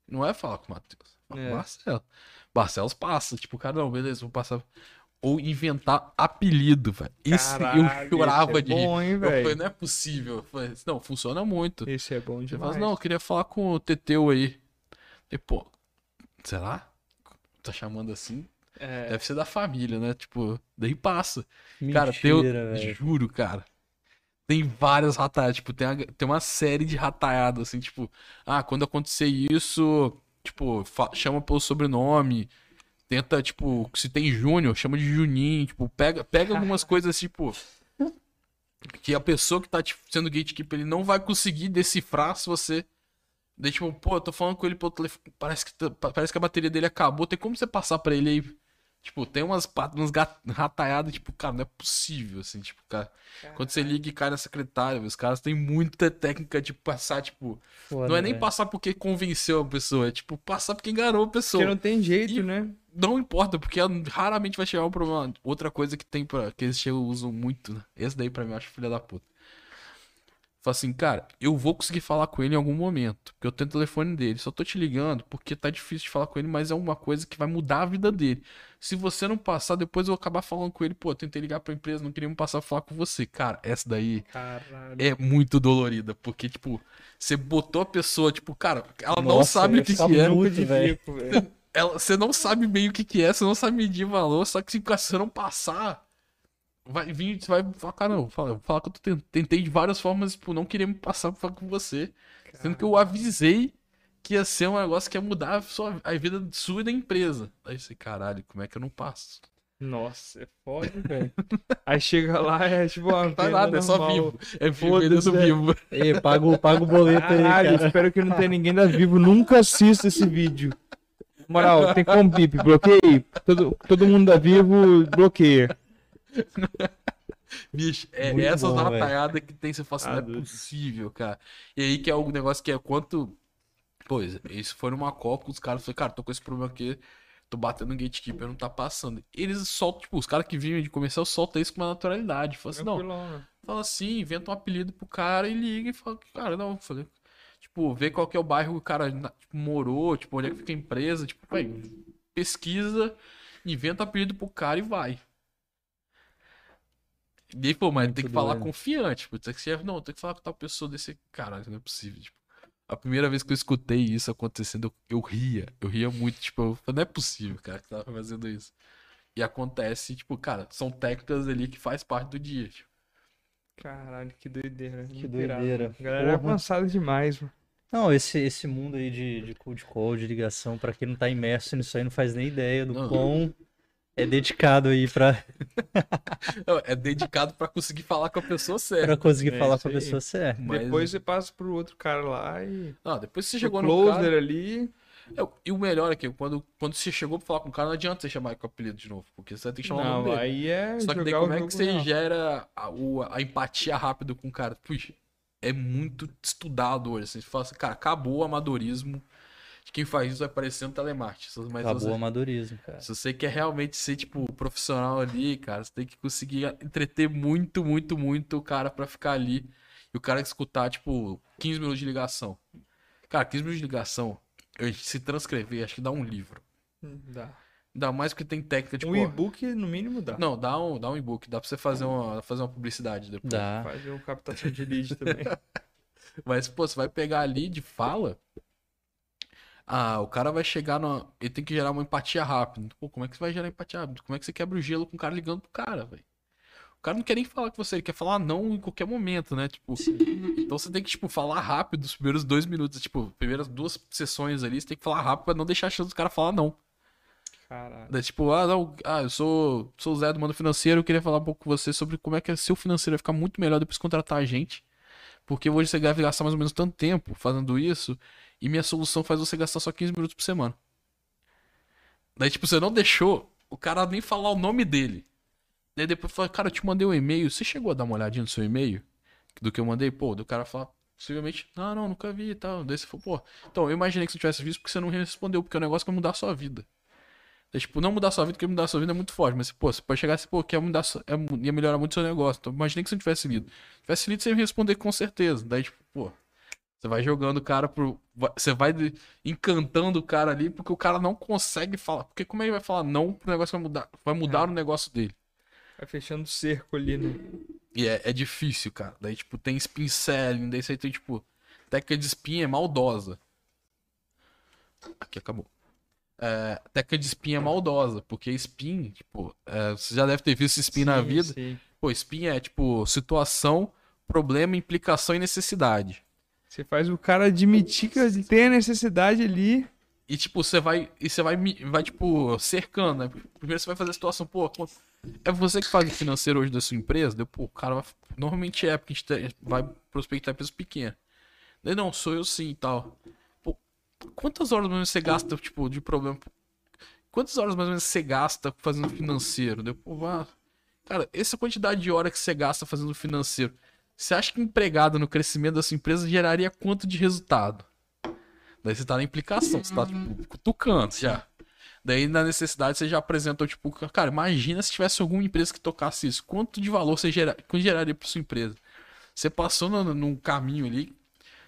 Speaker 3: não é falar com o Matheus. Fala com
Speaker 1: É.
Speaker 3: o Barcelos. Barcelos passa. Tipo, o cara, não, beleza, vou passar. Ou inventar apelido, velho. Isso eu chorava
Speaker 1: esse é
Speaker 3: de rir.
Speaker 1: bom, hein,
Speaker 3: Eu falei, não é possível. Falei, não, funciona muito.
Speaker 1: Esse é bom demais.
Speaker 3: fala assim, não, eu queria falar com o Teteu aí. E, pô, será? Tá chamando assim?
Speaker 1: É,
Speaker 3: Deve ser da família, né? Tipo, daí passa. cara, tem,
Speaker 2: Mentira, velho.
Speaker 3: juro, cara. Tem várias rataiadas, tipo, tem, a- tem uma série de rataiadas, assim, tipo, ah, quando acontecer isso, tipo, chama pelo sobrenome, tenta, tipo, se tem Júnior, chama de Juninho, tipo, pega, pega algumas coisas, tipo, que a pessoa que tá tipo, sendo gatekeeper, ele não vai conseguir decifrar se você... Daí, tipo, pô, eu tô falando com ele pelo telefone, parece que, parece que a bateria dele acabou, tem como você passar pra ele aí? Tipo, tem umas, umas rataiadas, tipo, cara, não é possível, assim, tipo, cara. Quando você liga e cai na secretária, os caras têm muita técnica de passar, tipo.
Speaker 2: Foda,
Speaker 3: não é nem
Speaker 2: velho.
Speaker 3: passar porque convenceu a pessoa, é tipo, passar porque enganou a pessoa.
Speaker 1: porque não tem jeito,
Speaker 3: E-
Speaker 1: né?
Speaker 3: Não importa, porque ela raramente vai chegar um problema. Outra coisa que tem pra. que eles chegam, usam muito, né? Esse daí pra mim eu acho filha da puta. Fala assim, cara, eu vou conseguir falar com ele em algum momento. Porque eu tenho o telefone dele. Só tô te ligando porque tá difícil de falar com ele, mas é uma coisa que vai mudar a vida dele. Se você não passar, depois eu vou acabar falando com ele. Pô, eu tentei ligar pra empresa, não queria me passar a falar com você. Cara, essa daí
Speaker 1: Caralho.
Speaker 3: é muito dolorida. Porque, tipo, você botou a pessoa, tipo, cara, ela não
Speaker 2: Nossa,
Speaker 3: sabe
Speaker 2: eu
Speaker 3: o que, que é.
Speaker 2: muito, velho.
Speaker 3: Ela, você não sabe bem o que, que é, você não sabe medir valor, só que se você não passar, vai vir, você vai falar, cara, não, fala, vou falar que eu tentei de várias formas, tipo, não querer me passar pra falar com você. Sendo que eu avisei que ia ser um negócio que ia mudar a, sua, a vida sua e da empresa. Aí você, caralho, como é que eu não passo?
Speaker 1: Nossa, é foda, velho. Aí chega lá, é tipo uma
Speaker 3: Não tá nada, é só vivo. É vendendo vivo.
Speaker 2: Ei, paga, o- paga o boleto aí,
Speaker 1: Caralho,
Speaker 2: cara.
Speaker 1: espero que não tenha ninguém da Vivo. Nunca assista esse vídeo. Moral, tem como bip, bloqueei. Todo, todo mundo da Vivo bloqueia.
Speaker 3: Bicho, é
Speaker 2: Muito
Speaker 3: essas
Speaker 2: bom,
Speaker 3: rataiadas que tem, você fala assim,
Speaker 1: Ah,
Speaker 3: não é
Speaker 1: doido.
Speaker 3: possível, cara. E aí que é o negócio que é quanto. Pois, isso foi numa Copa, os caras falaram, cara, tô com esse problema aqui, tô batendo no gatekeeper, não tá passando. Eles soltam, tipo, os caras que vivem de comercial soltam isso com uma naturalidade. Fala assim, não,
Speaker 1: né?
Speaker 3: fala assim, inventa um apelido pro cara e liga e fala, cara, não, falei. Tipo, vê qual que é o bairro que o cara tipo, morou, tipo, onde é que fica a empresa, tipo, vai, pesquisa, inventa apelido pro cara e vai. E pô, mas tem que falar
Speaker 2: doido.
Speaker 3: confiante, tipo, tem que ser, não, tem que falar com tal pessoa desse, caralho, não é possível, tipo. A primeira vez que eu escutei isso acontecendo, eu, eu ria, eu ria muito, tipo, eu falei, não é possível, cara, que tava fazendo isso. E acontece, tipo, cara, são técnicas ali que faz parte do dia, tipo.
Speaker 1: Caralho, que doideira.
Speaker 2: Que
Speaker 1: muito irado.
Speaker 2: doideira.
Speaker 1: A galera é avançada demais, mano.
Speaker 2: Não, esse, esse mundo aí de, de cold call, de ligação, pra quem não tá imerso nisso aí, não faz nem ideia do
Speaker 3: Não.
Speaker 2: quão é dedicado aí pra,
Speaker 3: Não, É dedicado pra conseguir falar com a pessoa certa.
Speaker 2: pra conseguir
Speaker 1: É,
Speaker 2: falar com a pessoa certa.
Speaker 3: Mas-
Speaker 1: Depois você passa pro outro cara lá e.
Speaker 3: Não, depois você
Speaker 1: O
Speaker 3: chegou no
Speaker 1: closer
Speaker 3: cara.
Speaker 1: ali.
Speaker 3: É, E o melhor é que quando, quando você chegou pra falar com o cara, não adianta você chamar ele com o apelido de novo, porque você vai ter que chamar o
Speaker 1: Não,
Speaker 3: nome dele.
Speaker 1: aí é.
Speaker 3: Só que daí como
Speaker 1: o
Speaker 3: é que você
Speaker 1: real.
Speaker 3: gera a, o- a empatia rápido com o cara? Puxa, é muito estudado hoje. Assim, você fala assim, cara, acabou o amadorismo. De quem faz isso vai parecendo telemarketing. Mas
Speaker 2: Acabou
Speaker 3: você-
Speaker 2: o amadorismo, cara.
Speaker 3: se você quer realmente ser, tipo, profissional ali, cara, você tem que conseguir entreter muito, muito, muito o cara pra ficar ali. E o cara escutar, tipo, 15 minutos de ligação. Cara, 15 minutos de ligação, se transcrever, acho que dá um livro.
Speaker 1: Hum, Dá.
Speaker 3: Ainda mais porque tem técnica, tipo.
Speaker 1: Um e-book, no mínimo, dá.
Speaker 3: Não, dá um, dá um e-book, dá pra você fazer uma, fazer uma publicidade depois.
Speaker 2: Dá.
Speaker 1: Fazer um captação de lead também.
Speaker 3: Mas, pô, você vai pegar ali de fala. Ah, o cara vai chegar no. Ele tem que gerar uma empatia rápida. Pô, como é que você vai gerar empatia rápida? Como é que você quebra o gelo com o cara ligando pro cara, velho? O cara não quer nem falar com você, ele quer falar não em qualquer momento, né? Tipo, então você tem que, tipo, falar rápido os primeiros dois minutos. Tipo, primeiras duas sessões ali, você tem que falar rápido pra não deixar a chance do cara falar não.
Speaker 1: Caralho.
Speaker 3: Tipo, ah, não, ah, eu sou, sou o Zé do Mano Financeiro, eu queria falar um pouco com você sobre como é que seu financeiro vai ficar muito melhor depois de contratar a gente. Porque hoje você deve gastar mais ou menos tanto tempo fazendo isso, e minha solução faz você gastar só 15 minutos por semana. Daí, tipo, você não deixou o cara nem falar o nome dele. Daí depois fala, cara, eu te mandei um e-mail, você chegou a dar uma olhadinha no seu e-mail? Do que eu mandei? Pô, do cara fala, possivelmente, não, não, nunca vi e tal. Daí você falou, pô, então eu imaginei que você tivesse visto porque você não respondeu, porque é um negócio que mudar a sua vida. Daí, tipo, não mudar a sua vida, porque mudar a sua vida é muito forte. Mas, pô, você pode chegar assim, pô, quer mudar, é, ia melhorar muito o seu negócio. Então, imaginei que você não tivesse lido. Se tivesse lido, você ia me responder com certeza. Daí, tipo, pô, você vai jogando o cara pro. Você vai encantando o cara ali, porque o cara não consegue falar. Porque como ele vai falar não pro negócio vai mudar? Vai mudar o negócio dele.
Speaker 1: Vai fechando o cerco ali, né?
Speaker 3: E é, é difícil, cara. Daí, tipo, tem spin selling, daí você tem, tipo, técnica de spin é maldosa. Aqui acabou. É, técnica de spin é maldosa, porque spin, tipo, é, você já deve ter visto spin na
Speaker 1: Sim,
Speaker 3: vida.
Speaker 1: sim.
Speaker 3: Pô, spin é, tipo, situação, problema, implicação e necessidade.
Speaker 1: Você faz o cara admitir que tem a necessidade ali.
Speaker 3: E, tipo, você vai. E você vai, vai, tipo, cercando, né? Primeiro você vai fazer a situação, pô, é você que faz o financeiro hoje da sua empresa? Daí, pô, o cara vai. Normalmente é, porque a gente vai prospectar empresas pequenas. Daí não, sou eu sim e tal. Pô, quantas horas mais ou menos você gasta, tipo, de problema? Quantas horas mais ou menos você gasta fazendo financeiro? Daí, pô, vá. Cara, essa quantidade de hora que você gasta fazendo financeiro, você acha que empregado no crescimento da sua empresa geraria quanto de resultado? Daí você tá na implicação, você tá, tipo, cutucando já. Daí na necessidade você já apresentou, tipo, cara, imagina se tivesse alguma empresa que tocasse isso. Quanto de valor você gera, geraria pra sua empresa? Você passou no- num caminho ali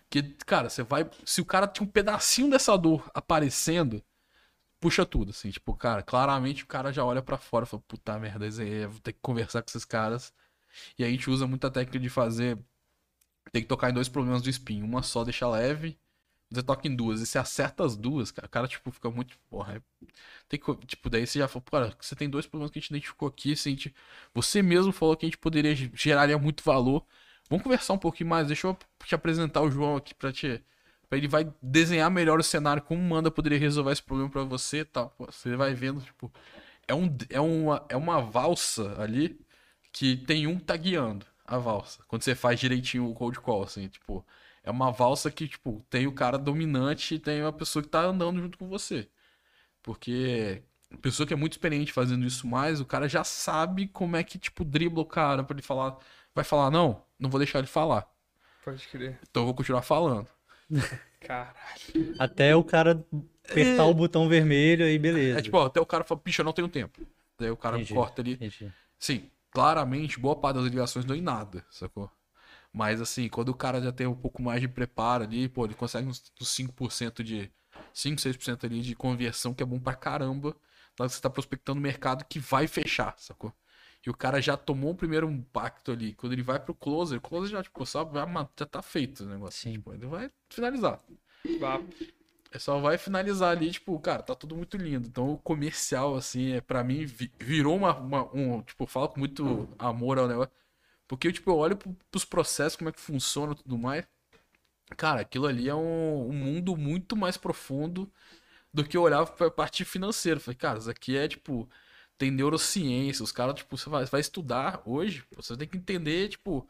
Speaker 3: que, cara, você vai. Se o cara tinha um pedacinho dessa dor aparecendo, puxa tudo, assim. Tipo, cara, claramente o cara já olha pra fora e fala, puta merda, vou ter que conversar com esses caras. E a gente usa muita técnica de fazer. Tem que tocar em dois problemas do spin. Uma só deixa leve, você toca em duas. E você acerta as duas, cara. O cara, tipo, fica muito. Porra, é- tem que, tipo, daí você já falou, cara, você tem dois problemas que a gente identificou aqui, assim, gente- você mesmo falou que a gente poderia geraria muito valor. Vamos conversar um pouquinho mais. Deixa eu te apresentar o João aqui pra te. Pra ele vai desenhar melhor o cenário, como manda poderia resolver esse problema pra você tal. Você vai vendo, tipo. É, um, é, uma, é uma valsa ali que tem um que tá guiando a valsa. Quando você faz direitinho o cold call, assim, tipo. É uma valsa que, tipo, tem o cara dominante e tem uma pessoa que tá andando junto com você. Porque a pessoa que é muito experiente fazendo isso mais, o cara já sabe como é que, tipo, dribla o cara pra ele falar. Vai falar, não, não vou deixar ele falar.
Speaker 1: Pode crer.
Speaker 3: Então eu vou continuar falando.
Speaker 1: Caralho.
Speaker 2: Até o cara apertar o botão vermelho aí, beleza.
Speaker 3: É tipo, ó, até o cara fala, bicho, eu não tenho tempo. Daí o cara
Speaker 2: Entendi.
Speaker 3: corta ali.
Speaker 2: Entendi.
Speaker 3: Sim, claramente, boa parte das ligações não em nada, sacou? Mas assim, quando o cara já tem um pouco mais de preparo ali, pô, ele consegue uns, uns 5% de. 5, 6% ali de conversão, que é bom pra caramba. Na hora que você tá prospectando um mercado que vai fechar, sacou? E o cara já tomou um primeiro impacto ali. Quando ele vai pro closer, o closer já, tipo, ma- já tá feito o negócio.
Speaker 2: Sim.
Speaker 3: Tipo, ele vai finalizar. É só vai finalizar ali, tipo, cara, tá tudo muito lindo. Então o comercial, assim, é para mim, vi- virou uma, uma- um. Tipo, eu falo com muito amor ao negócio. Porque, tipo, eu olho pro- pros processos, como é que funciona e tudo mais. Cara, aquilo ali é um, um mundo muito mais profundo do que eu olhava pra parte financeira. Falei, cara, isso aqui é, tipo, tem neurociência. Os caras, tipo, você vai, vai estudar hoje, você tem que entender, tipo,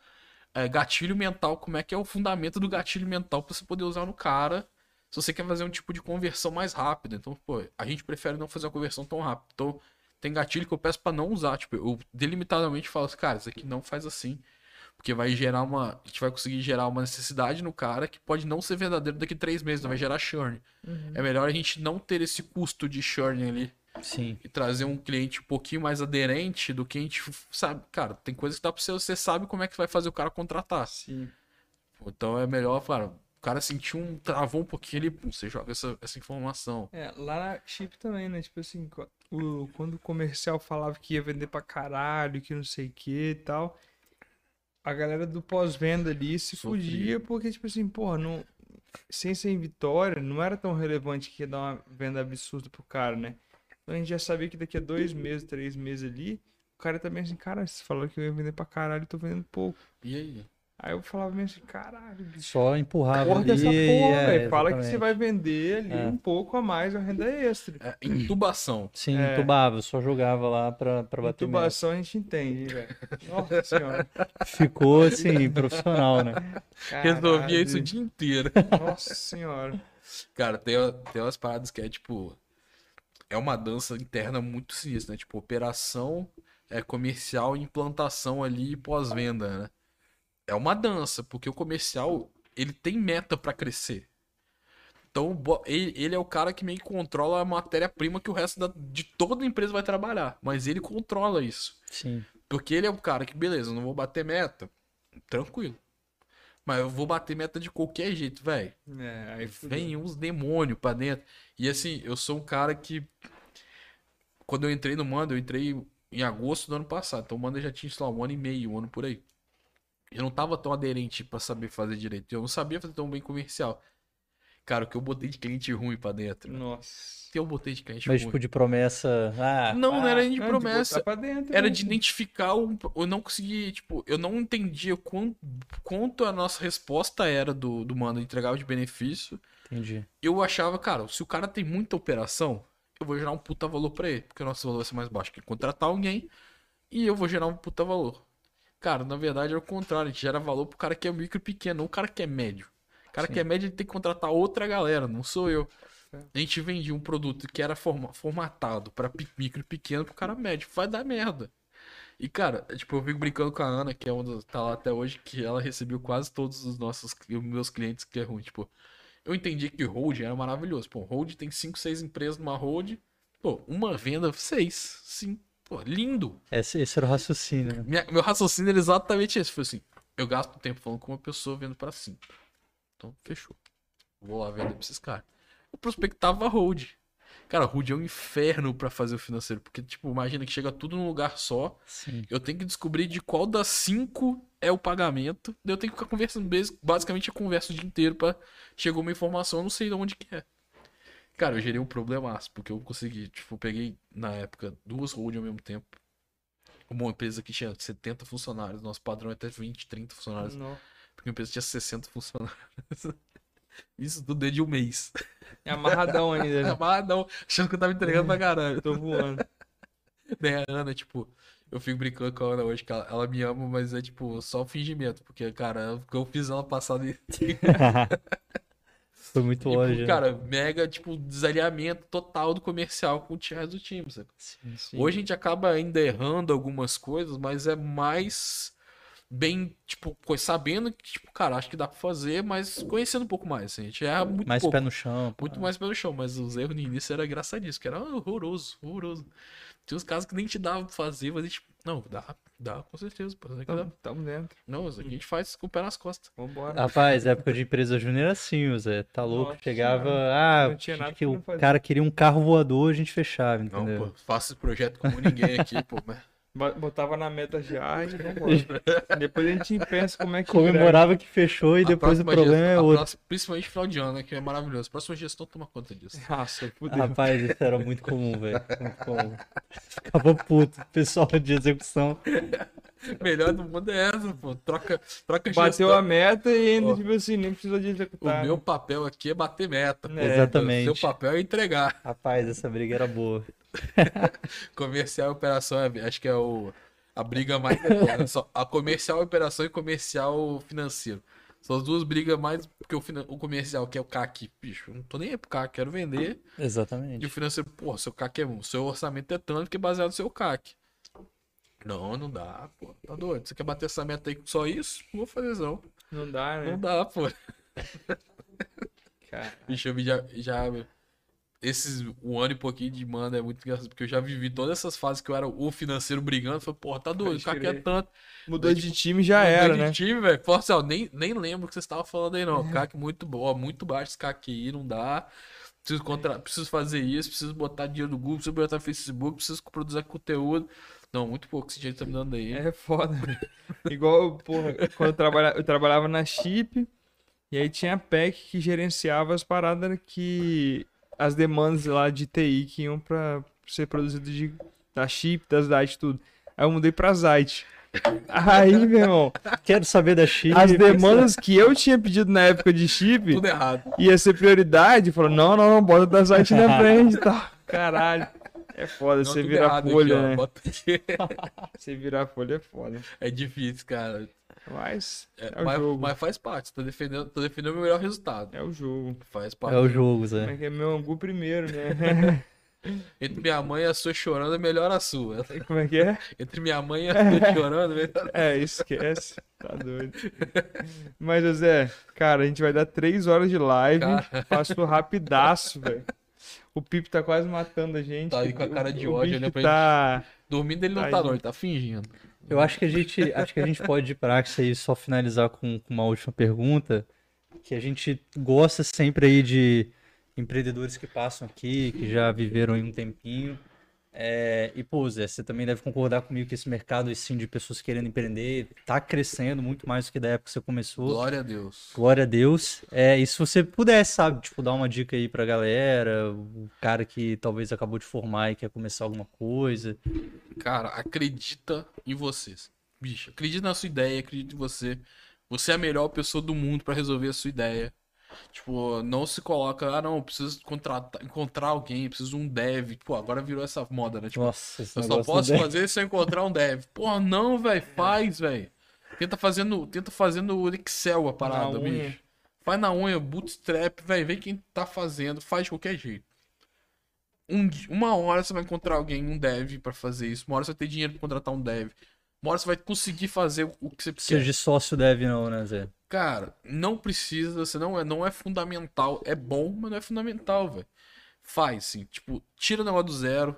Speaker 3: é, gatilho mental, como é que é o fundamento do gatilho mental pra você poder usar no cara se você quer fazer um tipo de conversão mais rápida. Então, pô, a gente prefere não fazer uma conversão tão rápida. Então, tem gatilho que eu peço pra não usar. Tipo, eu delimitadamente falo assim, cara, isso aqui não faz assim. Porque vai gerar uma. A gente vai conseguir gerar uma necessidade no cara que pode não ser verdadeiro daqui a três meses, não vai gerar churn. É melhor a gente não ter esse custo de churn ali
Speaker 2: Sim.
Speaker 3: e trazer um cliente um pouquinho mais aderente do que a gente sabe. Cara, tem coisa que dá pra você, você sabe como é que vai fazer o cara contratar.
Speaker 1: Sim.
Speaker 3: Então é melhor, cara, o cara sentiu um. travou um pouquinho ali, pum, você joga essa, essa informação.
Speaker 1: É, lá na chip também, né? Tipo assim, o, quando o comercial falava que ia vender pra caralho, que não sei o que e tal, a galera do pós-venda ali se
Speaker 3: Sofria.
Speaker 1: fudia porque, tipo assim, porra, não, sem ser em vitória, não era tão relevante que ia dar uma venda absurda pro cara, né? Então a gente já sabia que daqui a dois meses, três meses ali, cara também assim, cara, vocês falaram que eu ia vender pra caralho, tô vendendo pouco.
Speaker 3: E aí?
Speaker 1: Aí eu falava mesmo assim, caralho, bicho.
Speaker 2: Só empurrava
Speaker 1: Corta
Speaker 2: ali.
Speaker 1: essa porra,
Speaker 2: é,
Speaker 1: velho. Fala que você vai vender ali
Speaker 2: É.
Speaker 1: um pouco a mais, uma renda extra.
Speaker 3: É, intubação.
Speaker 2: Sim,
Speaker 1: É.
Speaker 2: entubava, eu só jogava lá pra, pra bater.
Speaker 1: Intubação a gente entende, velho. Nossa senhora.
Speaker 2: Ficou assim, profissional, né?
Speaker 3: Resolvia isso o dia inteiro.
Speaker 1: Nossa senhora.
Speaker 3: Cara, tem, tem umas paradas que é tipo. É uma dança interna muito sinistra, né? Tipo, operação é, comercial e implantação ali e pós-venda, né? É uma dança, porque o comercial, ele tem meta pra crescer. Então, ele, é o cara que meio que controla a matéria-prima que o resto da- de toda a empresa vai trabalhar. Mas ele controla isso.
Speaker 2: Sim.
Speaker 3: Porque ele é o cara que, beleza, eu não vou bater meta. Tranquilo. Mas eu vou bater meta de qualquer jeito, velho.
Speaker 1: É, aí.
Speaker 3: Vem uns demônios pra dentro. E assim, eu sou um cara que. Quando eu entrei no Manda, eu entrei em agosto do ano passado. Então o Manda já tinha, sei lá, um ano e meio, um ano por aí. Eu não tava tão aderente pra saber fazer direito. Eu não sabia fazer tão bem comercial. Cara, o que eu botei de cliente ruim pra dentro. O
Speaker 1: Nossa.
Speaker 3: que eu botei de cliente
Speaker 2: Mas
Speaker 3: ruim?
Speaker 2: tipo de promessa. Ah,
Speaker 3: Não, não era nem de
Speaker 1: Não,
Speaker 3: promessa.
Speaker 1: pra dentro,
Speaker 3: Era
Speaker 1: né?
Speaker 3: de identificar um. Eu não conseguia, tipo, eu não entendia quanto, quanto a nossa resposta era do, do mano entregava de benefício.
Speaker 2: entendi.
Speaker 3: Eu achava, cara, se o cara tem muita operação, eu vou gerar um puta valor pra ele, porque o nosso valor vai ser mais baixo que contratar alguém e eu vou gerar um puta valor. Cara, na verdade é o contrário, a gente gera valor pro cara que é micro e pequeno, não o cara que é médio. O cara
Speaker 2: Sim.
Speaker 3: que é médio ele tem que contratar outra galera, não sou eu. A gente vendia um produto que era forma- formatado pra pe- micro e pequeno pro cara médio. Vai dar merda. E, cara, tipo, eu fico brincando com a Ana, que é uma tá lá até hoje, que ela recebeu quase todos os nossos, os meus clientes que é ruim. Tipo, eu entendi que hold era maravilhoso. Pô, hold tem 5, 6 empresas numa hold. Pô, uma venda, 6. Sim. Pô, lindo.
Speaker 2: Esse, esse era o raciocínio, né?
Speaker 3: Minha- meu raciocínio era exatamente esse. Foi assim, eu gasto tempo falando com uma pessoa vendo pra 5. Então, fechou. Vou lá vender pra esses caras. Eu prospectava hold. Cara, hold é um inferno pra fazer o financeiro. Porque, tipo, imagina que chega tudo num lugar só.
Speaker 2: Sim.
Speaker 3: Eu tenho que descobrir de qual das cinco é o pagamento. Eu tenho que ficar conversando. bas- Basicamente, eu converso o dia inteiro pra. Chegou uma informação, eu não sei de onde que é. Cara, eu gerei um problemaço, porque eu consegui. Tipo, eu peguei, na época, duas hold ao mesmo tempo. Uma empresa que tinha 70 funcionários. Nosso padrão é até 20, 30 funcionários.
Speaker 1: Não.
Speaker 3: Porque a empresa tinha 60 funcionários. Isso tudo dentro de um mês.
Speaker 1: É amarradão ainda, né?
Speaker 3: Ah, não. Achando que eu tava entregando pra caralho.
Speaker 1: Tô voando.
Speaker 3: Né, a Ana, tipo, eu fico brincando com a Ana hoje, que ela, ela me ama, mas é tipo, só fingimento, porque, cara, o que eu fiz ano passado, e,
Speaker 2: Foi muito
Speaker 3: tipo,
Speaker 2: longe. né?
Speaker 3: cara, mega, tipo, desalinhamento total do comercial com o time do time, sabe?
Speaker 2: Sim.
Speaker 1: Sim.
Speaker 3: Hoje a gente acaba ainda errando algumas coisas, mas é mais bem, tipo, sabendo que, tipo, cara, acho que dá pra fazer, mas conhecendo um pouco mais, assim, a gente erra muito
Speaker 2: Mais
Speaker 3: pouco.
Speaker 2: pé no chão.
Speaker 3: Muito mais pelo chão, mas os erros no início era engraçadíssimo, que era horroroso, horroroso. Tinha uns casos que nem te dava pra fazer, mas a gente. Não, dá, dá, com certeza.
Speaker 1: Tamo, tamo dentro.
Speaker 3: Não, isso aqui a gente faz com o pé nas costas.
Speaker 1: Vambora.
Speaker 2: Rapaz, época de empresa júnior era assim, Zé. Tá louco.
Speaker 1: Nossa
Speaker 2: Chegava.
Speaker 1: Senhora.
Speaker 2: Ah,
Speaker 1: Não tinha nada
Speaker 2: que o
Speaker 1: não
Speaker 2: cara queria um carro voador, a gente fechava,
Speaker 3: Não,
Speaker 2: entendeu?
Speaker 3: pô, faço esse projeto como ninguém aqui, pô. Mas...
Speaker 1: Bo- Botava na meta já e vambora. Depois a gente pensa como é que.
Speaker 2: Comemorava que fechou e
Speaker 3: a
Speaker 2: depois o problema
Speaker 3: gestão-
Speaker 2: é outro.
Speaker 3: próxima- principalmente final de ano, né? Que é maravilhoso. Próxima gestão toma conta disso.
Speaker 1: Nossa, fudeu.
Speaker 2: Rapaz, isso era muito comum, velho. Muito comum. Ficava puto. Pessoal de execução.
Speaker 3: Melhor do mundo é essa, pô. Troca, troca
Speaker 1: Bateu
Speaker 3: gestão.
Speaker 1: a meta e ainda,
Speaker 3: Ó.
Speaker 1: tipo assim, nem precisou de
Speaker 3: O
Speaker 1: executar.
Speaker 3: meu papel aqui é bater meta. pô.
Speaker 1: É,
Speaker 2: Exatamente.
Speaker 3: O seu papel é entregar.
Speaker 2: Rapaz, essa briga era boa.
Speaker 3: Comercial e operação, é- acho que é o, a briga mais eterna. Só, a comercial operação e comercial financeiro. São as duas brigas mais. Porque o, o comercial, que é o CAC, bicho, não tô nem aí pro CAC, quero vender. E
Speaker 2: Exatamente.
Speaker 3: o financeiro, pô, seu CAC é. O seu orçamento é tanto que é baseado no seu CAC. Não, não dá, pô. Tá doido. Você quer bater essa meta aí com só isso? Não vou fazer isso, não.
Speaker 1: Não dá, né?
Speaker 3: Não dá, pô.
Speaker 1: Cara,
Speaker 3: Bicho, eu já, já. Esses, um ano e pouquinho de manda é muito engraçado, porque eu já vivi todas essas fases que eu era o financeiro brigando. Falei, porra, tá doido, o cara quer tanto.
Speaker 1: mudou de
Speaker 3: tipo,
Speaker 1: time já
Speaker 3: Mudou
Speaker 1: era,
Speaker 3: de
Speaker 1: né?
Speaker 3: time, velho. Pô, assim, ó, nem, nem lembro o que vocês estavam falando aí,
Speaker 1: É.
Speaker 3: não. CAC muito bom, ó, muito baixo esse CAC aí, não dá. Preciso, contra... preciso fazer isso, preciso botar dinheiro no Google, preciso botar no Facebook, preciso produzir conteúdo. Não, muito pouco esse jeito tá me dando aí.
Speaker 1: É foda. Igual, porra, quando eu, trabalha, eu trabalhava na Chip, e aí tinha a PEC que gerenciava as paradas que. As demandas lá de TI que iam pra ser produzidas de, da Chip, das DAT, tudo. Aí eu mudei pra Zite. Aí, meu irmão,
Speaker 2: Quero saber da chip.
Speaker 1: as demandas que eu tinha pedido na época de chip
Speaker 3: Tudo errado.
Speaker 1: ia ser prioridade. Falou, não, não, não, bota da Zite na frente e tal. Caralho. É foda,
Speaker 3: Não,
Speaker 1: você virar folha,
Speaker 3: aqui,
Speaker 1: né?
Speaker 3: Bota.
Speaker 1: Você virar folha é foda.
Speaker 3: É difícil, cara.
Speaker 1: Mas
Speaker 3: É,
Speaker 1: é, o
Speaker 3: mas,
Speaker 1: jogo.
Speaker 3: mas faz parte. Tô defendendo, tô defendendo o meu melhor resultado.
Speaker 1: É o jogo.
Speaker 3: Faz parte.
Speaker 2: É o jogo,
Speaker 1: Como
Speaker 2: Zé.
Speaker 1: é que é meu angu primeiro, né?
Speaker 3: Entre minha mãe e a sua chorando, é melhor a sua.
Speaker 1: Como é que é?
Speaker 3: Entre minha mãe e a sua chorando, é melhor.
Speaker 1: É, esquece. Tá doido. Mas, José, cara, a gente vai dar três horas de live.
Speaker 3: Cara.
Speaker 1: Passou rapidaço, velho. O Pipe tá quase matando a gente.
Speaker 3: Tá aí com a cara de
Speaker 1: O-
Speaker 3: ódio,
Speaker 1: bicho
Speaker 3: né, pra
Speaker 1: Tá...
Speaker 3: Dormindo ele não
Speaker 1: Ai,
Speaker 3: tá, não, ele tá fingindo.
Speaker 2: Eu acho que a gente, acho que a gente pode ir para isso aí só finalizar com, com uma última pergunta, que a gente gosta sempre aí de empreendedores que passam aqui, que já viveram aí um tempinho. É, e, pô, Zé, você também deve concordar comigo que esse mercado, assim, de pessoas querendo empreender, tá crescendo muito mais do que da época que você começou.
Speaker 3: Glória a Deus.
Speaker 2: Glória a Deus. É, e se você pudesse, sabe, tipo, dar uma dica aí pra galera, o cara que talvez acabou de formar e quer começar alguma coisa.
Speaker 3: Cara, acredita em vocês. Bicho, acredita na sua ideia, acredita em você. Você é a melhor pessoa do mundo pra resolver a sua ideia. Tipo, não se coloca, ah, não, eu preciso contratar, encontrar alguém, preciso de um dev. Pô, agora virou essa moda, né? Tipo,
Speaker 2: Nossa,
Speaker 3: eu só posso fazer se eu encontrar um dev. Porra, não, velho, faz, velho. Tenta fazendo, tenta fazendo o Excel a parada,
Speaker 1: Na unha.
Speaker 3: bicho. Faz na unha, bootstrap, velho, vê quem tá fazendo, faz de qualquer jeito. Um uma hora você vai encontrar alguém, um dev pra fazer isso. Uma hora você vai ter dinheiro pra contratar um dev. Uma hora você vai conseguir fazer o- que você
Speaker 2: Precisa
Speaker 3: quer.
Speaker 2: de sócio deve não, né, Zé?
Speaker 3: Cara, não precisa, você não é, não é fundamental. É bom, mas não é fundamental, velho. Faz, sim. Tipo, tira o negócio do zero.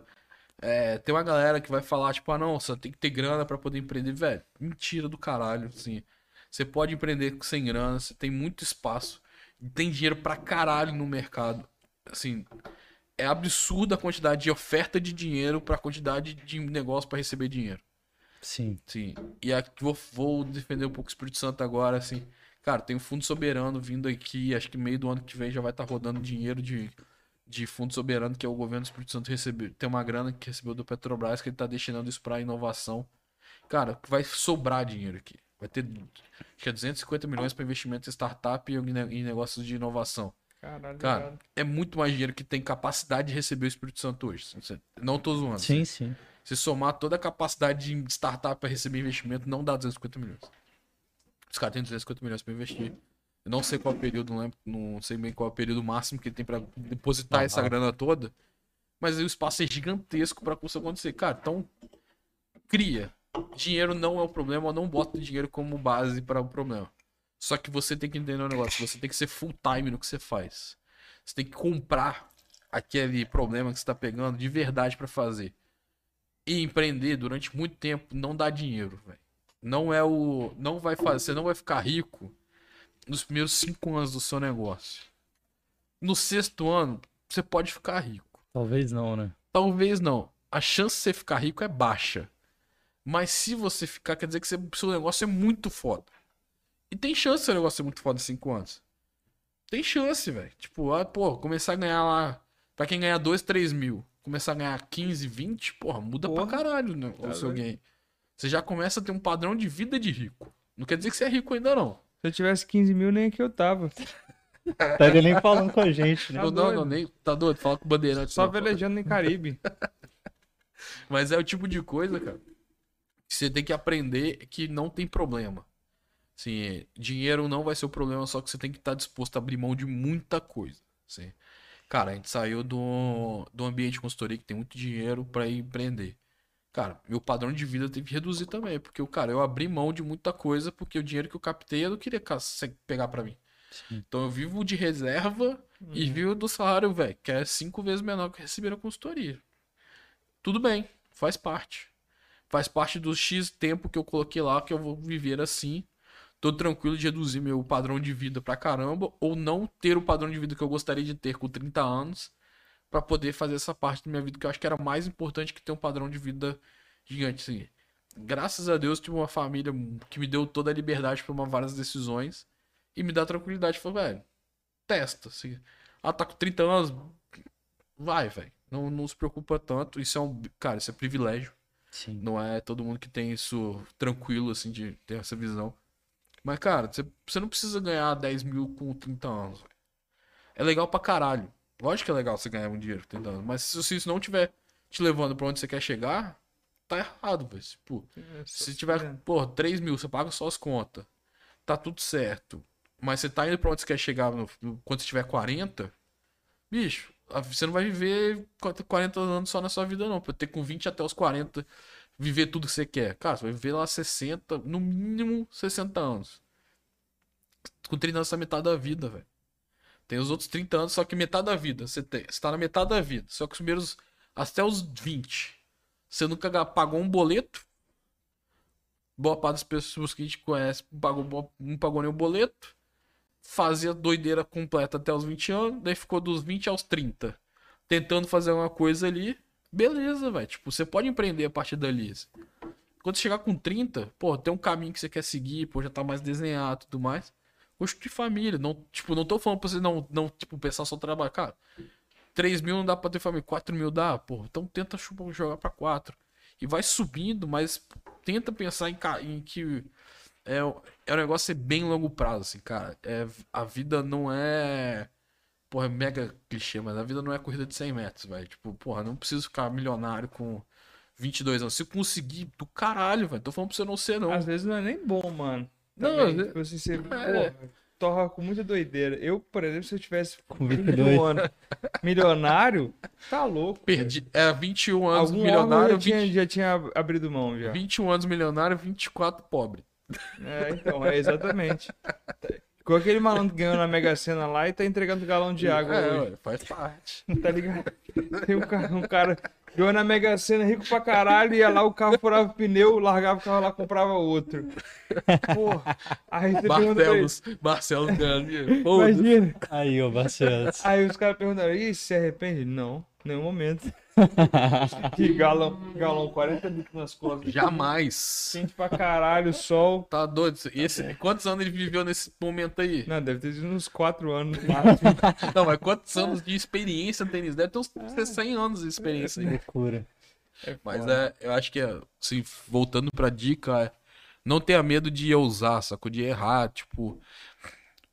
Speaker 3: É, tem uma galera que vai falar, tipo, ah, não, você tem que ter grana pra poder empreender, velho. Mentira do caralho, assim. Você pode empreender sem grana, você tem muito espaço, tem dinheiro pra caralho no mercado. Assim, é absurda a quantidade de oferta de dinheiro pra quantidade de negócio pra receber dinheiro.
Speaker 2: Sim.
Speaker 3: Sim. E aqui vou, vou defender um pouco o Espírito Santo agora, assim. Cara, tem um fundo soberano vindo aqui, acho que meio do ano que vem já vai estar rodando dinheiro de, de fundo soberano, que é o governo do Espírito Santo recebeu. Tem uma grana que recebeu do Petrobras que ele tá destinando isso pra inovação. Cara, vai sobrar dinheiro aqui. Vai ter acho que é 250 milhões para investimento em startup e em ne- em negócios de inovação.
Speaker 1: Caralho,
Speaker 3: Cara,
Speaker 1: irado.
Speaker 3: é muito mais dinheiro que tem capacidade de receber o Espírito Santo hoje. Não tô zoando.
Speaker 2: Sim, sim.
Speaker 3: Se somar toda a capacidade de startup para receber investimento, não dá 250 milhões. Os caras têm 250 milhões para investir. Eu não sei qual é o período, não, lembro, não sei bem qual é o período máximo que ele tem para depositar essa grana toda. Mas aí o espaço é gigantesco para isso acontecer. Cara, então cria. Dinheiro não é o problema, não bota dinheiro como base para o problema. Só que você tem que entender um negócio, você tem que ser full time no que você faz. Você tem que comprar aquele problema que você tá pegando de verdade para fazer. E empreender durante muito tempo não dá dinheiro, velho. Não é o. Não vai fazer. Você não vai ficar rico nos primeiros cinco anos do seu negócio. No sexto ano, você pode ficar rico.
Speaker 2: Talvez não, né?
Speaker 3: Talvez não. A chance de você ficar rico é baixa. Mas se você ficar, quer dizer que você- seu negócio é muito foda. E tem chance seu negócio ser muito foda em 5 anos. Tem chance, velho. Tipo, ah, pô, começar a ganhar lá. Pra quem ganhar 2, 3 mil, começar a ganhar 15, 20, porra, muda
Speaker 1: Porra.
Speaker 3: pra caralho né, o
Speaker 1: Tá
Speaker 3: seu game. Você já começa a ter um padrão de vida de rico. Não quer dizer que você é rico ainda, não.
Speaker 1: Se eu tivesse 15 mil, nem aqui eu tava.
Speaker 2: Tá ele nem falando com a gente, né?
Speaker 1: Tá
Speaker 3: não, não,
Speaker 1: doido.
Speaker 3: não, nem. Tá doido? Fala com o bandeirante.
Speaker 1: Só
Speaker 3: não.
Speaker 1: velejando em Caribe.
Speaker 3: Mas é o tipo de coisa, cara, que você tem que aprender que não tem problema. Assim, dinheiro não vai ser o problema, só que você tem que estar disposto a abrir mão de muita coisa. Assim. Cara, a gente saiu do, do ambiente de consultoria que tem muito dinheiro pra ir empreender. Cara, meu padrão de vida teve que reduzir também, porque, cara, eu abri mão de muita coisa porque o dinheiro que eu captei eu não queria pegar pra mim.
Speaker 2: Sim.
Speaker 3: Então eu vivo de reserva e vivo do salário, velho, que é cinco vezes menor que eu recebi na consultoria. Tudo bem, faz parte. Faz parte do X tempo que eu coloquei lá que eu vou viver assim. Tô tranquilo de reduzir meu padrão de vida pra caramba ou não ter o padrão de vida que eu gostaria de ter com 30 anos pra poder fazer essa parte da minha vida que eu acho que era mais importante que ter um padrão de vida gigante assim. Graças a Deus tive uma família que me deu toda a liberdade para tomar várias decisões e me dá tranquilidade, falou, velho, testa, assim. Ah, tá com 30 anos, vai, velho. Não, não se preocupa tanto, isso é um, cara, isso é privilégio.
Speaker 2: Sim.
Speaker 3: Não é todo mundo que tem isso tranquilo, assim, de ter essa visão. Mas, cara, você, você não precisa ganhar 10 mil com 30 anos. velho. É legal pra caralho. Lógico que é legal você ganhar um dinheiro com 30 anos. Mas se, isso não tiver te levando pra onde você quer chegar, tá errado, velho. Tipo, se tiver, pô, 3 mil, você paga só as contas. Tá tudo certo. Mas você tá indo pra onde você quer chegar no- quando você tiver 40, bicho, a- você não vai viver 40 anos só na sua vida, não. Pra ter com 20 até os 40, viver tudo que você quer. Cara, você vai viver lá 60, no mínimo 60 anos. Com 30 anos, tá metade da vida, velho. Tem os outros 30 anos, só que metade da vida. Você, tem, você tá na metade da vida. Só que os primeiros. Até os 20. Você nunca pagou um boleto. Boa parte das pessoas que a gente conhece pagou, não pagou nenhum boleto. Fazia doideira completa até os 20 anos. Daí ficou dos 20 aos 30. Tentando fazer alguma coisa ali. Beleza, velho. Tipo, você pode empreender a partir dali. Quando você chegar com 30, pô, tem um caminho que você quer seguir, pô, já tá mais desenhado e tudo mais. Construir família. Não, tipo, não tô falando pra você não, não tipo, pensar só trabalhar. Cara, 3 mil não dá pra ter família, 4 mil dá, pô. Então tenta jogar pra 4. E vai subindo, mas tenta pensar em, em que é, é um negócio ser bem longo prazo, assim, cara. É, a vida não é. Porra, é mega clichê, mas a vida não é corrida de 100 metros, velho. Tipo, porra, não preciso ficar milionário com 22 anos. Se conseguir, do caralho, velho. Tô falando pra você não ser, não.
Speaker 1: Às vezes não é nem bom, mano.
Speaker 3: Não,
Speaker 1: Também,
Speaker 3: vezes-
Speaker 1: tipo assim, você
Speaker 3: É.
Speaker 1: porra, torra com muita doideira. Eu, por exemplo, se eu tivesse
Speaker 2: Com
Speaker 1: 21
Speaker 2: 22.
Speaker 1: anos milionário, tá louco.
Speaker 3: Perdi. É 21 anos
Speaker 1: Algum
Speaker 3: milionário,
Speaker 1: já
Speaker 3: 20,
Speaker 1: tinha, já tinha ab- abrido mão já.
Speaker 3: 21 anos milionário, 24 pobre.
Speaker 1: É, então, é exatamente. Com aquele malandro que ganhou na Mega Sena lá e tá entregando galão de água
Speaker 3: é,
Speaker 1: hoje.
Speaker 3: ué, faz parte.
Speaker 1: Tá ligado? Tem um cara, um cara ganhou na Mega Sena rico pra caralho, ia lá, o carro furava o pneu, largava o carro lá, comprava outro. Porra. Aí você
Speaker 3: Barcelos, Barcelos ganhando dinheiro.
Speaker 1: Imagina.
Speaker 2: Aí, ô Barcelos.
Speaker 1: Aí os caras perguntaram, e se arrepende? Não, nenhum momento. que galão, galão, 40 litros nas costas.
Speaker 3: Jamais.
Speaker 1: Quente pra caralho, sol.
Speaker 3: Tá doido? E esse, quantos anos ele viveu nesse momento aí?
Speaker 1: Não, deve ter sido uns 4 anos.
Speaker 3: Não, mas quantos anos de experiência no tênis? Deve ter uns 100 anos de experiência aí.
Speaker 2: Loucura.
Speaker 3: Mas é, eu acho que, é, assim, voltando pra dica, é, não tenha medo de ousar, sacou? De errar, tipo...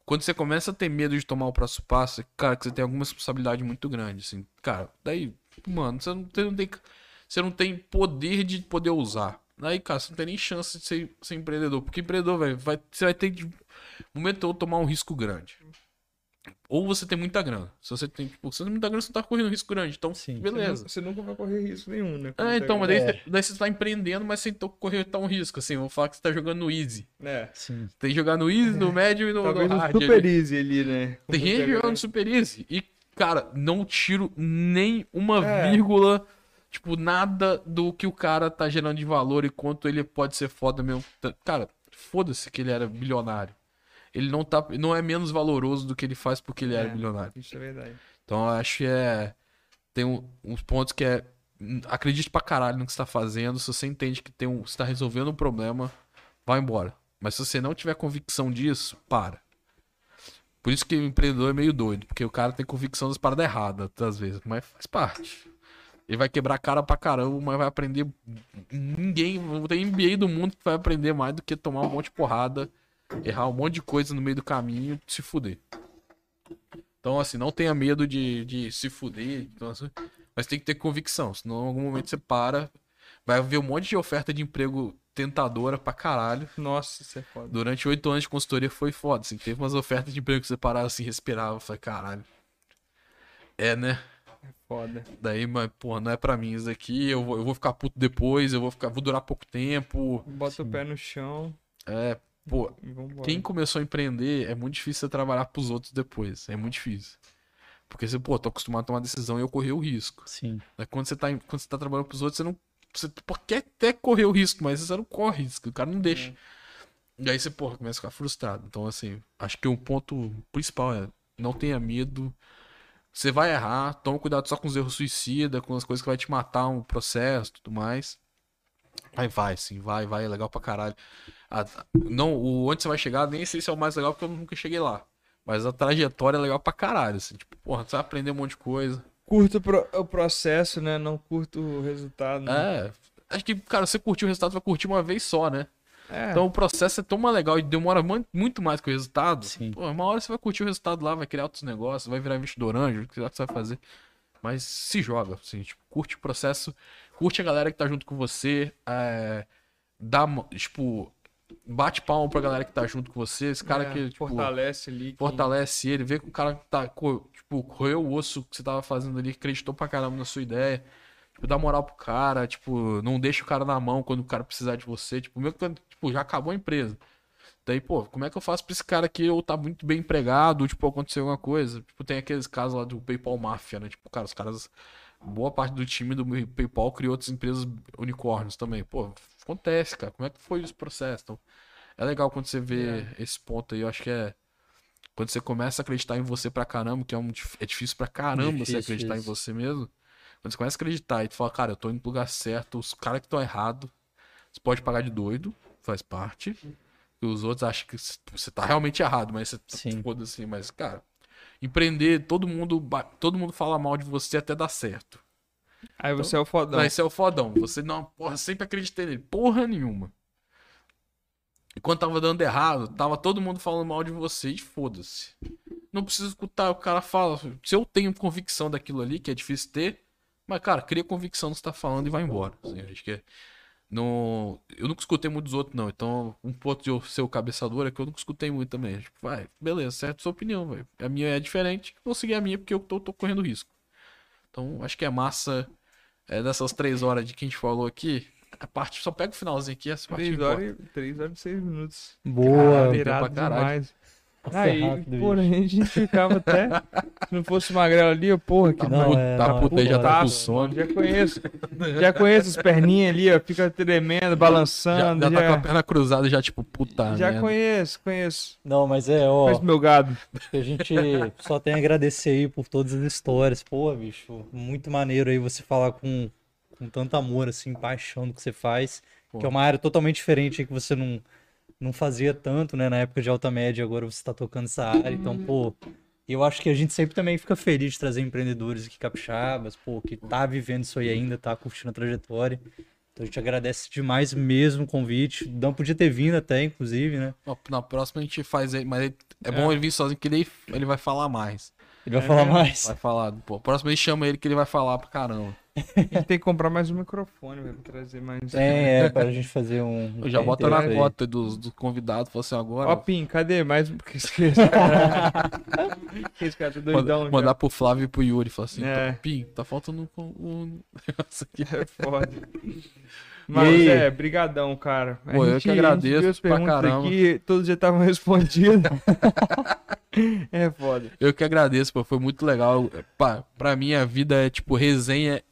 Speaker 3: Quando você começa a ter medo de tomar o próximo passo, cara, que você tem alguma responsabilidade muito grande, assim. Cara, daí, mano, você não tem, não tem- você não tem poder de poder usar. Daí, cara, você não tem nem chance de ser, ser empreendedor. Porque empreendedor, velho, vai, você vai ter de momento ou tomar um risco grande. Ou você tem muita grana. Se você tem, tipo, se você tem muita grana, você não tá correndo risco grande. Então,
Speaker 2: Sim.
Speaker 3: beleza.
Speaker 1: Você nunca vai correr risco nenhum, né?
Speaker 3: É, então, mas daí,
Speaker 2: É.
Speaker 3: você- daí você tá empreendendo, mas sem to- correr tão risco, assim. Vou falar que você tá jogando no easy.
Speaker 1: É.
Speaker 2: Sim.
Speaker 3: Tem que jogar no easy, no médio e no,
Speaker 1: Talvez
Speaker 3: no
Speaker 1: um
Speaker 3: hard.
Speaker 1: super
Speaker 3: ali.
Speaker 1: easy ali, né?
Speaker 3: Tem gente jogando no super easy. E, cara, não tiro nem uma
Speaker 1: É.
Speaker 3: vírgula, tipo, nada do que o cara tá gerando de valor e quanto ele pode ser foda mesmo. Tá- Cara, foda-se que ele era bilionário. Ele não, tá, não é menos valoroso do que ele faz porque ele era
Speaker 1: É.
Speaker 3: bilionário.
Speaker 1: Isso é verdade.
Speaker 3: Então eu acho que é. Tem um- uns pontos que é. Acredite pra caralho no que você tá fazendo. Se você entende que tem um, você tá resolvendo um problema, vai embora. Mas se você não tiver convicção disso, para. Por isso que o empreendedor é meio doido, porque o cara tem convicção das paradas erradas, às vezes, mas faz parte. Ele vai quebrar a cara pra caramba, mas vai aprender. Ninguém. Não tem MBA do mundo que vai aprender mais do que tomar um monte de porrada, errar um monte de coisa no meio do caminho e se fuder. Então, assim, não tenha medo de, de se fuder, então, assim, mas tem que ter convicção, senão em algum momento você para, vai ver um monte de oferta de emprego tentadora pra caralho.
Speaker 1: Nossa, isso é foda.
Speaker 3: Durante oito anos de consultoria foi foda, assim, teve umas ofertas de emprego que você parava assim, respirava, falei, caralho. É, né?
Speaker 1: Foda.
Speaker 3: Daí, mas, porra, não é pra mim isso aqui, eu vou, eu vou ficar puto depois, eu vou ficar, vou durar pouco tempo.
Speaker 1: Bota o pé no chão
Speaker 3: É, pô, quem começou a empreender, é muito difícil você trabalhar pros outros depois. É muito difícil. Porque você, pô, tô acostumado a tomar decisão e eu correr o risco.
Speaker 2: Sim.
Speaker 3: Né? Quando você tá, quando você tá trabalhando pros outros, você não. Você pô, quer até correr o risco, mas você não corre risco, o cara não deixa. E aí você, porra, começa a ficar frustrado. Então, assim, acho que o ponto principal é não tenha medo. Você vai errar, toma cuidado só com os erros suicida, com as coisas que vai te matar um processo tudo mais. Aí vai, sim, vai, vai, é legal pra caralho. A- não, o onde você vai chegar, nem sei se é o mais legal, porque eu nunca cheguei lá. Mas a trajetória é legal pra caralho, assim. Tipo, porra, você vai aprender um monte de coisa.
Speaker 1: Curto o pro- o processo, né? Não curto o resultado. né?
Speaker 3: É, acho que, cara, você curtir o resultado, vai curtir uma vez só, né?
Speaker 1: É.
Speaker 3: Então o processo é tão mais legal e demora mu- muito mais que o resultado.
Speaker 2: Sim.
Speaker 3: Pô, uma hora você vai curtir o resultado lá, vai criar outros negócios, vai virar investidor anjo, o que você vai fazer. Mas se joga, assim, tipo, curte o processo, curte a galera que tá junto com você, é, dá, tipo, bate palma pra galera que tá junto com você, esse cara
Speaker 1: É,
Speaker 3: que, tipo,
Speaker 1: fortalece ali.
Speaker 3: fortalece ele, vê que o cara que tá, tipo, correu o osso que você tava fazendo ali, acreditou pra caramba na sua ideia. Tipo, dá moral pro cara, tipo, não deixa o cara na mão quando o cara precisar de você. Tipo, meu, tipo, já acabou a empresa. Daí, pô, como é que eu faço pra esse cara aqui ou tá muito bem empregado, ou, tipo, aconteceu alguma coisa? Tipo, tem aqueles casos lá do PayPal Mafia, né? Tipo, cara, os caras. Boa parte do time do PayPal criou outras empresas unicórnios também. Pô, acontece, cara. Como é que foi esse processo? Então, é legal quando você vê esse ponto aí. Eu acho que é. Quando você começa a acreditar em você pra caramba, que é, um, é difícil pra caramba você
Speaker 2: Difícil
Speaker 3: acreditar em você mesmo. Quando você começa a acreditar e tu fala, cara, eu tô indo pro lugar certo, os caras que estão errados, você pode pagar de doido, faz parte. E os outros acham que você tá realmente errado, mas você
Speaker 2: Sim.
Speaker 3: foda assim, mas, cara, empreender, todo mundo, todo mundo fala mal de você até dar certo.
Speaker 1: Aí você é o fodão.
Speaker 3: Mas esse é o fodão. Você não, porra, sempre acreditei nele. Porra nenhuma. E quando tava dando errado, tava todo mundo falando mal de você e foda-se. Não precisa escutar, o cara fala. Se eu tenho convicção daquilo ali, que é difícil ter, mas, cara, cria convicção no que você tá falando e vai embora. Assim, acho que é- não, eu nunca escutei muito dos outros, não. Então, um ponto de eu ser o cabeçador é que eu nunca escutei muito também. Tipo, vai, beleza, certo sua opinião, velho. A minha é diferente, vou seguir a minha porque eu tô, tô correndo risco. Então, acho que é massa é, dessas três horas de que a gente falou aqui. A parte, só pega o finalzinho aqui, essa parte
Speaker 1: 3
Speaker 3: embora.
Speaker 1: horas, e- três horas e 6 minutos.
Speaker 2: Boa.
Speaker 1: Virado
Speaker 3: pra caralho.
Speaker 1: demais.
Speaker 2: Passa
Speaker 1: Aí,
Speaker 2: rápido,
Speaker 1: porra, a
Speaker 2: bicho.
Speaker 1: gente ficava até. Se não fosse o magrelo ali, eu, porra, que
Speaker 2: Não,
Speaker 3: puta,
Speaker 2: é,
Speaker 3: tá
Speaker 2: não,
Speaker 3: puta aí, já tá com sono.
Speaker 1: Já conheço. Já conheço as perninhas ali, ó. Fica tremendo,
Speaker 3: Já,
Speaker 1: balançando.
Speaker 3: já
Speaker 1: Já,
Speaker 3: tá com a perna cruzada, já tipo, puta
Speaker 1: já
Speaker 3: merda.
Speaker 1: conheço, conheço.
Speaker 2: Não, mas é, ó,
Speaker 1: Faz meu gado.
Speaker 2: a gente só tem a agradecer aí por todas as histórias. Pô, bicho, muito maneiro aí você falar com, com tanto amor, assim, paixão do que você faz.
Speaker 3: Pô.
Speaker 2: Que é uma área totalmente diferente aí que você não, não fazia tanto, né, na época de alta média, agora você tá tocando essa área. Então, pô, eu acho que a gente sempre também fica feliz de trazer empreendedores aqui capixabas, pô, que tá vivendo isso aí ainda, tá curtindo a trajetória. Então a gente agradece demais mesmo o convite. Não podia ter vindo até, inclusive, né?
Speaker 3: Na- próxima a gente faz aí, mas é bom ele vir sozinho, que ele, ele vai falar mais.
Speaker 2: Ele vai
Speaker 1: É
Speaker 2: falar mais.
Speaker 3: Vai falar, pô. Próximo a gente chama ele que ele vai falar pra caramba.
Speaker 1: A gente tem que comprar mais um microfone, velho, pra trazer mais.
Speaker 2: É, é, pra gente fazer um.
Speaker 3: Eu já bota na cota dos, dos convidados, fala assim, agora.
Speaker 1: Ó, Pim, cadê? Mais um. Esqueci. Esse cara tá doidão.
Speaker 3: manda- mandar pro Flávio e pro Yuri. Fala assim,
Speaker 1: É.
Speaker 3: Pim, tá faltando um, um negócio aqui.
Speaker 1: É foda. Mas é, brigadão, cara.
Speaker 3: Pô, eu que agradeço
Speaker 1: as
Speaker 3: pra caramba.
Speaker 1: aqui, todos já estavam respondidas. é foda.
Speaker 3: Eu que agradeço, pô, foi muito legal. Pá, pra mim, a vida é, tipo, resenha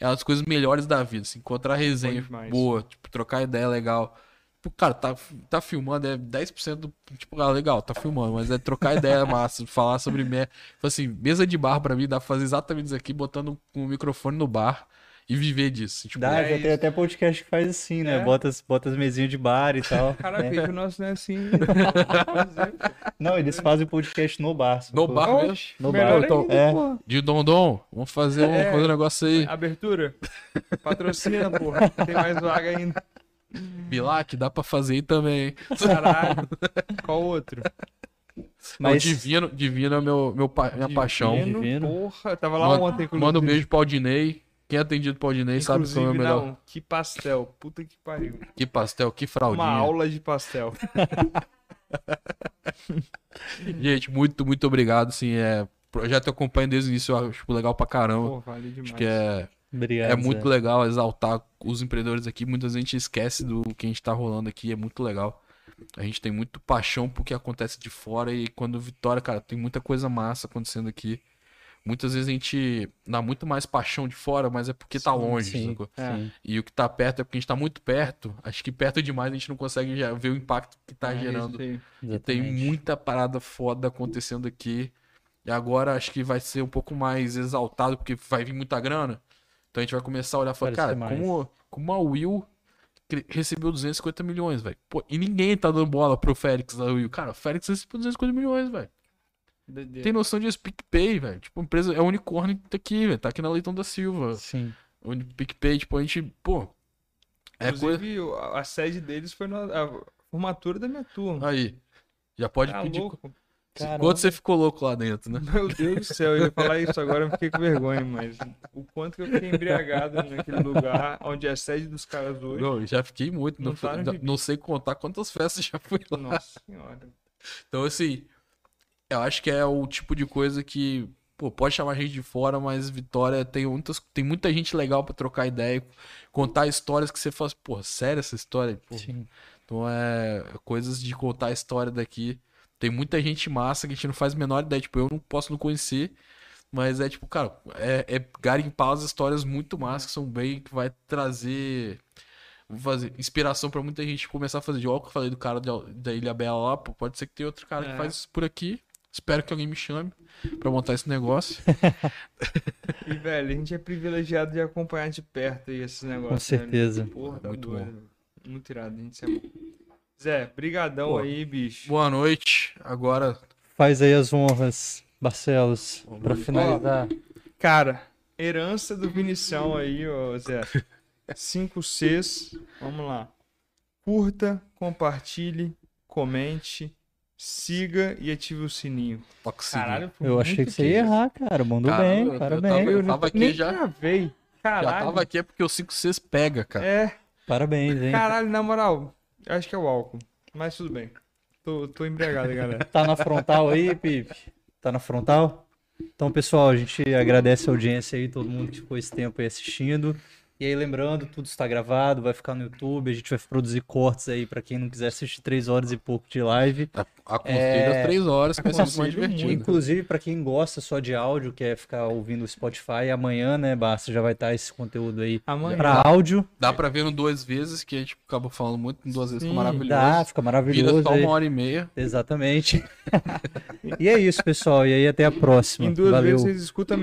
Speaker 3: é uma das coisas melhores da vida. Assim, encontrar resenha boa, tipo, trocar ideia legal. Tipo, cara, tá, tá filmando, é 10% do. Tipo, ah, legal, tá filmando, mas é trocar ideia massa, falar sobre. Me... Assim, mesa de bar pra mim dá pra fazer exatamente isso aqui, botando o microfone no bar e viver disso. Tipo,
Speaker 2: Dá,
Speaker 1: É
Speaker 2: já tem até podcast que faz assim, né?
Speaker 1: É.
Speaker 2: Bota, as, bota as mesinhas de bar e tal.
Speaker 1: Caraca,
Speaker 2: né?
Speaker 1: o nosso não é assim.
Speaker 2: Não, eles fazem podcast no bar.
Speaker 3: no bar mesmo.
Speaker 2: No
Speaker 1: Melhor
Speaker 2: bar.
Speaker 3: então,
Speaker 2: é.
Speaker 1: porra.
Speaker 3: De Dondon, vamos fazer, vamos
Speaker 1: É.
Speaker 3: fazer um negócio aí.
Speaker 1: Abertura? Patrocina, porra. Tem mais vaga ainda.
Speaker 3: Bilac, dá pra fazer aí também.
Speaker 1: Caralho. Qual outro?
Speaker 3: Mas... Divino, Divino é meu, meu, pa- minha paixão.
Speaker 1: Divino,
Speaker 2: Divino.
Speaker 1: Porra, eu tava lá
Speaker 3: Manda-
Speaker 1: ontem, inclusive.
Speaker 3: Manda um beijo pro Aldinei. Quem é atendido pro Aldinei sabe que é o melhor.
Speaker 1: não. Que pastel. Puta que pariu.
Speaker 3: Que pastel, que fraldinha.
Speaker 1: Uma aula de pastel.
Speaker 3: Gente, muito, muito obrigado. Assim, é, projeto eu acompanho desde o início, eu acho legal pra caramba.
Speaker 1: Pô, vale demais.
Speaker 3: acho que é,
Speaker 2: Obrigado.
Speaker 3: é muito
Speaker 2: Zé.
Speaker 3: legal exaltar os empreendedores aqui. Muita gente esquece do que a gente tá rolando aqui, é muito legal. A gente tem muito paixão pro que acontece de fora e quando Vitória, cara, tem muita coisa massa acontecendo aqui. Muitas vezes a gente dá muito mais paixão de fora, mas é porque tá
Speaker 2: Sim,
Speaker 3: longe.
Speaker 2: sim, sim.
Speaker 3: E o que tá perto é porque a gente tá muito perto. Acho que perto demais a gente não consegue já ver o impacto que tá
Speaker 1: É
Speaker 3: gerando. E tem muita parada foda acontecendo aqui. E agora acho que vai ser um pouco mais exaltado, porque vai vir muita grana. Então a gente vai começar a olhar e falar, cara, como, como a Will recebeu 250 milhões, velho. Pô, E ninguém tá dando bola pro Félix da Will. Cara, o Félix recebeu 250 milhões, velho. Tem noção de PicPay, velho. Tipo, a empresa é unicórnio que tá aqui, velho. Tá aqui na Leitão da Silva.
Speaker 2: Sim.
Speaker 3: O PicPay, tipo, a gente, pô, É coisa...
Speaker 1: Inclusive, o- a, sede deles foi na a formatura da minha turma.
Speaker 3: Aí. Já pode
Speaker 1: Tá
Speaker 3: pedir.
Speaker 1: louco?
Speaker 2: Caramba.
Speaker 3: Quanto você ficou louco lá dentro, né?
Speaker 1: Meu Deus do céu, eu ia falar isso agora, eu fiquei com vergonha, mas o quanto que eu fiquei embriagado naquele lugar onde é a sede dos caras hoje.
Speaker 3: Não, já fiquei muito. Não,
Speaker 1: Não
Speaker 3: não sei contar quantas festas já fui lá.
Speaker 1: Nossa senhora.
Speaker 3: Então, assim, eu acho que é o tipo de coisa que, pô, pode chamar gente de fora, mas Vitória tem, muitas, tem muita gente legal pra trocar ideia, contar histórias que você fala, assim, pô, sério essa história? Pô,
Speaker 2: Sim.
Speaker 3: Então é coisas de contar a história daqui. Tem muita gente massa que a gente não faz a menor ideia. Tipo, eu não posso não conhecer. Mas é tipo, cara, é, é garimpar as histórias muito massas que são bem, que vai trazer. fazer inspiração pra muita gente começar a fazer. Que eu falei do cara da, da Ilha Bela lá, pô, pode ser que tenha outro cara
Speaker 1: É.
Speaker 3: que faz isso por aqui. Espero que alguém me chame pra montar esse negócio.
Speaker 1: E, velho, a gente é privilegiado de acompanhar de perto aí esses negócios.
Speaker 2: Com certeza.
Speaker 1: Né? Porra, tá
Speaker 3: Muito
Speaker 1: doido. Muito irado, a gente é bom. Zé, brigadão
Speaker 2: Pô.
Speaker 1: aí, bicho.
Speaker 3: Boa noite. Agora,
Speaker 2: Faz aí as honras, Barcelos,
Speaker 3: lá.
Speaker 2: finalizar.
Speaker 1: Cara, herança do Vinição aí, ó, Zé. 5 Cs. Vamos lá. Curta, compartilhe, comente, siga e ative o sininho.
Speaker 3: toca o sininho.
Speaker 1: Caralho, foi
Speaker 2: Eu achei que você ia errar, cara. Mandou
Speaker 3: Cara,
Speaker 2: bem,
Speaker 3: eu- eu
Speaker 2: parabéns.
Speaker 3: tava-
Speaker 1: Eu
Speaker 3: tava aqui
Speaker 1: nem
Speaker 3: já.
Speaker 1: gravei.
Speaker 3: Já
Speaker 1: Caralho.
Speaker 3: tava aqui é porque o 5-6 pega, cara.
Speaker 1: É,
Speaker 2: Parabéns, hein?
Speaker 1: caralho, na moral. eu Acho que é o álcool. Mas tudo bem. Tô, tô embriagado, galera.
Speaker 2: Tá na frontal aí, Pipe? Tá na frontal? Então, pessoal, a gente agradece a audiência aí, todo mundo que ficou esse tempo aí assistindo. E aí, lembrando, tudo está gravado, vai ficar no YouTube, a gente vai produzir cortes aí pra quem não quiser assistir três horas e pouco de live.
Speaker 3: Aconselho
Speaker 2: É,
Speaker 3: as três horas, que vai ser mais divertido.
Speaker 2: Inclusive, pra quem gosta só de áudio, quer ficar ouvindo o Spotify, amanhã, né, Basta, já vai estar esse conteúdo aí pra áudio.
Speaker 3: Dá pra ver no duas vezes, que a gente acabou falando muito, em duas vezes
Speaker 1: Sim,
Speaker 3: fica maravilhoso.
Speaker 2: Dá, fica
Speaker 3: Vira
Speaker 2: maravilhoso
Speaker 3: só
Speaker 2: aí.
Speaker 3: uma hora e meia.
Speaker 2: Exatamente. e é isso, pessoal. E aí, até a próxima.
Speaker 1: Em duas
Speaker 2: Valeu.
Speaker 1: vezes vocês escutam